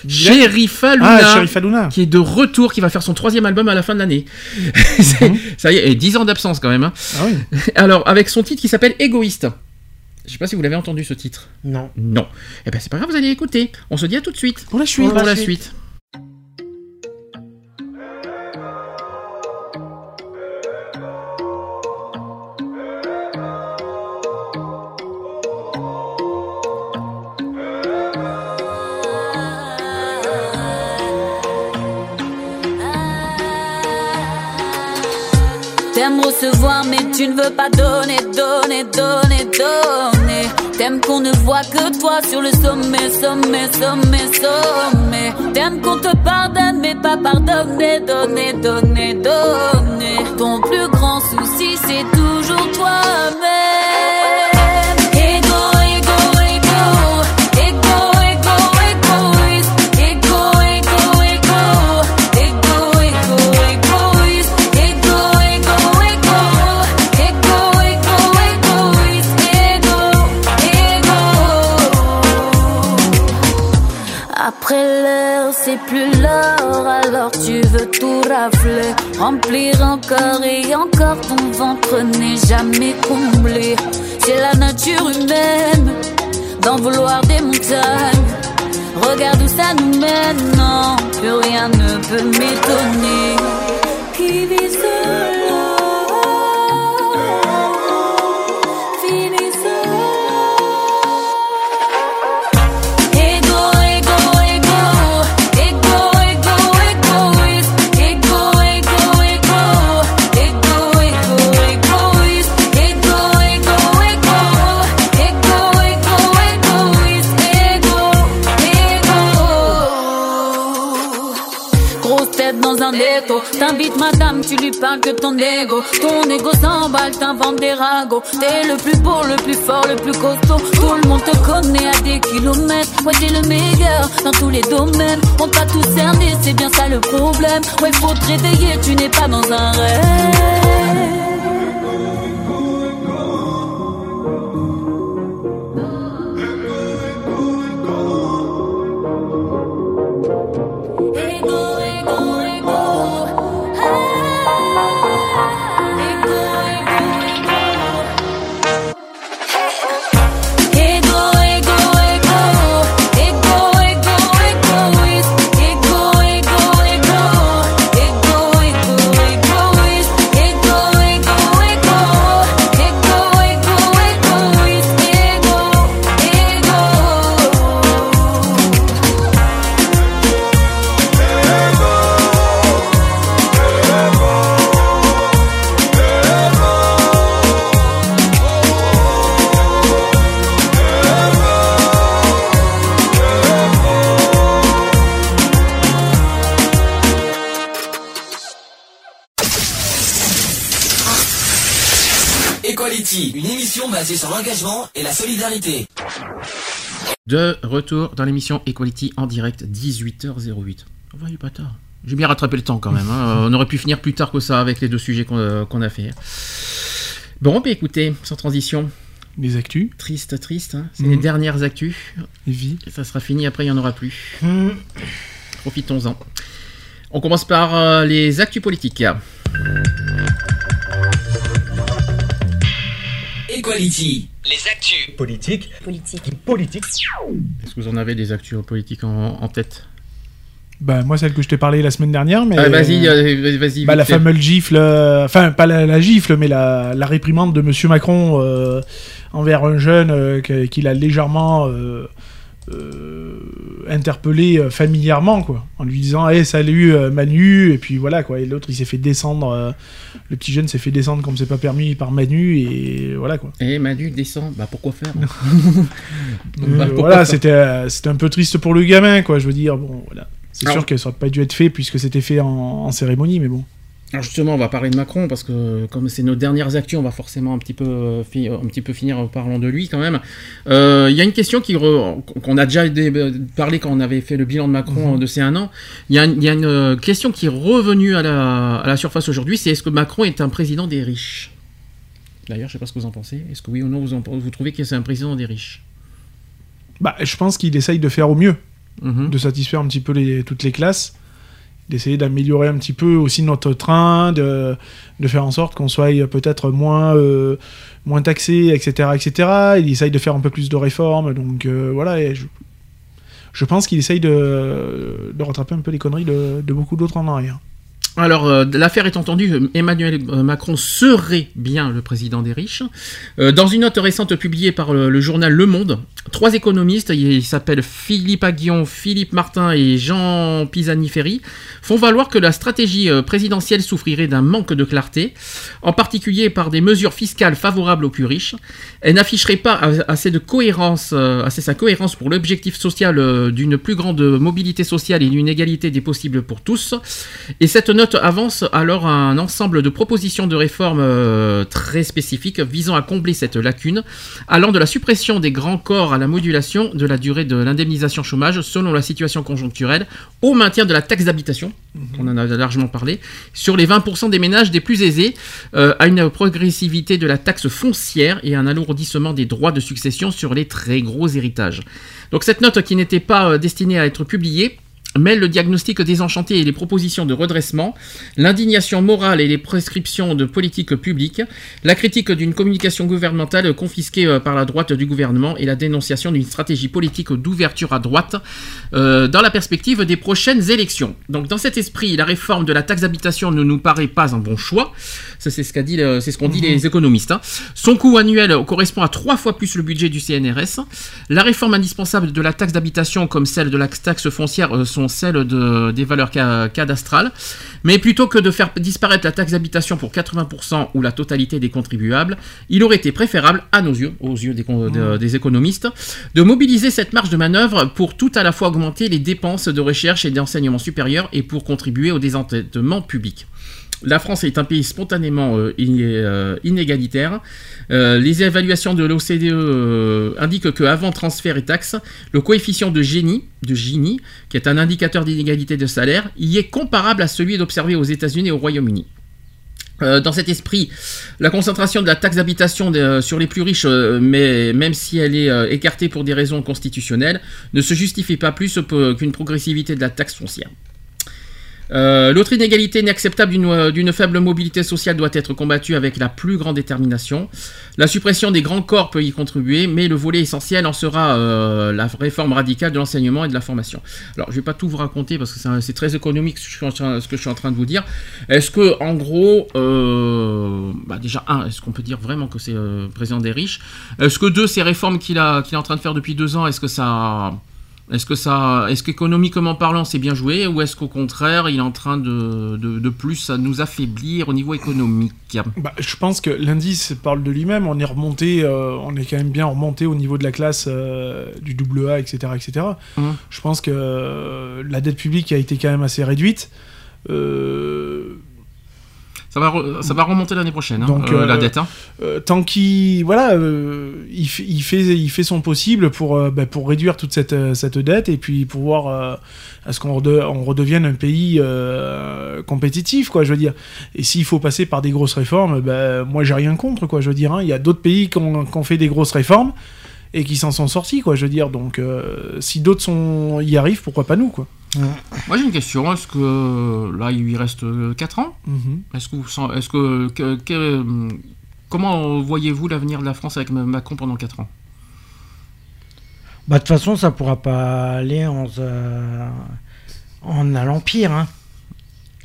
Sherifa Luna, Ah, Sherifa Luna. qui est de retour, qui va faire son troisième album à la fin de l'année. C'est- Ça y est, et 10 ans d'absence quand même. hein. Ah oui. Alors, avec son titre qui s'appelle Égoïste. Je sais pas si vous l'avez entendu ce titre. Non. Non. Eh ben c'est pas grave, vous allez écouter. On se dit à tout de suite. Pour la suite. Pour la suite. suite. Mais tu ne veux pas donner, donner, donner, donner. T'aimes qu'on ne voit que toi sur le sommet, sommet, sommet, sommet. T'aimes qu'on te pardonne mais pas pardonner, donner, donner, donner. Ton plus grand souci c'est toujours toi-même. Remplir encore et encore, ton ventre n'est jamais comblé. C'est la nature humaine d'en vouloir des montagnes. Regarde où ça nous mène, non, plus rien ne peut m'étonner. Étau, t'invites madame, tu lui parles que ton ego. Ton ego s'emballe, t'inventes des ragots. T'es le plus beau, le plus fort, le plus costaud. Tout le monde te connaît à des kilomètres. Ouais, t'es le meilleur dans tous les domaines. On t'a tous cerné, c'est bien ça le problème. Ouais, faut te réveiller, tu n'es pas dans un rêve. Émission basée sur l'engagement et la solidarité. De retour dans l'émission Equality en direct, 18h08. On va, pas tard. J'ai bien rattrapé le temps quand même. hein. On aurait pu finir plus tard que ça avec les deux sujets qu'on euh, a fait. Bon, bah écoutez, sans transition. Les actus. Triste, triste. hein. C'est Mhm. les dernières actus. Et ça sera fini, après il n'y en aura plus. Profitons-en. On commence par euh, les actus politiques. Equality, les actus. Politique. Politique. Politique. Est-ce que vous en avez des actus politiques en, en tête? Bah, moi, celle que je t'ai parlé la semaine dernière, mais. Ah, Vas-y, euh, vas-y. Bah, la fait. fameuse gifle, euh, enfin pas la, la gifle, mais la, la réprimande de Monsieur Macron euh, envers un jeune euh, qu'il a légèrement interpellé euh, familièrement, quoi, en lui disant hey, salut euh, Manu, et puis voilà, quoi, et l'autre il s'est fait descendre, euh, le petit jeune s'est fait descendre comme c'est pas permis par Manu, et voilà quoi. Eh Manu, descends. Bah pourquoi faire Euh, bah, pourquoi voilà, c'était euh, un peu triste pour le gamin, quoi, je veux dire, bon, voilà. C'est sûr que ça aurait pas dû être fait puisque c'était fait en, en cérémonie, mais bon. Alors justement, on va parler de Macron parce que comme c'est nos dernières actus, on va forcément un petit peu, euh, fi- un petit peu finir en parlant de lui quand même. Euh, Il y a une question qu'on a déjà dé- parlé quand on avait fait le bilan de Macron Mhm. de ces un an. Il y a, il y a une euh, question qui est revenue à la, à la surface aujourd'hui, c'est est-ce que Macron est un président des riches? D'ailleurs, je sais pas ce que vous en pensez. Est-ce que oui ou non vous, en- vous trouvez que c'est un président des riches? Bah, je pense qu'il essaye de faire au mieux, Mhm. de satisfaire un petit peu les, toutes les classes, d'essayer d'améliorer un petit peu aussi notre train, de, faire en sorte qu'on soit peut-être moins, euh, taxé, etc., etc. Il essaye de faire un peu plus de réformes, donc euh, voilà. Je, pense qu'il essaye de, rattraper un peu les conneries de, beaucoup d'autres en arrière. Alors, euh, l'affaire est entendue, Emmanuel Macron serait bien le président des riches. Dans une note récente publiée par le journal Le Monde, trois économistes, ils s'appellent Philippe Aguillon, Philippe Martin et Jean Pisani-Ferry, font valoir que la stratégie euh, présidentielle souffrirait d'un manque de clarté, en particulier par des mesures fiscales favorables aux plus riches. Elle n'afficherait pas assez de cohérence, euh, assez sa cohérence pour l'objectif social euh, d'une plus grande mobilité sociale et d'une égalité des possibles pour tous. Et cette note avance alors un ensemble de propositions de réformes euh, très spécifiques visant à combler cette lacune, allant de la suppression des grands corps à la modulation de la durée de l'indemnisation chômage selon la situation conjoncturelle, au maintien de la taxe d'habitation, on en a largement parlé, sur les 20% des ménages des plus aisés, euh, à une progressivité de la taxe foncière et un alourdissement des droits de succession sur les très gros héritages. Donc cette note qui n'était pas euh, destinée à être publiée, mêle le diagnostic désenchanté et les propositions de redressement, l'indignation morale et les prescriptions de politiques publiques, la critique d'une communication gouvernementale confisquée euh, par la droite du gouvernement et la dénonciation d'une stratégie politique d'ouverture à droite euh, dans la perspective des prochaines élections. Donc dans cet esprit, la réforme de la taxe d'habitation ne nous paraît pas un bon choix. C'est ce qu'a dit, ce qu'ont dit Mhm. les économistes. hein. Son coût annuel correspond à trois fois plus le budget du CNRS. La réforme indispensable de la taxe d'habitation comme celle de la taxe foncière euh, sont celles de, des valeurs ca- cadastrales. Mais plutôt que de faire disparaître la taxe d'habitation pour 80% ou la totalité des contribuables, il aurait été préférable, à nos yeux, aux yeux des, con- de- des économistes, de mobiliser cette marge de manœuvre pour tout à la fois augmenter les dépenses de recherche et d'enseignement supérieur et pour contribuer au désendettement public. La France est un pays spontanément euh, euh, inégalitaire. Euh, les évaluations de l'OCDE indiquent qu'avant transfert et taxes, le coefficient de Gini, qui est un indicateur d'inégalité de salaire, y est comparable à celui observé aux États-Unis et au Royaume-Uni. Dans cet esprit, la concentration de la taxe d'habitation sur les plus riches, même si elle est écartée pour des raisons constitutionnelles, ne se justifie pas plus qu'une progressivité de la taxe foncière. Euh, L'autre inégalité inacceptable d'une euh, d'une faible mobilité sociale doit être combattue avec la plus grande détermination. La suppression des grands corps peut y contribuer, mais le volet essentiel en sera euh, la réforme radicale de l'enseignement et de la formation. Alors, je vais pas tout vous raconter parce que c'est très économique ce que, je suis en train, de vous dire. Est-ce que, en gros, bah déjà, un, est-ce qu'on peut dire vraiment que c'est président des riches? Est-ce que deux, ces réformes qu'il est en train de faire depuis deux ans, est-ce que ça... Est-ce que ça, est-ce qu'économiquement parlant, c'est bien joué, ou est-ce qu'au contraire, il est en train de, de, de plus nous affaiblir au niveau économique? Bah, je pense que l'indice parle de lui-même. On est remonté, euh, on est quand même bien remonté au niveau de la classe euh, du double A, etc., etc. Je pense que euh, la dette publique a été quand même assez réduite. Euh, Ça va, re- ça va remonter l'année prochaine, hein, Donc, euh, la euh, dette. hein. Euh, tant qu'il voilà, euh, il, fait, il fait il fait son possible pour bah, pour réduire toute cette cette dette et puis pouvoir à ce qu'on rede- on redevienne un pays compétitif quoi, je veux dire. Et s'il faut passer par des grosses réformes, bah, moi j'ai rien contre quoi, je veux dire. hein. Il y a d'autres pays qui ont, qui ont fait des grosses réformes et qui s'en sont sortis quoi, je veux dire. Donc euh, si d'autres sont y arrivent, pourquoi pas nous quoi. Moi j'ai une question. Est-ce que là il lui reste 4 ans? Mhm. Est-ce que vous sent- est-ce que, que- que- comment voyez-vous l'avenir de la France avec Macron pendant 4 ans? Bah, de toute façon, ça pourra pas aller en, euh, en allant pire. Hein.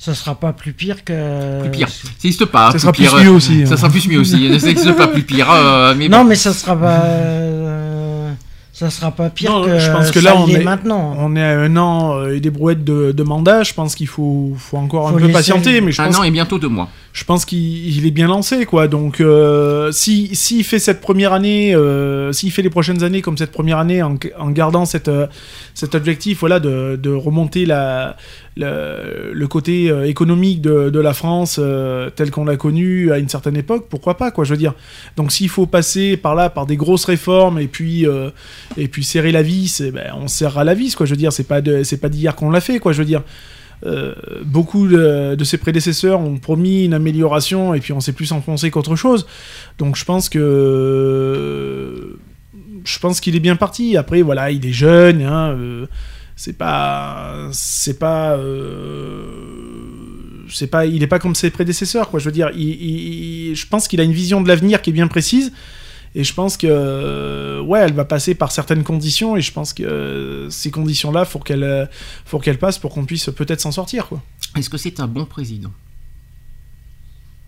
Ça sera pas plus pire que. Plus pire. Ça n'existe pas. Ça sera plus mieux aussi, Ça hein. sera plus mieux aussi. Ça n'existe pas plus pire. euh, mais non, bon. mais ça sera pas. euh, ça sera pas pire Non, que. je pense que ça là on est maintenant. on est à un an euh, et des brouettes de, de mandat. Je pense qu'il faut, faut encore Faut un peu patienter, mais je Un an et bientôt deux mois. Je pense qu'il il est bien lancé, quoi. Donc, euh, si s'il fait cette première année, euh, s'il fait les prochaines années comme cette première année, en, gardant cette, euh, cet objectif, voilà, de, remonter la, le côté euh, économique de, de la France tel qu'on l'a connu à une certaine époque, pourquoi pas, quoi. Je veux dire. Donc, s'il faut passer par là, par des grosses réformes et puis et puis serrer la vis, eh ben, on serrera la vis, quoi. Je veux dire, c'est pas d'hier qu'on l'a fait, quoi. Je veux dire. Euh, beaucoup de, ses prédécesseurs ont promis une amélioration et puis on s'est plus enfoncé qu'autre chose. Donc je pense que je pense qu'il est bien parti. Après voilà, il est jeune, hein, euh, c'est pas c'est pas euh, c'est pas il est pas comme ses prédécesseurs quoi. Je veux dire, je pense qu'il a une vision de l'avenir qui est bien précise. Et je pense que ouais, elle va passer par certaines conditions et je pense que ces conditions-là, faut qu'elle faut qu'elle passe pour qu'on puisse peut-être s'en sortir quoi. Est-ce que c'est un bon président?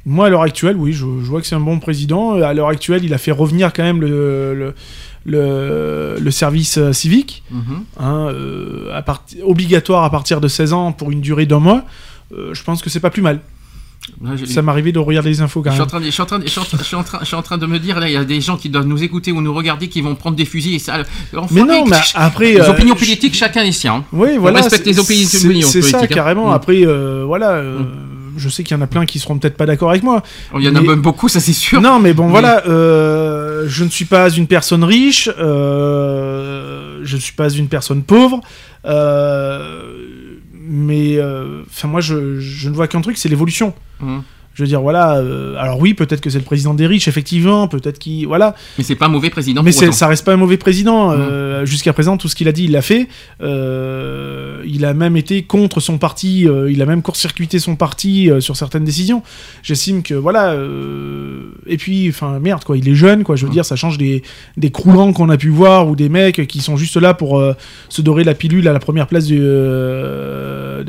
Moi, à l'heure actuelle, oui, je, je vois que c'est un bon président. À l'heure actuelle, il a fait revenir quand même le, le, le, le service euh, civique, Mhm. hein, euh, à part- obligatoire à partir de 16 ans pour une durée d'un mois. Euh, je pense que c'est pas plus mal. Là, Ça m'arrivait de regarder les infos quand Je suis, en train de, je, suis en train de, je, suis en train, je, suis en train, je suis en train de me dire, là, il y a des gens qui doivent nous écouter ou nous regarder qui vont prendre des fusils et ça. Enfin, Mais non, mais après, Les euh, opinions je- politiques, chacun est sien. hein. Oui, On voilà. respecte c'est- les opinions c'est- opinions C'est ça, politiques, hein. carrément. Mm. Après, euh, voilà. euh, Je sais qu'il y en a plein qui seront peut-être pas d'accord avec moi. Il y en a Mais- même beaucoup, ça c'est sûr. Non, mais bon, Mais- voilà. euh, je ne suis pas une personne riche. euh, je ne suis pas une personne pauvre. euh, mais, euh, enfin, moi, je, je ne vois qu'un truc, c'est l'évolution. Mhm. Je veux dire, voilà. euh, alors oui, peut-être que c'est le président des riches, effectivement. Peut-être qu'il, voilà. Mais c'est pas un mauvais président. Mais c'est- ça reste pas un mauvais président. Mhm. euh, Jusqu'à présent, tout ce qu'il a dit, il l'a fait. Euh, il a même été contre son parti. il a même court-circuité son parti sur certaines décisions. J'estime que voilà. et puis, enfin, merde, quoi. Il est jeune, quoi. Je veux Mhm. dire, ça change des des croulants qu'on a pu voir ou des mecs qui sont juste là pour se dorer la pilule à la première place du, de,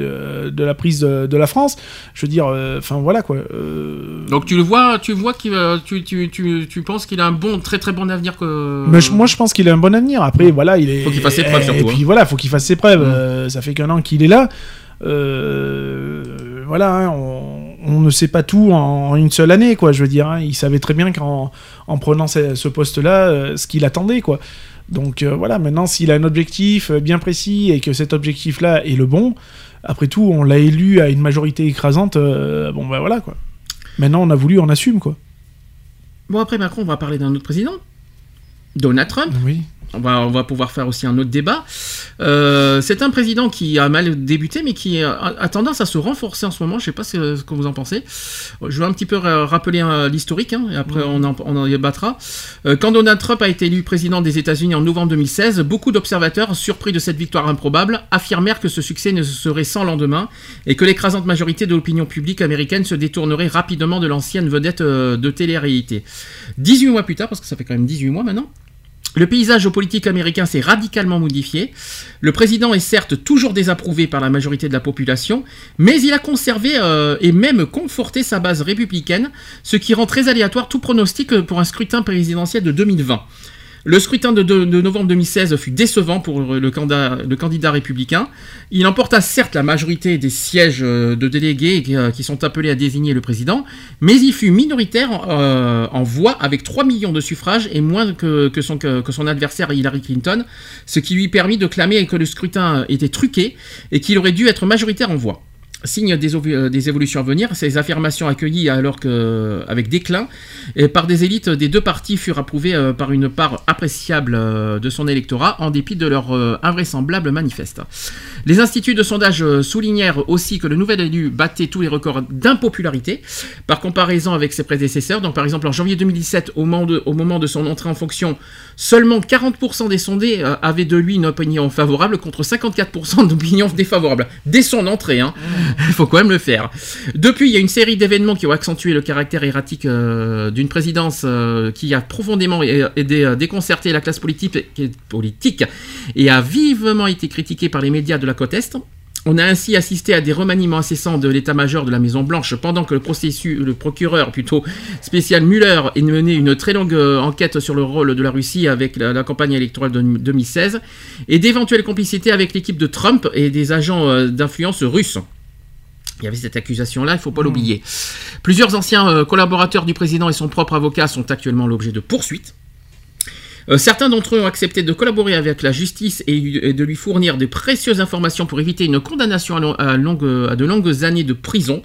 de la prise de, de la France. Je veux dire, enfin voilà, quoi. Euh, Donc tu le vois, tu vois qu'il, tu, tu, tu, tu penses qu'il a un bon, très très bon avenir que. Mais je- moi, je pense qu'il a un bon avenir. Après, voilà, il est. Faut qu'il fasse ses preuves, Et, puis hein. voilà, faut qu'il fasse ses preuves. Mm. Euh, ça fait qu'un an qu'il est là. Euh, voilà, hein, on, on ne sait pas tout en, en une seule année, quoi. Je veux dire, hein. il savait très bien qu'en en prenant ce, ce poste-là, euh, ce qu'il attendait, quoi. Donc euh, voilà, maintenant, s'il a un objectif bien précis et que cet objectif-là est le bon, après tout, on l'a élu à une majorité écrasante. euh, bon, ben voilà, quoi. Maintenant, on a voulu, on assume, quoi. Bon après Macron, on va parler d'un autre président, Donald Trump. Oui. On va, on va pouvoir faire aussi un autre débat. Euh, c'est un président qui a mal débuté, mais qui a, a tendance à se renforcer en ce moment. Je sais pas ce, que vous en pensez. Je vais un petit peu ra- rappeler euh, l'historique, hein, et après on, en, on en débattra. Euh, quand Donald Trump a été élu président des États-Unis en novembre 2016, beaucoup d'observateurs, surpris de cette victoire improbable, affirmèrent que ce succès ne serait sans lendemain et que l'écrasante majorité de l'opinion publique américaine se détournerait rapidement de l'ancienne vedette euh, de télé-réalité. 18 mois plus tard, parce que ça fait quand même 18 mois maintenant, le paysage politique américain s'est radicalement modifié. Le président est certes toujours désapprouvé par la majorité de la population, mais il a conservé euh, et même conforté sa base républicaine, ce qui rend très aléatoire tout pronostic pour un scrutin présidentiel de 2020. Le scrutin de, novembre 2016 fut décevant pour le candidat, républicain. Il emporta certes la majorité des sièges euh, de délégués euh, qui sont appelés à désigner le président, mais il fut minoritaire euh, en voix avec 3 millions de suffrages et moins que son adversaire Hillary Clinton, ce qui lui permit de clamer que le scrutin était truqué et qu'il aurait dû être majoritaire en voix. Signe euh, des évolutions à venir. Ces affirmations accueillies alors que, avec déclin et par des élites des deux partis furent approuvées euh, par une part appréciable euh, de son électorat en dépit de leur euh, invraisemblable manifeste. Les instituts de sondage euh, soulignèrent aussi que le nouvel élu battait tous les records d'impopularité par comparaison avec ses prédécesseurs. Donc par exemple en janvier 2017, au moment de, son entrée en fonction, seulement 40% des sondés euh, avaient de lui une opinion favorable contre 54% d'opinions défavorables. Dès son entrée, hein. il faut quand même le faire. Depuis, il y a une série d'événements qui ont accentué le caractère erratique euh, d'une présidence euh, qui a profondément aidé à déconcerter la classe politique, et a vivement été critiquée par les médias de la côte Est. On a ainsi assisté à des remaniements incessants de l'état-major de la Maison Blanche pendant que le, processus, le procureur plutôt spécial Mueller a mené une très longue euh, enquête sur le rôle de la Russie avec la, la campagne électorale de 2016 et d'éventuelles complicités avec l'équipe de Trump et des agents d'influence russes. Il y avait cette accusation-là, il ne faut pas l'oublier. Plusieurs anciens euh, collaborateurs du président et son propre avocat sont actuellement l'objet de poursuites. Euh, certains d'entre eux ont accepté de collaborer avec la justice et, et de lui fournir de précieuses informations pour éviter une condamnation à, long- à longue- à de longues années de prison.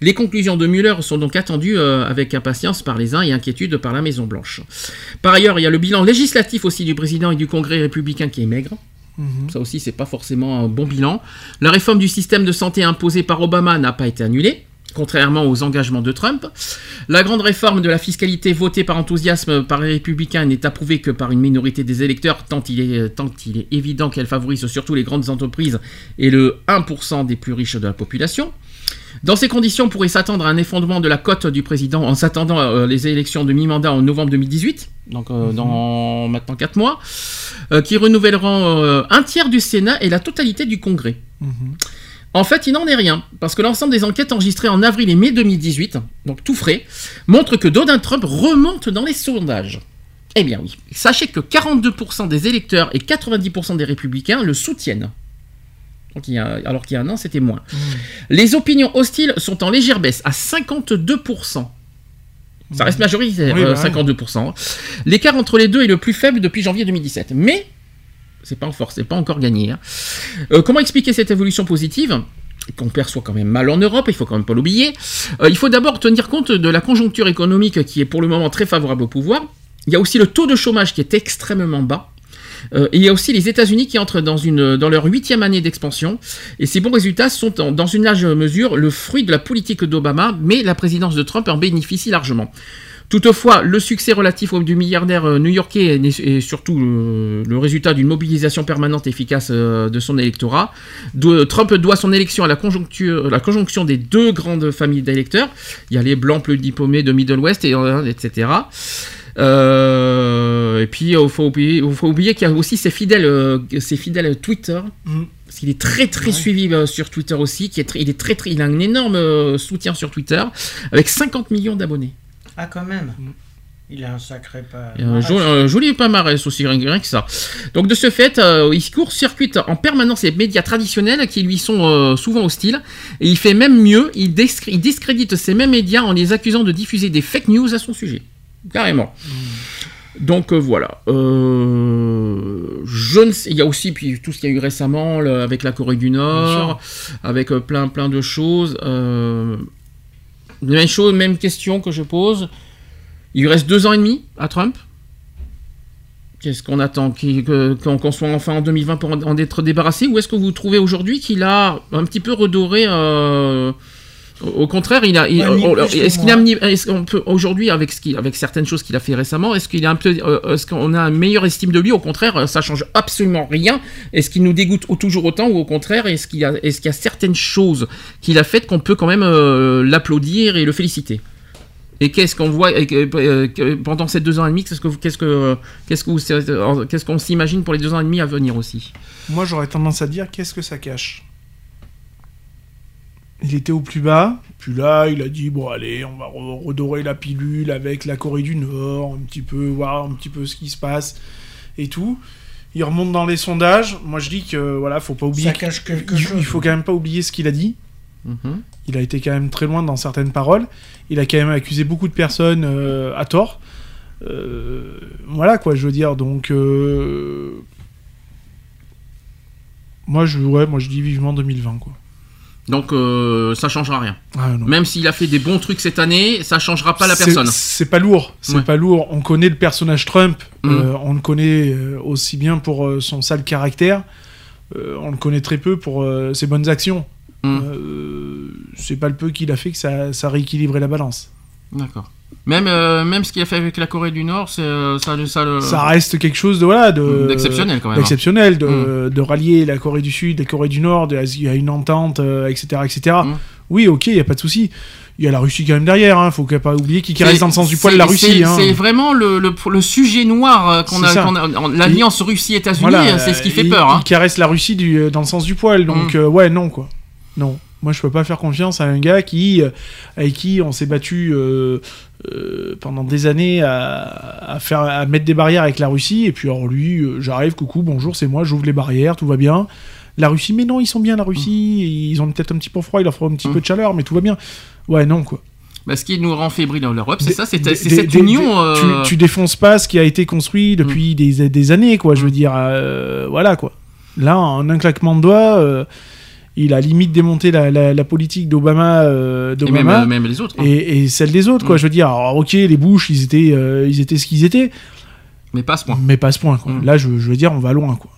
Les conclusions de Mueller sont donc attendues euh, avec impatience par les uns et inquiétude par la Maison Blanche. Par ailleurs, il y a le bilan législatif aussi du président et du Congrès républicain qui est maigre. Ça aussi, c'est pas forcément un bon bilan. La réforme du système de santé imposée par Obama n'a pas été annulée, contrairement aux engagements de Trump. La grande réforme de la fiscalité votée par enthousiasme par les républicains n'est approuvée que par une minorité des électeurs, tant il est, tant il est évident qu'elle favorise surtout les grandes entreprises et le 1% des plus riches de la population. Dans ces conditions, on pourrait s'attendre à un effondrement de la cote du président en s'attendant à euh, les élections de mi-mandat en novembre 2018, donc euh, dans maintenant 4 mois, euh, qui renouvelleront euh, un tiers du Sénat et la totalité du Congrès. En fait, il n'en est rien, parce que l'ensemble des enquêtes enregistrées en avril et mai 2018, donc tout frais, montrent que Donald Trump remonte dans les sondages. Eh bien oui, sachez que 42% des électeurs et 90% des républicains le soutiennent. Y a- alors qu'il y a un an, c'était moins. Les opinions hostiles sont en légère baisse, à 52%. Ça reste majoritaire, Oui, euh, bah ouais. 52%. L'écart entre les deux est le plus faible depuis janvier 2017. Mais c'est pas en force, c'est pas encore gagné. hein. Euh, comment expliquer cette évolution positive? Qu'on perçoit quand même mal en Europe, il faut quand même pas l'oublier. Euh, il faut d'abord tenir compte de la conjoncture économique qui est pour le moment très favorable au pouvoir. Il y a aussi le taux de chômage qui est extrêmement bas. Euh, et il y a aussi les États-Unis qui entrent dans, leur huitième année d'expansion. Et ces bons résultats sont dans une large mesure le fruit de la politique d'Obama, mais la présidence de Trump en bénéficie largement. Toutefois, le succès relatif du milliardaire euh, new-yorkais est surtout euh, le résultat d'une mobilisation permanente et efficace de son électorat. Trump doit son élection à la, conjonction des deux grandes familles d'électeurs. Il y a les blancs plus diplômés de Middle West, et, etc. Euh, et puis, il faut oublier, faut oublier qu'il y a aussi ses fidèles, euh, ses fidèles Twitter. Mm. Parce qu'il est très très suivi euh, sur Twitter aussi, qui est très- il est très très, il a un énorme euh, soutien sur Twitter, avec 50 millions d'abonnés. Ah, quand même. Il a un sacré pas. Et Un joli, un joli palmarès aussi, rien, rien que ça. Donc de ce fait, euh, il court-circuite en permanence les médias traditionnels qui lui sont euh, souvent hostiles. Et il fait même mieux, il discrédite ces mêmes médias en les accusant de diffuser des fake news à son sujet. Carrément. Donc euh, voilà. Euh, je ne sais, il y a aussi puis tout ce qu'il y a eu récemment le- avec la Corée du Nord, avec euh, plein plein de choses. Même chose, même question que je pose. Il lui reste deux ans et demi à Trump. Qu'est-ce qu'on attend Qu'on soit enfin en 2020 pour en, en être débarrassé? Ou est-ce que vous trouvez aujourd'hui qu'il a un petit peu redoré au contraire, il a. il- est-ce qu'il a est-ce qu'on peut aujourd'hui avec ce qu'il, avec certaines choses qu'il a fait récemment, est-ce qu'il a un peu, euh, est-ce qu'on a une meilleure estime de lui? Au contraire, euh, ça change absolument rien. Est-ce qu'il nous dégoûte toujours autant ou au contraire, est-ce qu'il y a, est-ce qu'il y a certaines choses qu'il a faites qu'on peut quand même euh, l'applaudir et le féliciter? Et qu'est-ce qu'on voit et euh, pendant ces deux ans et demi Qu'est-ce que vous- qu'est-ce que qu'est-ce que vous- qu'est-ce qu'on s'imagine pour les deux ans et demi à venir aussi? Moi, j'aurais tendance à dire qu'est-ce que ça cache? Il était au plus bas, puis là, il a dit bon, allez, on va re- redorer la pilule avec la Corée du Nord, un petit peu, voir un petit peu ce qui se passe et tout. Il remonte dans les sondages. Moi, je dis que voilà, faut pas oublier. Ça cache quelque il, chose. il faut quand même pas oublier ce qu'il a dit. Mhm. Il a été quand même très loin dans certaines paroles. Il a quand même accusé beaucoup de personnes euh, à tort. Euh, voilà quoi, je veux dire. Donc, euh, moi je, ouais, moi je dis vivement 2020 quoi. Donc euh, ça changera rien. Ah. Même s'il a fait des bons trucs cette année, ça changera pas la personne. C'est pas lourd, c'est Ouais. pas lourd. On connaît le personnage Trump, Mm. euh, on le connaît euh, aussi bien pour euh, son sale caractère, euh, on le connaît très peu pour ses bonnes actions. Mm. C'est pas le peu qu'il a fait que ça, ça a rééquilibré la balance. D'accord. Même, euh, même ce qu'il a fait avec la Corée du Nord, c'est euh, ça, ça, le- Ça reste quelque chose de voilà de D'exceptionnel, quand même, hein. d'exceptionnel, de, Mm. de rallier la Corée du Sud, la Corée du Nord, il y a une entente, euh, etc., etc. Mm. Oui, ok, il y a pas de souci. Il y a la Russie quand même derrière, hein. faut pas oublier qu'il reste dans le sens du poil la Russie. c'est- hein. C'est vraiment le, le, le sujet noir euh, qu'on a, qu'on a- l'alliance Russie-États-Unis, Voilà, euh, c'est ce qui fait il- peur. hein. Il caresse la Russie du, euh, dans le sens du poil, donc Mm. euh, ouais, non quoi. Non, moi je peux pas faire confiance à un gars qui, euh, avec qui on s'est battu euh, euh, pendant des années à, à faire, à mettre des barrières avec la Russie, et puis alors lui, euh, j'arrive, coucou, bonjour, c'est moi, j'ouvre les barrières, tout va bien. La Russie, mais non, ils sont bien la Russie, ils ont peut-être un petit peu froid, il leur faut un petit Mm. peu de chaleur, mais tout va bien. Ouais, non quoi. Bah, ce qui nous rend fébrile dans l'Europe, c'est ça, c'est cette des- union. des- euh, tu, tu défonces pas ce qui a été construit depuis des, des années, quoi. Je veux dire, euh, voilà, quoi. Là, en un claquement de doigts, euh, il a limite démonté la, la- la politique d'Obama, euh, et d'Obama, même, même les autres. hein. et, et celle des autres, quoi. Mm. Je veux dire, alors, ok, les Bush, ils étaient, euh, ils étaient ce qu'ils étaient, Mais pas à ce point. mais pas à ce point, quoi. Mm. Là, je, je veux dire, on va loin, quoi.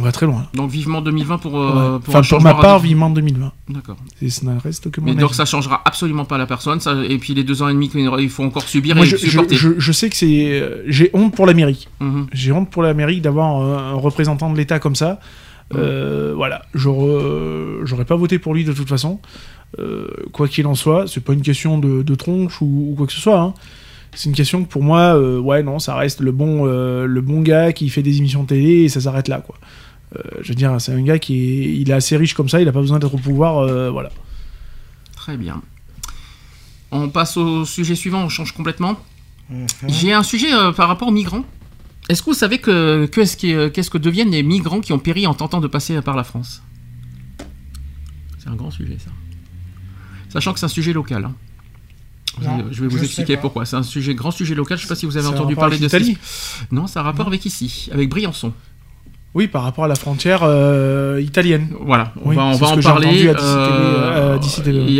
On va très loin. Donc vivement 2020 pour, euh, Ouais. pour enfin, pour ma part, vivement 2020. D'accord. Et ça ne reste que mon Mais avis. donc ça changera absolument pas la personne. Ça, et puis les deux ans et demi qu'il faut encore subir Moi, et je, supporter. je- je sais que c'est. euh, J'ai honte pour l'Amérique. Mhm. J'ai honte pour l'Amérique d'avoir un représentant de l'État comme ça. Euh, voilà, j'aurais j'aurais pas voté pour lui de toute façon. Euh, quoi qu'il en soit, c'est pas une question de, de tronche ou, ou quoi que ce soit. hein. C'est une question que pour moi, euh, ouais, non, ça reste le bon, euh, le bon gars qui fait des émissions de télé et ça s'arrête là, quoi. Euh, je veux dire, c'est un gars qui est, il est assez riche comme ça, il a pas besoin d'être au pouvoir, euh, voilà. Très bien. On passe au sujet suivant, on change complètement. J'ai un sujet euh, par rapport aux migrants. Est-ce que vous savez que qu'est-ce euh, qu'est-ce que deviennent les migrants qui ont péri en tentant de passer par la France? C'est un grand sujet, ça. Sachant que c'est un sujet local. hein. Non, je vais vous je expliquer pourquoi. C'est un sujet, grand sujet local. Je ne sais pas si vous avez entendu parler de ça. Non, c'est un rapport avec ici, avec Briançon. Oui, par rapport à la frontière euh, italienne. Voilà, on Oui, va, on en parler. euh,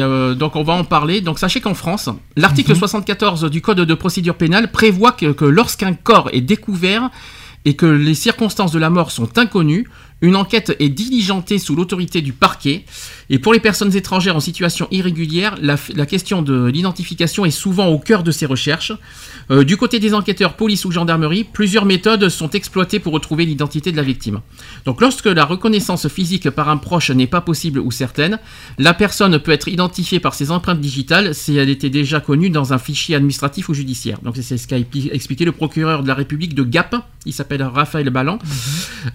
euh, donc on va en parler. Donc sachez qu'en France, l'article Mhm. 74 du Code de procédure pénale prévoit que, que lorsqu'un corps est découvert et que les circonstances de la mort sont inconnues, une enquête est diligentée sous l'autorité du parquet. Et pour les personnes étrangères en situation irrégulière, la, la question de l'identification est souvent au cœur de ces recherches. Euh, du côté des enquêteurs, police ou gendarmerie, plusieurs méthodes sont exploitées pour retrouver l'identité de la victime. Donc lorsque la reconnaissance physique par un proche n'est pas possible ou certaine, la personne peut être identifiée par ses empreintes digitales si elle était déjà connue dans un fichier administratif ou judiciaire. Donc c'est ce qu'a expli- expliqué le procureur de la République de Gap, il s'appelle Raphaël Ballan.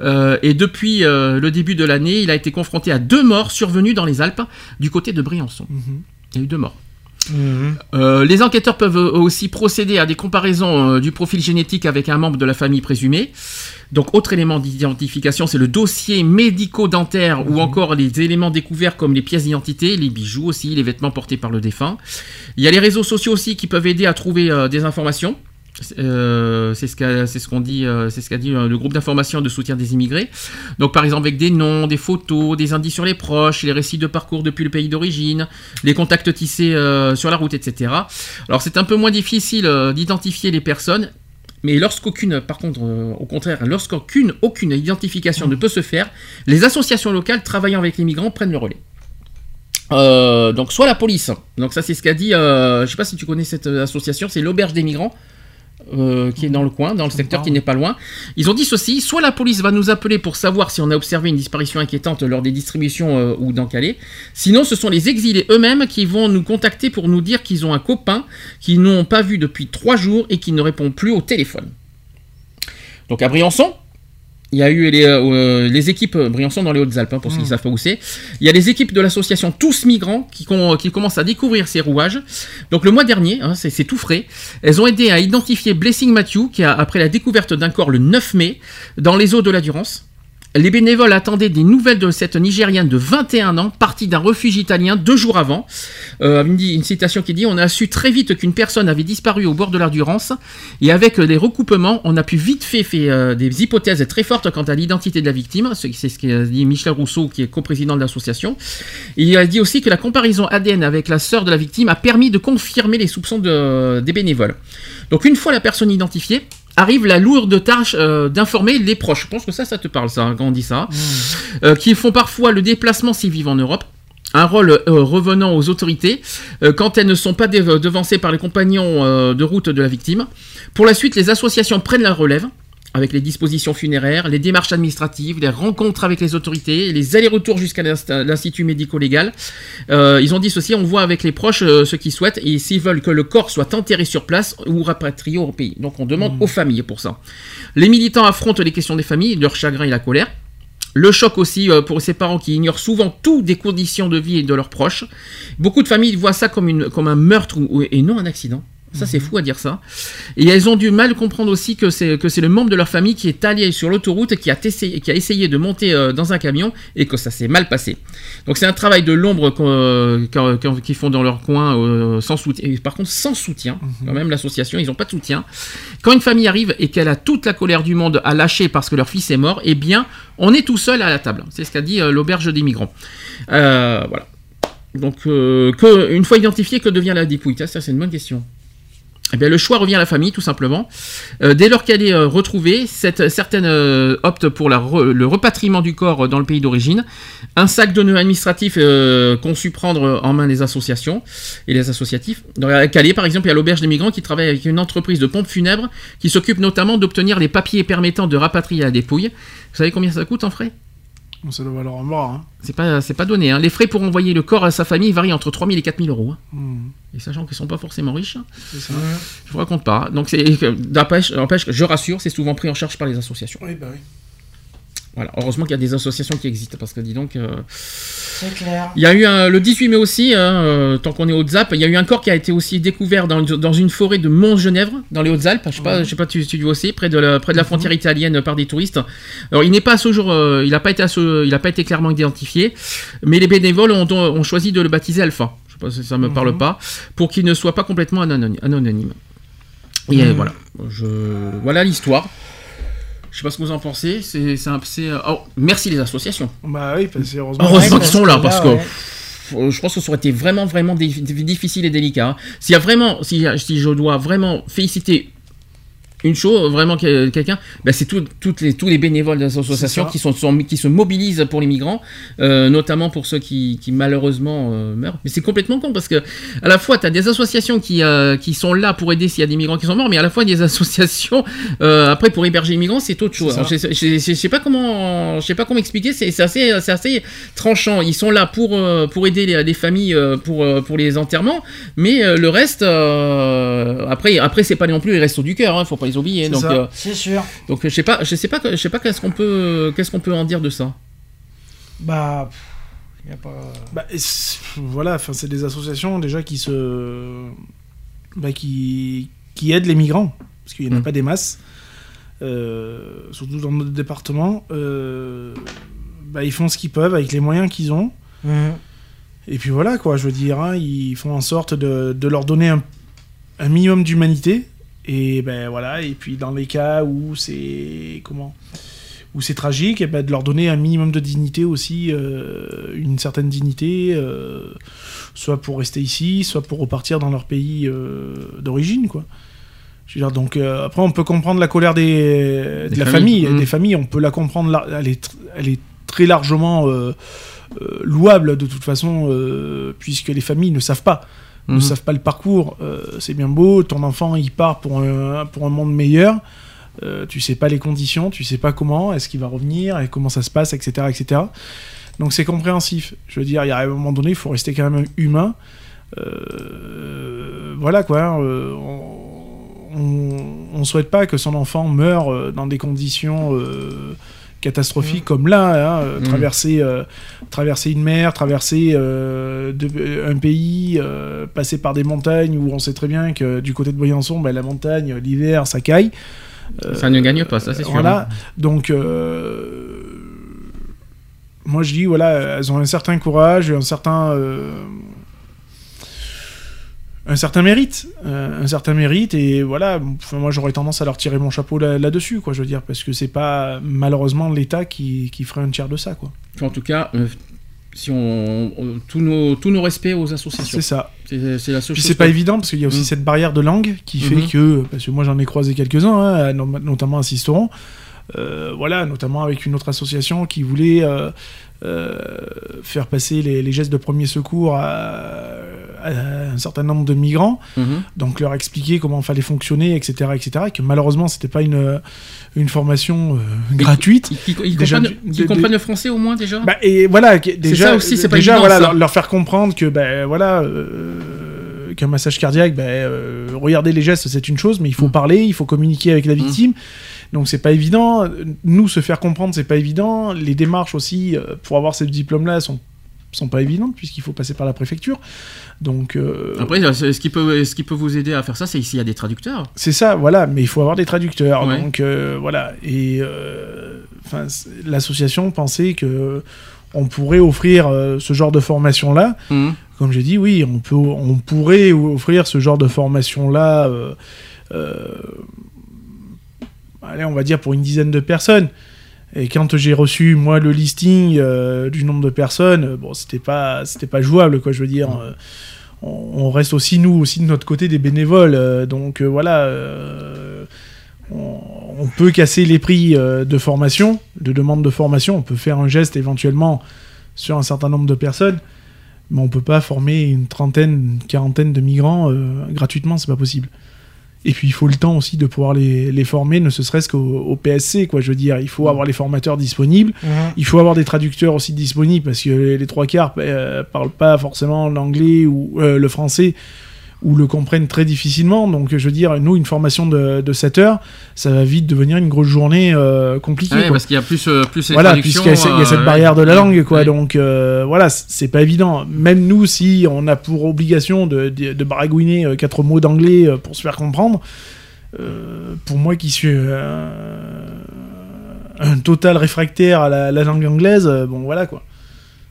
Euh, et depuis euh, le début de l'année, il a été confronté à deux morts survenues dans les Alpes du côté de Briançon. Mhm. Il y a eu deux morts. Euh, les enquêteurs peuvent euh, aussi procéder à des comparaisons euh, du profil génétique avec un membre de la famille présumé. Donc, autre élément d'identification, c'est le dossier médico-dentaire ou encore les éléments découverts comme les pièces d'identité, les bijoux aussi, les vêtements portés par le défunt. Il y a les réseaux sociaux aussi qui peuvent aider à trouver euh, des informations. Euh, c'est ce qu'a ce dit euh, ce dit euh, le groupe d'information de soutien des immigrés donc par exemple avec des noms des photos des indices sur les proches les récits de parcours depuis le pays d'origine les contacts tissés sur la route etc alors c'est un peu moins difficile d'identifier les personnes mais lorsqu'aucune, par contre, au contraire, lorsqu'aucune aucune identification ne peut se faire, les associations locales travaillant avec les migrants prennent le relais. Donc soit la police, donc ça c'est ce qu'a dit, je sais pas si tu connais cette association, c'est l'auberge des migrants. Euh, qui est dans le coin, dans le secteur qui n'est pas loin. Ils ont dit ceci soit la police va nous appeler pour savoir si on a observé une disparition inquiétante lors des distributions euh, ou dans Calais. Sinon, ce sont les exilés eux-mêmes qui vont nous contacter pour nous dire qu'ils ont un copain qu'ils n'ont pas vu depuis trois jours et qui ne répond plus au téléphone. Donc à Briançon, il y a eu les, euh, les équipes euh, Briançon dans les Hautes-Alpes, hein, pour ceux qui ne savent pas où c'est. Il y a les équipes de l'association Tous Migrants qui, commencent à découvrir ces rouages. Donc le mois dernier, hein, c'est c'est tout frais, elles ont aidé à identifier Blessing Matthew, qui a, après la découverte d'un corps le 9 mai, dans les eaux de la Durance. Les bénévoles attendaient des nouvelles de cette Nigériane de 21 ans, partie d'un refuge italien deux jours avant. Euh, une, citation qui dit On a su très vite qu'une personne avait disparu au bord de la Durance, et avec les recoupements, on a pu vite fait, fait, euh, des hypothèses très fortes quant à l'identité de la victime. Ce- C'est ce qu'a dit Michel Rousseau, qui est coprésident de l'association. Il a dit aussi que la comparaison ADN avec la sœur de la victime a permis de confirmer les soupçons de- des bénévoles. Donc, une fois la personne identifiée, arrive la lourde tâche euh, d'informer les proches. Je pense que ça, ça te parle, ça, quand on dit ça. Euh, qui font parfois le déplacement s'ils vivent en Europe. Un rôle euh, revenant aux autorités quand elles ne sont pas devancées par les compagnons de route de la victime. Pour la suite, les associations prennent la relève avec les dispositions funéraires, les démarches administratives, les rencontres avec les autorités, les allers-retours jusqu'à l'inst- l'institut médico-légal. Euh, ils ont dit ceci, on voit avec les proches euh, ce qu'ils souhaitent et s'ils veulent que le corps soit enterré sur place ou rapatrié au pays. Donc on demande aux familles pour ça. Les militants affrontent les questions des familles, leur chagrin et la colère. Le choc aussi euh, pour ces parents qui ignorent souvent tout des conditions de vie de leurs proches. Beaucoup de familles voient ça comme, une, comme un meurtre ou- et non un accident. Ça, c'est fou à dire ça. Et elles ont du mal comprendre aussi que c'est que c'est le membre de leur famille qui est allé sur l'autoroute et qui a, essayé, qui a essayé de monter euh, dans un camion et que ça s'est mal passé. Donc c'est un travail de l'ombre euh, qu'ils font dans leur coin euh, sans soutien. Par contre, sans soutien, quand même, l'association, ils n'ont pas de soutien. Quand une famille arrive et qu'elle a toute la colère du monde à lâcher parce que leur fils est mort, eh bien, on est tout seul à la table. C'est ce qu'a dit l'auberge des migrants. Euh, voilà. Donc, euh, que, une fois identifié, que devient la dépouille? Ça, c'est une bonne question. Eh bien, le choix revient à la famille, tout simplement. Euh, dès lors qu'elle est euh, retrouvée, cette, certaines euh, optent pour le repatriement du corps dans le pays d'origine. Un sac de nœuds administratifs euh, conçu prendre en main les associations et les associatifs. Dans la Calais, par exemple, il y a l'auberge des migrants qui travaille avec une entreprise de pompes funèbres qui s'occupe notamment d'obtenir les papiers permettant de rapatrier la dépouille. Vous savez combien ça coûte en frais? Ça doit valoir un mort. Hein. C'est pas, c'est pas donné. hein. Les frais pour envoyer le corps à sa famille varient entre 3000 et 4000 euros. hein. Hmm. Et sachant qu'ils sont pas forcément riches, ça. je vous raconte pas. Donc, c'est, d'empêche, que je rassure, c'est souvent pris en charge par les associations. Oui, bah oui. Voilà. Heureusement qu'il y a des associations qui existent parce que dis donc. euh, C'est clair. Il y a eu un, le 18 mai aussi, hein, euh, tant qu'on est aux Hautes-Alpes, il y a eu un corps qui a été aussi découvert dans, une- dans une forêt de Mont-Genèvre, dans les Hautes-Alpes. Je sais pas, je sais pas, tu, tu vois aussi, près de la, près de la frontière italienne par des touristes. Alors, il n'est pas à ce jour, euh, il n'a pas été à ce- il a pas été clairement identifié, mais les bénévoles ont, ont choisi de le baptiser Alpha. Je sais pas si ça me parle pas, pour qu'il ne soit pas complètement anony- anonyme. Et Mhm. voilà, je, voilà l'histoire. Je sais pas ce que vous en pensez. C'est, c'est un, c'est, euh, oh, merci les associations. Bah oui, parce que heureusement. Heureusement qu'ils sont là, parce que ouais. je pense que ça aurait été vraiment, vraiment difficile et délicat. hein. S'il y a vraiment, si, si je dois vraiment féliciter une chose, vraiment que- quelqu'un, ben c'est tout- toutes les, tous les bénévoles des associations qui, sont, sont- qui se mobilisent pour les migrants, euh, notamment pour ceux qui, qui malheureusement euh, meurent. Mais c'est complètement con parce que à la fois, tu as des associations qui, euh, qui sont là pour aider s'il y a des migrants qui sont morts, mais à la fois des associations après pour héberger les migrants, c'est autre chose. Alors, Je, je- je- je sais pas comment, je sais pas comment expliquer. C'est assez, assez tranchant. Ils sont là pour pour aider les, les familles pour pour les enterrements, mais le reste, après après c'est pas non plus les restos du cœur. Hein, faut pas les oublier. C'est Donc euh, C'est sûr. donc je sais pas, je sais pas, je sais pas qu'est-ce qu'on peut qu'est-ce qu'on peut en dire de ça. Bah, y a pas. Bah, voilà, enfin, c'est des associations déjà qui se. Bah, qui, qui aident les migrants, parce qu'il n'y en a Mm. pas des masses, euh, surtout dans notre département. euh, bah, ils font ce qu'ils peuvent avec les moyens qu'ils ont. Mhm. Et puis voilà, quoi, je veux dire, hein, ils font en sorte de, de leur donner un, un minimum d'humanité. Et ben voilà, et puis dans les cas où c'est. Comment où c'est tragique, et ben de leur donner un minimum de dignité aussi, euh, une certaine dignité, euh, soit pour rester ici, soit pour repartir dans leur pays euh, d'origine, quoi. Je veux dire, donc après on peut comprendre la colère des, Des de la familles. famille, des familles, on peut la comprendre, elle est, elle est très largement louable de toute façon, puisque les familles ne savent pas, ne Mhm. savent pas le parcours. Euh, c'est bien beau, ton enfant il part pour un, pour un monde meilleur. Euh, tu sais pas les conditions, tu sais pas comment, est-ce qu'il va revenir, et comment ça se passe, etc. etc. Donc c'est compréhensif. Je veux dire, il y a un moment donné, il faut rester quand même humain. Euh, voilà quoi. hein, euh, on, on souhaite pas que son enfant meure dans des conditions catastrophiques comme là, hein, euh, Mm. traverser, euh, traverser une mer, traverser euh, de- un pays, euh, passer par des montagnes où on sait très bien que du côté de Briançon, ben, la montagne, l'hiver, ça caille. Ça ne gagne pas, ça c'est sûr. Voilà. Donc, euh, moi je dis voilà, elles ont un certain courage, un certain un certain mérite, euh, un certain mérite et voilà, enfin, moi j'aurais tendance à leur tirer mon chapeau là- là-dessus quoi, je veux dire parce que c'est pas malheureusement l'État qui, qui ferait un tiers de ça quoi. En tout cas, euh, si on, on- tous nos tous nos respects aux associations. C'est ça. C'est c'est pas évident parce qu'il y a aussi Mm. cette barrière de langue qui fait Mhm. que, parce que moi j'en ai croisé quelques-uns, hein, no- notamment à Sisteron, euh, voilà, notamment avec une autre association qui voulait euh, faire passer les, les gestes de premier secours à, à un certain nombre de migrants, Mhm. donc leur expliquer comment fallait fonctionner, etc., etc., et que malheureusement c'était pas une, une formation euh, gratuite. Ils, ils Déjà, comprennent, ils le français au moins déjà? Bah, et voilà, déjà, ça aussi, pas déjà évident, voilà, ça. leur, leur faire comprendre que ben voilà, euh, qu'un massage cardiaque, ben, euh, regarder les gestes, c'est une chose, mais il faut parler, il faut communiquer avec la victime. Donc c'est pas évident. Nous se faire comprendre, c'est pas évident. Les démarches aussi euh, pour avoir ce diplôme-là sont sont pas évidentes puisqu'il faut passer par la préfecture. Donc euh, Après, ce qui peut ce qui peut vous aider à faire ça, c'est s'il y a des traducteurs. c'est ça, voilà, mais il faut avoir des traducteurs. Ouais. Donc euh, voilà. Et enfin, l'association pensait que on pourrait offrir ce genre de formation-là. Mhm. Comme j'ai dit, oui, on, peut, on pourrait offrir ce genre de formation-là, euh, euh, allez, on va dire pour une dizaine de personnes. Et quand j'ai reçu, moi, le listing euh, du nombre de personnes, euh, bon, c'était pas, c'était pas jouable, quoi, je veux dire. euh, on, on reste aussi, nous, aussi de notre côté, des bénévoles. euh, donc, voilà. on, on peut casser les prix de formation, de demande de formation. On peut faire un geste éventuellement sur un certain nombre de personnes, mais on peut pas former une trentaine, une quarantaine de migrants gratuitement, c'est pas possible. Et puis il faut le temps aussi de pouvoir les, les former, ne serait-ce qu'au au PSC, quoi. Je veux dire, il faut avoir les formateurs disponibles, Mhm. il faut avoir des traducteurs aussi disponibles parce que les, les trois quarts euh, parlent pas forcément l'anglais ou euh, le français ou le comprennent très difficilement. Donc je veux dire, nous, une formation de, de 7 heures, ça va vite devenir une grosse journée euh, compliquée. Ouais, quoi. parce qu'il y a plus euh, plus les Voilà, puisqu'il y a, y cette euh, barrière de la langue, quoi. Ouais. Donc euh, voilà, c'est pas évident. Même nous, si on a pour obligation de, de, de baragouiner quatre mots d'anglais pour se faire comprendre, pour moi qui suis un total réfractaire à la, la langue anglaise, bon voilà quoi.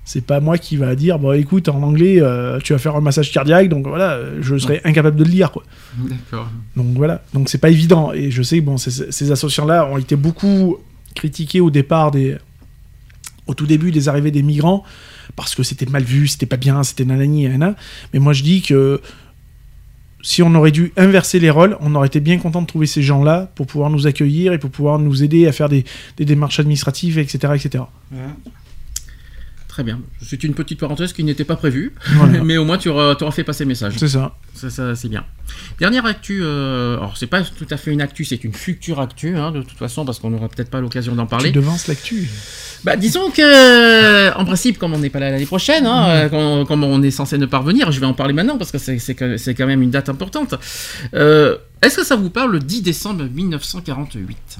C'est pas moi qui va dire, bon écoute, en anglais, euh, tu vas faire un massage cardiaque, donc voilà, je serais incapable de le lire, quoi. D'accord. Donc voilà, donc c'est pas évident. Et je sais que bon, ces, ces associations-là ont été beaucoup critiquées au départ des, au tout début des arrivées des migrants parce que c'était mal vu, c'était pas bien, c'était nanani nanana. Mais moi je dis que si on aurait dû inverser les rôles, on aurait été bien content de trouver ces gens-là pour pouvoir nous accueillir et pour pouvoir nous aider à faire des, des démarches administratives, etc., etc. Très bien. C'est une petite parenthèse qui n'était pas prévue, Voilà. mais au moins tu auras, tu auras fait passer le message. C'est ça. Ça, ça, c'est bien. Dernière actu, euh, alors c'est pas tout à fait une actu, c'est une future actu, hein, de toute façon, parce qu'on n'aura peut-être pas l'occasion d'en parler. Tu devances l'actu. Bah, disons que, en principe, comme on n'est pas là l'année prochaine, hein, euh, comme, on est censé ne pas revenir, je vais en parler maintenant parce que c'est, c'est, que- c'est quand même une date importante. Euh, est-ce que ça vous parle le 10 décembre 1948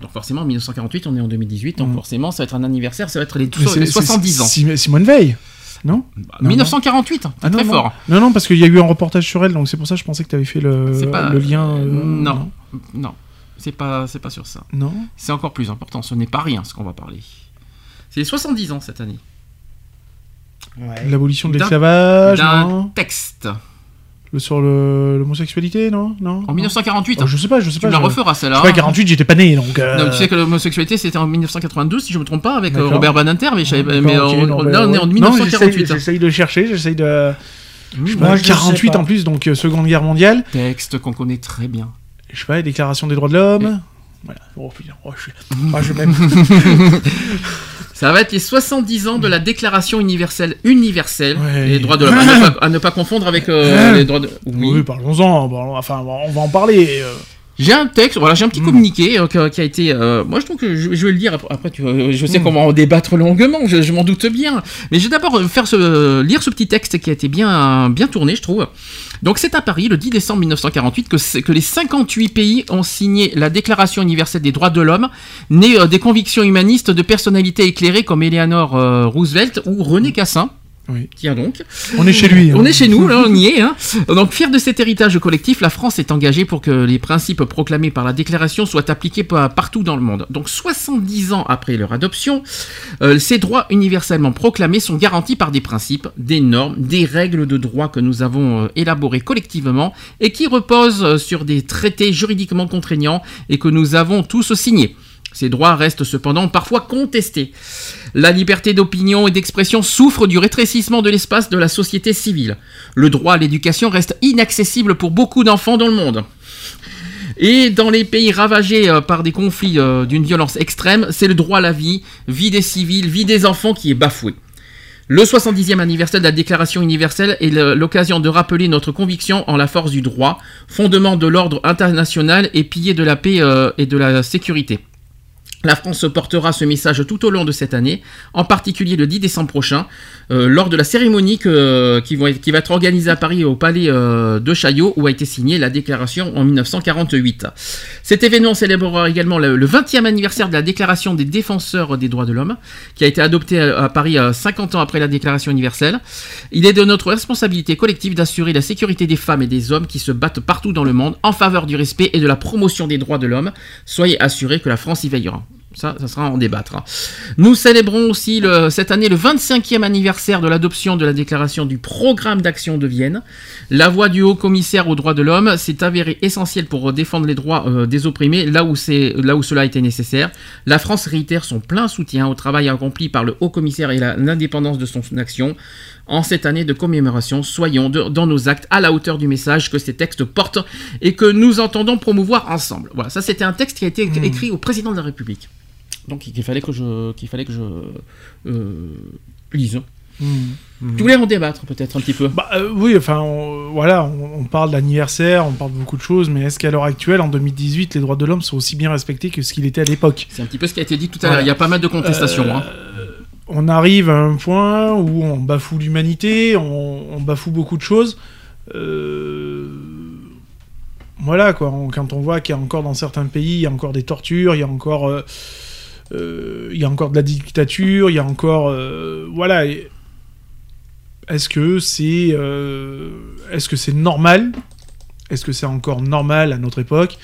Donc forcément, 1948, on est en 2018, donc Mm. forcément, ça va être un anniversaire, ça va être les, Mais c'est- les c'est- 70 ans. c'est Simone Veil, non Non, 1948, non. c'est Ah, non, très non. fort. Non, non, parce qu'il y a eu un reportage sur elle, donc c'est pour ça que je pensais que tu avais fait le, C'est pas- le lien. euh, non, non, c'est pas, c'est pas sur ça. Non. C'est encore plus important. Ce n'est pas rien ce qu'on va parler. C'est les 70 ans cette année. L'abolition de l'esclavage, D'un non texte. Sur le- l'homosexualité, non? Non? En 1948. Oh, je sais pas, je sais Tu pas. me la je- referas celle-là. Je sais pas, 48, j'étais pas né, donc. euh, Non, tu sais que l'homosexualité c'était en 1992 si je me trompe pas avec euh. Robert Badinter mais, D'accord, mais on- non, là on est en Non, 1948. j'essaye- J'essaye de chercher, j'essaye de. Je sais Moi, pas, je sais 48 pas. en plus, donc euh, Seconde Guerre mondiale. Texte qu'on connaît très bien. Je sais pas, Déclaration des droits de l'homme. Voilà. Oh putain, oh, je suis. Ah, je m'aime. Ça va être les 70 ans de la Déclaration universelle universelle Ouais. des droits de l'homme. À, ne pas- à ne pas confondre avec euh, les droits de. Oui, parlons-en. bon, enfin, on va en parler. J'ai un texte, voilà, j'ai un Hmm. petit communiqué euh, qui, qui a été. euh, moi, je trouve que je, je vais le lire après. après, tu, euh, je sais Mm. qu'on va en débattre longuement, je, je m'en doute bien. Mais je vais d'abord euh, faire ce, lire ce petit texte qui a été bien, bien tourné, je trouve. Donc, c'est à Paris, le 10 décembre 1948, que, que les 58 pays ont signé la Déclaration universelle des droits de l'homme, née des convictions humanistes de personnalités éclairées comme Eleanor Roosevelt ou René Cassin. Tiens donc. On est chez lui, hein. On est chez nous, là, on y est. hein. Donc, fier de cet héritage collectif, la France est engagée pour que les principes proclamés par la déclaration soient appliqués pa- partout dans le monde. Donc, 70 ans après leur adoption, euh, ces droits universellement proclamés sont garantis par des principes, des normes, des règles de droit que nous avons euh, élaborées collectivement et qui reposent euh, sur des traités juridiquement contraignants et que nous avons tous signés. Ces droits restent cependant parfois contestés. La liberté d'opinion et d'expression souffre du rétrécissement de l'espace de la société civile. Le droit à l'éducation reste inaccessible pour beaucoup d'enfants dans le monde. Et dans les pays ravagés euh, par des conflits euh, d'une violence extrême, c'est le droit à la vie, vie des civils, vie des enfants qui est bafoué. Le 70e anniversaire de la Déclaration universelle est l'occasion de rappeler notre conviction en la force du droit, fondement de l'ordre international et pilier de la paix euh, et de la sécurité. La France portera ce message tout au long de cette année, en particulier le 10 décembre prochain, euh, lors de la cérémonie que- qui, vont être- qui va être organisée à Paris au palais euh, de Chaillot, où a été signée la déclaration en 1948. Cet événement célébrera également le, le 20e anniversaire de la déclaration des défenseurs des droits de l'homme, qui a été adoptée à, Paris euh, 50 ans après la déclaration universelle. Il est de notre responsabilité collective d'assurer la sécurité des femmes et des hommes qui se battent partout dans le monde en faveur du respect et de la promotion des droits de l'homme. Soyez assurés que la France y veillera. Ça, ça sera en débattre. Nous célébrons aussi le- cette année le 25e anniversaire de l'adoption de la déclaration du programme d'action de Vienne. La voix du haut commissaire aux droits de l'homme s'est avérée essentielle pour défendre les droits euh, des opprimés là où, là où cela était nécessaire. La France réitère son plein soutien au travail accompli par le haut commissaire et l'indépendance de son action. En cette année de commémoration, soyons de- dans nos actes à la hauteur du message que ces textes portent et que nous entendons promouvoir ensemble. Voilà, ça c'était un texte qui a été écrit au président de la République. Donc il fallait que je, qu'il fallait que je euh, lise. Tu voulais en débattre peut-être un petit peu Bah, euh, oui, enfin, on- voilà, on, on parle d'anniversaire, on parle de beaucoup de choses, mais est-ce qu'à l'heure actuelle, en 2018, les droits de l'homme sont aussi bien respectés que ce qu'il était à l'époque? C'est un petit peu ce qui a été dit tout à l'heure. Voilà. Il y a pas mal de contestations. Euh, hein. On arrive à un point où on bafoue l'humanité, on, on bafoue beaucoup de choses. Euh, Voilà, quoi. quand on voit qu'il y a encore dans certains pays, il y a encore des tortures, il y a encore, il y a encore de la dictature, il y a encore, euh, voilà. Est-ce que c'est, euh, est-ce que c'est normal? Est-ce que c'est encore normal à notre époque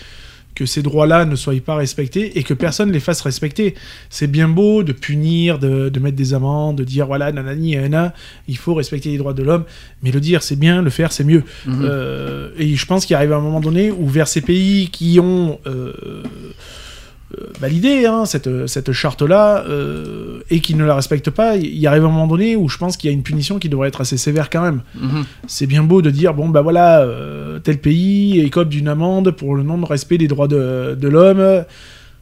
que ces droits-là ne soient pas respectés et que personne les fasse respecter? C'est bien beau de punir, de, de mettre des amendes, de dire voilà, nanani, nanana, il faut respecter les droits de l'homme, mais le dire c'est bien, le faire c'est mieux. Mhm. Euh, et je pense qu'il arrive un moment donné où vers ces pays qui ont euh, euh, validé hein, cette, cette charte-là euh, et qui ne la respectent pas, il y arrive un moment donné où je pense qu'il y a une punition qui devrait être assez sévère quand même. Mhm. C'est bien beau de dire bon bah voilà euh, tel pays écope d'une amende pour le non-respect des droits de, de l'homme.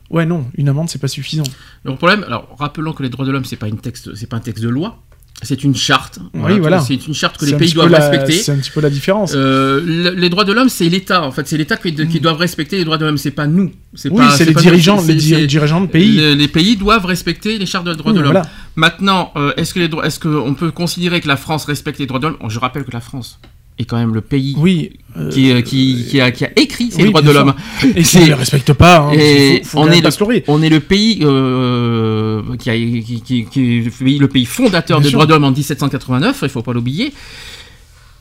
Ouais non, une amende c'est pas suffisant. Le problème, alors rappelons que les droits de l'homme c'est pas une texte, c'est pas un texte de loi, c'est une charte. Oui, voilà. C'est une charte que C'est les pays doivent la- respecter. C'est un petit peu la différence. Euh, le- les droits de l'homme, c'est l'État. En fait, c'est l'État qui, qui doivent respecter les droits de l'homme. C'est pas nous. Mm. Oui, c'est les dirigeants- c'est- les c'est- diri- dirigeants de pays. Les, les pays doivent respecter les chartes de droits Oui, de l'homme. voilà. Maintenant, euh, est-ce que les droits, est-ce qu'on peut considérer que la France respecte les droits de l'homme? Je rappelle que la France est quand même le pays Oui, euh, qui, euh, qui, qui a, qui a écrit ces oui, droits de l'homme. Et qui ne les respecte pas, hein, et faut- faut on, est le, on est le pays euh, qui, a, qui, qui- qui est le pays, fondateur Bien des sûr. droits de l'homme en 1789, il faut pas l'oublier.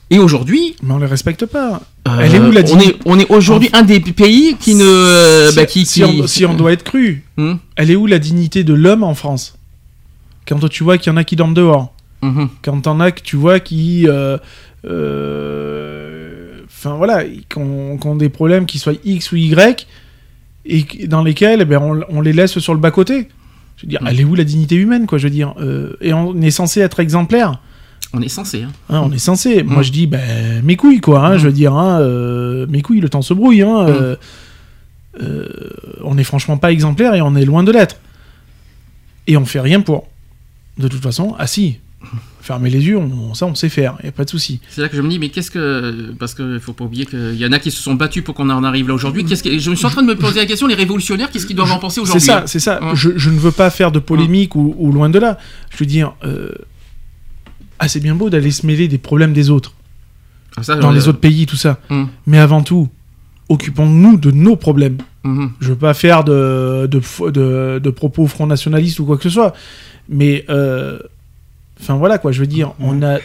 Et aujourd'hui, Mais on les respecte pas. euh, Elle est où la on est, on est aujourd'hui un des pays qui ne, euh, si, bah, qui, si qui- on, si on doit être cru, Hmm. elle est où la dignité de l'homme en France? Quand tu vois qu'il y en a qui dorment dehors, Mhm. quand t'en as que tu vois qui, euh, euh, enfin voilà, qui ont des problèmes qui soient X ou Y, et dans lesquels eh ben, on, on les laisse sur le bas côté. Je veux dire, Hmm. elle est où la dignité humaine, quoi Je veux dire, Euh, et on est censé être exemplaire. On est censé. hein. Hein, on est censé. Moi, Mm. je dis, ben, mes couilles, quoi. Hein, Je veux dire, hein, euh, mes couilles, le temps se brouille. Hein, euh, euh, on est franchement pas exemplaire et on est loin de l'être. Et on fait rien pour. De toute façon, ah si, fermer les yeux, on, ça, on sait faire. Y a pas de souci. C'est là que je me dis, mais qu'est-ce que. Parce qu'il faut pas oublier qu'il y en a qui se sont battus pour qu'on en arrive là aujourd'hui. Qu'est-ce que... Je me suis en train de me poser la question, les révolutionnaires, qu'est-ce qu'ils doivent en penser C'est aujourd'hui ça, hein c'est ça. Hein Je, je ne veux pas faire de polémique ou, ou loin de là. Je veux dire, euh, ah, c'est bien beau d'aller se mêler des problèmes des autres. Ah, ça, dans euh, les autres pays, tout ça. hum, Mais avant tout, occupons-nous de nos problèmes. hum, Je veux pas faire de, de, de propos front nationaliste ou quoi que ce soit. Mais euh, Enfin voilà quoi, je veux dire, on a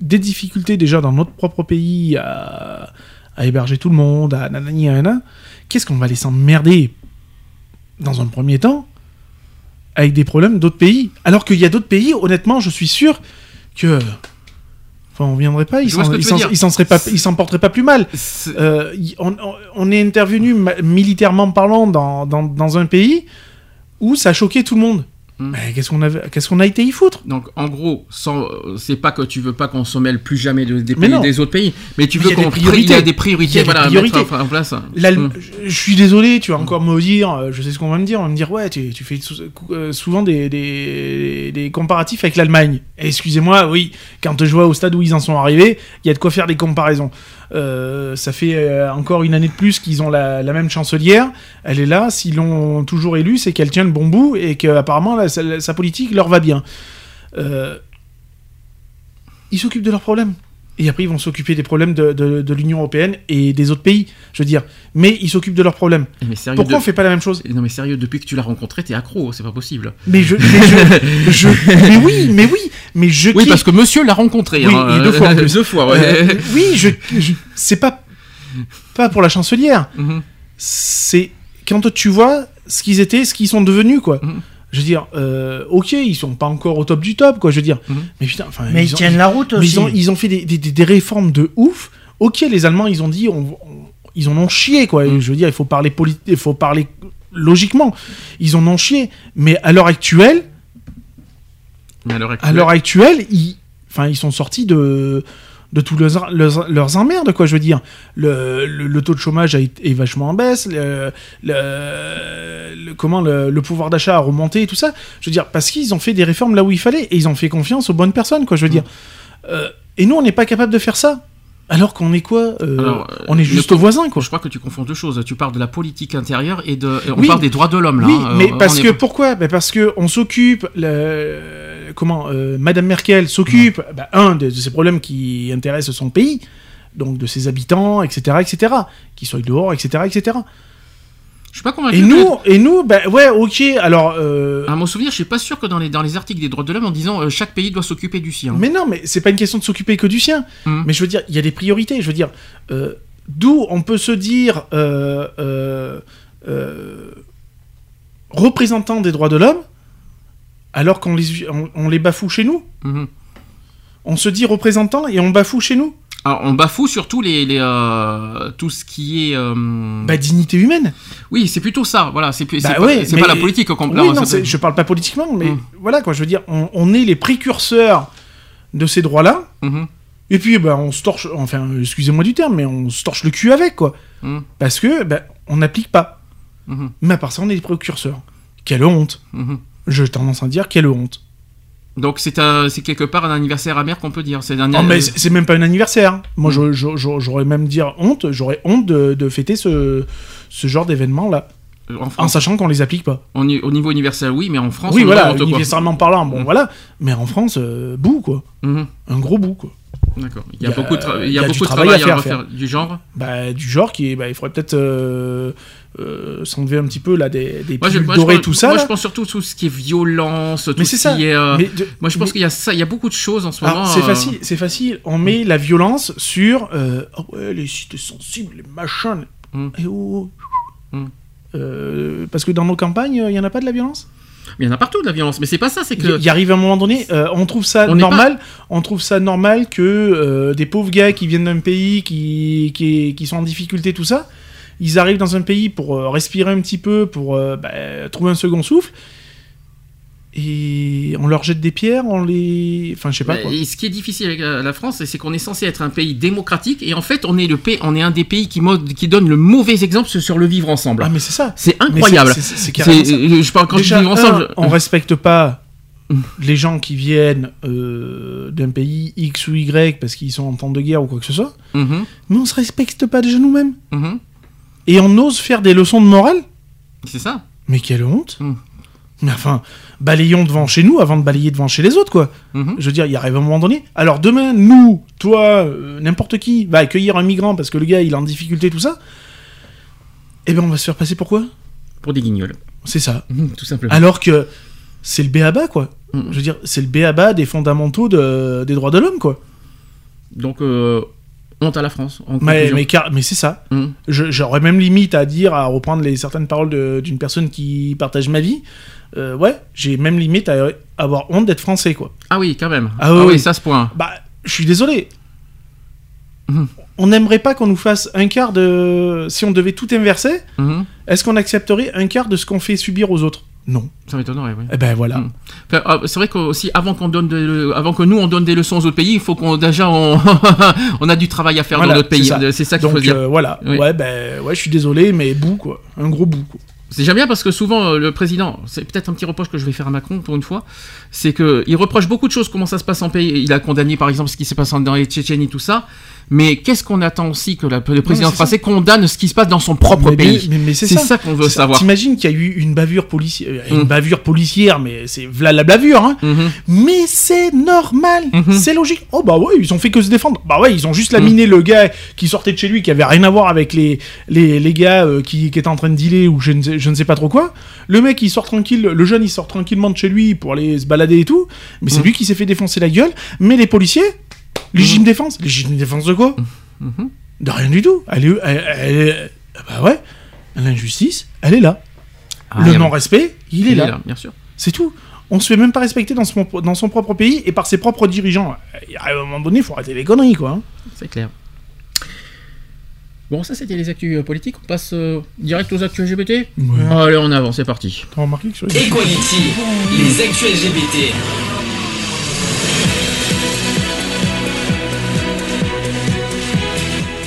des difficultés déjà dans notre propre pays à, à héberger tout le monde, à nanani nanana. Qu'est-ce qu'on va les s'emmerder dans un premier temps avec des problèmes d'autres pays? Alors qu'il y a d'autres pays, honnêtement, je suis sûr que. Enfin, on viendrait pas, ils s'en s'en- dire. ils s'en seraient pas, ils s'en porteraient pas plus mal. Euh, on, est intervenu militairement parlant dans, dans, dans un pays où ça a choqué tout le monde. Hmm. Mais qu'est-ce qu'on avait, qu'est-ce qu'on a été y foutre? Donc en gros, sans, c'est pas que tu veux pas qu'on se mêle plus jamais de- des, pays, des autres pays, mais tu veux des qu'on priorités. il y a des priorités, des voilà, à priorités. mettre en, place. L'Allem- Mm. je, suis désolé, tu vas encore me dire, euh, je sais ce qu'on va me dire, on va me dire, ouais, tu, tu fais euh, souvent des, des, des comparatifs avec l'Allemagne. Excusez-moi, oui, quand je vois au stade où ils en sont arrivés, il y a de quoi faire des comparaisons. Euh, ça fait euh, encore une année de plus qu'ils ont la, même chancelière. Elle est là, s'ils l'ont toujours élue, c'est qu'elle tient le bon bout et qu'apparemment sa politique leur va bien. Euh, ils s'occupent de leurs problèmes. Et après, ils vont s'occuper des problèmes de, de- de l'Union Européenne et des autres pays, je veux dire. Mais ils s'occupent de leurs problèmes. Mais sérieux, Pourquoi de- on fait pas la même chose? Non mais sérieux, depuis que tu l'as rencontré, t'es accro, c'est pas possible. Mais je, mais je, je- mais oui, mais oui, mais je. Oui, kiffe- parce que monsieur l'a rencontré. Oui, hein, et deux fois deux fois, ouais. Euh, oui, je, je- c'est pas pas pour la chancelière. Mhm. C'est quand tu vois ce qu'ils étaient, ce qu'ils sont devenus, quoi. Mhm. Je veux dire, euh, ok, ils sont pas encore au top du top, quoi. Je veux dire, Mhm. mais putain, enfin, Mais ils ont- tiennent la route mais aussi. ils ont, ils ont fait des, des- des- des réformes de ouf. Ok, les Allemands, ils ont dit, on, on- ils en ont chié, quoi. Mm. Et Je veux dire, il faut parler il faut parler logiquement. Ils en ont chié. Mais à l'heure actuelle, Mais à l'heure à actuelle, l'heure actuelle, ils, enfin, ils sont sortis de de tous leurs, leurs, leurs emmerdes, quoi, je veux dire. Le, le, le taux de chômage a est vachement en baisse, le, le- comment le, pouvoir d'achat a remonté et tout ça. Je veux dire, parce qu'ils ont fait des réformes là où il fallait, et ils ont fait confiance aux bonnes personnes, quoi, je veux dire. Euh, et nous, on n'est pas capable de faire ça. Alors qu'on est quoi euh, Alors, euh, On est juste voisins, quoi. je crois que tu confonds deux choses. Tu parles de la politique intérieure et de, et on Oui. parle des droits de l'homme là. Oui, hein. mais Euh, parce on que est- pourquoi? Ben Parce que on s'occupe, le- comment euh, Madame Merkel s'occupe, ben, un de, de ces problèmes qui intéressent son pays, donc de ses habitants, etc., etc., qui soient dehors, etc., etc. je suis pas convaincu. Et que- nous, et nous, ben ouais, ok. Alors, euh, À mon souvenir, je suis pas sûr que dans les, dans les articles des droits de l'homme en disant euh, chaque pays doit s'occuper du sien. mais non, mais c'est pas une question de s'occuper que du sien. Mhm. Mais je veux dire, il y a des priorités. Je veux dire, euh, d'où on peut se dire représentant des droits de l'homme, alors qu'on les, on, on les bafoue chez nous. Mhm. On se dit représentant et on bafoue chez nous. Alors, on bafoue surtout les, les, euh, tout ce qui est. euh, Bah, dignité humaine. Oui, c'est plutôt ça. Voilà, c'est Bah pas, ouais, c'est mais- pas la politique au complet. Oui, hein, non, je parle pas politiquement, mais Mhm. voilà quoi. Je veux dire, on, on est les précurseurs de ces droits-là. Et puis, bah, on se torche, enfin, excusez-moi du terme, mais on se torche le cul avec, quoi. Mhm. Parce que, bah, on n'applique pas. Mais à part ça, on est les précurseurs. Quelle honte. J'ai tendance à dire quelle honte. Donc c'est un- c'est quelque part un anniversaire amer qu'on peut dire. C'est un Non, mais c'est même pas un anniversaire. Moi, je- j'aurais même dire honte. J'aurais honte de, de fêter ce, ce genre d'événement-là. euh, en sachant qu'on les applique pas. Au niveau universel, oui, mais en France, oui, on voilà, quoi. universellement parlant, bon, Mhm. voilà. Mais en France, euh, bout, quoi. Mhm. Un gros bout, quoi. D'accord. Il y a, beaucoup de, travail à à faire. Du genre Bah, du genre qui bah, il faudrait peut-être euh, euh, s'enlever un petit peu là des, des Moi, je, moi, je dorées, pense- tout ça. moi, là. je pense surtout tout ce qui est violence, tout Mais ce ça. qui est. euh, Mais de- Moi, je pense mais- qu'il y a ça, il y a beaucoup de choses en ce Alors, moment. c'est euh, facile, c'est facile. On met la violence sur oh ouais, les cités sensibles, les machins. Mm. Et oh, oh. Mm. Euh, parce que dans nos campagnes, il n'y en a pas de la violence? Il y en a partout de la violence, mais c'est pas ça, c'est Il que. y arrive un moment donné, euh, on trouve ça On normal. On trouve ça normal que euh, des pauvres gars qui viennent d'un pays qui, qui, qui sont en difficulté, tout ça, ils arrivent dans un pays pour euh, respirer un petit peu, pour euh, bah, trouver un second souffle, et on leur jette des pierres, on les, enfin je sais pas quoi. et ce qui est difficile avec la la France, c'est qu'on est censé être un pays démocratique et en fait, on est le pays, on est un des pays qui, donne le mauvais exemple sur le vivre ensemble. Ah mais c'est ça. c'est incroyable. c'est- Je parle quand Déjà, je dis vivre ensemble. un, on respecte pas Mm. les gens qui viennent euh, d'un pays X ou Y parce qu'ils sont en temps de guerre ou quoi que ce soit, Mhm, mais on se respecte pas déjà nous-mêmes. mhm. Et on ose faire des leçons de morale C'est ça. Mais quelle honte Mm. Mais enfin, balayons devant chez nous avant de balayer devant chez les autres, quoi. Je veux dire, il arrive un moment donné. Alors demain, nous, toi, euh, n'importe qui, va accueillir un migrant parce que le gars, il est en difficulté, tout ça. Eh ben, on va se faire passer pour quoi? Pour des guignols. C'est ça. Mhm, Tout simplement. Alors que c'est le béaba, quoi. Mm. Je veux dire, c'est le béaba des fondamentaux de- des droits de l'homme, quoi. Donc, euh, honte à la France. en Mais, mais, car- mais c'est ça. Mm. J'aurais même limite à dire, à reprendre les certaines paroles d'une personne qui partage ma vie. Euh, ouais, j'ai même limite à avoir honte d'être français, quoi. Ah oui, quand même. Ah oui, oui. ça, ce point. Bah, je suis désolé. Mhm. On n'aimerait pas qu'on nous fasse un quart de. Si on devait tout inverser, Mhm. est-ce qu'on accepterait un quart de ce qu'on fait subir aux autres? Non. Ça m'étonnerait, oui. Eh ben voilà. Mm. Enfin, ah, c'est vrai que aussi avant qu'on donne des- avant que nous on donne des leçons aux autres pays, il faut qu'on déjà on, on a du travail à faire Voilà, dans notre pays. c'est ça. Qu'il faut dire. euh, voilà. Oui. Ouais, ben ouais, je suis désolé, mais bout quoi. Un gros bout quoi. C'est jamais bien parce que souvent euh, le président, c'est peut-être un petit reproche que je vais faire à Macron pour une fois, c'est que il reproche beaucoup de choses comment ça se passe en pays. Il a condamné par exemple ce qui s'est passé dans les Tchétchénies tout ça. Mais qu'est-ce qu'on attend aussi que la- le président français condamne ce qui se passe dans son propre Mais, pays? mais- mais c'est C'est ça, ça qu'on veut savoir. T'imagines qu'il y a eu une bavure policière, une Mm. bavure policière, mais c'est la bavure, hein. Mhm. Mais c'est normal, Mhm. c'est logique. Oh bah ouais, ils ont fait que se défendre. Bah ouais, ils ont juste laminé le gars qui sortait de chez lui, qui avait rien à voir avec les les, les gars euh, qui, qui étaient en train de dealer ou je ne, sais, je ne sais pas trop quoi. Le mec il sort tranquille, le jeune il sort tranquillement de chez lui pour aller se balader et tout. Mais c'est lui qui s'est fait défoncer la gueule. Mais les policiers, légitime défense, légitime défense de quoi Mhm. De rien du tout. Elle est, elle, elle est- bah ouais, l'injustice, elle est là. Ah, le non-respect, il, est il là. bien sûr. C'est tout. On se fait même pas respecter dans son, dans son propre pays et par ses propres dirigeants. À un moment donné, il faut arrêter les conneries, quoi. hein. C'est clair. Bon, ça c'était les actus euh, politiques. On passe euh, direct aux actus LGBT. Allez, on avance, c'est parti. T'as remarqué que sur les... Equality, les actus LGBT.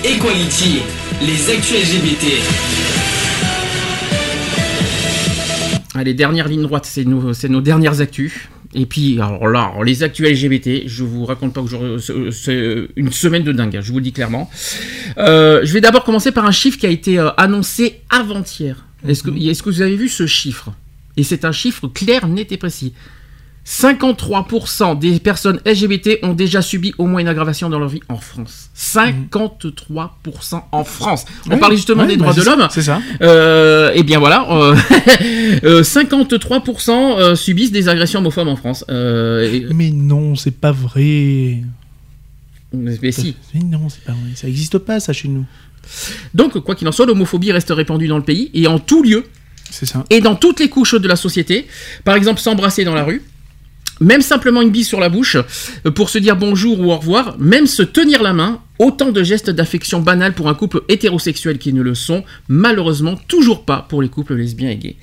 Equality, les actus LGBT. Allez, dernière ligne droite, c'est nos, dernières actus. Et puis, alors là, les actus LGBT, je vous raconte pas que c'est- une semaine de dingue, hein, je vous le dis clairement. Euh, je vais d'abord commencer par un chiffre qui a été euh, annoncé avant-hier. Que, est-ce que vous avez vu ce chiffre? Et c'est un chiffre clair, net et précis. 53% des personnes LGBT ont déjà subi au moins une aggravation dans leur vie en France. 53% en France. On Ouais, parlait justement des bah, droits de l'homme. C'est ça. Euh, eh bien voilà, euh, euh, 53% euh, subissent des agressions homophobes en France. Euh, et- Mais non, c'est pas vrai. mais si. Mais non, c'est pas vrai. Ça existe pas, ça, chez nous. Donc, quoi qu'il en soit, l'homophobie reste répandue dans le pays et en tout lieu C'est ça. et dans toutes les couches de la société. Par exemple, s'embrasser dans la rue. Même simplement une bise sur la bouche euh, pour se dire bonjour ou au revoir, même se tenir la main, autant de gestes d'affection banals pour un couple hétérosexuel qui ne le sont, malheureusement toujours pas pour les couples lesbiens et gays.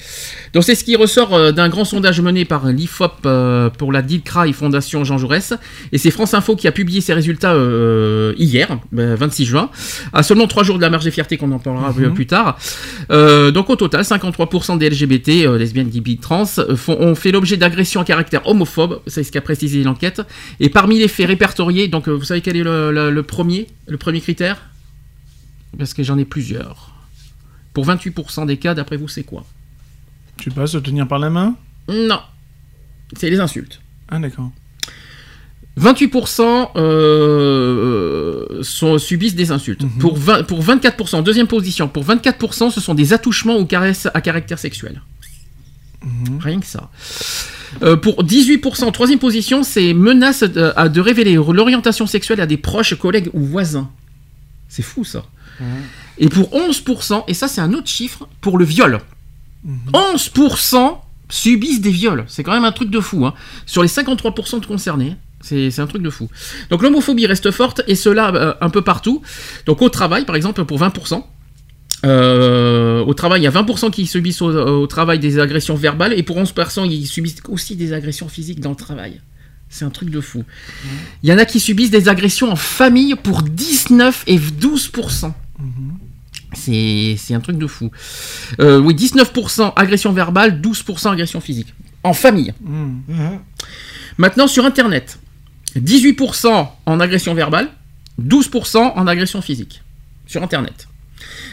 Donc c'est ce qui ressort euh, d'un grand sondage mené par l'IFOP euh, pour la DILCRA et Fondation Jean Jaurès, et c'est France Info qui a publié ses résultats euh, hier, ben, 26 juin, à seulement 3 jours de la marge des fiertés qu'on en parlera Mhm. plus tard. Euh, donc au total, 53% des LGBT, euh, lesbiennes, gays, trans, font- ont fait l'objet d'agressions à caractère homophobe, c'est ce qu'a précisé l'enquête. Et parmi les faits répertoriés, donc vous savez quel est le, le- le premier, le premier critère? Parce que j'en ai plusieurs. Pour 28% des cas, d'après vous, c'est quoi? Tu sais pas, se tenir par la main? Non, c'est les insultes. Ah, d'accord. 28% euh, sont, subissent des insultes. Mhm. pour, 20 pour 24%, deuxième position, pour 24%, ce sont des attouchements ou caresses à caractère sexuel. Mhm. Rien que ça. Euh, pour 18%, troisième position, c'est menace de, à- de révéler l'orientation sexuelle à des proches, collègues ou voisins. C'est fou ça. Et pour 11%, et ça c'est un autre chiffre, pour le viol. 11% subissent des viols. C'est quand même un truc de fou. hein. Sur les 53% de concernés, c'est c'est un truc de fou. Donc l'homophobie reste forte, et cela euh, un peu partout. Donc au travail, par exemple, pour 20%. Euh, au travail, il y a 20% qui subissent au, au travail des agressions verbales et pour 11%, ils subissent aussi des agressions physiques dans le travail. C'est un truc de fou. Il y en a qui subissent des agressions en famille pour 19 et 12%. C'est un truc de fou. Euh, oui, 19% agression verbale, 12% agression physique. En famille. Maintenant, sur Internet, 18% en agression verbale, 12% en agression physique. Sur Internet.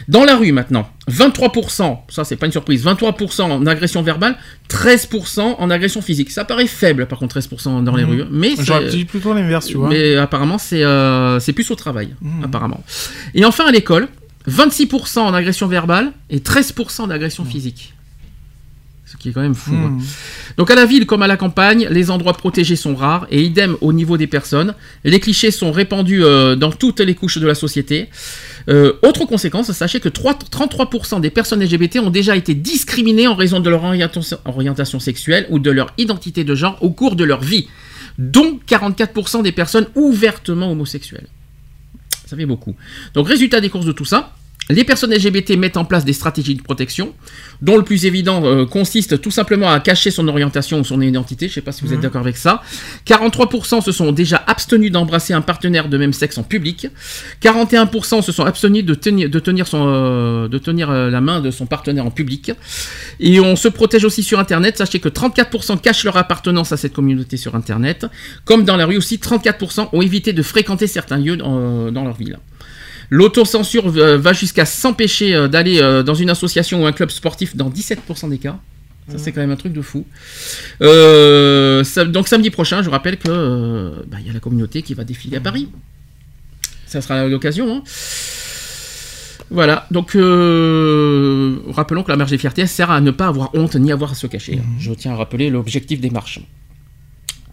Dans la rue maintenant, 23%, ça c'est pas une surprise, 23% en agression verbale, 13% en agression physique. Ça paraît faible par contre 13% dans les Mhm. rues, mais J'aurais c'est- dit plutôt l'inverse, tu vois. mais apparemment, c'est euh, plus au travail, Mhm. apparemment. Et enfin, à l'école, 26% en agression verbale et 13% en agression physique. Qui est quand même fou. Hmm. hein. Donc à la ville comme à la campagne, les endroits protégés sont rares et idem au niveau des personnes. Les clichés sont répandus euh, dans toutes les couches de la société. Euh, autre conséquence, sachez que 3 33% des personnes LGBT ont déjà été discriminées en raison de leur orientation, orientation sexuelle ou de leur identité de genre au cours de leur vie, dont 44% des personnes ouvertement homosexuelles. Ça fait beaucoup. Donc résultat des courses de tout ça, les personnes LGBT mettent en place des stratégies de protection, dont le plus évident euh, consiste tout simplement à cacher son orientation ou son identité. Je ne sais pas si vous êtes Mhm. d'accord avec ça. 43% se sont déjà abstenus d'embrasser un partenaire de même sexe en public. 41% se sont abstenus de tenir, de tenir, son, euh, de tenir euh, la main de son partenaire en public. Et on se protège aussi sur Internet. Sachez que 34% cachent leur appartenance à cette communauté sur Internet. Comme dans la rue aussi, 34% ont évité de fréquenter certains lieux dans leur ville. L'autocensure euh, va jusqu'à s'empêcher euh, d'aller euh, dans une association ou un club sportif dans 17% des cas. Ça, c'est quand même un truc de fou. Euh, ça- donc, samedi prochain, je rappelle que euh, bah, y a la communauté qui va défiler à Paris. Ça sera l'occasion. hein. Voilà, donc euh, rappelons que la marche des fiertés sert à ne pas avoir honte ni avoir à se cacher. Je tiens à rappeler l'objectif des marches.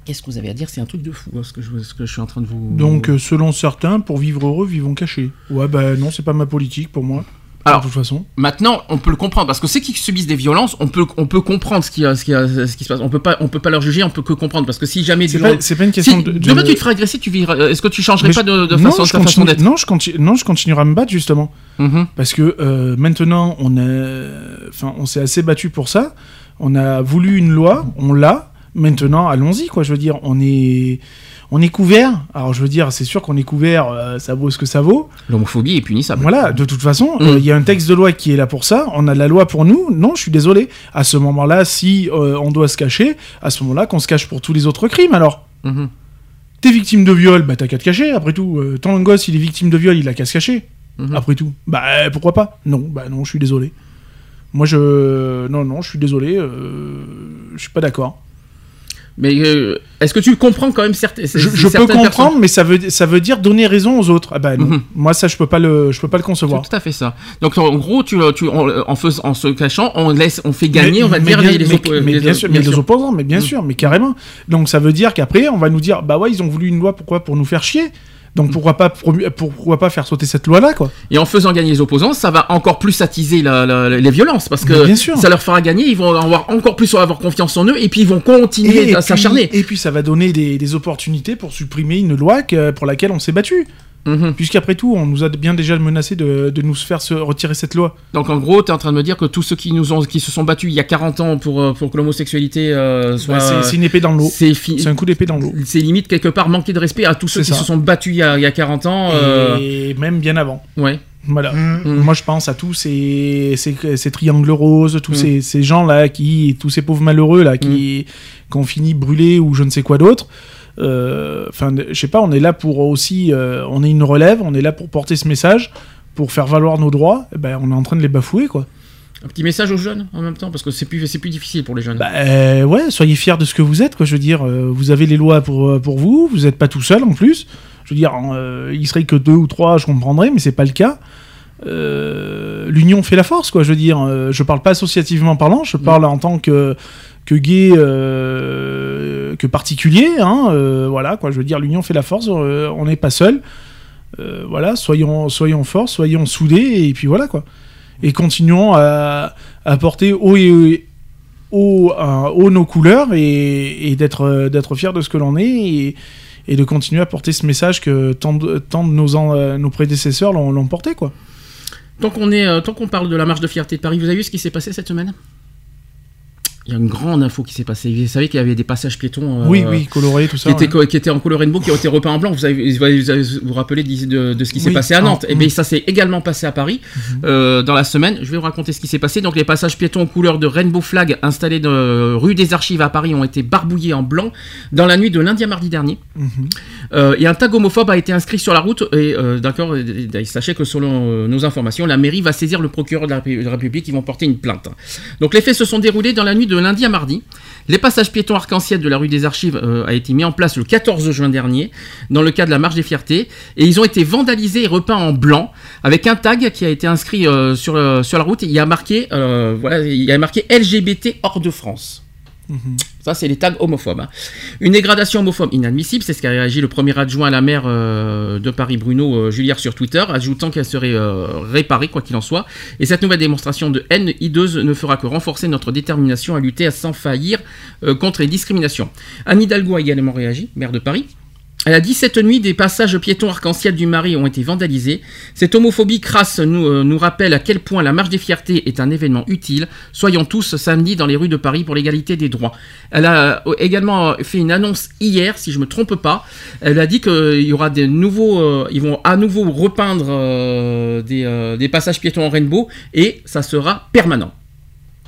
Qu'est-ce que vous avez à dire? C'est un truc de fou, hein, ce, que je, ce que je suis en train de vous. Donc, euh, selon certains, pour vivre heureux, vivons cachés. Ouais, bah non, c'est pas ma politique pour moi. Alors, de toute façon. Maintenant, on peut le comprendre parce que ceux qui subissent des violences, on peut, on peut comprendre ce qui, ce qui, ce qui se passe. On peut pas, on peut pas leur juger, on peut que comprendre parce que si jamais C'est pas- gens- pas une question Si de- de- Demain, tu te ferais agresser, tu vivrais. Est-ce que tu changerais Mais pas de, de non, façon, je façon continue- d'être? non, je continue, non, je continuerai à me battre justement. Mhm. Parce que euh, maintenant, on, est, enfin, on s'est assez battu pour ça. On a voulu une loi, on l'a. Maintenant, allons-y, quoi. Je veux dire, on est, on est couvert. Alors, je veux dire, c'est sûr qu'on est couvert, euh, ça vaut ce que ça vaut. L'homophobie est punissable. Voilà, de toute façon, Mm. euh, il y a un texte de loi qui est là pour ça. On a la loi pour nous. Non, je suis désolé. À ce moment-là, si euh, on doit se cacher, à ce moment-là, qu'on se cache pour tous les autres crimes, alors. Mhm. T'es victime de viol, bah t'as qu'à te cacher, après tout. Ton gosse, il est victime de viol, il a qu'à se cacher. Mhm. Après tout. Bah pourquoi pas? Non, bah non, je suis désolé. Moi je. Non, non, je suis désolé, je suis pas d'accord. Mais euh, est-ce que tu comprends quand même certaines Je, je peux comprendre, mais ça veut, ça veut dire donner raison aux autres. Ah bah non. Mhm. Moi ça, je peux pas le, je peux pas le concevoir. C'est tout à fait ça. Donc en gros, tu, tu, en, en, fais- en se cachant, on laisse, on fait gagner, Mais- on va dire bien- les, les mais- oppo- mais les- bien sûr, les opposants, mais bien Mm. sûr, mais carrément. Donc ça veut dire qu'après, on va nous dire, bah ouais, ils ont voulu une loi, pourquoi? Pour nous faire chier. Donc Mm. pourquoi pas, promu- pourquoi pas faire sauter cette loi-là, quoi? Et en faisant gagner les opposants, ça va encore plus attiser la- la- les violences parce que bien sûr. ça leur fera gagner, ils vont avoir encore plus avoir confiance en eux et puis ils vont continuer à s'acharner. et puis ça va donner des, des opportunités pour supprimer une loi que- pour laquelle on s'est battu. Mhm. Puisqu'après tout, on nous a bien déjà menacé de, de nous faire se retirer cette loi. Donc en gros, tu es en train de me dire que tous ceux qui nous ont qui se sont battus il y a 40 ans pour, euh, pour que l'homosexualité euh, soit Bah, c'est- une épée dans l'eau. C'est fi- C'est un coup d'épée dans l'eau. C'est limite quelque part manquer de respect à tous ceux qui ça. se sont battus il y a, il y a 40 ans. euh, Et même bien avant. Ouais. Voilà. Mhm. Moi, je pense à tous ces, ces, ces triangles roses, tous ces, ces gens-là, qui, tous ces pauvres malheureux là, qui, qui ont fini brûlés ou je ne sais quoi d'autre. Euh, Enfin, je sais pas, on est là pour aussi, euh, on est une relève, on est là pour porter ce message, pour faire valoir nos droits. Eh ben, on est en train de les bafouer, quoi. Un petit message aux jeunes en même temps parce que c'est plus c'est plus difficile pour les jeunes. Bah euh, ouais, soyez fiers de ce que vous êtes, quoi. Je veux dire, euh, vous avez les lois pour, pour vous, vous n'êtes pas tout seul en plus. Je veux dire, euh, il serait que deux ou trois, je comprendrais, mais c'est pas le cas. L'union fait la force, quoi. Je veux dire, je parle pas associativement parlant, je parle en tant que que gay, euh, que particulier, hein. euh, voilà, quoi. Je veux dire, l'union fait la force. euh, on n'est pas seul. Voilà, soyons soyons forts, soyons soudés, et puis voilà, quoi. Et continuons à, porter haut nos couleurs et, d'être fiers de ce que l'on est et, de continuer à porter ce message que tant de, nos, prédécesseurs l'ont porté quoi. Tant qu'on est, tant qu'on parle de la marche de fierté de Paris, vous avez vu ce qui s'est passé cette semaine? Il y a une grande info qui s'est passée. Vous savez qu'il y avait des passages piétons. euh, oui, oui, coloré, tout Qui, ça. étaient, ouais. co- qui étaient en couleur rainbow, qui ont été repeints en blanc. Vous avez, vous avez- vous avez- vous vous rappelez de, de ce qui s'est passé à Nantes. Ah, Et bien mm. ça s'est également passé à Paris euh, dans la semaine. Je vais vous raconter ce qui s'est passé. Donc les passages piétons en couleur de rainbow flag installés de rue des Archives à Paris ont été barbouillés en blanc dans la nuit de lundi à mardi dernier. Mhm. Euh, et un tag homophobe a été inscrit sur la route. Et euh, d'accord, sachez que selon euh, nos informations, la mairie va saisir le procureur de la, Ré- de la République. Ils vont porter une plainte. Donc les faits se sont déroulés dans la nuit de lundi à mardi. Les passages piétons arc-en-ciel de la rue des Archives euh, a été mis en place le 14 juin dernier dans le cadre de la marche des fiertés et ils ont été vandalisés et repeints en blanc avec un tag qui a été inscrit euh, sur, euh, la route. Il euh, voilà, il y a marqué LGBT hors de France. Ça, c'est les tags homophobes. hein. Une dégradation homophobe inadmissible, c'est ce qu'a réagi le premier adjoint à la maire euh, de Paris, Bruno euh, Julliard, sur Twitter, ajoutant qu'elle serait euh, réparée, quoi qu'il en soit. Et cette nouvelle démonstration de haine hideuse ne fera que renforcer notre détermination à lutter sans faillir euh, contre les discriminations. Anne Hidalgo a également réagi, maire de Paris. Elle a dit cette nuit, des passages piétons arc-en-ciel du Marais ont été vandalisés. Cette homophobie crasse nous, euh, nous rappelle à quel point la marche des fiertés est un événement utile. Soyons tous samedi dans les rues de Paris pour l'égalité des droits. Elle a euh, également fait une annonce hier, si je me trompe pas. Elle a dit qu'il y aura des nouveaux, euh, ils vont à nouveau repeindre euh, des, euh, des passages piétons en rainbow et ça sera permanent.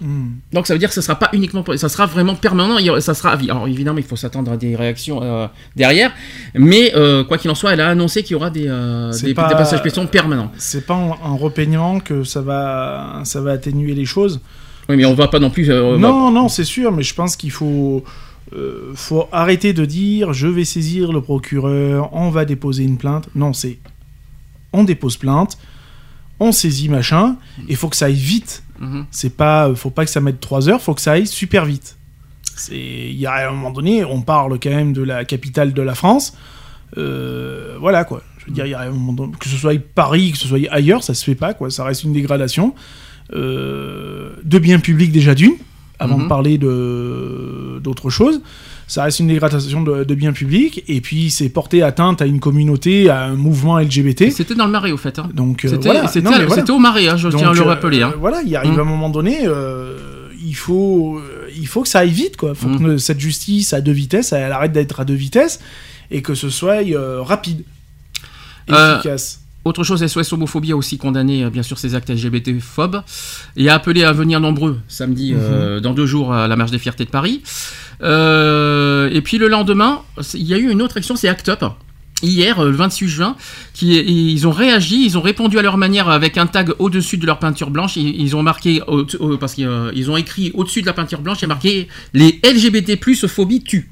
Hmm. Donc ça veut dire que ce sera pas uniquement, ça sera vraiment permanent. Ça sera à vie. Alors évidemment, il faut s'attendre à des réactions euh, derrière, mais euh, quoi qu'il en soit, elle a annoncé qu'il y aura des, euh, des, pas- des passages piétons permanents. C'est pas en, en repeignant que ça va, ça va atténuer les choses. Oui, mais on va pas non plus. euh, Non, non, c'est sûr, mais je pense qu'il faut, faut arrêter de dire je vais saisir le procureur, on va déposer une plainte. Non, c'est on dépose plainte, on saisit machin, et faut que ça aille vite. Mhm. C'est pas, faut pas que ça mette 3 heures, faut que ça aille super vite. C'est, il y a à un moment donné, on parle quand même de la capitale de la France. Euh, voilà quoi. Je veux dire, il y a un moment donné- que ce soit Paris, que ce soit ailleurs, ça se fait pas quoi. Ça reste une dégradation euh, de biens publics déjà d'une, avant Mhm. de parler de d'autre chose. Ça reste une dégradation de, de biens publics et puis c'est porter atteinte à une communauté, à un mouvement LGBT. C'était dans le marais au fait. hein. Donc euh, C'était voilà. voilà. au marais, hein, je Donc, tiens à le euh, rappeler. hein. voilà, il arrive Mm. un moment donné, euh, il faut, il faut que ça aille vite, quoi. Faut Mm. que cette justice à deux vitesses, elle arrête d'être à deux vitesses et que ce soit rapide, et efficace. Autre chose, SOS Homophobie a aussi condamné bien sûr ces actes LGBT-phobes et a appelé à venir nombreux samedi, euh, dans deux jours, à la marche des fiertés de Paris. Euh, et puis le lendemain, il y a eu une autre action, c'est Act Up. Hier, euh, le 28 juin, qui, ils ont réagi, ils ont répondu à leur manière avec un tag au-dessus de leur peinture blanche. Ils, ils ont marqué, au- au- parce qu'ils euh, ont écrit au-dessus de la peinture blanche, il y a marqué les LGBT phobie tue.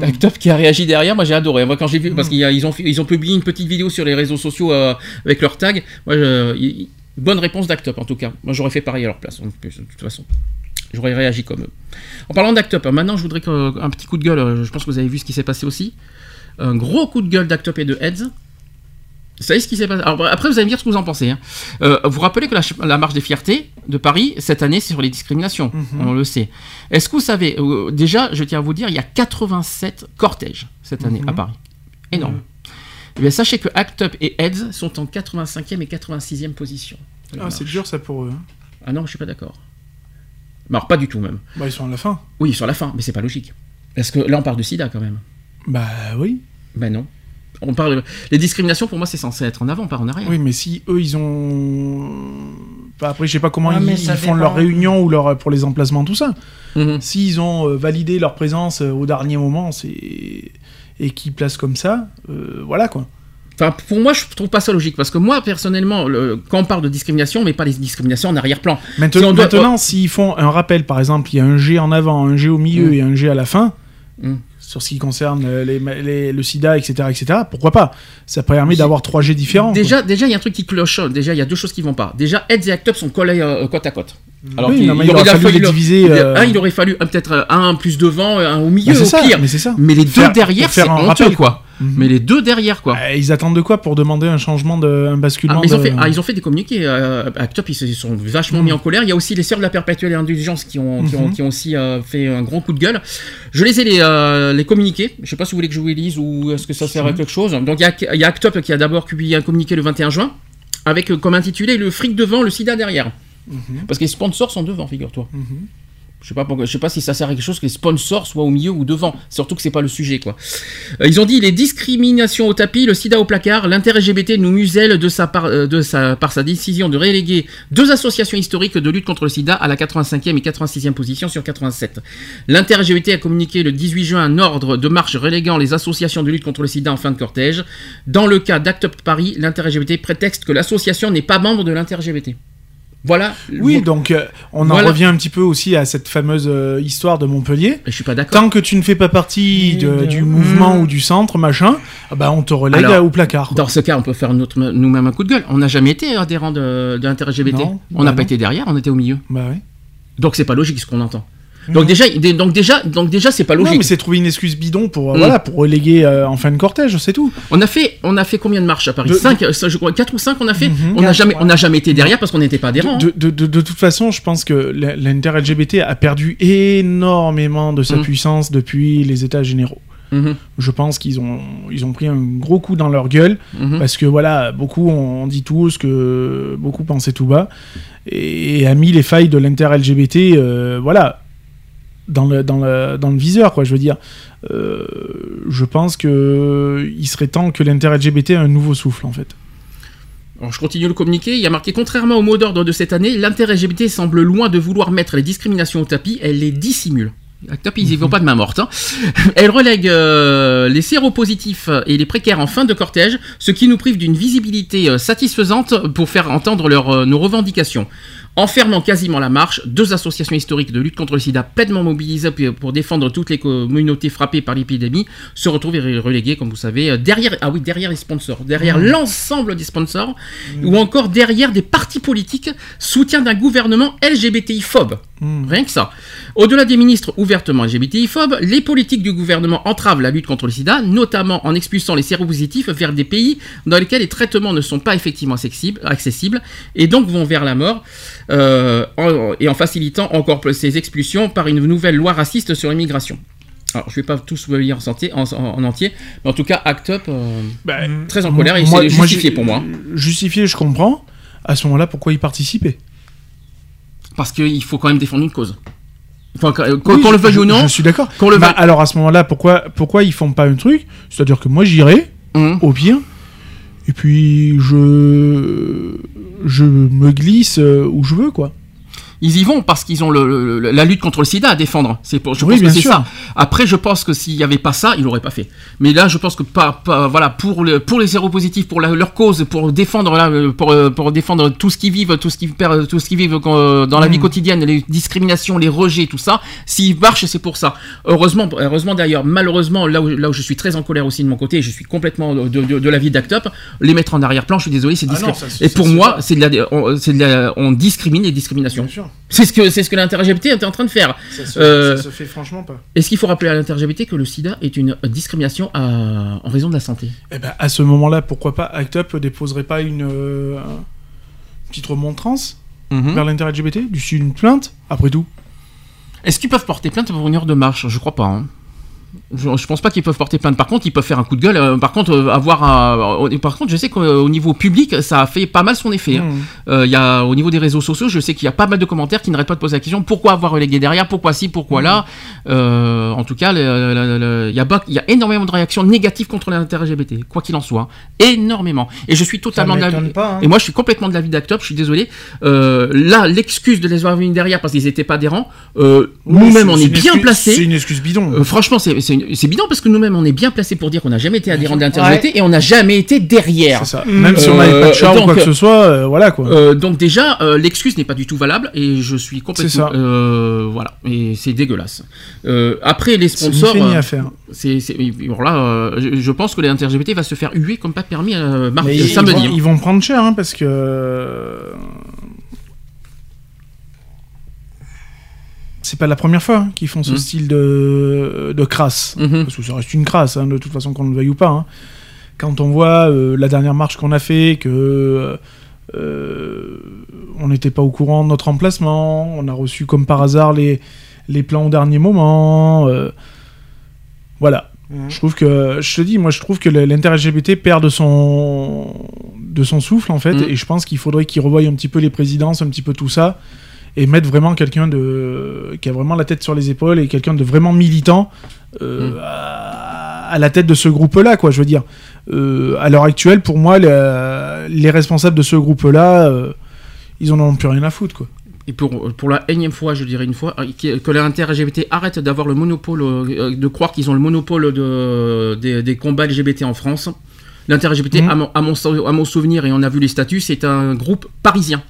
Act Up qui a réagi derrière, moi j'ai adoré. Moi quand j'ai vu, parce qu'ils ils ont, fait- ils ont publié une petite vidéo sur les réseaux sociaux euh, avec leur tag. Moi, je- il- bonne réponse d'Act Up en tout cas. Moi j'aurais fait pareil à leur place, de toute façon. J'aurais réagi comme eux. En parlant d'Act Up, maintenant je voudrais que- un petit coup de gueule. euh, Je pense que vous avez vu ce qui s'est passé aussi. Un gros coup de gueule d'Act Up et de Heads. Vous savez ce qui s'est passé? Alors, Après, vous allez me dire ce que vous en pensez. hein. Euh, vous vous rappelez que la, la marche des fiertés de Paris, cette année, c'est sur les discriminations. Mhm. On le sait. Est-ce que vous savez, euh, déjà, je tiens à vous dire, il y a 87 cortèges cette année à Mhm. Paris. Énorme. Eh bien, sachez que Act Up et Heads sont en 85e et 86e position. Ah, c'est dur ça pour eux. hein. Ah non, je suis pas d'accord. Mais Alors, pas du tout même. Bah, ils sont à la fin. Oui, sur la fin, mais c'est pas logique. Parce que là, on parle de sida quand même. Bah oui. Ben non. On parle. Les discriminations, pour moi, c'est censé être en avant, pas en arrière. Oui, mais si eux ils ont. Bah, après, je sais pas comment Ouais, ils, ils font leur réunion ou leur pour les emplacements, tout ça. Mhm. S'ils ont euh, validé leur présence euh, au dernier moment, c'est et qu'ils placent comme ça, euh, voilà quoi. Enfin, pour moi, je trouve pas ça logique. Parce que moi, personnellement, le- quand on parle de discrimination, on met pas les discriminations en arrière-plan. Maintenant, Si on doit- maintenant, s'ils font un rappel, par exemple, il y a un G en avant, un G au milieu Mm. et un G à la fin, Mm. sur ce qui concerne euh, les, les- le sida, etc., etc., pourquoi pas? Ça permet d'avoir trois G différents. quoi. Déjà, déjà, il y a un truc qui cloche. Déjà, il y a deux choses qui vont pas. Déjà, Heads et Act Up sont collés euh, côte à côte. Alors Oui, non, mais il aurait aurait fallu les le- diviser, il- euh, Un, il aurait fallu peut-être un plus devant, un au milieu, Bah, c'est au ça, pire. mais c'est ça. Mais les deux Faire- derrière, c'est un honteux, rappel, quoi. Mhm. Mais les deux derrière, quoi. Euh, ils attendent de quoi pour demander un changement de un Ah, basculement mais ils, ont fait, ah, ils ont fait des communiqués. Euh, Act Up, ils se sont vachement Mm. mis en colère. Il y a aussi les Sœurs de la Perpétuelle Indulgence qui ont, qui ont, Mhm. qui ont aussi euh, fait un grand coup de gueule. Je les ai les, euh, les communiqués. Je sais pas si vous voulez que je vous les lise ou est-ce que ça sert à quelque chose. Donc il y a, il y a qui a d'abord publié un communiqué le 21 juin avec comme intitulé Le fric devant, le sida derrière. Mhm. Parce que les sponsors sont devant, figure-toi. Mhm. Je sais pas pourquoi, je sais pas si ça sert à quelque chose que les sponsors soient au milieu ou devant. Surtout que c'est pas le sujet, quoi. Euh, ils ont dit les discriminations au tapis, le sida au placard, l'inter-LGBT nous muselle de sa part, euh, de sa, par sa décision de reléguer deux associations historiques de lutte contre le sida à la 85e et 86e position sur 87. L'inter-LGBT a communiqué le 18 juin un ordre de marche reléguant les associations de lutte contre le sida en fin de cortège. Dans le cas d'Act Up Paris, l'inter-LGBT prétexte que l'association n'est pas membre de l'inter-LGBT. Voilà. Oui, donc euh, on en Voilà. revient un petit peu aussi à cette fameuse euh, histoire de Montpellier. Je suis pas d'accord. Tant que tu ne fais pas partie de- du mouvement ou du centre, machin, ah bah on te relègue Alors, au placard. Dans ce cas, on peut faire notre- nous-mêmes un coup de gueule. On n'a jamais été adhérent de, de l'intérêt-LGBT. Non, on n'a bah pas non. été derrière, on était au milieu. Bah oui. Donc c'est pas logique ce qu'on entend. Donc déjà, dé- donc déjà, donc déjà, c'est pas logique. Non, mais c'est trouver une excuse bidon pour, euh, Mm. voilà, pour reléguer euh, en fin de cortège, c'est tout. On a fait, on a fait combien de marches à Paris? De- 5, je crois 4 ou 5 on a fait? Mhm. On n'a jamais, ouais. on n'a jamais été derrière parce qu'on n'était pas adhérent. De, de, de, de toute façon, je pense que l'inter-LGBT a perdu énormément de sa Mm. puissance depuis les états généraux. Mhm. Je pense qu'ils ont, ils ont pris un gros coup dans leur gueule Mhm. parce que voilà, beaucoup ont dit tout ce que beaucoup pensaient tout bas et, a mis les failles de l'inter-LGBT, euh, voilà, dans le, dans, le, dans le viseur, quoi. Je veux dire, Euh, je pense que il serait temps que l'inter-LGBT ait un nouveau souffle, en fait. Alors, je continue le communiqué. Il y a marqué contrairement au mot d'ordre de cette année, l'intérêt LGBT semble loin de vouloir mettre les discriminations au tapis, elle les dissimule. La tapis, ils y vont pas de main morte. hein. Elle relègue euh, les séropositifs et les précaires en fin de cortège, ce qui nous prive d'une visibilité euh, satisfaisante pour faire entendre leurs, euh, nos revendications. En fermant quasiment la marche, deux associations historiques de lutte contre le sida pleinement mobilisées pour- défendre toutes les communautés frappées par l'épidémie se retrouvent reléguées, comme vous savez, derrière, ah oui, derrière les sponsors, derrière Mmh. l'ensemble des sponsors, ou encore derrière des partis politiques soutien d'un gouvernement LGBTI-phobe. Rien que ça. Au-delà des ministres ouvertement LGBTI-phobes, les politiques du gouvernement entravent la lutte contre le sida, notamment en expulsant les séropositifs vers des pays dans lesquels les traitements ne sont pas effectivement accessibles, accessibles et donc vont vers la mort, euh, en- et en facilitant encore plus ces expulsions par une nouvelle loi raciste sur l'immigration. Alors, je vais pas tous vous lire en, santé- en, en- en entier, mais en tout cas, Act Up, euh, très en colère, et c'est justifié pour moi. Justifié, je comprends. À ce moment-là, pourquoi y participer? Parce qu'il faut quand même défendre une cause. Enfin, Oui, le veuille ou non. Je suis d'accord. Bah, veuille- alors à ce moment-là, pourquoi, pourquoi ils font pas un truc? C'est-à-dire que moi j'irai, Hum. au pire, et puis je, je me glisse euh, où je veux, quoi. Ils y vont parce qu'ils ont le- le- la lutte contre le sida à défendre. C'est pour, je Oui, pense que c'est sûr. ça. Après, je pense que s'il n'y avait pas ça, ils l'auraient pas fait. Mais là, je pense que pas, pas- voilà, pour, le, pour les séropositifs, pour la- leur cause, pour défendre, là, euh, pour, euh, pour défendre tout ce qu'ils vivent, tout ce qu'ils perdent, tout ce qu'ils vivent euh, dans la Mm. vie quotidienne, les discriminations, les rejets, tout ça. S'ils marchent, c'est pour ça. Heureusement, heureusement d'ailleurs, malheureusement, là où, là où je suis très en colère aussi de mon côté, je suis complètement de, de, de l'avis d'Act Up, les mettre en arrière-plan, je suis désolé, c'est Ah discri- non, ça, c'est- Et pour moi, c'est de la, on, c'est de la- on discrimine les discriminations. Bien sûr. C'est ce que c'est ce que l'inter-LGBT était en train de faire. Ça se, Euh, ça se fait franchement pas. Est-ce qu'il faut rappeler à l'inter-LGBT que le SIDA est une discrimination à- en raison de la santé? Eh ben, à ce moment-là, pourquoi pas Act Up déposerait pas une euh, petite remontrance Mhm. vers l'inter-LGBT, du une plainte, après tout? Est-ce qu'ils peuvent porter plainte pour une heure de marche? Je crois pas. hein. Je, pense pas qu'ils peuvent porter plainte. Par contre, ils peuvent faire un coup de gueule. euh, par contre, euh, avoir un- par contre, je sais qu'au niveau public, ça a fait pas mal son effet. hein. Mhm. Euh, y a au niveau des réseaux sociaux, je sais qu'il y a pas mal de commentaires qui n'arrêtent pas de poser la question pourquoi avoir relégué derrière, pourquoi ci, pourquoi là? Euh, en tout cas, il y a y énormément de réactions négatives contre l'inter-LGBT, quoi qu'il en soit, énormément. Et je suis totalement de pas, hein. Et moi, je suis complètement de l'avis d'Act Up, Je suis désolé. Là, l'excuse de les avoir venus derrière parce qu'ils n'étaient pas adhérents. nous-mêmes, on est bien excuse- placés. C'est une excuse bidon. Franchement, c'est une- c'est bidon parce que nous-mêmes, on est bien placés pour dire qu'on n'a jamais été adhérent de l'inter-LGBT et on n'a jamais été derrière. C'est ça. Même si on n'avait pas de char ou quoi que ce soit, euh, voilà quoi. euh, donc déjà, euh, l'excuse n'est pas du tout valable et je suis complètement... C'est ça. euh, voilà, et c'est dégueulasse. Euh, après, les C'est sponsors... euh, à faire. c'est, c'est- là, euh, je, je pense que l'inter-LGBT va se faire huer comme pas permis euh, mardi, Mais ils, samedi. vont, hein. ils vont prendre cher hein, parce que. C'est pas la première fois hein, qu'ils font ce Mhm. style de, de crasse. Mhm. Parce que ça reste une crasse, hein, de toute façon, qu'on le veuille ou pas. hein. Quand on voit euh, la dernière marche qu'on a fait, que. euh, on n'était pas au courant de notre emplacement, on a reçu comme par hasard les, les plans au dernier moment. euh, voilà. Je trouve que, je te dis, moi je trouve que l'inter-LGBT perd de son, de son souffle en fait, Mm. et je pense qu'il faudrait qu'il revoie un petit peu les présidences, un petit peu tout ça, et mettre vraiment quelqu'un de, qui a vraiment la tête sur les épaules et quelqu'un de vraiment militant euh, Mm. à, à la tête de ce groupe-là, quoi. Je veux dire, Euh, à l'heure actuelle, pour moi, le- les responsables de ce groupe-là, euh, ils en ont plus rien à foutre, quoi. Et pour, pour la énième fois, je dirais une fois, euh, qui- que l'inter-LGBT arrête d'avoir le monopole, euh, de croire qu'ils ont le monopole de, des, des combats LGBT en France. L'inter-LGBT, à, mon, à, mon, à mon souvenir, et on a vu les statuts, c'est un groupe parisien.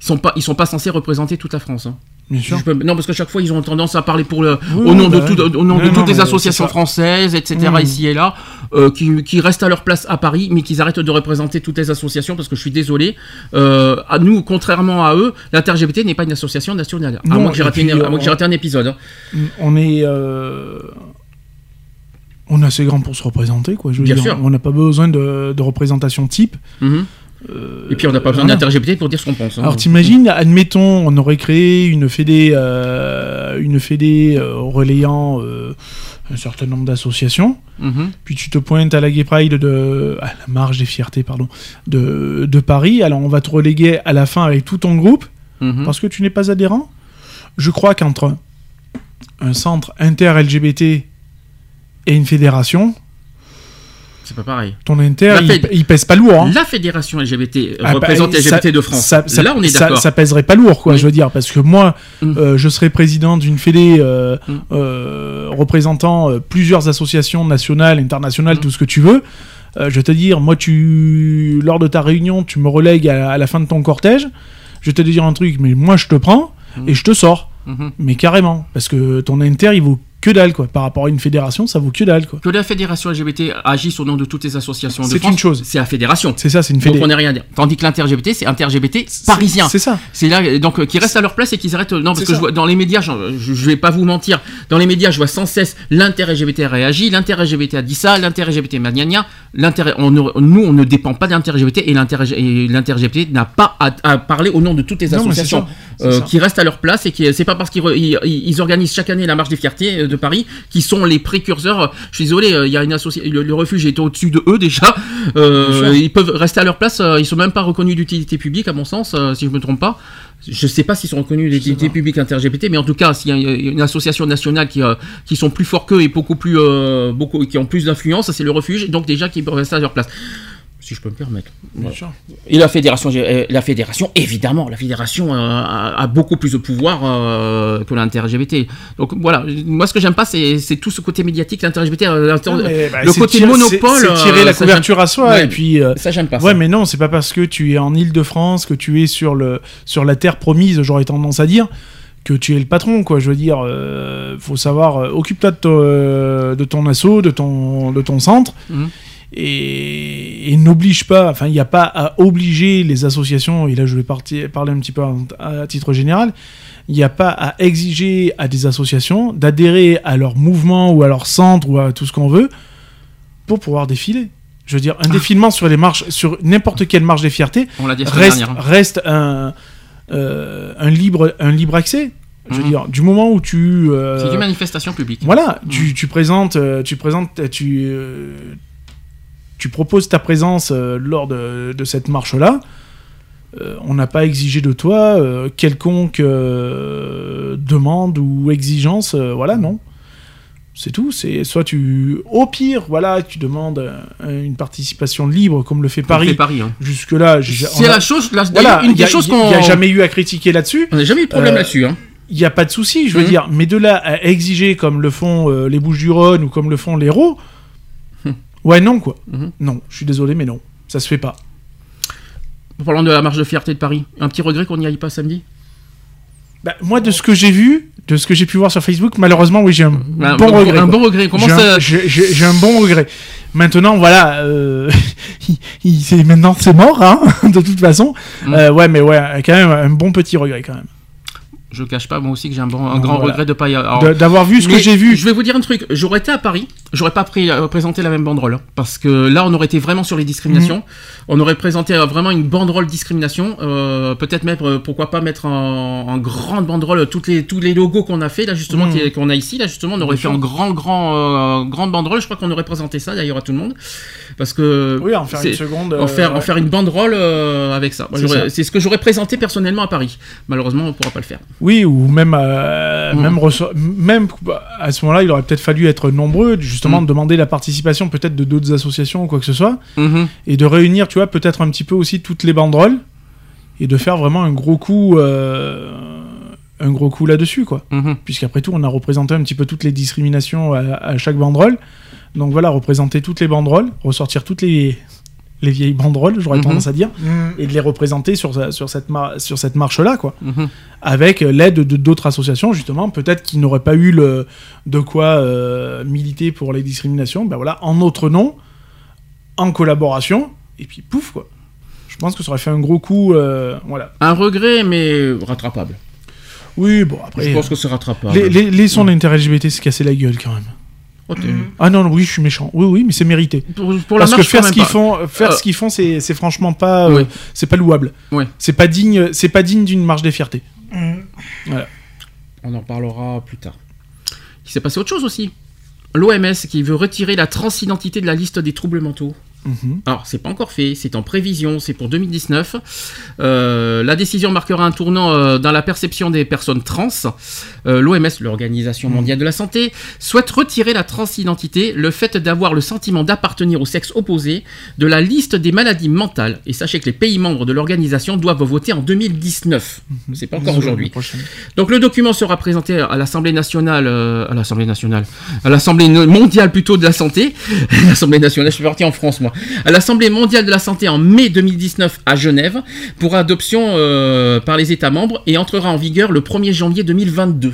Ils sont pas, ils sont pas censés représenter toute la France. hein. Bien sûr. Peux- non, parce qu'à chaque fois, ils ont tendance à parler pour le, Oui, au nom de, bah tout- au nom Non, de non, toutes les associations françaises, etc., Mhm. ici et là, euh, qui, qui restent à leur place à Paris, mais qu'ils arrêtent de représenter toutes les associations, parce que je suis désolé. Euh, à nous, contrairement à eux, l'inter-LGBT n'est pas une association nationale. à Non, moins que j'ai et raté, puis, une- à moins que j'ai on- raté un épisode. hein. On est. euh, On est assez grand pour se représenter, quoi. Je veux Bien dire, sûr. on n'a pas besoin de, de représentation type. Mhm. Et puis, on n'a pas besoin voilà. d'inter-LGBT pour dire ce qu'on pense. hein. Alors t'imagines, admettons, on aurait créé une fédé, euh, une fédé euh, relayant euh, un certain nombre d'associations, Mhm. puis tu te pointes à la Gay Pride de, à la marge des fiertés, pardon, de, de Paris. Alors on va te reléguer à la fin avec tout ton groupe Mhm. parce que tu n'es pas adhérent. Je crois qu'entre un centre inter-LGBT et une fédération, C'est pas pareil. ton inter, il, pèse pas lourd. hein. La fédération LGBT Ah bah, représente ça- LGBT de France. ça- ça- Là, on est d'accord. Ça, pèserait pas lourd, quoi, Oui. je veux dire, parce que moi, Mm. euh, je serais président d'une fédé euh, Mm. euh, représentant plusieurs associations nationales, internationales, Mm. tout ce que tu veux. Je vais te dire, moi, tu, lors de ta réunion, tu me relègues à, à la fin de ton cortège. Je vais te dire un truc, mais moi, je te prends et je te sors. Mhm. Mais carrément, parce que ton inter, il vaut que dalle, quoi. Par rapport à une fédération, ça vaut que dalle, quoi. Que la fédération LGBT agisse au nom de toutes les associations de C'est une chose. C'est la fédération. C'est ça, c'est une Donc fédé. on n'est rien à dire. Tandis que l'inter-LGBT, c'est inter-LGBT parisien. C'est ça. C'est là, donc, euh, qui restent à leur place et qu'ils arrêtent. Non, parce que je vois dans les médias, j'en- je, je vais pas vous mentir, dans les médias, je vois sans cesse l'inter-LGBT réagit, l'inter-LGBT a dit ça, l'inter-LGBT m'a gna gna. L'inter, on nous, on ne dépend pas d'inter-LGBT et l'inter- et l'inter-LGBT n'a pas à, à parler au nom de toutes les associations euh, qui restent à leur place et qui, c'est pas parce qu'ils ils, organisent chaque année la marche des fiertés euh, de Paris qui sont les précurseurs. Je suis désolé, euh, il y a une association, le, le refuge est au-dessus de eux déjà. Euh, ils peuvent rester à leur place. euh, ils sont même pas reconnus d'utilité publique, à mon sens, si je me trompe pas. Je sais pas s'ils sont reconnus d'utilité publique inter-LGBT, mais en tout cas, s'il y a une association nationale qui, euh, qui sont plus forts qu'eux et beaucoup plus, euh, beaucoup, qui ont plus d'influence, c'est le refuge, et donc déjà qui peuvent rester à leur place. Si je peux me permettre. Voilà. sûr. Et la fédération, euh, la fédération, évidemment, la fédération euh, a, a beaucoup plus de pouvoir euh, que l'inter-LGBT. Donc voilà, moi ce que j'aime pas, c'est tout ce côté médiatique, l'inter-LGBT, bah, le côté monopole. c'est- tirer la ça, couverture j'aime- à soi Ouais, et puis. euh, ça j'aime pas. Ouais, ça. mais non, c'est pas parce que tu es en Île-de-France, que tu es sur, le, sur la terre promise, j'aurais tendance à dire, que tu es le patron, quoi. Je veux dire, euh, faut savoir, euh, occupe-toi de, ton- euh, de ton assaut, de ton, de ton centre, Mhm. Et, et n'oblige pas, enfin, il n'y a pas à obliger les associations, et là je vais partir, parler un petit peu à, à titre général, il n'y a pas à exiger à des associations d'adhérer à leur mouvement ou à leur centre ou à tout ce qu'on veut pour pouvoir défiler. Je veux dire, un défilement sur les marches, sur n'importe quelle marche des fiertés, On l'a dit la semaine reste, dernière. hein. reste un, euh, un, libre, un libre accès. Je veux Mhm. dire, du moment où tu. euh, C'est une manifestation publique. voilà, tu, tu présentes, euh, tu présentes, tu, euh, tu proposes ta présence euh, lors de, de cette marche-là. Euh, on n'a pas exigé de toi euh, quelconque euh, demande ou exigence. voilà, non. C'est tout. C'est soit tu, au pire, voilà, tu demandes une participation libre comme le fait Comme Paris. fait Paris, hein. Jusque là, C'est la chose, la, voilà, une des a- choses qu'on. il y a jamais eu à critiquer là-dessus. On n'a jamais eu de problème là-dessus. Hein. Il n'y a pas de souci, je veux Mhm. dire. Mais de là à exiger comme le font euh, les Bouches-du-Rhône ou comme le font l'Hérault, ouais, non, quoi. Mhm. Non, je suis désolé, mais non. Ça se fait pas. Parlant de la marche de fierté de Paris, un petit regret qu'on n'y aille pas samedi? Bah, moi, de ce que j'ai vu, de ce que j'ai pu voir sur Facebook, malheureusement, oui, j'ai un Un bon bon- regret. un quoi. bon regret. Comment J'ai un- ça- J'ai j'ai- j'ai un bon regret. Maintenant, voilà, euh, il- il- c'est- maintenant c'est mort, hein, de toute façon. Mm. Euh, ouais, mais ouais, quand même, un bon petit regret, quand même. Je cache pas, moi aussi, que j'ai un, bon, un Donc, grand voilà. regret de pas y De- D'avoir vu ce que j'ai vu. Je vais vous dire un truc. J'aurais été à Paris, j'aurais pas pris, euh, présenté la même banderole. hein, parce que là, on aurait été vraiment sur les discriminations. Mhm. On aurait présenté euh, vraiment une banderole discrimination. euh, Peut-être même, euh, pourquoi pas mettre en, en grande banderole toutes les, tous les logos qu'on a fait, là, justement, Mhm. qu'on a ici. Là, justement, on aurait Bien fait sûr. en grand, grand, grande banderole. Je crois qu'on aurait présenté ça d'ailleurs à tout le monde. Parce que. Oui, en faire une seconde. en faire, en ouais. faire une banderole avec. Moi, ça. C'est ce que j'aurais présenté personnellement à Paris. Malheureusement, on pourra pas le faire. Oui, ou même, euh, Mhm. même, même à ce moment-là, il aurait peut-être fallu être nombreux, justement, Mhm. de demander la participation peut-être de d'autres associations ou quoi que ce soit, Mhm. et de réunir, tu vois, peut-être un petit peu aussi toutes les banderoles, et de faire vraiment un gros coup, euh, un gros coup là-dessus, quoi. Mhm. Puisqu'après tout, on a représenté un petit peu toutes les discriminations à, à chaque banderole. Donc voilà, représenter toutes les banderoles, ressortir toutes les, les vieilles banderoles, j'aurais Mhm. tendance à dire, Mm. et de les représenter sur, sur cette, sur cette marche-là, quoi. Mhm. Avec l'aide de d'autres associations, justement, peut-être qui n'auraient pas eu le, de quoi euh, militer pour les discriminations, ben voilà, en notre nom, en collaboration, et puis pouf, quoi. Je pense que ça aurait fait un gros coup, euh, voilà. Un regret, mais rattrapable. Oui, bon, après... Je pense que c'est rattrapable. les, les, laissons l'intérêt LGBT se casser la gueule, quand même. Oh, t'es- Ah non, non, oui, je suis méchant. Oui, oui, mais c'est mérité. Pour, pour la Parce que faire quand ce même qu'ils pas. font, faire Euh, ce qu'ils font, c'est c'est franchement pas, euh, c'est pas louable. C'est pas digne, c'est pas digne d'une marche des fiertés. Mm. Voilà. On en parlera plus tard. Il s'est passé autre chose aussi. L'OMS qui veut retirer la transidentité de la liste des troubles mentaux. Mhm. Alors, c'est pas encore fait, c'est en prévision, c'est pour 2019. Euh, la décision marquera un tournant euh, dans la perception des personnes trans. Euh, L'OMS, l'Organisation mondiale de la santé, souhaite retirer la transidentité, le fait d'avoir le sentiment d'appartenir au sexe opposé, de la liste des maladies mentales. Et sachez que les pays membres de l'organisation doivent voter en 2019. C'est pas encore aujourd'hui. Donc le document sera présenté à l'Assemblée nationale, à l'Assemblée nationale, à l'Assemblée mondiale plutôt de la santé, l'Assemblée nationale, je suis parti en France moi, à l'Assemblée mondiale de la santé en mai 2019 à Genève pour adoption euh, par les États membres et entrera en vigueur le 1er janvier 2022.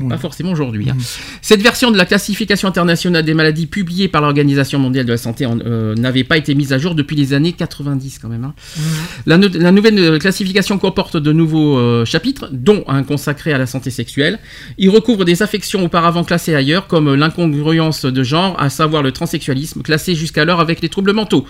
C'est pas forcément aujourd'hui. hein. Cette version de la classification internationale des maladies publiée par l'Organisation mondiale de la santé euh, n'avait pas été mise à jour depuis les années 90 quand même. hein. La, no- la nouvelle euh, classification comporte de nouveaux euh, chapitres, dont un consacré à la santé sexuelle. Il recouvre des affections auparavant classées ailleurs, comme l'incongruence de genre, à savoir le transsexualisme, classé jusqu'alors avec les troubles mentaux.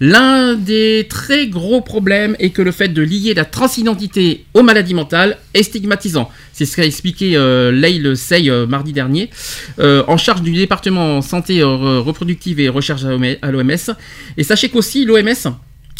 L'un des très gros problèmes est que le fait de lier la transidentité aux maladies mentales est stigmatisant. C'est ce qu'a expliqué euh, Leil Sey euh, mardi dernier, euh, en charge du département santé euh, reproductive et recherche à l'OMS. Et sachez qu'aussi l'OMS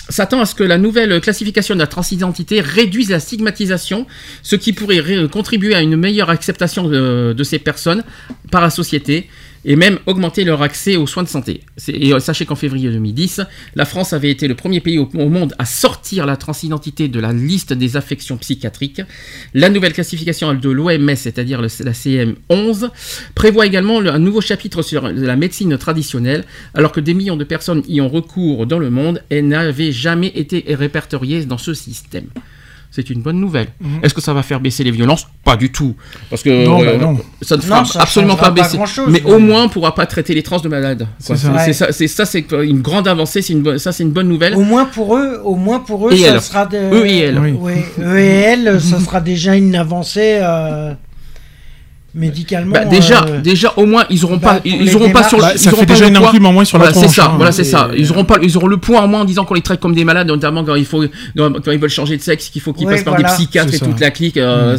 s'attend à ce que la nouvelle classification de la transidentité réduise la stigmatisation, ce qui pourrait contribuer à une meilleure acceptation de ces personnes par la société et même augmenter leur accès aux soins de santé. Et euh, sachez qu'en février 2010, la France avait été le premier pays au, monde à sortir la transidentité de la liste des affections psychiatriques. La nouvelle classification de l'OMS, c'est-à-dire la CM11, prévoit également le- un nouveau chapitre sur la médecine traditionnelle, alors que des millions de personnes y ont recours dans le monde et n'avaient jamais été répertoriées dans ce système. C'est une bonne nouvelle. Mhm. Est-ce que ça va faire baisser les violences? Pas du tout. Parce que Non, euh, bah non. ça ne fera Non, ça absolument pas pas baisser. mais au moins, on ne pourra pas traiter les trans de malades. C'est ça. C'est une grande avancée. C'est une bonne, ça, c'est une bonne nouvelle. Au moins pour eux, au moins pour eux, Et ça elle. sera de... Eux et elle. Oui. Ouais, eux et elle, ça sera déjà une avancée euh, médicalement. Bah, déjà, euh, déjà, au moins, ils auront bah, pas, ils auront pas sur, le- Bah, ils ça auront fait pas déjà une enclume en moins sur la Voilà, c'est ça, hein, voilà, c'est ça. Ils auront pas, ils auront le poids en moins en disant qu'on les traite comme des malades, notamment quand il faut, quand ils veulent changer de sexe, qu'il faut qu'ils Oui, passent par voilà. des psychiatres et toute la clique. euh,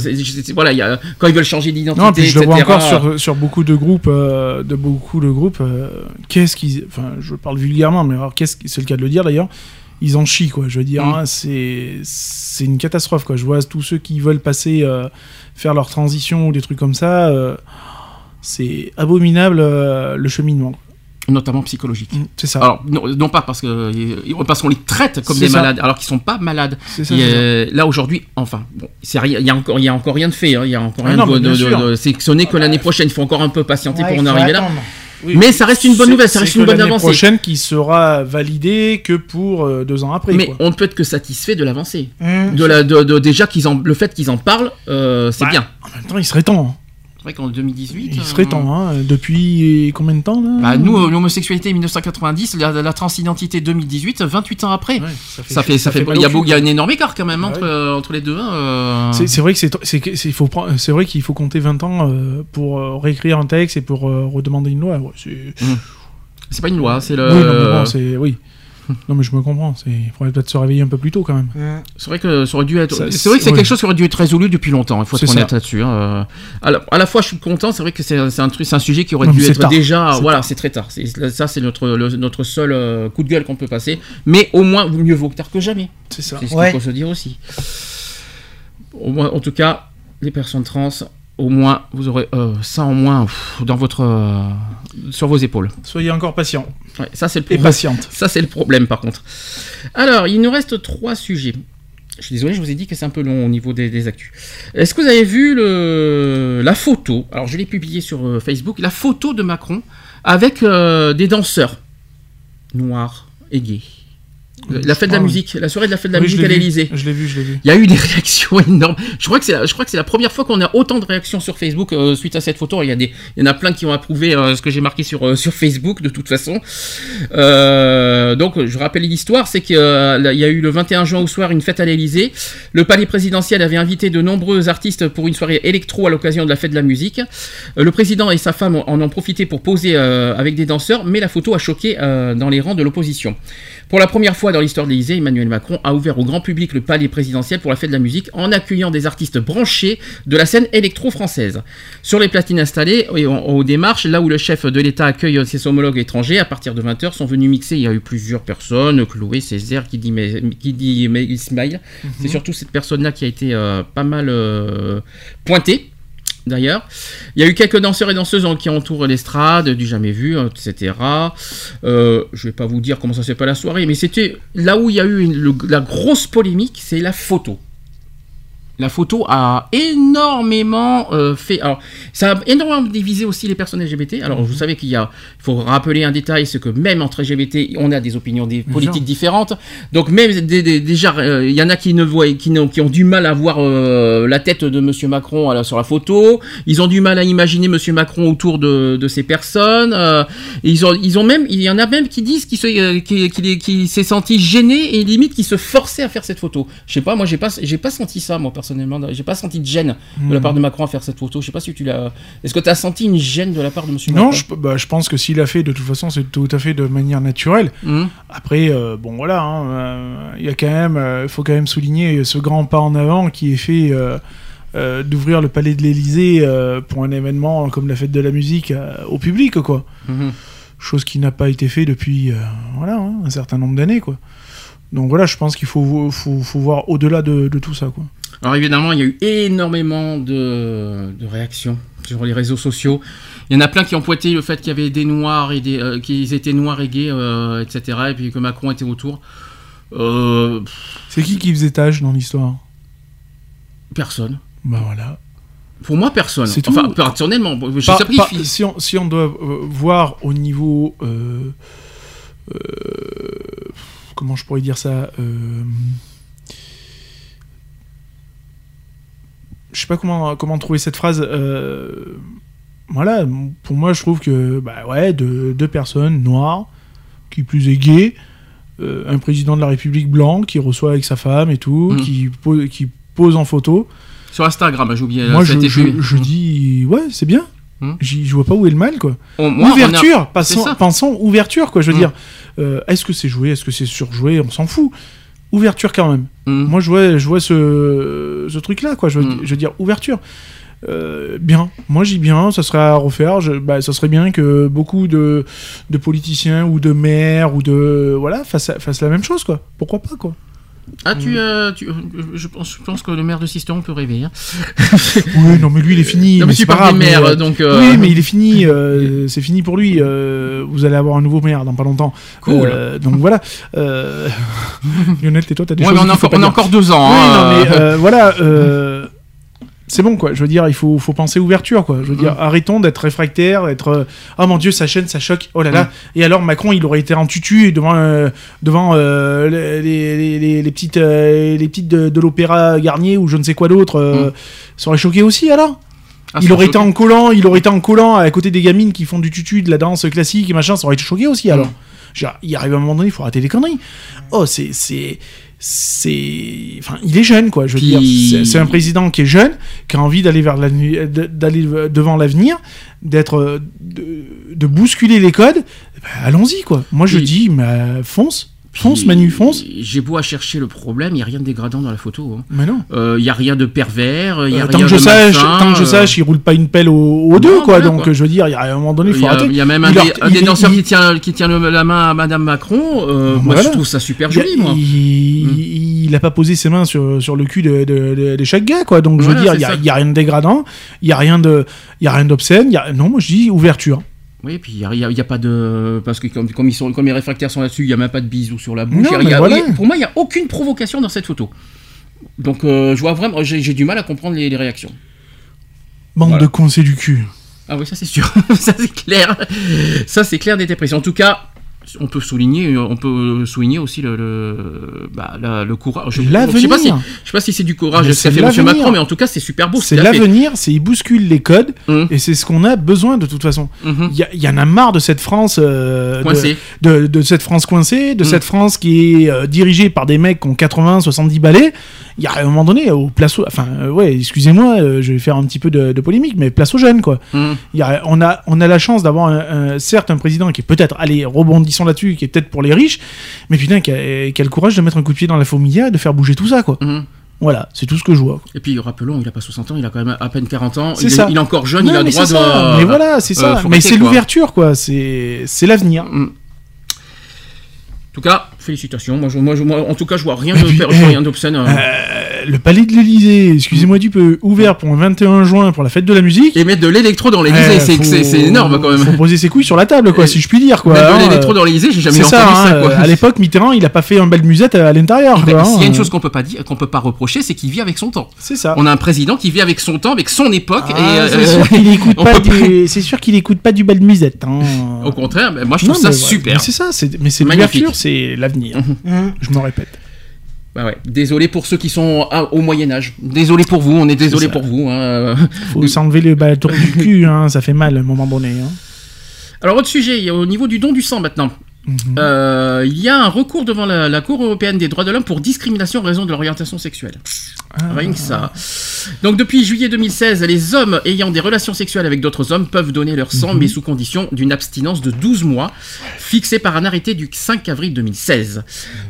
voilà, il y a, quand ils veulent changer d'identité, Non, puis je le vois etc., encore sur, sur beaucoup de groupes, euh, de beaucoup de groupes. euh, qu'est-ce qu'ils, enfin, je parle vulgairement, mais alors qu'est-ce, c'est le cas de le dire d'ailleurs. Ils en chient quoi. Je veux dire, Mm. hein, c'est c'est une catastrophe quoi. Je vois tous ceux qui veulent passer, euh, faire leur transition ou des trucs comme ça. euh, c'est abominable euh, le cheminement. notamment psychologique. Mm, C'est ça. Alors non, non pas parce que euh, parce qu'on les traite comme C'est des ça. malades alors qu'ils sont pas malades. C'est ça, Et, c'est ça. là aujourd'hui, enfin, bon, c'est rien, il y a encore, il y a encore rien de fait. hein, Il y a encore Ah rien non, de, de- c'est ce n'est que l'année prochaine. Il faut encore un peu patienter ouais, pour en arriver là. Oui. Mais ça reste une bonne nouvelle, ça reste une bonne avancée. prochaine qui sera validée que pour euh, deux ans après. Mais quoi. on ne peut être que satisfait de l'avancée. Hum. De la, de, de- déjà qu'ils en, le fait qu'ils en parlent, euh, c'est bien. En même temps, il serait temps. C'est vrai qu'en 2018. Il euh, serait temps. Hein. Depuis combien de temps là Bah, nous, euh, l'homosexualité 1990, la, la transidentité 2018, 28 ans après. Ouais, Ça fait, ça fait, il y a, beau- il y a un énorme écart quand même Ah entre, ouais. euh, entre les deux. hein. C'est vrai que c'est c'est que- c'est- il faut vrai qu'il faut compter 20 ans pour réécrire un texte et pour redemander une loi. Ouais, c'est- C'est pas une loi, c'est le. Oui, non, bon, c'est oui. Non mais je me comprends. Il faudrait peut-être se réveiller un peu plus tôt quand même. C'est vrai que ça aurait dû être. C'est vrai que c'est ouais. quelque chose qui aurait dû être résolu depuis longtemps. Il faut être honnête là-dessus. hein, euh. À, la, à la fois, je suis content. C'est vrai que c'est un truc, c'est un sujet qui aurait Non, dû être tard. déjà. Voilà, c'est très tard. Ça, c'est notre le- notre seul euh, coup de gueule qu'on peut passer. Mais au moins, mieux vaut tard que jamais. C'est ça. C'est ce Ouais. qu'il faut se dire aussi. Au moins, en tout cas, les personnes trans, au moins, vous aurez euh, ça en moins pff, dans votre euh, sur vos épaules. Soyez encore patient Ouais, ça c'est le et problème. patiente. Ça, c'est le problème, par contre. Alors, il nous reste trois sujets. Je suis désolé, je vous ai dit que c'est un peu long au niveau des, des actus. Est-ce que vous avez vu le, la photo? Alors, je l'ai publiée sur euh, Facebook. La photo de Macron avec euh, des danseurs noirs et gays. La fête de la crois, musique, la soirée de la fête de la Oui, musique à l'Elysée. Je l'ai vu, je l'ai vu. Il y a eu des réactions énormes. Je crois que c'est la, je crois que c'est la première fois qu'on a autant de réactions sur Facebook euh, suite à cette photo. Il y a des, il y en a plein qui ont approuvé euh, ce que j'ai marqué sur euh, sur Facebook de toute façon. Donc je rappelle l'histoire, c'est qu'il y a eu le 21 juin au soir une fête à l'Elysée. Le palais présidentiel avait invité de nombreux artistes pour une soirée électro à l'occasion de la fête de la musique. Le président et sa femme en ont profité pour poser avec des danseurs, mais la photo a choqué dans les rangs de l'opposition. Pour la première fois dans l'histoire de l'Élysée, Emmanuel Macron a ouvert au grand public le palais présidentiel pour la fête de la musique en accueillant des artistes branchés de la scène électro-française. Sur les platines installées et en- aux démarches, là où le chef de l'État accueille ses homologues étrangers, à partir de 20h sont venus mixer. Il y a eu plusieurs personnes, Chloé, Césaire, qui dit, mais, qui dit mais Ismail. C'est surtout cette personne-là qui a été euh, pas mal euh, pointée. D'ailleurs, il y a eu quelques danseurs et danseuses qui entourent l'estrade, du jamais vu, etc. Euh, je vais pas vous dire comment ça s'est pas la soirée, mais c'était là où il y a eu la grosse polémique, c'est la photo. La photo a énormément euh, fait. Alors, ça a énormément divisé aussi les personnes LGBT. Alors, vous savez qu'il y a. Il faut rappeler un détail c'est que même entre LGBT, on a des opinions des politiques différentes. Donc, même des- des- déjà, euh, il y en a qui ne voient, qui, n'ont- qui ont du mal à voir euh, la tête de Monsieur Macron à la- sur la photo. Ils ont du mal à imaginer Monsieur Macron autour de, de ces personnes. Ils ont, ils ont même. Il y en a même qui disent qu'il se- qu'il qu'il- qu'il s'est senti gêné et limite qui se forçait à faire cette photo. Je sais pas, moi j'ai pas, j'ai pas senti ça moi personnellement. J'ai pas senti de gêne de la Hmm. part de Macron à faire cette photo. Je sais pas si tu l'as. Est-ce que tu as senti une gêne de la part de Monsieur Non, Macron je, bah, je pense que s'il a fait, de toute façon, c'est tout à fait de manière naturelle. Mhm. Après, euh, bon voilà, hein, euh, il y a quand même, il faut quand même souligner ce grand pas en avant qui est fait euh, euh, d'ouvrir le palais de l'Élysée euh, pour un événement comme la fête de la musique euh, au public, quoi. Mhm. Chose qui n'a pas été fait depuis, euh, voilà, hein, un certain nombre d'années, quoi. Donc voilà, je pense qu'il faut, faut, faut voir au-delà de, de tout ça, quoi. Alors évidemment, il y a eu énormément de, de réactions sur les réseaux sociaux. Il y en a plein qui ont pointé le fait qu'il y avait des noirs et des euh, qu'ils étaient noirs et gays, euh, etc. Et puis que Macron était autour. Euh, C'est qui qui faisait tâche dans l'histoire? Personne. Bah voilà. Pour moi, personne. C'est enfin, tout. personnellement, je Par- par- si, on, si on doit voir au niveau. comment je pourrais dire ça Je sais pas comment, comment trouver cette phrase. euh, voilà, pour moi, je trouve que, bah ouais, deux, deux personnes noires, qui plus est gay, euh, un président de la République blanc qui reçoit avec sa femme et tout, Mm. qui, pose, qui pose en photo. Sur Instagram, j'ai oublié. Moi, a je, je, je dis, ouais, c'est bien. Hmm. J'y- Je vois pas où est le mal, quoi. On- moi, on a- ouverture, passons, ça. pensons ouverture, quoi. Je veux Hmm. dire, euh, est-ce que c'est joué, est-ce que c'est surjoué, on s'en fout. Ouverture quand même. Hmm. Moi, je vois, je vois ce, ce truc-là, quoi. Je veux, je veux dire, ouverture. Euh, bien, moi j'y bien, ça serait à refaire. Je, bah, ça serait bien que beaucoup de, de politiciens ou de maires ou de voilà fassent, fassent la même chose, quoi. Pourquoi pas, quoi. Ah, tu, euh, tu- euh, je, pense, je pense que le maire de Sisteron peut rêver. hein. Oui, non, mais lui, il est fini. Non, mais mais tu c'est pas grave, mais, maires, euh, donc, euh, Oui, mais il est fini. euh, c'est fini pour lui. euh, vous allez avoir un nouveau maire dans pas longtemps. Cool. Donc voilà. Lionel, tais-toi, t'as des Ouais, choses mais on a faut on a encore deux ans, Oui, hein, non, mais voilà. C'est bon, quoi. Je veux dire, il faut, faut penser ouverture, quoi. Je veux Mm. dire, arrêtons d'être réfractaires, d'être. euh, Ah mon dieu, ça chaîne, ça choque. Oh là là. Mm. Et alors, Macron, il aurait été en tutu devant, euh, devant euh, les, les- les- les petites, les petites de, de l'opéra Garnier ou je ne sais quoi d'autre. euh, Ça aurait choqué aussi, alors? Ah, il aurait choqué. été en collant, il aurait été en collant à côté des gamines qui font du tutu, de la danse classique et machin, ça aurait été choqué aussi alors. Veux dire, Il arrive un moment donné, il faut arrêter les conneries. Oh, c'est c'est c'est enfin, il est jeune quoi, je veux Puis- dire, c'est- un président qui est jeune, qui a envie d'aller vers d'aller devant l'avenir, d'être euh, de, de bousculer les codes. Ben, allons-y quoi. Moi je dis mais fonce, fonce Manu, fonce. J'ai beau à chercher le problème, il n'y a rien de dégradant dans la photo. hein. Mais non. Euh, Il n'y a rien de pervers, il y a Euh, rien tant que je de sache, tant que je euh, sache, il roule pas une pelle au, au Non, deux, quoi. voilà, donc, quoi. je veux dire, il y a un moment donné, il Il faut arrêter. il y a même un, Il des, leur- un des il- danseurs il- qui tient, qui tient le- la main à Madame Macron. euh, Moi, Voilà. je trouve ça super il- joli, moi. Hmm. Il, il a pas posé ses mains sur, sur le cul de, de, de- de chaque gars, quoi. Donc, je Voilà, veux dire, il y a, il a rien de dégradant, il y a rien il d'obscène. il a- Non, moi, je dis ouverture. Oui, puis il n'y a, pas de. Parce que comme, comme ils sont, comme les réfractaires sont là-dessus, il n'y a même pas de bisous sur la bouche. Non, y a- y pour moi, il n'y a aucune provocation dans cette photo. Donc, euh, je vois vraiment. J'ai du mal à comprendre les, les réactions. Bande Voilà. de cons, c'est du cul. Ah oui, ça c'est sûr. ça c'est clair. Ça c'est clair des précis. En tout cas, on peut souligner, on peut souligner aussi le, le, bah, la- le courage. Je, je sais pas si, je sais pas si c'est du courage qu'a c'est fait l'avenir. Macron, mais en tout cas c'est super beau. ce C'est l'avenir, c'est il bouscule les codes Hum. et c'est ce qu'on a besoin de toute façon. Il y, a- il y en a marre de cette France euh, de- Coincée. de, de cette France coincée, de cette France qui est euh, dirigée par des mecs qui ont 80, 70 balais. Il y a un moment donné au place, au- enfin euh, ouais, excusez-moi, euh, je vais faire un petit peu de, de polémique, mais place aux jeunes quoi. Il y a- on a on a la chance d'avoir un, un- certes un président qui est peut-être, allez rebondissons là-dessus, qui est peut-être pour les riches, mais putain qui a, qui a le courage de mettre un coup de pied dans la fourmilière et de faire bouger tout ça quoi. Mhm. Voilà, c'est tout ce que je vois. Et puis rappelons, il a pas 60 ans, il a quand même à peine 40 ans. C'est Il, est- ça. il est encore jeune, Non, il a le droit de. ça. Mais voilà, c'est ça. euh, mais c'est l'ouverture, quoi. C'est c'est l'avenir. Mm. En tout cas, félicitations. Moi, je, moi, je- moi, en tout cas, je vois rien de eh, rien d'obscène. hein. Euh, le palais de l'Elysée, excusez-moi du peu, ouvert pour un 21 juin pour la fête de la musique. Et mettre de l'électro dans l'Elysée, Eh, c'est énorme quand même. Faut poser ses couilles sur la table, quoi, Et- si je puis dire, quoi. Mettre de hein, l'électro euh, dans l'Elysée, j'ai jamais entendu ça, ça. hein, quoi. euh, À l'époque, Mitterrand, il a pas fait un belle musette à l'intérieur, Mais quoi. hein, S'il y a une euh, chose qu'on peut pas dire, qu'on peut pas reprocher, c'est qu'il vit avec son temps. C'est ça. On a un président qui vit avec son temps, avec son époque. Ah, c'est euh, sûr qu'il écoute pas du- c'est sûr qu'il écoute pas du bal musette. hein. Au contraire, moi je trouve ça super. C'est ça, mais c'est Magnifique. l'ouverture, c'est l'avenir. Je me répète. Bah ouais. Désolé pour ceux qui sont à- au Moyen Âge. Désolé pour vous, on est désolé pour vous. hein. Faut s'enlever le bâton du cul, hein, ça fait mal à un moment donné. hein. Alors autre sujet, il y a au niveau du don du sang maintenant. Mhm. Euh, il y a un recours devant la, la Cour européenne des droits de l'homme pour discrimination en raison de l'orientation sexuelle. Ah. Rien que ça. Donc depuis juillet 2016, les hommes ayant des relations sexuelles avec d'autres hommes peuvent donner leur sang, Mhm. mais sous condition d'une abstinence de 12 mois, fixée par un arrêté du 5 avril 2016.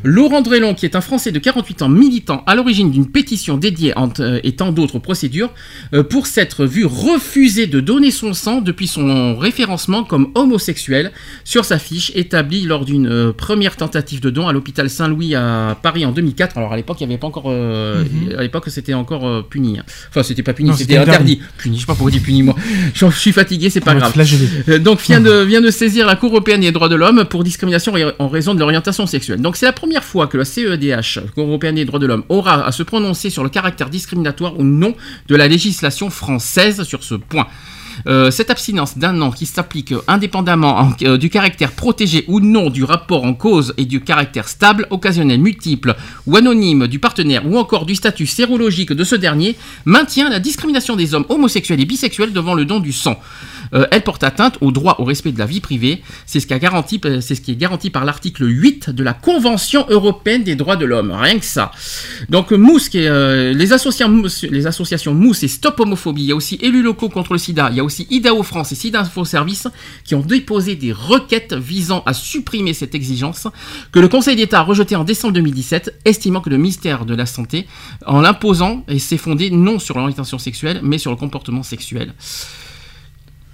Laurent Drélon, qui est un Français de 48 ans, militant à l'origine d'une pétition dédiée en- euh, et tant d'autres procédures, euh, pour s'être vu refuser de donner son sang depuis son référencement comme homosexuel sur sa fiche établie lors d'une euh, première tentative de don à l'hôpital Saint-Louis à Paris en 2004. Alors à l'époque, il n'y avait pas encore... euh, À l'époque, c'était encore euh, puni. hein. Enfin, c'était pas puni, c'était interdit. Puni, je sais pas pourquoi on dit puni, moi. Je suis fatigué, c'est pas On grave. donc vient de, vient de saisir la Cour européenne des droits de l'homme pour discrimination en raison de l'orientation sexuelle. Donc c'est la première fois que la CEDH, Cour européenne des droits de l'homme, aura à se prononcer sur le caractère discriminatoire ou non de la législation française sur ce point. Euh, cette abstinence d'un an qui s'applique indépendamment en- euh, du caractère protégé ou non du rapport en cause et du caractère stable, occasionnel, multiple ou anonyme du partenaire ou encore du statut sérologique de ce dernier maintient la discrimination des hommes homosexuels et bisexuels devant le don du sang. Euh, elle porte atteinte au droit au respect de la vie privée. C'est ce, euh, qui est garanti par l'article 8 de la Convention européenne des droits de l'homme. Rien que ça. Donc euh, les, associations, Mousse- les associations Mousse et Stop Homophobie, il y a aussi Élus locaux contre le sida, il y a aussi IDAO France et SIDA Info Service qui ont déposé des requêtes visant à supprimer cette exigence que le Conseil d'État a rejetée en décembre 2017, estimant que le ministère de la Santé, en l'imposant, s'est fondé non sur l'orientation sexuelle, mais sur le comportement sexuel.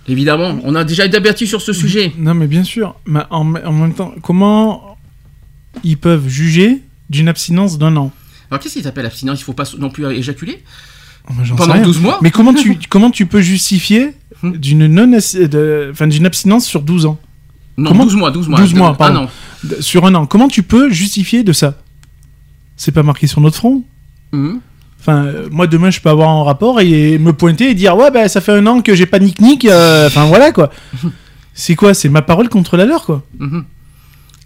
Évidemment, on a déjà débattu sur ce sujet. Non, mais bien sûr. Mais en, en même temps, comment ils peuvent juger d'une abstinence d'un an Alors qu'est-ce qui s'appelle abstinence? Il faut pas non plus éjaculer j'en Pendant sais rien. 12 mois Mais comment tu, comment tu peux justifier Hmm. d'une non de- enfin, d'une abstinence sur 12 ans? Non, Comment 12 mois, 12 mois. 12 mois, pardon. an. De- Sur un an. Comment tu peux justifier de ça? C'est pas marqué sur notre front Mhm. Enfin, moi demain je peux avoir un rapport et me pointer et dire ouais bah ça fait un an que j'ai pas nick nick. euh, Enfin voilà quoi. C'est quoi? C'est ma parole contre la leur quoi. Mhm.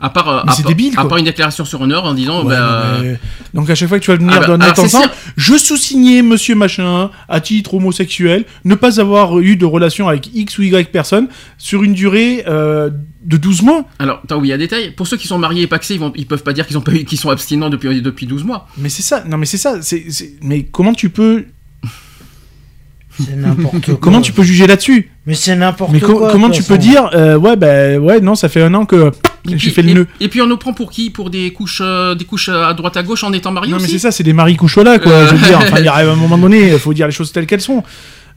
À part, euh, Mais à débile, à part une déclaration sur heure en disant, Ouais, bah, mais- Donc à chaque fois que tu vas venir Ah bah, c'est ensemble, sûr. je sous-signais monsieur machin à titre homosexuel, ne pas avoir eu de relation avec X ou Y personne sur une durée euh, de 12 mois. alors, attends, oui, il y a des détails. Pour ceux qui sont mariés et paxés, ils, vont, ils peuvent pas dire qu'ils ont pas eu- qu'ils sont abstinents depuis, depuis 12 mois. Mais c'est ça, non mais c'est ça, mais comment tu peux, C'est n'importe quoi. comment tu peux juger là-dessus? Mais c'est n'importe Mais quoi. co- comment tu peux dire, euh, ouais bah ouais non ça fait un an que Et puis, fait le et- nœud. Et, puis on nous prend pour qui? Pour des couches, euh, des couches à droite à gauche en étant mariés Non mais c'est ça, c'est des maris coucholas quoi. Euh. Je veux dire, enfin il arrive un moment donné, il faut dire les choses telles qu'elles sont.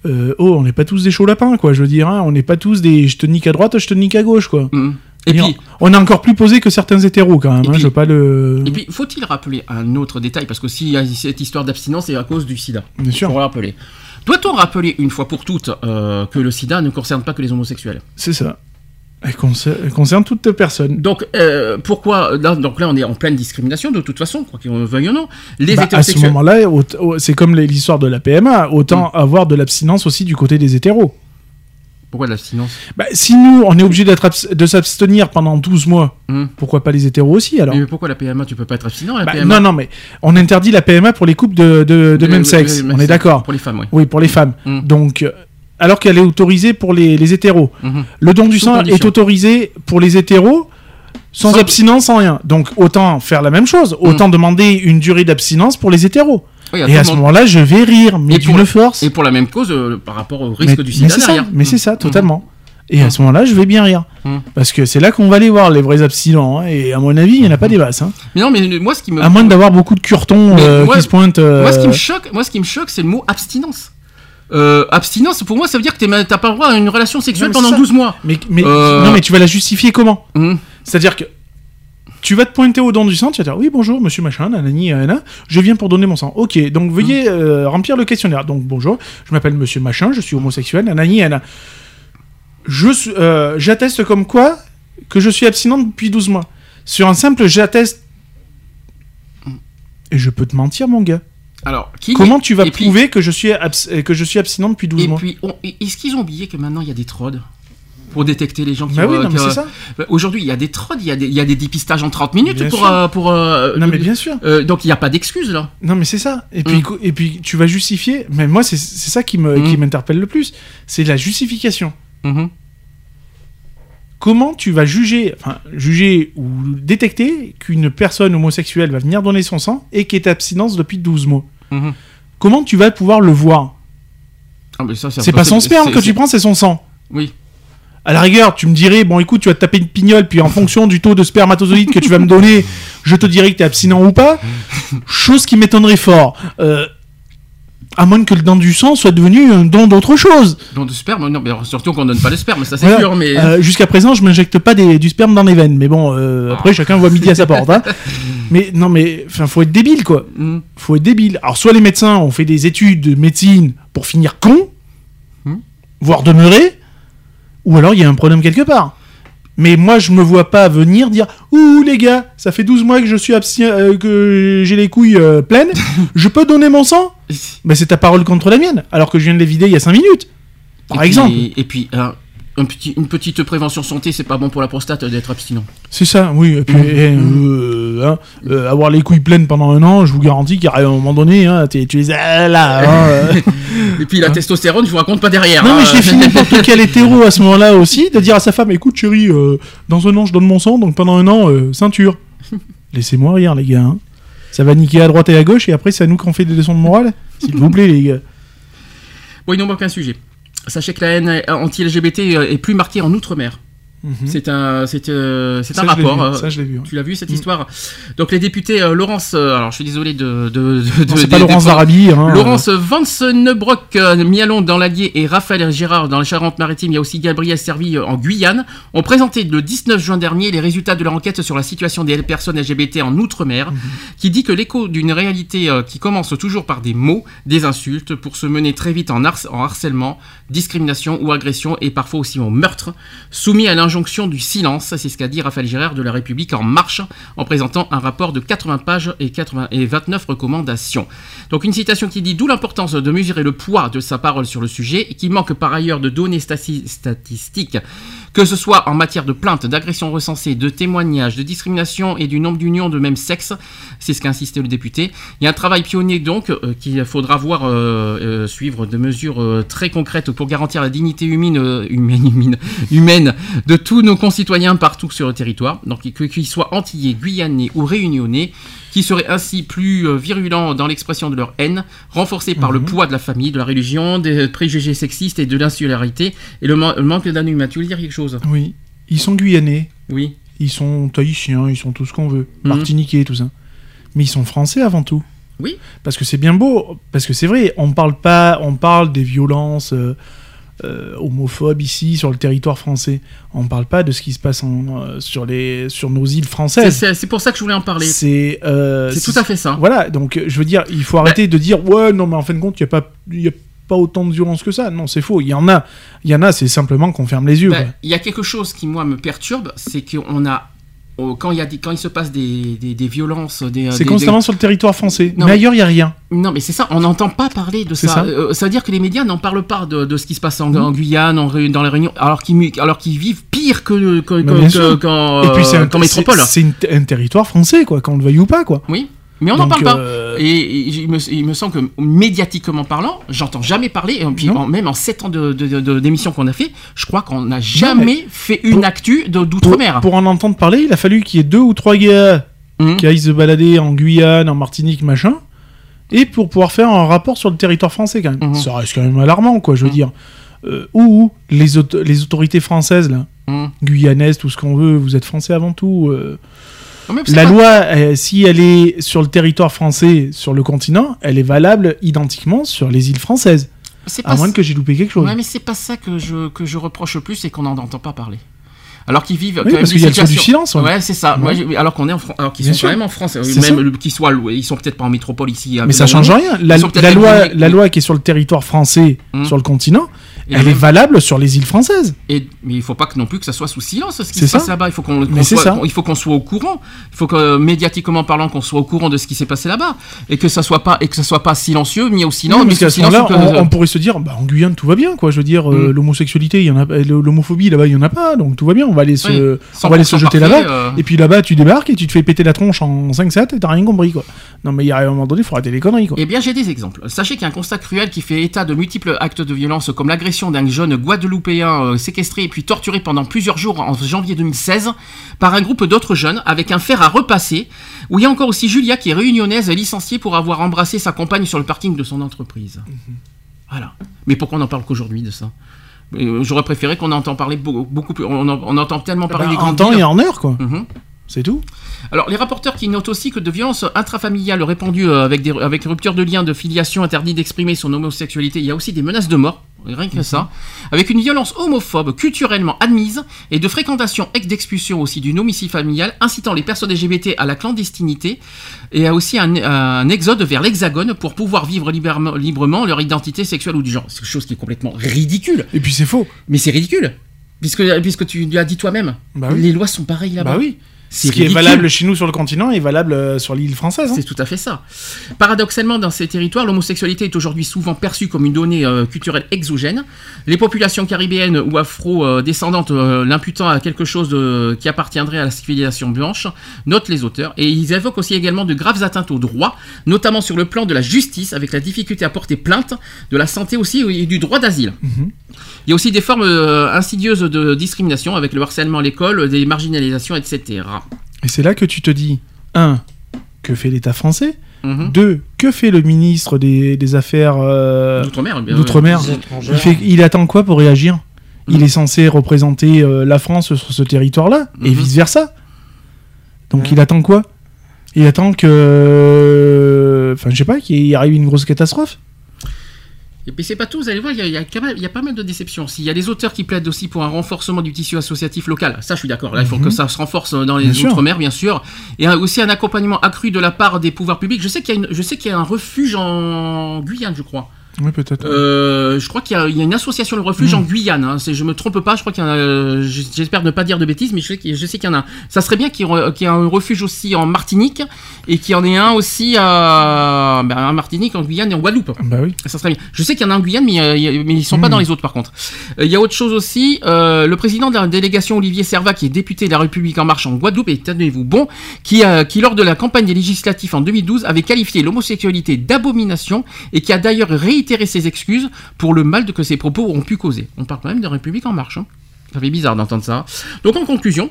Euh, oh, on n'est pas tous des chauds lapins quoi. Je veux dire, hein, on n'est pas tous des je te nique à droite, je te nique à gauche quoi. Mhm. Et Et puis, on est encore plus posé que certains hétéros quand même. Et hein, puis- je veux pas le. et puis, faut-il rappeler un autre détail? Parce que y a cette histoire d'abstinence, c'est à cause du sida. Bien sûr. Faut le rappeler. Doit-on rappeler une fois pour toutes euh, que le sida ne concerne pas que les homosexuels? C'est ça. Elle concerne, elle concerne toute personne. Donc, euh, pourquoi là, donc là, on est en pleine discrimination de toute façon, quoi qu'on veuille ou non. Les Bah, à ce moment-là, c'est comme les- l'histoire de la PMA, autant Mm. avoir de l'abstinence aussi du côté des hétéros. Pourquoi de l'abstinence? Bah, si nous, on est obligé de s'abstenir pendant 12 mois, Hum. pourquoi pas les hétéros aussi alors? Mais pourquoi la PMA Tu peux pas être abstinent la Bah, PMA Non, non, mais on interdit la PMA pour les couples de, de, de même sexe. on est d'accord Pour les femmes, oui. Oui, pour les femmes. Mm. Donc, euh, alors qu'elle est autorisée pour les, les hétéros. Mhm. Le don du Sous sang condition. est autorisé pour les hétéros sans, Sans- abstinence, sans rien. Donc, autant faire la même chose. Autant demander une durée d'abstinence pour les hétéros. Oui, à Et à ce moment-là, je vais rire, mais d'une force. Et pour la même cause, euh, par rapport au mais risque du mais sida c'est ça, mais c'est ça, Mhm. totalement. Et à ce moment-là, je vais bien rire. Mhm. Parce que c'est là qu'on va les voir, les vrais abstinents. hein. Et à mon avis, il n'y en a pas des masses. hein. Mais non, mais moi, ce qui me. À moins d'avoir beaucoup de curtons euh, moi- qui se pointent. euh, Moi, ce qui me choque, moi, ce qui me choque, c'est le mot abstinence. Euh, abstinence, pour moi, ça veut dire que t'as pas le droit à une relation sexuelle pendant ça. 12 mois. Mais, mais, Euh, non, mais tu vas la justifier comment Mhm. C'est-à-dire que tu vas te pointer au don du sang, tu vas dire oui bonjour monsieur machin, nanani, nanana, je viens pour donner mon sang. Ok, donc veuillez euh, remplir le questionnaire. Donc bonjour, je m'appelle monsieur machin, je suis homosexuel, nanani, nanana. Je euh, j'atteste comme quoi que je suis abstinent depuis 12 mois. Sur un simple j'atteste. Et je peux te mentir mon gars. Alors, qui Comment tu vas et puis- prouver que je suis abs- euh, que je suis abstinent depuis 12 Et mois puis, on- est-ce qu'ils ont oublié que maintenant il y a des trodes pour détecter les gens qui Bah oui, non, mais euh, ça. bah, Aujourd'hui, il y a des trodes, il y a des, il y a des dépistages en 30 minutes Bien pour. euh, pour euh, Non mais bien sûr. donc il n'y a pas d'excuse là. Non mais c'est ça. Et puis, Mm. co- et puis tu vas justifier. Mais moi c'est ça qui Mm. qui m'interpelle le plus. C'est la justification. Comment tu vas juger, enfin juger ou détecter qu'une personne homosexuelle va venir donner son sang et qui est abstinence depuis 12 mois? Mhm. Comment tu vas pouvoir le voir Ah, C'est pas son sperme que tu prends, c'est son sang. Oui. À la rigueur, tu me dirais, bon écoute, tu vas te taper une pignole, puis en fonction du taux de spermatozoïdes que tu vas me donner, je te dirai que t'es abstinent ou pas. Chose qui m'étonnerait fort. Euh, à moins que le don du sang soit devenu un don d'autre chose. Don de sperme, non, mais surtout qu'on donne pas le sperme, ça c'est Voilà. sûr, mais. Euh, Jusqu'à présent, je m'injecte pas des- du sperme dans les veines, mais bon, euh, après chacun voit midi à sa porte. hein. Mais non, mais enfin, faut être débile quoi. Mhm. Faut être débile. Alors soit les médecins ont fait des études de médecine pour finir con, Mhm. voire demeurer, ou alors il y a un problème quelque part. Mais moi, je me vois pas venir dire Ouh, les gars, ça fait 12 mois que je suis abstinent, euh, que j'ai les couilles euh, pleines, je peux donner mon sang? Ben, c'est ta parole contre la mienne, alors que je viens de les vider il y a 5 minutes. Par Et puis- exemple. Et puis, un petit, une petite prévention santé, c'est pas bon pour la prostate d'être abstinent. C'est ça, oui. Et puis, eh, euh, hein, euh, avoir les couilles pleines pendant un an, je vous garantis qu'à un moment donné, hein, tu les as là. hein, euh. Et puis la testostérone, je vous raconte pas derrière. Non, mais je défie n'importe quel hétéro à ce moment-là aussi, de dire à sa femme écoute, chérie, euh, dans un an, je donne mon sang, donc pendant un an, euh, ceinture. Laissez-moi rire, les gars. hein. Ça va niquer à droite et à gauche, et après, c'est à nous qu'on fait des leçons de morale S'il vous plaît, les gars. Bon, il n'en manque un sujet. Sachez que la haine anti-LGBT est plus marquée en Outre-mer. C'est un, c'est, euh, un rapport. vu, ça, je l'ai vu, ouais. Tu l'as vu cette Mm. histoire? Donc les députés euh, Laurence, euh, alors je suis désolé de, de, de, Non, pas Laurence Darabi. Hein, Laurence Vansenebrock, euh, Mialon dans l'Allier et Raphaël Gérard dans les Charentes-Maritimes, il y a aussi Gabriel Servi en Guyane, ont présenté le 19 juin dernier les résultats de leur enquête sur la situation des personnes LGBT en Outre-mer, qui dit que l'écho d'une réalité euh, qui commence toujours par des mots, des insultes, pour se mener très vite en, harc- en harcèlement, discrimination ou agression et parfois aussi au meurtre, soumis à l'injonction du silence, c'est ce qu'a dit Raphaël Gérard de la République en marche en présentant un rapport de 80 pages et, 80 et 29 recommandations. Donc une citation qui dit d'où l'importance de mesurer le poids de sa parole sur le sujet et qui manque par ailleurs de données stati- statistiques, que ce soit en matière de plaintes, d'agressions recensées, de témoignages, de discrimination et du nombre d'unions de même sexe, c'est ce qu'a insisté le député. Il y a un travail pionnier donc euh, qu'il faudra voir euh, euh, suivre de mesures euh, très concrètes pour garantir la dignité humaine, euh, humaine, humaine, humaine de tous nos concitoyens partout sur le territoire, donc qu'ils soient antillais, guyanais ou réunionnais, qui seraient ainsi plus euh, virulents dans l'expression de leur haine, renforcés par le poids de la famille, de la religion, des préjugés sexistes et de l'insularité, et le, man- le manque d'anonymat. Tu veux dire quelque chose? Oui. Ils sont guyanais. Oui. Ils sont tahitiens, ils sont tout ce qu'on veut. Mhm. Martiniquais, tout ça. Mais ils sont français avant tout. Oui. Parce que c'est bien beau, parce que c'est vrai, on parle pas, on parle des violences euh, euh, homophobes ici sur le territoire français. On parle pas de ce qui se passe en, euh, sur les, sur nos îles françaises. C'est pour ça que je voulais en parler. C'est, euh, tout à fait ça. Voilà, donc euh, je veux dire, il faut arrêter de dire ouais, non, mais en fin de compte, il y a pas, y a pas autant de violence que ça. Non, c'est faux. Il y en a, il y en a. C'est simplement qu'on ferme les yeux. Quoi. Il y a quelque chose qui, moi, me perturbe, c'est qu'on a quand il y a des- quand il se passe des, des, des violences, des, C'est des- constamment sur le territoire français. Non, mais ailleurs, il n'y a rien. Non, mais c'est ça, on n'entend pas parler de C'est ça. ça. Euh, ça veut dire que les médias n'en parlent pas de, de ce qui se passe en, en Guyane, en dans les Réunions, alors qu'ils mu- alors qu'ils vivent pire que, que, qu'en Et puis c'est un- euh, qu'en métropole. c'est- C'est un territoire français, quoi, qu'on le veuille ou pas, quoi. Oui, mais on n'en parle euh, pas. Et, et il, me, il me semble que médiatiquement parlant, j'entends jamais parler. Et puis en- même en 7 ans d'émission qu'on a fait, je crois qu'on n'a jamais fait une actu Pour, d'outre-mer. pour en entendre parler, il a fallu qu'il y ait deux ou trois gars Hum. qui aillent se balader en Guyane, en Martinique, machin, et pour pouvoir faire un rapport sur le territoire français, quand même. Mhm. Ça reste quand même alarmant, quoi, je veux dire. Euh, ou les, auto- les autorités françaises, là, Hum. guyanaises, tout ce qu'on veut, vous êtes français avant tout. euh, Non, La pas- loi, euh, si elle est sur le territoire français, sur le continent, elle est valable identiquement sur les îles françaises. À moins que j'ai loupé quelque chose. Ouais, mais c'est pas ça que je, que je reproche le plus, c'est qu'on n'en entend pas parler. Alors qu'ils vivent Oui, quand parce qu'il y a le du silence, ouais. Ouais, c'est ça. Ouais. alors qu'on est en Fran- alors qu'ils sont sûr. quand même en France, euh, même qu'ils soient, ils sont peut-être pas en métropole ici. Mais ça change rien. La, loi, la loi qui est sur le territoire français, Hum. sur le continent, Et elle même- est valable sur les îles françaises. Et, mais il faut pas que non plus que ça soit sous silence ce qui se passe ça. là-bas. Il faut qu'on Mais soit, il faut qu'on soit au courant. Il faut que médiatiquement parlant qu'on soit au courant de ce qui s'est passé là-bas et que ça soit pas et que ça soit pas silencieux mis au silence. Oui, parce qu'à ce moment-là, on, on pourrait se dire, bah, en Guyane, tout va bien, quoi. Je veux dire, euh, Hum. l'homosexualité, il y en a, l'homophobie là-bas, il y en a pas, donc tout va bien. On va aller se, Oui, on va aller se 100% jeter là-bas. euh. Et puis là-bas, tu débarques et tu te fais péter la tronche en 5-7 et t'as rien compris, quoi. Non, mais il y a un moment donné, il faut arrêter les conneries, quoi. Eh bien, j'ai des exemples. Sachez qu'il y a un constat cruel qui fait état de multiples actes de violence, comme l'agression d'un jeune Guadeloupéen euh, séquestré et puis torturé pendant plusieurs jours en janvier 2016 par un groupe d'autres jeunes avec un fer à repasser. Où il y a encore aussi Julia qui est réunionnaise licenciée pour avoir embrassé sa compagne sur le parking de son entreprise. Voilà. Mais pourquoi on n'en parle qu'aujourd'hui de ça? Euh, J'aurais préféré qu'on entend parler beaucoup, beaucoup plus. On, en- on entend tellement parler Bah, des en temps villes. et en heure, quoi. Mhm. C'est tout? Alors, les rapporteurs qui notent aussi que de violences intrafamiliales répandues euh, avec, des, avec rupture de lien, de filiation, interdit d'exprimer son homosexualité, il y a aussi des menaces de mort, rien que ça, avec une violence homophobe culturellement admise et de fréquentation et d'expulsion aussi d'une homicide familial, incitant les personnes LGBT à la clandestinité et à aussi un, un exode vers l'hexagone pour pouvoir vivre librement, librement leur identité sexuelle ou du genre. C'est quelque chose qui est complètement ridicule. Et puis c'est faux. Mais c'est ridicule. Puisque, puisque tu l'as dit toi-même, Bah oui. les lois sont pareilles là-bas. Bah oui. Ce qui est valable chez nous sur le continent est valable euh, sur l'île française. hein. C'est tout à fait ça. Paradoxalement, dans ces territoires, l'homosexualité est aujourd'hui souvent perçue comme une donnée euh, culturelle exogène. Les populations caribéennes ou afro-descendantes euh, l'imputant à quelque chose de- qui appartiendrait à la civilisation blanche, notent les auteurs. Et ils évoquent aussi également de graves atteintes aux droits, notamment sur le plan de la justice, avec la difficulté à porter plainte, de la santé aussi et du droit d'asile. Il y a aussi des formes euh, insidieuses de discrimination, avec le harcèlement à l'école, des marginalisations, etc. Et c'est là que tu te dis, un, que fait l'État français? Mhm. Deux, que fait le ministre des, des Affaires euh, D'outre-mer, il, étrangers. fait- il attend quoi pour réagir? Il Mhm. est censé représenter euh, la France sur ce territoire-là, et Mhm. vice-versa. Donc il attend quoi? Il attend que... Enfin, je sais pas, qu'il arrive une grosse catastrophe Et puis c'est pas tout, vous allez voir, il y a, il y a quand même, il y a pas mal de déceptions aussi. Il y a des auteurs qui plaident aussi pour un renforcement du tissu associatif local. Ça, je suis d'accord. Là, il faut Mhm. que ça se renforce dans les outre-mer, bien sûr. Et aussi un accompagnement accru de la part des pouvoirs publics. Je sais qu'il y a, une- je sais qu'il y a un refuge en Guyane, je crois. Oui, peut-être. Euh, je crois qu'il y, a- il y a une association de refuge Mhm. en Guyane. Hein. Je me trompe pas, je crois qu'il y en a. euh, J'espère ne pas dire de bêtises, mais je sais qu'il y en a. Ça serait bien qu'il y, ait- qu'il y ait un refuge aussi en Martinique et qu'il y en ait un aussi à, ben, en Martinique, en Guyane et en Guadeloupe. Bah oui. Ça serait bien. Je sais qu'il y en a en Guyane, mais, euh, mais ils sont pas Hmm. dans les autres par contre. Euh, Il y a autre chose aussi. euh, le président de la délégation Olivier Servat, qui est député de la République en marche en Guadeloupe, et tenez-vous bon, qui, qui lors de la campagne des législatives en 2012 avait qualifié l'homosexualité d'abomination et qui a d'ailleurs réitéré ses excuses pour le mal que ses propos ont pu causer. On parle quand même de République en marche. hein. Ça fait bizarre d'entendre ça. Donc en conclusion.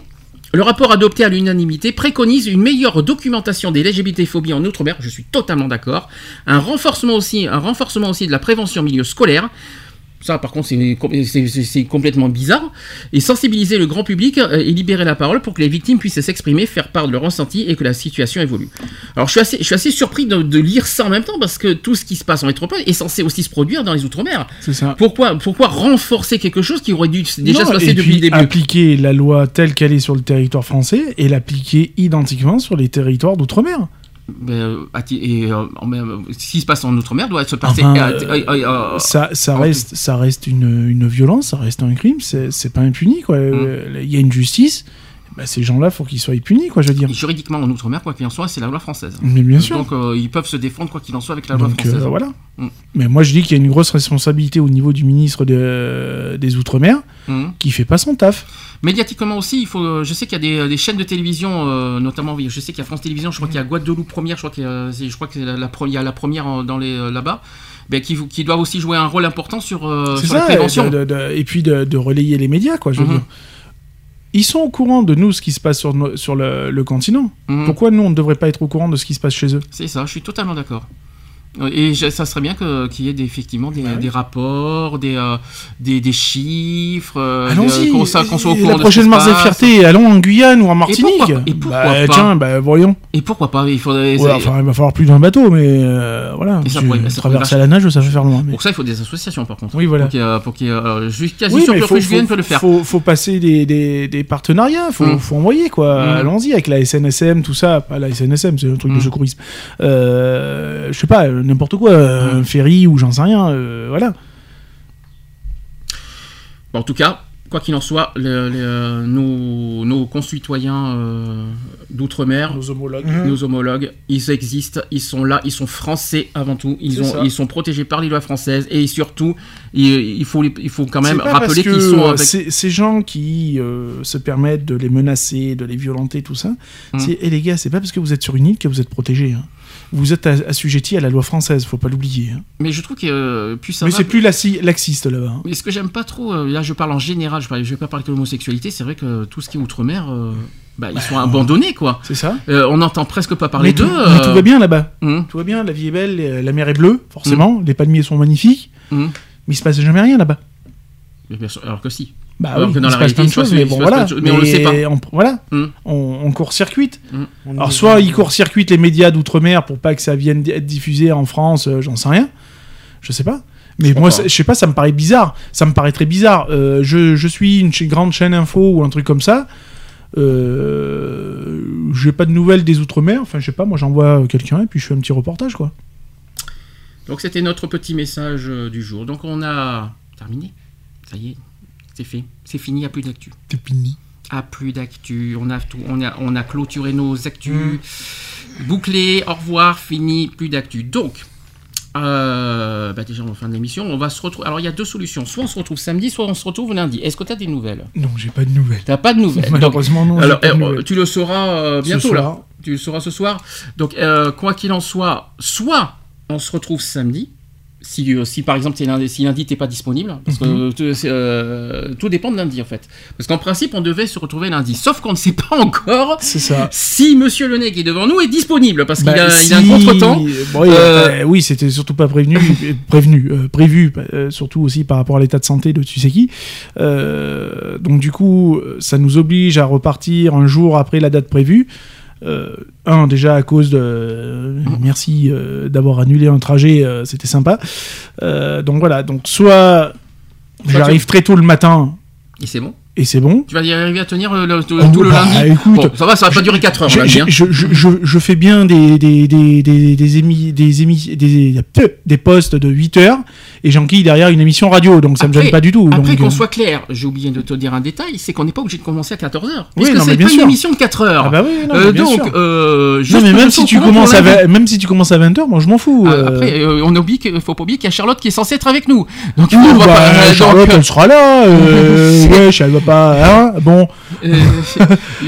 Le rapport adopté à l'unanimité préconise une meilleure documentation des LGBT-phobies en Outre-mer, je suis totalement d'accord. Un renforcement aussi, un renforcement aussi de la prévention en milieu scolaire. Ça, par contre, c'est com- c'est- c'est- c'est complètement bizarre. Et sensibiliser le grand public euh, et libérer la parole pour que les victimes puissent s'exprimer, faire part de leur ressenti et que la situation évolue. Alors, je suis assez, je suis assez surpris de, de lire ça en même temps parce que tout ce qui se passe en métropole est censé aussi se produire dans les Outre-mer. C'est ça. Pourquoi, pourquoi renforcer quelque chose qui aurait dû déjà Non, se passer et depuis puis le début? appliquer la loi telle qu'elle est sur le territoire français et l'appliquer identiquement sur les territoires d'outre-mer. Euh, et, euh, même- ce qui se passe en Outre-mer doit se passer. Enfin, euh, euh, euh, euh, ça, reste, ça reste une, une violence, ça reste un crime, c'est pas impuni quoi. Euh, Il y a une justice, bah, ces gens-là, faut qu'ils soient punis, quoi, je veux dire. Et juridiquement, en Outre-mer, quoi qu'il en soit, c'est la loi française. Mais bien sûr. Donc, euh, ils peuvent se défendre, quoi qu'il en soit, avec la loi Donc, française. euh, voilà. Mm. Mais moi, je dis qu'il y a une grosse responsabilité au niveau du ministre de- des Outre-mer Mm. qui fait pas son taf. Médiatiquement aussi, il faut, euh, je sais qu'il y a des, des chaînes de télévision, euh, notamment, je sais qu'il y a France Télévisions, je crois qu'il y a Guadeloupe Première, je crois qu'il y a, c'est- je crois que c'est la, la pre- il y a la première euh, dans les, euh, là-bas, ben, qui, qui doivent aussi jouer un rôle important sur, euh, sur la ça, prévention. et, de- de- et puis de, relayer les médias, quoi, je veux Mhm. dire. Ils sont au courant de nous, ce qui se passe sur, no- sur le, le continent. Mhm. Pourquoi nous, on ne devrait pas être au courant de ce qui se passe chez eux? C'est ça, je suis totalement d'accord. Et ça serait bien qu'il y ait des- effectivement des, des rapports, des, euh, des, des chiffres, euh, Allons-y, qu'on soit au courant la prochaine Mars. Fierté, allons en Guyane ou en Martinique. pourquoi- et pourquoi Bah, pas Tiens, bah, voyons. Et pourquoi pas Il faudrait. Ouais, enfin, il va falloir plus d'un bateau, mais euh, voilà. Et ça pourrait- ça traverser à la nage, ça fait faire loin. mais- Pour ça, il faut des associations par contre. Oui, voilà. Pour qu'il ait, euh, Oui, sûr que Guyane peut le faire. Faut, faut passer des, des, des partenariats, faut, Mm. faut envoyer quoi. Mm. Allons-y avec la SNSM, tout ça. Pas la SNSM, c'est un truc de Mm. secourisme. Je sais pas, n'importe quoi, un ferry ou j'en sais rien. euh, voilà. Bon, en tout cas, quoi qu'il en soit, le- le- euh, nos, nos concitoyens euh, d'outre-mer, Nos homologues. nos homologues, ils existent, ils sont là, ils sont français avant tout, ils, ont, sont protégés par les lois françaises et surtout, il, il faut, les- il faut quand même rappeler que qu'ils sont avec... ces, ces gens qui euh, se permettent de les menacer, de les violenter, tout ça. Mm. C'est, et les gars, c'est pas parce que vous êtes sur une île que vous êtes protégés. hein. Vous êtes as- assujettis à la loi française, faut pas l'oublier. hein. Mais je trouve que euh, plus ça Mais c'est plus laxi- laxiste là-bas. hein. Mais ce que j'aime pas trop, euh, là je parle en général, je, parle, je vais pas parler que de l'homosexualité, c'est vrai que tout ce qui est outre-mer, euh, bah, ils sont abandonnés quoi. C'est ça on n'entend presque pas parler d'eux. mais tout va bien là-bas. hum, Tout va bien, la vie est belle, la mer est bleue, forcément, les palmiers sont magnifiques, hum. mais il se passe jamais rien là-bas. Alors que si. Bah Alors oui, que dans la réalité, plein de il se passe- choses, mais bon voilà. mais on le sait pas. on- voilà, Hum. on, on court-circuite. On Alors soit ils court-circuitent les médias d'outre-mer pour pas que ça vienne être diffusé en France, euh, j'en sais rien. Je sais pas. Mais moi, je sais pas, ça me paraît bizarre. Ça me paraît très bizarre. Euh, je, je suis une ch- grande chaîne info ou un truc comme ça. Euh, j'ai pas de nouvelles des outre-mer. Enfin, je sais pas, moi j'envoie quelqu'un et puis je fais un petit reportage quoi. Donc c'était notre petit message euh, du jour. Donc on a terminé. Ça y est, c'est fait. C'est fini, il n'y a plus d'actu. C'est fini. Ah, plus d'actu. On a, tout, on, a, on a clôturé nos actus. Mm. Bouclé, au revoir, fini, plus d'actu. Donc, euh, bah déjà, en fin de l'émission, on va se retrouver. Alors, il y a deux solutions. Soit on se retrouve samedi, soit on se retrouve lundi. Est-ce que tu as des nouvelles? Non, j'ai pas de nouvelles. T'as pas de nouvelles. Malheureusement, non. alors, pas de nouvelles. tu le sauras euh, Ce bientôt, soir. là. Tu le sauras ce soir. Donc, euh, quoi qu'il en soit, soit on se retrouve samedi. Si, euh, si par exemple, lundi, si lundi t'es pas disponible, parce que Mhm. euh, tout- dépend de lundi en fait. Parce qu'en principe, on devait se retrouver lundi, sauf qu'on ne sait pas encore ça. si Monsieur Le qui est devant nous est disponible, parce qu'il Bah, a, un contretemps. Bon, oui, Euh, euh, oui, c'était surtout pas prévenu, prévenu, prévu, surtout aussi par rapport à l'état de santé de tu sais qui. Donc du coup, ça nous oblige à repartir un jour après la date prévue. Euh, un déjà à cause de merci euh, d'avoir annulé un trajet, euh, c'était sympa. Donc voilà, donc soit j'arrive très tôt le matin Et c'est bon. et c'est bon. Tu vas y arriver à tenir euh, le, tout, Oh, tout le bah, lundi. écoute, bon, ça va, ça va pas durer 4 heures Je, lundi. je, hein. je, je, je- je fais bien des des des des des émis des émis des, des postes de 8 heures et j'enquille derrière une émission radio donc ça me Après- gêne pas du tout. Après qu'on euh, soit clair, j'ai oublié de te dire un détail, c'est qu'on n'est pas obligé de commencer à 14h. Oui, non, mais c'est bien pas une émission de 4 heures. Ah bah oui, non, Euh, bien donc, sûr. euh, non mais même si tu commences à lundi. 20 même si tu commences à 20h, moi je m'en fous. Ah, euh. Après, on oublie qu'il faut pas oublier qu'il y a Charlotte qui est censée être avec nous. Donc, Ouh, on bah, pas- Charlotte, donc, elle sera là. Wesh, elle va pas. Hein bon,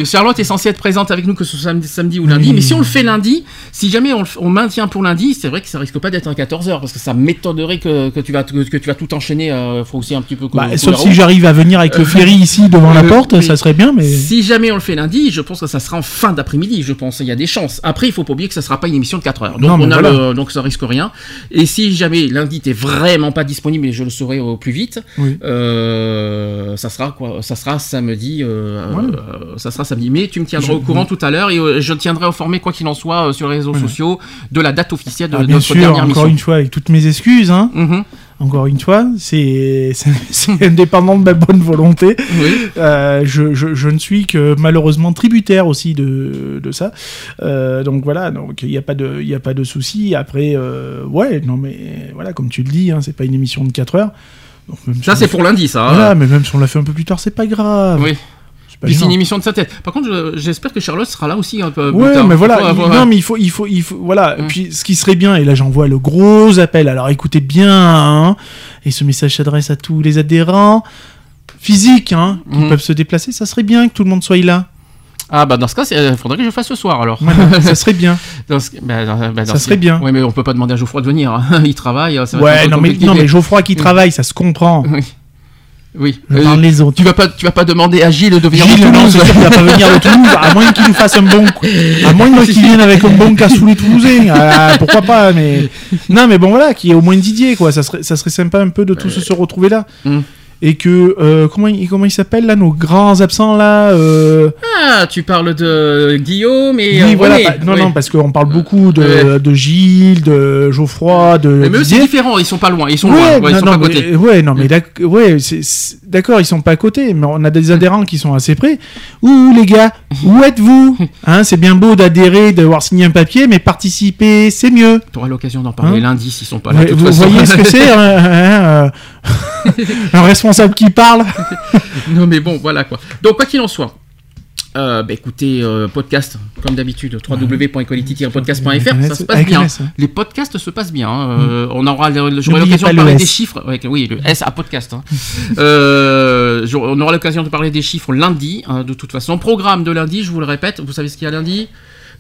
Charlotte est censée être présente avec nous que ce soit samedi, samedi ou lundi. Oui. Mais si on le fait lundi, si jamais on, le f- on maintient pour lundi, c'est vrai que ça risque pas d'être un 14h parce que ça m'étonnerait que, que tu vas que, tu vas tout enchaîner. euh, faut aussi un petit peu. que- bah, que sauf la si j'arrive à venir avec le ferry ici devant la Euh, porte, ça serait bien, mais. Si jamais on le fait lundi, je pense que ça sera en fin d'après-midi, je pense. Il y a des chances. Après, il faut pas oublier que ça sera pas une émission de 4 heures. Donc, Non, on a voilà. le- donc ça risque rien. Et si jamais lundi t'es vraiment pas disponible et je le saurai au plus vite, Oui. euh, ça sera quoi? Ça sera samedi. euh, euh, ça sera samedi. Mais tu me tiendras Je- au courant tout à l'heure et euh, je tiendrai informé quoi qu'il en soit euh, sur les réseaux Voilà. sociaux de la date officielle de Ah, bien notre sûr, dernière encore mission. une fois, avec toutes mes excuses, hein. Mhm. Encore une fois, c'est indépendant de ma bonne volonté. Oui. Euh, je, je, je ne suis que malheureusement tributaire aussi de, de ça. Euh, donc voilà, donc il n'y a pas de, il y a pas de souci. Après, euh, ouais, non mais voilà, comme tu le dis, hein, c'est pas une émission de 4 heures. Donc, même si Ça c'est pour fait- lundi, ça. hein. Voilà, mais même si on l'a fait un peu plus tard, c'est pas grave. Oui. C'est Puis une émission de synthèse. Par contre, je- j'espère que Charlotte sera là aussi un peu. plus Ouais, tard. mais voilà. Il- non, mais il faut, il faut, il faut, voilà. Mm. Puis, ce qui serait bien, et là, j'envoie le gros appel. Alors, écoutez bien, hein, et ce message s'adresse à tous les adhérents physiques, hein, qui Mm. peuvent se déplacer. Ça serait bien que tout le monde soit là. Ah bah dans ce cas, il faudrait que je fasse ce soir alors. Voilà, ça serait bien. Dans ce- bah, dans- bah, dans Ça ce- serait bien. Oui, mais on peut pas demander à Geoffroy de venir. hein. Il travaille. ça va Ouais, non mais, non, mais Geoffroy qui Mm. travaille, ça se comprend. Oui. Oui. Euh, les autres. tu vas pas, tu vas pas demander à Gilles de venir Gilles, de non, Toulouse. sûr qu'il va pas venir de Toulouse, à moins qu'il nous fasse un bon, à moins qu'il vienne avec un bon les Toulousains, Ah, pourquoi pas, mais, non, mais bon, voilà, qui est au moins Didier, quoi, ça serait, ça serait sympa un peu de tous se retrouver là. Mm. Et que, euh, comment, il- comment ils s'appellent là, nos grands absents là, euh, Ah, tu parles de Guillaume et oui, euh, voilà, René. non, Oui. non, parce qu'on parle beaucoup de, de Gilles, de Geoffroy, de Mais eux, c'est différent. Ils sont pas loin. Ils sont Ouais, loin. Ouais, non, ils sont non, pas mais- côté. ouais, non, mais ouais, c'est- d'accord, ils sont pas à côté, mais on a des adhérents qui sont assez près. Ouh, les gars, où êtes-vous? Hein, C'est bien beau d'adhérer, d'avoir signé un papier, mais participer, c'est mieux. Tu auras l'occasion d'en parler Hein lundi s'ils sont pas là. Ouais, de toute vous façon. voyez ce que c'est hein, hein, Un responsable qui parle non mais bon, voilà quoi. Donc quoi qu'il en soit. Euh, bah écoutez, euh, podcast, comme d'habitude, www.equality-podcast.fr, ça se passe Avec bien. S, hein. Les podcasts se passent bien. hein. Euh, On aura, j'aurai l'occasion de le parler des chiffres. Ouais, oui, le S à podcast. hein. On aura l'occasion de parler des chiffres lundi, de toute façon. Programme de lundi, je vous le répète. Vous savez ce qu'il y a lundi?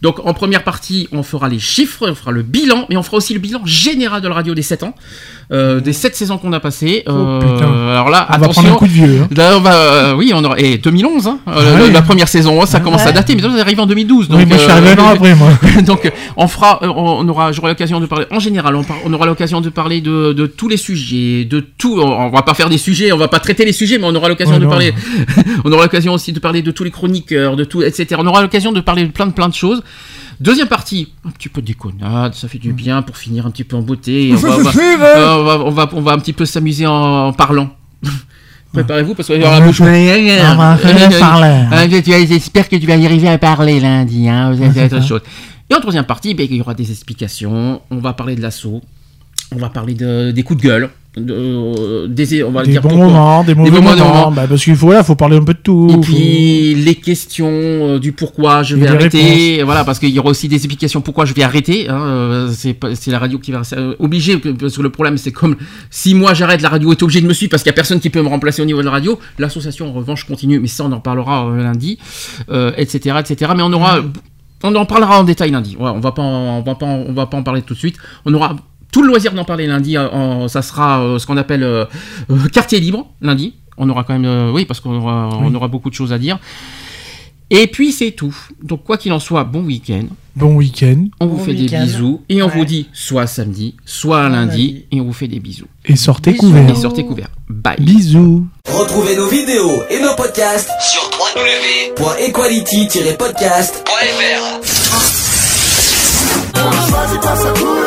Donc en première partie, on fera les chiffres, on fera le bilan, mais on fera aussi le bilan général de la radio des 7 ans, euh, des 7 saisons qu'on a passées. Euh, Oh, putain. alors là, On va attention. prendre un coup de vieux. hein. Là, on va, euh, oui, on aura. Et 2011, hein, euh, Ah la, première saison, hein, ça Ah commence à dater, mais ça arrive en 2012. Donc, Oui, moi je suis arrivé un an après, moi. donc, euh, on fera, euh, on aura, j'aurai l'occasion de parler. En général, on, par- on aura l'occasion de parler de, de tous les sujets, de tout. On, on va pas faire des sujets, on va pas traiter les sujets, mais on aura l'occasion de non. parler. on aura l'occasion aussi de parler de tous les chroniqueurs, de tout, etc. On aura l'occasion de parler de plein de plein de choses. Deuxième partie, un petit peu de déconnade, ça fait du bien pour finir un petit peu en beauté. On va, on va- euh, on va, on va, on va un petit peu s'amuser en, parlant. Préparez-vous parce qu'il y aura beaucoup. vas- J'espère que tu vas y arriver à parler lundi. Hein. Être. Et en troisième partie, ben, il y aura des explications. On va parler de l'assaut. On va parler de, des coups de gueule. Euh, des, on va Des dire bons moments, des mauvais moments. Bah, parce qu'il faut, là, faut parler un peu de tout. Et Faut- puis les questions euh, du pourquoi je vais arrêter, voilà, parce qu'il y aura aussi des explications pourquoi je vais arrêter. Hein, euh, c'est la radio qui va obligé, parce que le problème c'est comme si moi j'arrête, la radio est obligée de me suivre parce qu'il y a personne qui peut me remplacer au niveau de la radio. L'association en revanche continue, mais ça on en parlera lundi, euh, etc., etc. Mais on aura, on en parlera en détail lundi. Ouais, on va pas, en- on va pas, en- on va pas en parler tout de suite. On aura tout le loisir d'en parler lundi. euh, en- ça sera euh, ce qu'on appelle euh, euh, quartier libre lundi. On aura quand même, euh, oui, parce qu'on aura, on aura beaucoup de choses à dire. Et puis c'est tout. Donc quoi qu'il en soit, bon week-end. Bon week-end. On vous Bon fait des bisous et on Ouais. vous dit soit samedi, soit lundi, et on vous fait des bisous. Et sortez Bisous. Et couverts. sortez couverts. Bye. Bisous. Retrouvez nos vidéos et nos podcasts sur www.equality-podcast.fr.